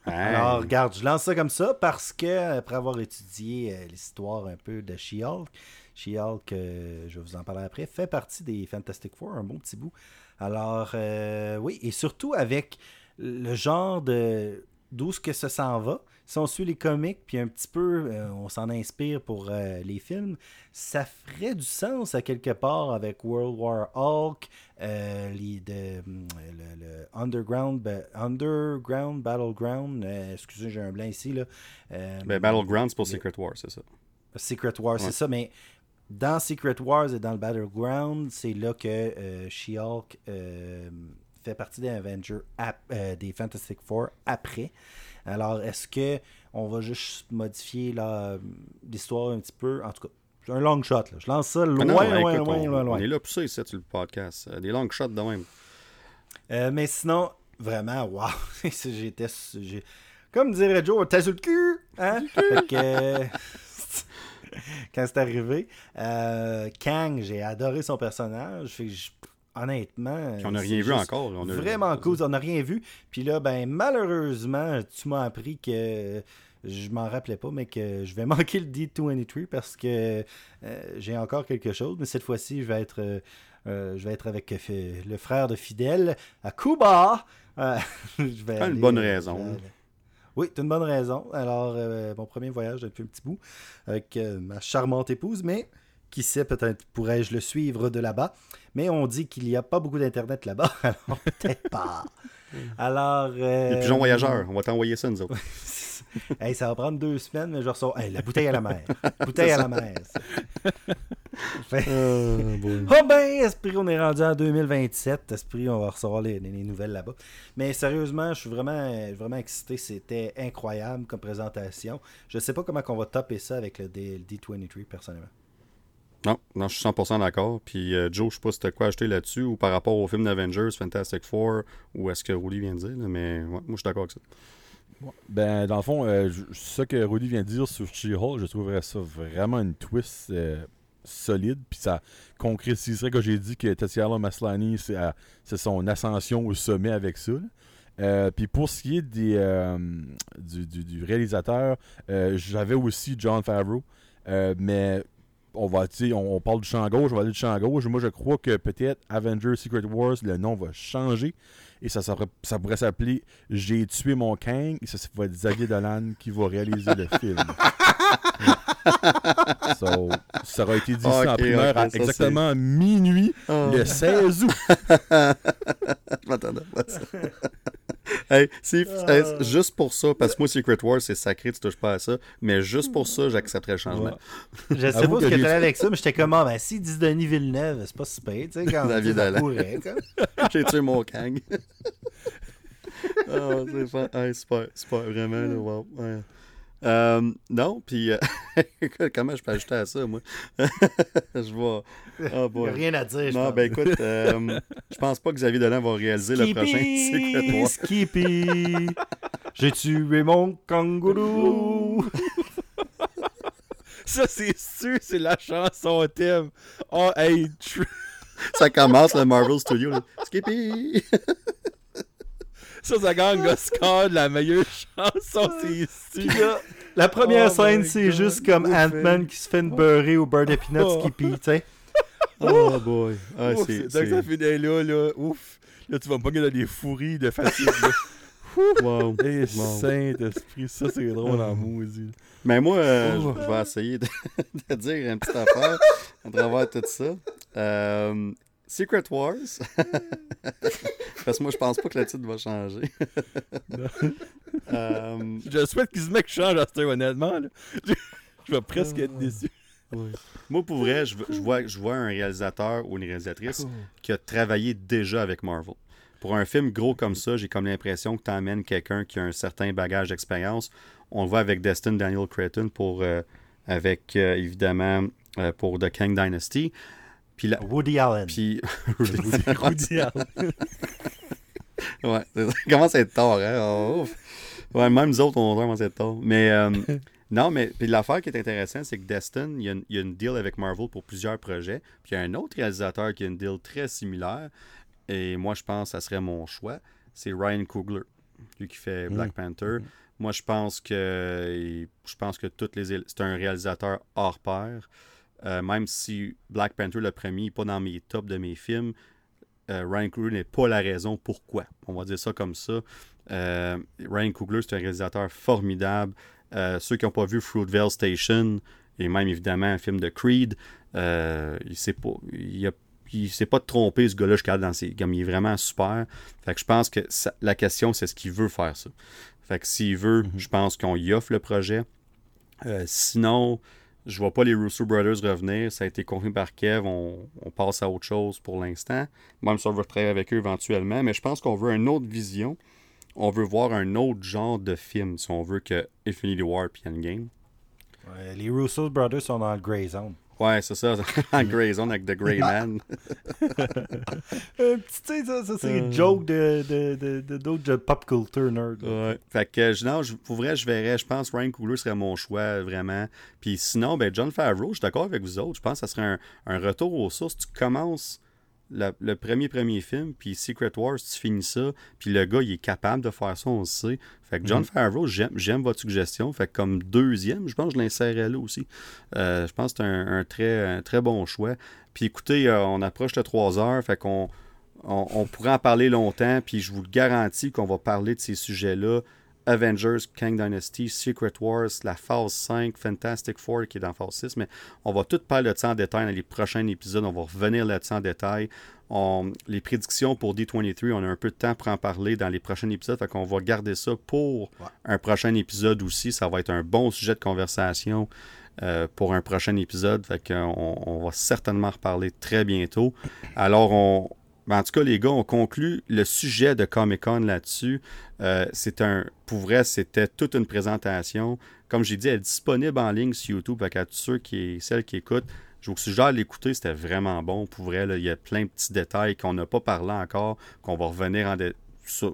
A: Hey.
B: Alors, regarde, je lance ça comme ça parce que, après avoir étudié euh, l'histoire un peu de She-Hulk, She-Hulk, euh, je vais vous en parler après, fait partie des Fantastic Four, un bon petit bout. Alors, euh, oui, et surtout avec le genre de. d'où ce que ça s'en va. Si on suit les comics, puis un petit peu, euh, on s'en inspire pour euh, les films, ça ferait du sens à quelque part avec World War Hulk, euh, les, de, le, le Underground, ba- Underground Battleground, excusez, j'ai un blanc ici, là.
A: Ben, Battlegrounds pour
B: le-
A: Secret War, c'est ça.
B: Secret War,
A: Ouais.
B: c'est ça, mais dans Secret Wars et dans le Battleground, c'est là que She-Hulk fait partie des Avengers, ap- des Fantastic Four après. Alors, est-ce que on va juste modifier la- l'histoire un petit peu? En tout cas, un long shot. Là. Je lance ça loin, loin,
A: écoute,
B: loin,
A: on,
B: loin,
A: on
B: loin.
A: est là pour ça ici sur le podcast. Euh, Des long shots de même.
B: Euh, mais sinon, vraiment, wow. [LAUGHS] J'étais. Comme dirait Joe, t'es sur le cul. Hein? Fait que, euh, [LAUGHS] quand c'est arrivé, euh, Kang, j'ai adoré son personnage. Fait que je- honnêtement.
A: Puis on n'a rien vu encore. On a-
B: Vraiment cool. On n'a rien vu. Puis là, ben, malheureusement, tu m'as appris que. Je m'en rappelais pas, mais que je vais [LAUGHS] manquer le D23 parce que euh, j'ai encore quelque chose. Mais cette fois-ci, je vais être. euh, euh, je vais être avec le frère de Fidèle à Cuba. [LAUGHS] Je vais
A: une bonne raison.
B: Oui, c'est une bonne raison. Alors, mon premier voyage depuis un petit bout avec ma charmante épouse, mais qui sait, peut-être pourrais-je le suivre de là-bas. Mais on dit qu'il n'y a pas beaucoup d'Internet là-bas, [LAUGHS] alors peut-être pas. [LAUGHS] Alors. euh,
A: Les pigeons voyageurs, on va t'envoyer ça, nous autres. [LAUGHS]
B: Hey, ça va prendre deux semaines, mais je ressors. Hey, la bouteille à la mer. Bouteille à la mer. ça. Fait- Oh ben, Esprit, on est rendu en 2027. Esprit, on va recevoir les, les- les nouvelles là-bas. Mais sérieusement, je suis vraiment, euh, vraiment excité. C'était incroyable comme présentation. Je sais pas comment on va topper ça avec le, D- le D23, personnellement.
A: Non, non, je suis 100% d'accord. Puis euh, Joe, je sais pas si t'as quoi acheter là-dessus ou par rapport au film d'Avengers, Fantastic Four, ou est-ce que Rudy vient de dire, mais moi je suis d'accord avec ça.
C: Ben, dans le fond, euh, ce que Rudy vient de dire sur She-Hulk, je trouverais ça vraiment une twist euh, solide. Puis ça concrétiserait que j'ai dit que Tatiana Maslany, c'est son ascension au sommet avec ça. Euh, puis pour ce qui est des, du, du- du réalisateur, j'avais aussi John Favreau. Mais on va, on, parle du champ gauche, on va aller du champ gauche. Moi, je crois que peut-être Avengers Secret Wars, le nom va changer. Et ça pourrait s'appeler J'ai tué mon Kang. Et ça, ça va être Xavier Dolan qui va réaliser le film. [LAUGHS] [LAUGHS] So, ça aura été dit ça en primeur à exactement minuit le 16 août. [LAUGHS]
A: Je m'attendais pas à ça. hey, c'est- hey,
B: Ah.
A: juste pour ça, parce que moi, Secret Wars, c'est sacré, tu touches pas à ça, mais juste pour ça, j'accepterais le changement.
B: Je sais pas ce
C: que
B: t'allais avec ça, mais j'étais comme, ah, ben, s'ils disent Denis Villeneuve, c'est pas si pire, tu sais, quand
A: David
B: comme. [LAUGHS]
A: J'ai tué mon Kang. oh, c'est pas, hey, super, super, vraiment, là, wow. ouais. Euh, non, puis euh, [LAUGHS] comment je peux ajouter à ça, moi? [LAUGHS] je vois. Oh
B: Y a
A: boy.
B: rien à dire, je
A: Non,
B: pense.
A: ben écoute, euh, je pense pas que Xavier Dolan va réaliser le prochain Secret Wars.
B: Skippy, [LAUGHS] j'ai tué mon kangourou.
C: Ça, c'est sûr, c'est la chanson thème. Oh, hey,
A: Ça commence le Marvel Studio. là. Skippy!
C: Ça, ça gagne Oscar de la meilleure chanson, c'est
B: Puis
C: sûr.
B: là, la première
C: Oh
B: scène, c'est juste comme Ant-Man qui se fait une beurrée au beurre de peanut
C: Oh.
B: Skippy, tu sais. [LAUGHS]
A: Oh boy. Ah,
C: Ouf,
A: c'est,
C: c'est- dès que ça finit là, là, ouf. Là, tu vas me pogner dans des fourries de fatigue. [LAUGHS]
A: Wow. [LAUGHS]
C: Eh,
A: Wow.
C: Saint-Esprit, ça, c'est drôle en maudit.
A: Mais moi, euh,
C: Oh.
A: je je vais essayer de, de dire une petite affaire à travers tout ça. Euh, Secret Wars. [LAUGHS] Parce que moi, je pense pas que le titre va changer. Euh,
C: Je souhaite qu'ils se mettent change à ce honnêtement. là. [LAUGHS] Je, vais presque être déçu.
A: moi, pour vrai, je, je vois, je vois un réalisateur ou une réalisatrice qui a travaillé déjà avec Marvel. Pour un film gros comme ça, j'ai comme l'impression que tu emmènes quelqu'un qui a un certain bagage d'expérience. On le voit avec Destin Daniel Cretton pour, euh, avec, euh, évidemment, euh, pour The Kang Dynasty. Puis, la,
B: Woody Allen.
A: puis [LAUGHS] [LAUGHS]
C: Rudy Allen. [LAUGHS]
A: ouais, ça commence à être tard, hein? Oh, ouf. ouais, même nous autres, on commence à être tard. Mais euh, non, mais puis l'affaire qui est intéressante, c'est que Destin, il y, a une, il y a une deal avec Marvel pour plusieurs projets. Puis il y a un autre réalisateur qui a une deal très similaire. Et moi, je pense que ça serait mon choix. C'est Ryan Coogler, lui qui fait Black Panther. Moi, je pense que je pense que toutes les c'est un réalisateur hors pair. Euh, même si Black Panther le premier n'est pas dans mes tops de mes films, euh, Ryan Coogler n'est pas la raison pourquoi. On va dire ça comme ça. Euh, Ryan Coogler, c'est un réalisateur formidable. Ceux qui n'ont pas vu Fruitvale Station, et même évidemment un film de Creed, il s'est pas, il a- il s'est pas trompé ce gars-là jusqu'à dans ses. Comme il est vraiment super. Fait que je pense que ça- la question, c'est ce qu'il veut faire ça. Fait que s'il veut, je pense qu'on y offre le projet. Sinon, je vois pas les Russo Brothers revenir. Ça a été confirmé par Kev. On, passe à autre chose pour l'instant. Même si on veut travailler avec eux éventuellement. Mais je pense qu'on veut une autre vision. On veut voir un autre genre de film si on veut que Infinity War puis Endgame.
B: Ouais, les Russo Brothers sont dans le Grey Zone.
A: Ouais, c'est ça. [LAUGHS] en Grey Zone avec The Grey Man. [LAUGHS]
B: Euh, tu sais, ça, ça c'est une joke de, de, de, de- pop culture nerd.
A: Ouais. Fait que, je- non, pour vrai, je verrais. Je pense que Ryan Coogler serait mon choix, vraiment. Puis sinon, ben, John Favreau, je suis d'accord avec vous autres. Je pense que ça serait un, un retour aux sources. Tu commences la- le premier premier film, puis Secret Wars, tu finis ça, puis le gars, il est capable de faire ça, on le sait. Fait que John Favreau, j'aime, j'aime votre suggestion. Fait que comme deuxième, je pense que je l'insérerais là aussi. Euh, je pense que c'est un, un très, un très bon choix. Puis écoutez, euh, on approche de 3 heures, fait qu'on on, on pourrait en parler longtemps, puis je vous le garantis qu'on va parler de ces sujets-là. Avengers, Kang Dynasty, Secret Wars, la phase 5, Fantastic Four qui est dans phase 6, mais on va tout parler de ça en détail dans les prochains épisodes. On va revenir là-dessus en détail. On- les prédictions pour D23, on a un peu de temps pour en parler dans les prochains épisodes, fait qu'on va garder ça pour
B: Ouais.
A: un prochain épisode aussi. Ça va être un bon sujet de conversation euh, pour un prochain épisode, fait qu'on on va certainement reparler très bientôt. Alors, on, ben, en tout cas, les gars, on conclut le sujet de Comic Con là-dessus. Euh, c'est un, pour vrai, c'était toute une présentation. Comme j'ai dit, elle est disponible en ligne sur YouTube. Fait qu'à tous ceux qui, qui écoutent, je vous suggère de l'écouter. C'était vraiment bon. Pour vrai, il y a plein de petits détails qu'on n'a pas parlé encore, qu'on va revenir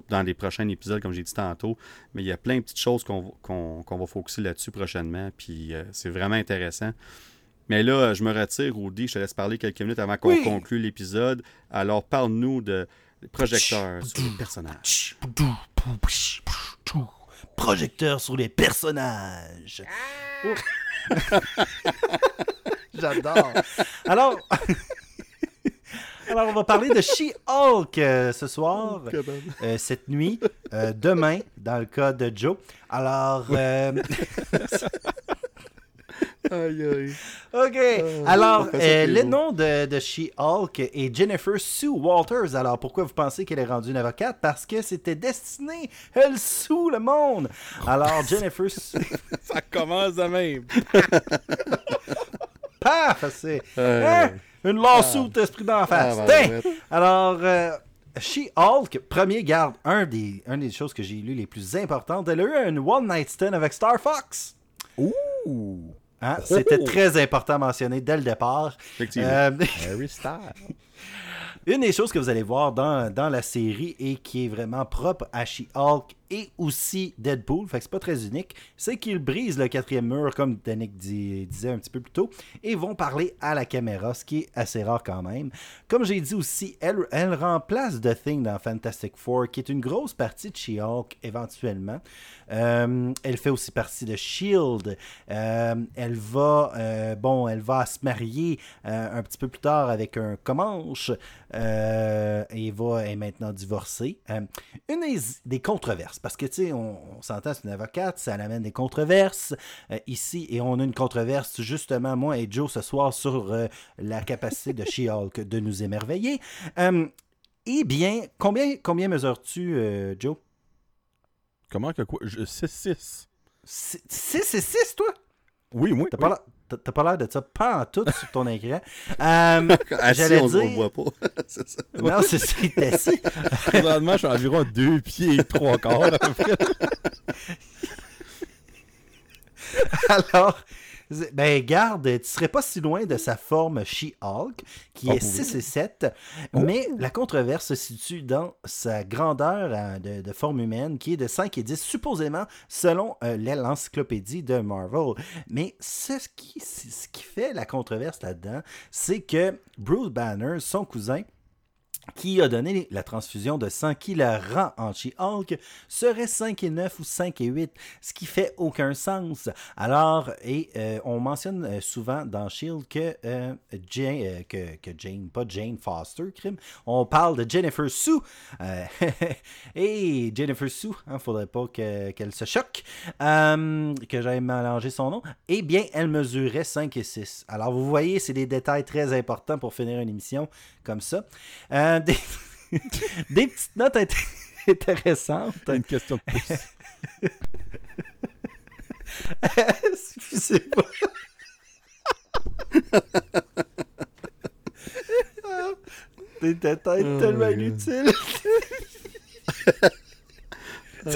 A: dans les prochains épisodes, comme j'ai dit tantôt. Mais il y a plein de petites choses qu'on va focuser là-dessus prochainement. Puis euh, c'est vraiment intéressant. Mais là, je me retire, Rudy. Je te laisse parler quelques minutes avant qu'on
B: Oui.
A: conclue l'épisode. Alors, parle-nous de projecteurs sur les personnages.
B: Projecteur sur les personnages. Oh. [LAUGHS] J'adore. Alors, [LAUGHS] alors, on va parler de She-Hulk euh, ce soir, euh, cette nuit, euh, demain, dans le cas de Joe. Alors, [LAUGHS]
A: Aïe, aïe.
B: OK.
A: on
B: Alors, euh, le nom de, de She-Hulk est Jennifer Sue Walters. Alors, pourquoi vous pensez qu'elle est rendue une avocate? Parce que c'était destiné. Elle sous le monde. Alors, [LAUGHS] Jennifer Sue... [LAUGHS]
C: Ça commence de même. [LAUGHS]
B: Paf! C'est...
A: Euh,
B: Hein? Une lawsuit esprit d'en face.
A: Ah, ben, ouais.
B: Alors, euh, She-Hulk, premier garde, un des, un des choses que j'ai lues les plus importantes, elle a eu un One Night Stand avec Star Fox.
C: Ouh.
B: Hein? [LAUGHS] C'était très important à mentionner dès le départ.
A: Effectivement.
B: Euh, [LAUGHS] [LAUGHS]
C: Harry Styles.
B: Une des choses que vous allez voir dans, dans la série et qui est vraiment propre à She-Hulk et aussi Deadpool, c'est pas très unique, c'est qu'ils brisent le quatrième mur, comme Danick disait un petit peu plus tôt, et vont parler à la caméra, ce qui est assez rare quand même. Comme j'ai dit aussi, elle, remplace The Thing dans Fantastic Four, qui est une grosse partie de She-Hulk éventuellement. Euh, elle fait aussi partie de Shield. Euh, elle va, euh, bon, elle va se marier un petit peu plus tard avec un Comanche et va est maintenant divorcée. Une des controverses, parce que tu sais, on, on s'entend, c'est une avocate, ça amène des controverses euh, ici et on a une controverse justement moi et Joe ce soir sur euh, la capacité de She-Hulk [LAUGHS] de nous émerveiller. Euh, eh bien, combien, combien mesures-tu, euh, Joe?
C: Comment que quoi? 6-6.
B: 6 et 6, toi?
C: Oui, oui.
B: T'as pas l'air- t'as- pas l'air de ça pas en tout sur ton écran. [LAUGHS] Euh,
A: Assis, on
B: dire-
A: le voit pas. [LAUGHS] c'est ça.
B: non, c'est ça, il était assis. [LAUGHS]
C: Présentement, je suis environ deux pieds et trois quarts à peu près.
B: Alors, ben garde, tu serais pas si loin de sa forme She-Hulk, qui
C: Oh,
B: est
C: oui.
B: 6 et 7, mais la controverse se situe dans sa grandeur euh, de, de forme humaine, qui est de 5 et 10, supposément, selon euh, l'encyclopédie de Marvel. Mais ce qui, ce qui fait la controverse là-dedans, c'est que Bruce Banner, son cousin, qui a donné la transfusion de sang qui la rend en She-Hulk serait 5 et 9 ou 5 et 8, ce qui fait aucun sens. Alors, et euh, on mentionne euh, souvent dans Shield que, euh, Jane, que, Jane, pas Jane Foster, crime, on parle de Jennifer Sue. [LAUGHS] Et Jennifer Sue, il faudrait pas que- qu'elle se choque, que j'aille mélanger son nom. Eh bien, elle mesurait 5 et 6. Alors, vous voyez, c'est des détails très importants pour finir une émission comme ça. Euh, [LAUGHS] des... des petites notes int- intéressantes.
C: T'as une question de plus.
B: Excusez-moi. [LAUGHS] Des détails
A: Oh
B: tellement inutiles. [LAUGHS]
C: Tu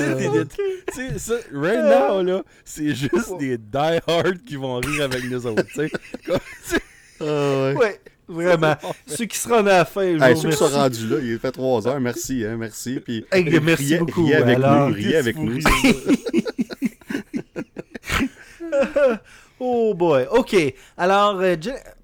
C: sais, ça, right now, là, c'est juste des die-hard qui vont rire avec nous autres, tu sais. Comme- tu sais,
A: Ah, ouais.
B: Ouais, [LAUGHS] vraiment. Ceux qui se rendent à la fin,
A: Hey, ceux qui sont rendus là, il fait 3 heures, merci, hein, merci. Puis,
B: Hey, merci
A: riez-
B: beaucoup,
A: riez avec
B: alors,
A: nous, riez avec nous. [LAUGHS]
B: Oh boy, ok. Alors, euh,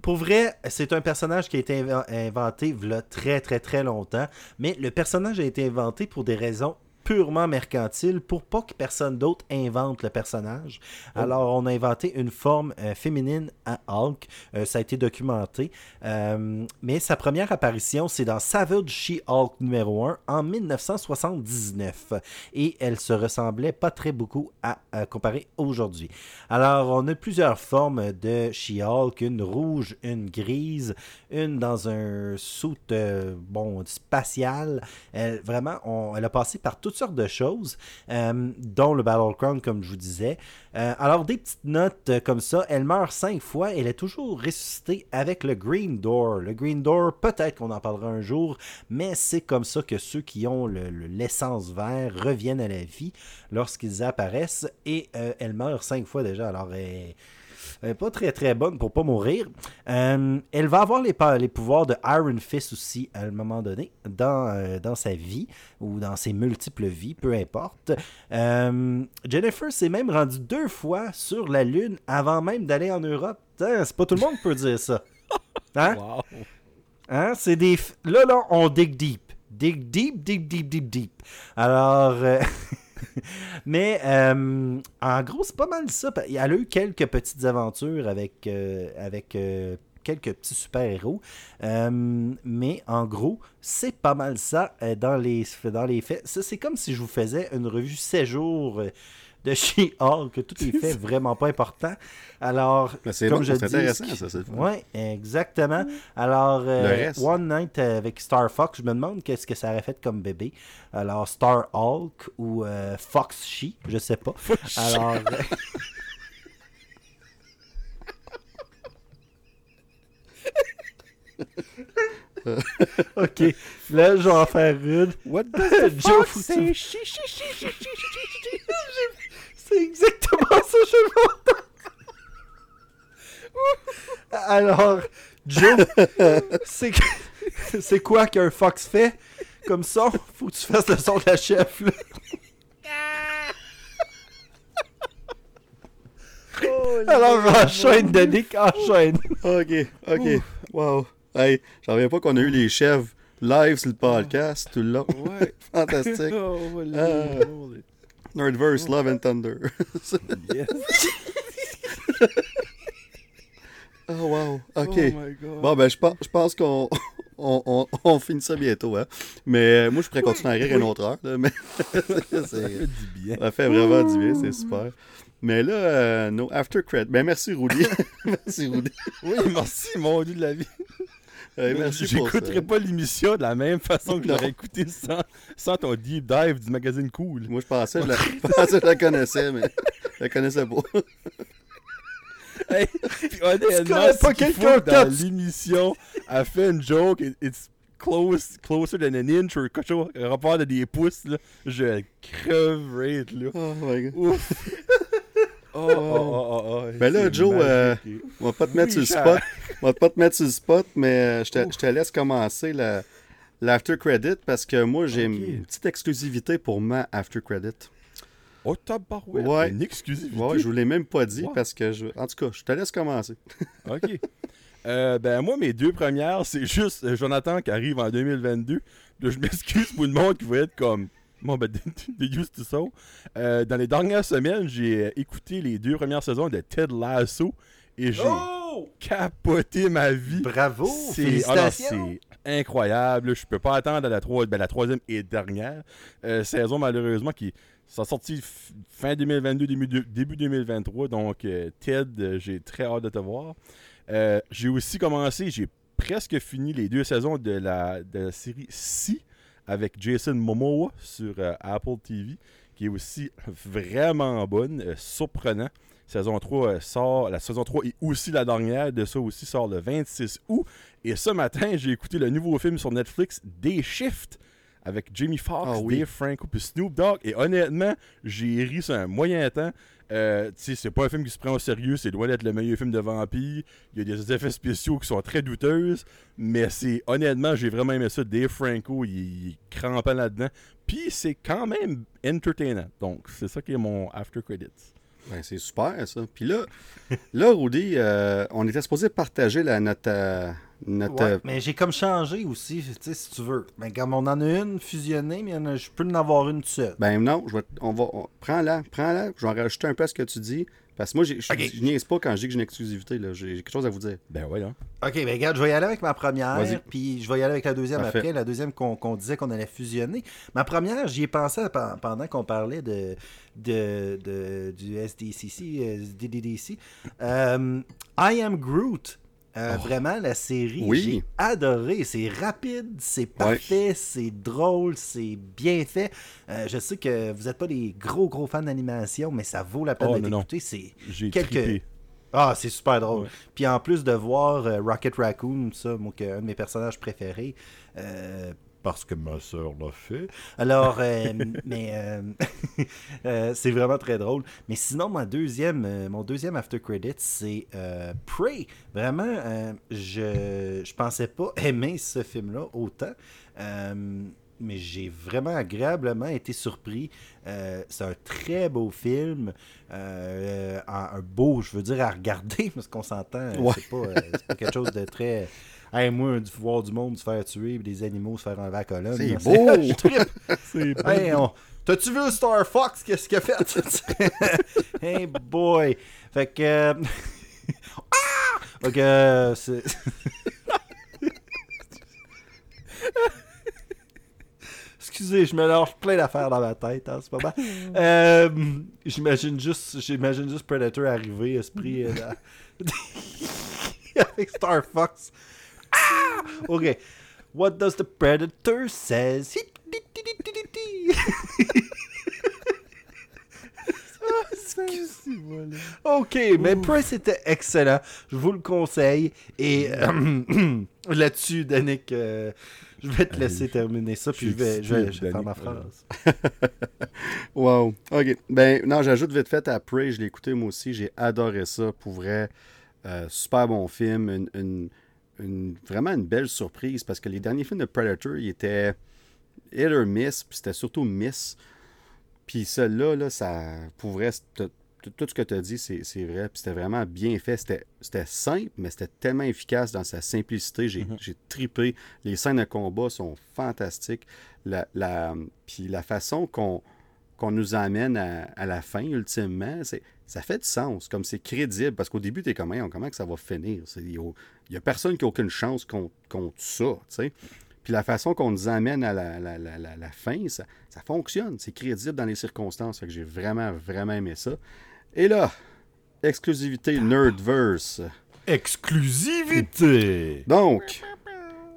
B: pour vrai, c'est un personnage qui a été inven- inventé très très très longtemps, mais le personnage a été inventé pour des raisons purement mercantiles pour pas que personne d'autre invente le personnage. Alors, on a inventé une forme euh, féminine à Hulk. Euh, ça a été documenté. Euh, mais sa première apparition, c'est dans Savage She-Hulk numéro 1 en 1979. Et elle se ressemblait pas très beaucoup à, à comparer aujourd'hui. Alors, on a plusieurs formes de She-Hulk, une rouge, une grise, une dans un euh, bon, spatial. Elle, vraiment, on- elle a passé par toutes sortes de choses, euh, dont le Battlecrown, comme je vous disais. Euh, alors, des petites notes euh, comme ça. Elle meurt cinq fois. Elle est toujours ressuscitée avec le Green Door. Le Green Door, peut-être qu'on en parlera un jour, mais c'est comme ça que ceux qui ont le- le- l'essence vert reviennent à la vie lorsqu'ils apparaissent. Et elle meurt cinq fois déjà. Alors, elle, pas très très bonne pour pas mourir. Euh, elle va avoir les, pouvoirs de Iron Fist aussi à un moment donné dans, euh, dans sa vie ou dans ses multiples vies, peu importe. Euh, Jennifer s'est même rendue deux fois sur la Lune avant même d'aller en Europe. Putain, C'est pas tout le monde qui peut dire ça. [LAUGHS] Hein?
C: Wow.
B: Hein? C'est des. Là, là, on dig deep. Dig deep, deep, deep, deep, deep. Alors. euh, [LAUGHS] Mais en gros, c'est pas mal ça. Elle a eu quelques petites aventures avec, avec quelques petits super-héros. Mais en gros, c'est pas mal ça dans, les, faits. Ça, c'est comme si je vous faisais une revue 7 jours euh, de She-Hulk, que tout est fait vraiment pas important. Alors,
A: c'est
B: comme
A: bon,
B: je
A: c'est
B: dis,
A: intéressant, ça, c'est.
B: Ouais, exactement. Alors, euh. One Night avec Star Fox, je me demande qu'est-ce que ça aurait fait comme bébé. Alors, Star Hulk ou euh, Fox She, je sais pas. Alors. euh, [LAUGHS] [LAUGHS] [LAUGHS] ok, là je vais en faire une.
C: What the [LAUGHS] chi. [LAUGHS]
B: C'est exactement ça, je. Alors, Joe, c'est quoi qu'un fox fait? Comme ça? Faut que tu fasses le son de la chef, là. Alors, enchaîne, Danick, enchaîne.
A: Ok, ok. Wow. Hey, j'en reviens pas qu'on a eu les chefs live sur le podcast tout le long.
C: Ouais. [LAUGHS]
A: Fantastique.
C: Oh,
A: Ah. Nerdverse, Love and Thunder.
C: Yes. [LAUGHS]
A: oh wow. Ok.
C: Oh my god.
A: Bon, ben, je pense, je pense qu'on on, on, on finit ça bientôt. Hein. Mais euh, moi, je pourrais continuer à rire une autre heure. là, mais [LAUGHS]
C: Ça fait du bien.
A: ça fait vraiment du bien, c'est super. Mais là, euh, no after credit. Ben, merci, Rudy. merci, Rudy.
C: Oui, merci, mon dieu de la vie.
A: Hey, merci pour ça.
C: J'écouterai pas l'émission de la même façon que j'aurais écouté sans, sans ton deep dive du magazine Cool.
A: Moi, je pensais, que je la, pensais que je la connaissais, mais je la connaissais pas. [LAUGHS]
C: Hey, puis honnêtement, ce
B: pas quelqu'un
C: dans
B: tu-
C: l'émission, elle fait une joke, it- it's close, closer than an inch, ou quelque chose, un rapport de des pouces, là, je creverais, là.
A: Oh my god.
C: Ouf. [LAUGHS] Oh, oh, oh, oh.
A: Ben là, Joe, euh. On va pas te mettre sur le spot. On va pas te mettre sur le spot, mais euh, je te, je te laisse commencer la- l'after credit parce que moi, j'ai une petite exclusivité pour ma after credit.
C: Oh, tabarouette,
A: Ouais.
C: une exclusivité?
A: Ouais, je vous l'ai même pas dit parce que je. En tout cas, je te laisse commencer. [LAUGHS]
C: OK. Euh, ben, moi, mes deux premières, c'est juste euh, Jonathan qui arrive en 2022. Là, je m'excuse pour le monde qui va être comme. Bon, ben, they [LAUGHS] used to so. Euh, dans les dernières semaines, j'ai euh, écouté les deux premières saisons de Ted Lasso et j'ai
B: Oh!
C: capoté ma vie.
B: Bravo!
C: C'est ah incroyable. Je peux pas attendre à la, ben, la troisième et dernière euh, saison, malheureusement, qui sont sortis f- fin 2022, début, de- début 2023. Donc, euh, Ted, j'ai très hâte de te voir. J'ai aussi commencé, j'ai presque fini les deux saisons de la, de la série Si avec Jason Momoa sur euh, Apple TV, qui est aussi vraiment bonne, euh, surprenant. Saison 3 euh, sort, la saison 3 est aussi la dernière de ça aussi sort le 26 août. Et ce matin, j'ai écouté le nouveau film sur Netflix, Day Shift, avec Jamie Foxx,
A: Ah oui.
C: Dave Franco puis Snoop Dogg. Et honnêtement, j'ai ri sur un moyen temps. Euh, c'est pas un film qui se prend au sérieux, c'est loin d'être le meilleur film de vampire. Il y a des effets spéciaux qui sont très douteuses, mais c'est honnêtement, j'ai vraiment aimé ça. Dave Franco, il, est là-dedans. Puis c'est quand même entertainant. Donc, c'est ça qui est mon after credits.
A: Ben, c'est super, ça. Puis là, là Rudy, euh, on était supposé partager la, notre. Notre
B: Ouais, mais j'ai comme changé aussi, tu sais, si tu veux. Mais comme on en a une fusionnée, mais en a- je peux en avoir une seule.
A: Ben non, je vais, on va, on- prends-la, prends-la. Je vais en rajouter un peu à ce que tu dis. Parce que moi, je
B: Ok.
A: je niaise pas quand je dis que j'ai une exclusivité. là. J'ai quelque chose à vous dire.
C: Ben ouais, hein.
B: Ok, ben regarde, je vais y aller avec ma première,
A: Vas-y.
B: puis je vais y aller avec la deuxième
A: Parfait.
B: après, la deuxième qu'on qu'on disait qu'on allait fusionner. Ma première, j'y ai pensé pe- pendant qu'on parlait de, de, de- du SDCC, DDDC. Euh, I Am Groot. Euh, Vraiment, la série,
A: Oui.
B: j'ai adoré. C'est rapide, c'est parfait, c'est drôle, c'est bien fait. Euh, je sais que vous n'êtes pas des gros, gros fans d'animation, mais ça vaut la peine
C: Oh, non.
B: écouté. C'est Quelques-
C: trippé.
B: ah, c'est super drôle.
C: Ouais.
B: Puis en plus de voir euh, Rocket Raccoon, ça, moi, un de mes personnages préférés, euh, parce que ma soeur l'a fait. Alors, euh, [LAUGHS] mais euh, [LAUGHS] euh, c'est vraiment très drôle. Mais sinon, mon deuxième, mon deuxième after credit, c'est Prey. Vraiment, je, je pensais pas [LAUGHS] aimer ce film-là autant. Mais j'ai vraiment agréablement été surpris. C'est un très beau film. Un, beau, je veux dire, à regarder, parce qu'on s'entend,
A: Ouais.
B: c'est pas, c'est pas quelque chose de très. Hey, moi, du voir du monde se faire tuer, puis des animaux se faire enlever à la colonne.
A: C'est beau!
C: C'est bon. [LAUGHS]
B: Hey, on- T'as-tu vu Star Fox? Qu'est-ce qu'il a fait? [LAUGHS] hey boy! Fait que. euh, [LAUGHS] ah! Fait que. euh, c'est- Excusez, je me lâche plein d'affaires dans ma tête en ce moment. Euh, j'imagine juste, j'imagine juste Predator arriver, esprit avec Star Fox. Ah! Ok. What does the Predator says? Ok, mais Price était excellent. Je vous le conseille. Et euh, [CLEARS THROAT] là-dessus, Danick, euh, je vais te laisser terminer ça, puis je vais, je vais- je vais faire ma phrase. [LAUGHS]
A: Wow. OK. Ben, non, j'ajoute vite fait à Prey, je l'ai écouté moi aussi. J'ai adoré ça. Pour vrai, Euh, super bon film. Une, une- une- vraiment une belle surprise parce que les derniers films de Predator, ils étaient hit or miss, puis c'était surtout miss. Puis celui-là, là, ça, pour vrai, tout ce que tu as dit, c'est vrai. Puis c'était vraiment bien fait. C'était simple, mais c'était tellement efficace dans sa simplicité. J'ai j'ai tripé. Les scènes de combat sont fantastiques. La, la, puis la façon qu'on nous amène à, à la fin, ultimement, c'est ça fait du sens. Comme c'est crédible. Parce qu'au début, tu es comme, Hey, comment que ça va finir? Il n'y a, personne qui a aucune chance contre, contre ça. tu sais. Puis la façon qu'on nous amène à la, la- la- la- la fin, ça, ça fonctionne. C'est crédible dans les circonstances. Fait que j'ai vraiment, vraiment aimé ça. Et là, exclusivité Nerdverse.
B: Exclusivité!
A: Donc,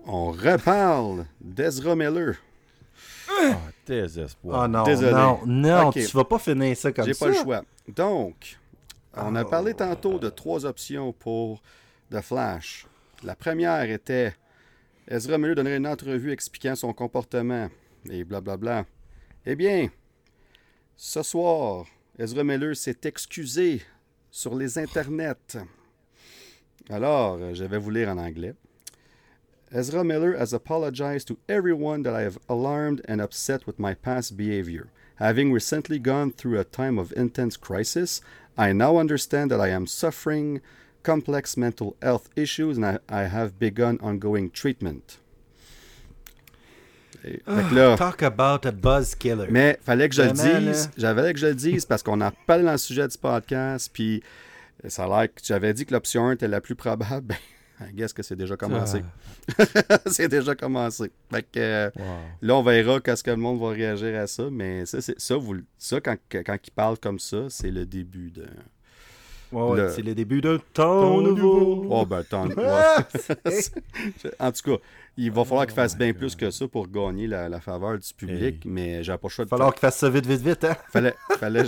A: on reparle d'Ezra Miller.
C: Ah, désespoir.
B: Oh non,
A: Désolé.
B: non, non, tu vas pas finir ça comme
A: J'ai
B: ça.
A: pas le choix. Donc, on a parlé tantôt de trois options pour The Flash. La première était Ezra Miller donnerait une entrevue expliquant son comportement et blablabla. Eh bien, ce soir, Ezra Miller s'est excusé sur les internets. Alors, je vais vous lire en anglais. Ezra Miller has apologized to everyone that I have alarmed and upset with my past behavior. Having recently gone through a time of intense crisis, I now understand that I am suffering complex mental health issues and I, I have begun ongoing treatment. Que là,
B: Talk about a buzz killer.
A: mais fallait que je le
B: Vraiment,
A: dise.
B: là.
A: J'avais que je le dise parce qu'on en parle dans le sujet du podcast. Puis ça a l'air que j'avais dit que l'option 1 était la plus probable. [LAUGHS] I guess que c'est déjà commencé. [LAUGHS] c'est déjà commencé. Fait que euh,
C: Wow.
A: là, on verra qu'est-ce que le monde va réagir à ça. Mais ça, c'est ça, vous, le- ça quand, quand il parle comme ça, c'est le début de.
B: Ouais, ouais,
A: le-
B: C'est le début d'un temps nouveau.
A: Oh, ben.
B: Ah, [LAUGHS]
A: ouais. en tout cas, il va falloir qu'il fasse bien
C: God.
A: plus que ça pour gagner la, la faveur du public.
C: Hey.
A: Mais j'ai pas le choix
B: Il
A: de
B: va falloir qu'il fasse ça vite, vite, vite. Hein? [LAUGHS]
A: Fallait, fallait,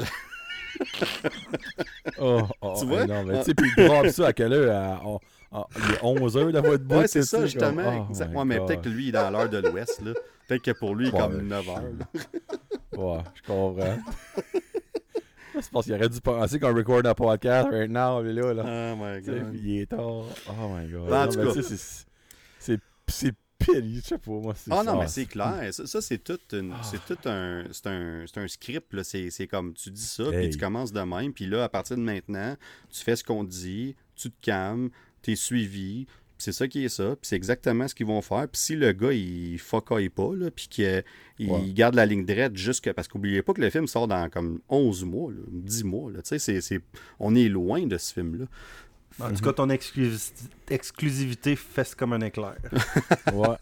C: Oh, oh,
A: Tu vois?
C: non, mais tu sais, puis il drop ça à quelle heure à- oh, oh, Il est 11h la voix de bout.
A: Ouais, c'est ça, justement.
C: oh
A: Ouais, mais peut-être que lui, il est dans l'heure de l'Ouest. Peut-être que pour lui, il est
C: Ouais,
A: comme
C: ouais.
A: 9 heures. là. [LAUGHS]
C: Ouais, je comprends. [LAUGHS] c'est parce qu'il aurait dû penser qu'on record un podcast right now, mais là, là.
A: Oh my god.
C: puis il est tard. Oh my god.
A: Ben, en
C: Non,
A: tout cas.
C: c'est- pire, je sais pas, moi.
A: Ah non,
C: ça.
A: mais c'est clair. Ça, ça, c'est tout, une- c'est tout un, c'est un, c'est un script. C'est comme tu dis ça, puis
C: Hey.
A: tu commences de même. Puis là, à partir de maintenant, tu fais ce qu'on dit, tu te calmes, tu es suivi. C'est ça qui est ça. Puis c'est exactement ce qu'ils vont faire. Puis si le gars, il fuck pas, là, puis qu'il
C: Ouais.
A: garde la ligne droite jusque... Parce qu'oubliez pas que le film sort dans comme 11 mois, là, 10 mois. Là. Tu sais, c'est- c'est- on est loin de ce film-là.
B: En tout cas, ton exclusi- exclusivité fesse comme un éclair. [LAUGHS]
C: Ouais.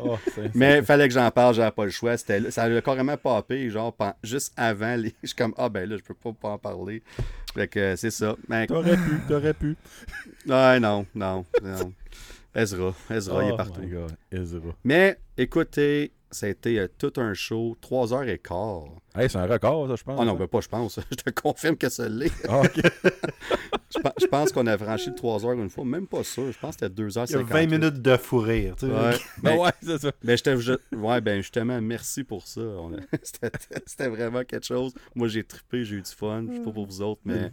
C: oh,
A: Mais fallait que j'en parle, j'avais pas le choix. Ça a carrément popé, genre juste avant les. [LAUGHS] Je suis comme ah ben là, je peux pas, pas en parler. Fait que euh, c'est ça. Mais
C: T'aurais pu, t'aurais pu. [LAUGHS]
A: ouais, non, non, non. Ezra, Ezra, il est
C: Oh
A: partout.
C: my god, Ezra.
A: Mais écoutez, ça a été euh, tout un show, 3 heures et quart.
C: Hey, c'est un record, ça, je pense.
A: Ah non,
C: hein?
A: ben pas je pense. [LAUGHS] Je te confirme que ça l'est.
C: Ah, ok. [LAUGHS]
A: Je, pe- je pense qu'on a franchi le 3 heures une fois, même pas sûr. Je pense que c'était 2h50.
B: Il y a 20 minutes de fou rire. tu sais.
A: Ouais. [LAUGHS]
C: Ben ouais, c'est ça.
A: Ben, je- ouais, ben justement, merci pour ça. A- c'était vraiment quelque chose. Moi, j'ai trippé, j'ai eu du fun. Je sais pas pour vous autres, mais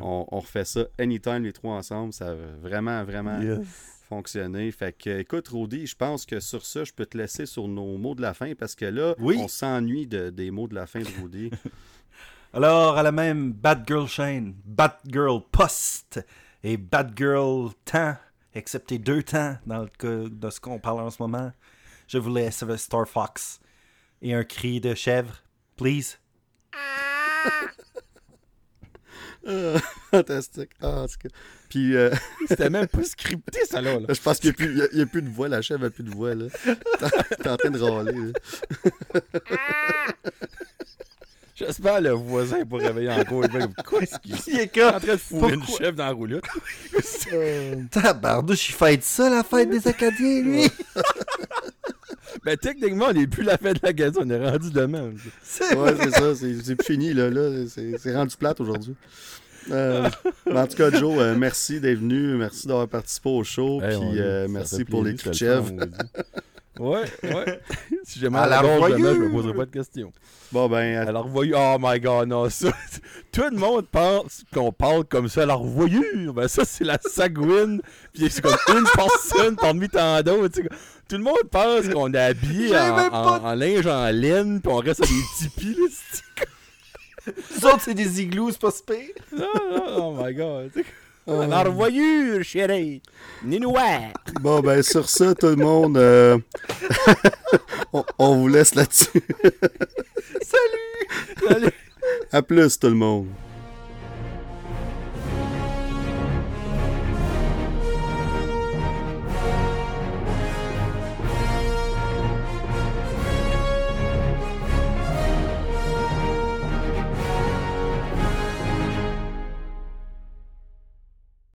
A: on, on refait ça anytime, les trois ensemble. Ça a vraiment, vraiment
C: Yes.
A: Fonctionné. Fait que, écoute, Rudy, je pense que sur ça, je peux te laisser sur nos mots de la fin parce que là,
B: Oui.
A: on s'ennuie de- des mots de la fin de Rudy. [LAUGHS]
B: Alors, à la même Batgirl chaîne, Batgirl Post et Batgirl Temps, excepté deux temps dans le cas de ce qu'on parle en ce moment, je vous laisse avec Star Fox et un cri de chèvre, please.
A: Ah, [LAUGHS] Fantastique. Ah, en tout cas. Puis, euh, [LAUGHS]
C: C'était même pas scripté, ça, là. là.
A: je pense qu'il n'y a, il y a plus de voix. La chèvre n'a plus de voix. là. T'es en train de râler. là. [LAUGHS]
C: J'espère le voisin pour réveiller encore. Quoi est-ce qu'il
B: Il est
C: est en train de fourrer une chèvre dans la roulotte?
B: Tabarnouche, il fête ça, la fête des Acadiens, lui!
C: Ben, techniquement, on n'est plus la fête de la gazette, on est rendu demain.
B: C'est
A: Ouais, c'est ça. C'est fini, là. là. C'est rendu plate aujourd'hui. Euh, mais en tout cas, Joe, euh, merci d'être venu. Merci d'avoir participé au show.
C: Hey,
A: puis euh, merci pour les
C: plaisir, Ouais, ouais. [LAUGHS] si jamais
B: À
C: à
B: la
C: la gorge demain, je me
B: revoyure.
C: poserai pas de questions.
A: Bon, ben, à-
C: Alors, voyez, oh my god, non, ça. [LAUGHS] Tout le monde pense qu'on parle comme ça. Alors, voyure, ben ça, c'est la sagouine. Puis c'est comme une [LAUGHS] personne parmi tant d'autres. Tout le monde pense qu'on est habillé en, en- en linge en laine, puis on reste à des tipis, là.
B: Nous autres, c'est des igloos, c'est pas si pire.
C: Oh my god. Tu sais. Alors, voyure, chérie. Ninouais.
A: bon, ben, sur ça, tout le monde, euh, [LAUGHS] on, on vous laisse là-dessus.
B: Salut!
C: Salut.
A: À plus, tout le monde.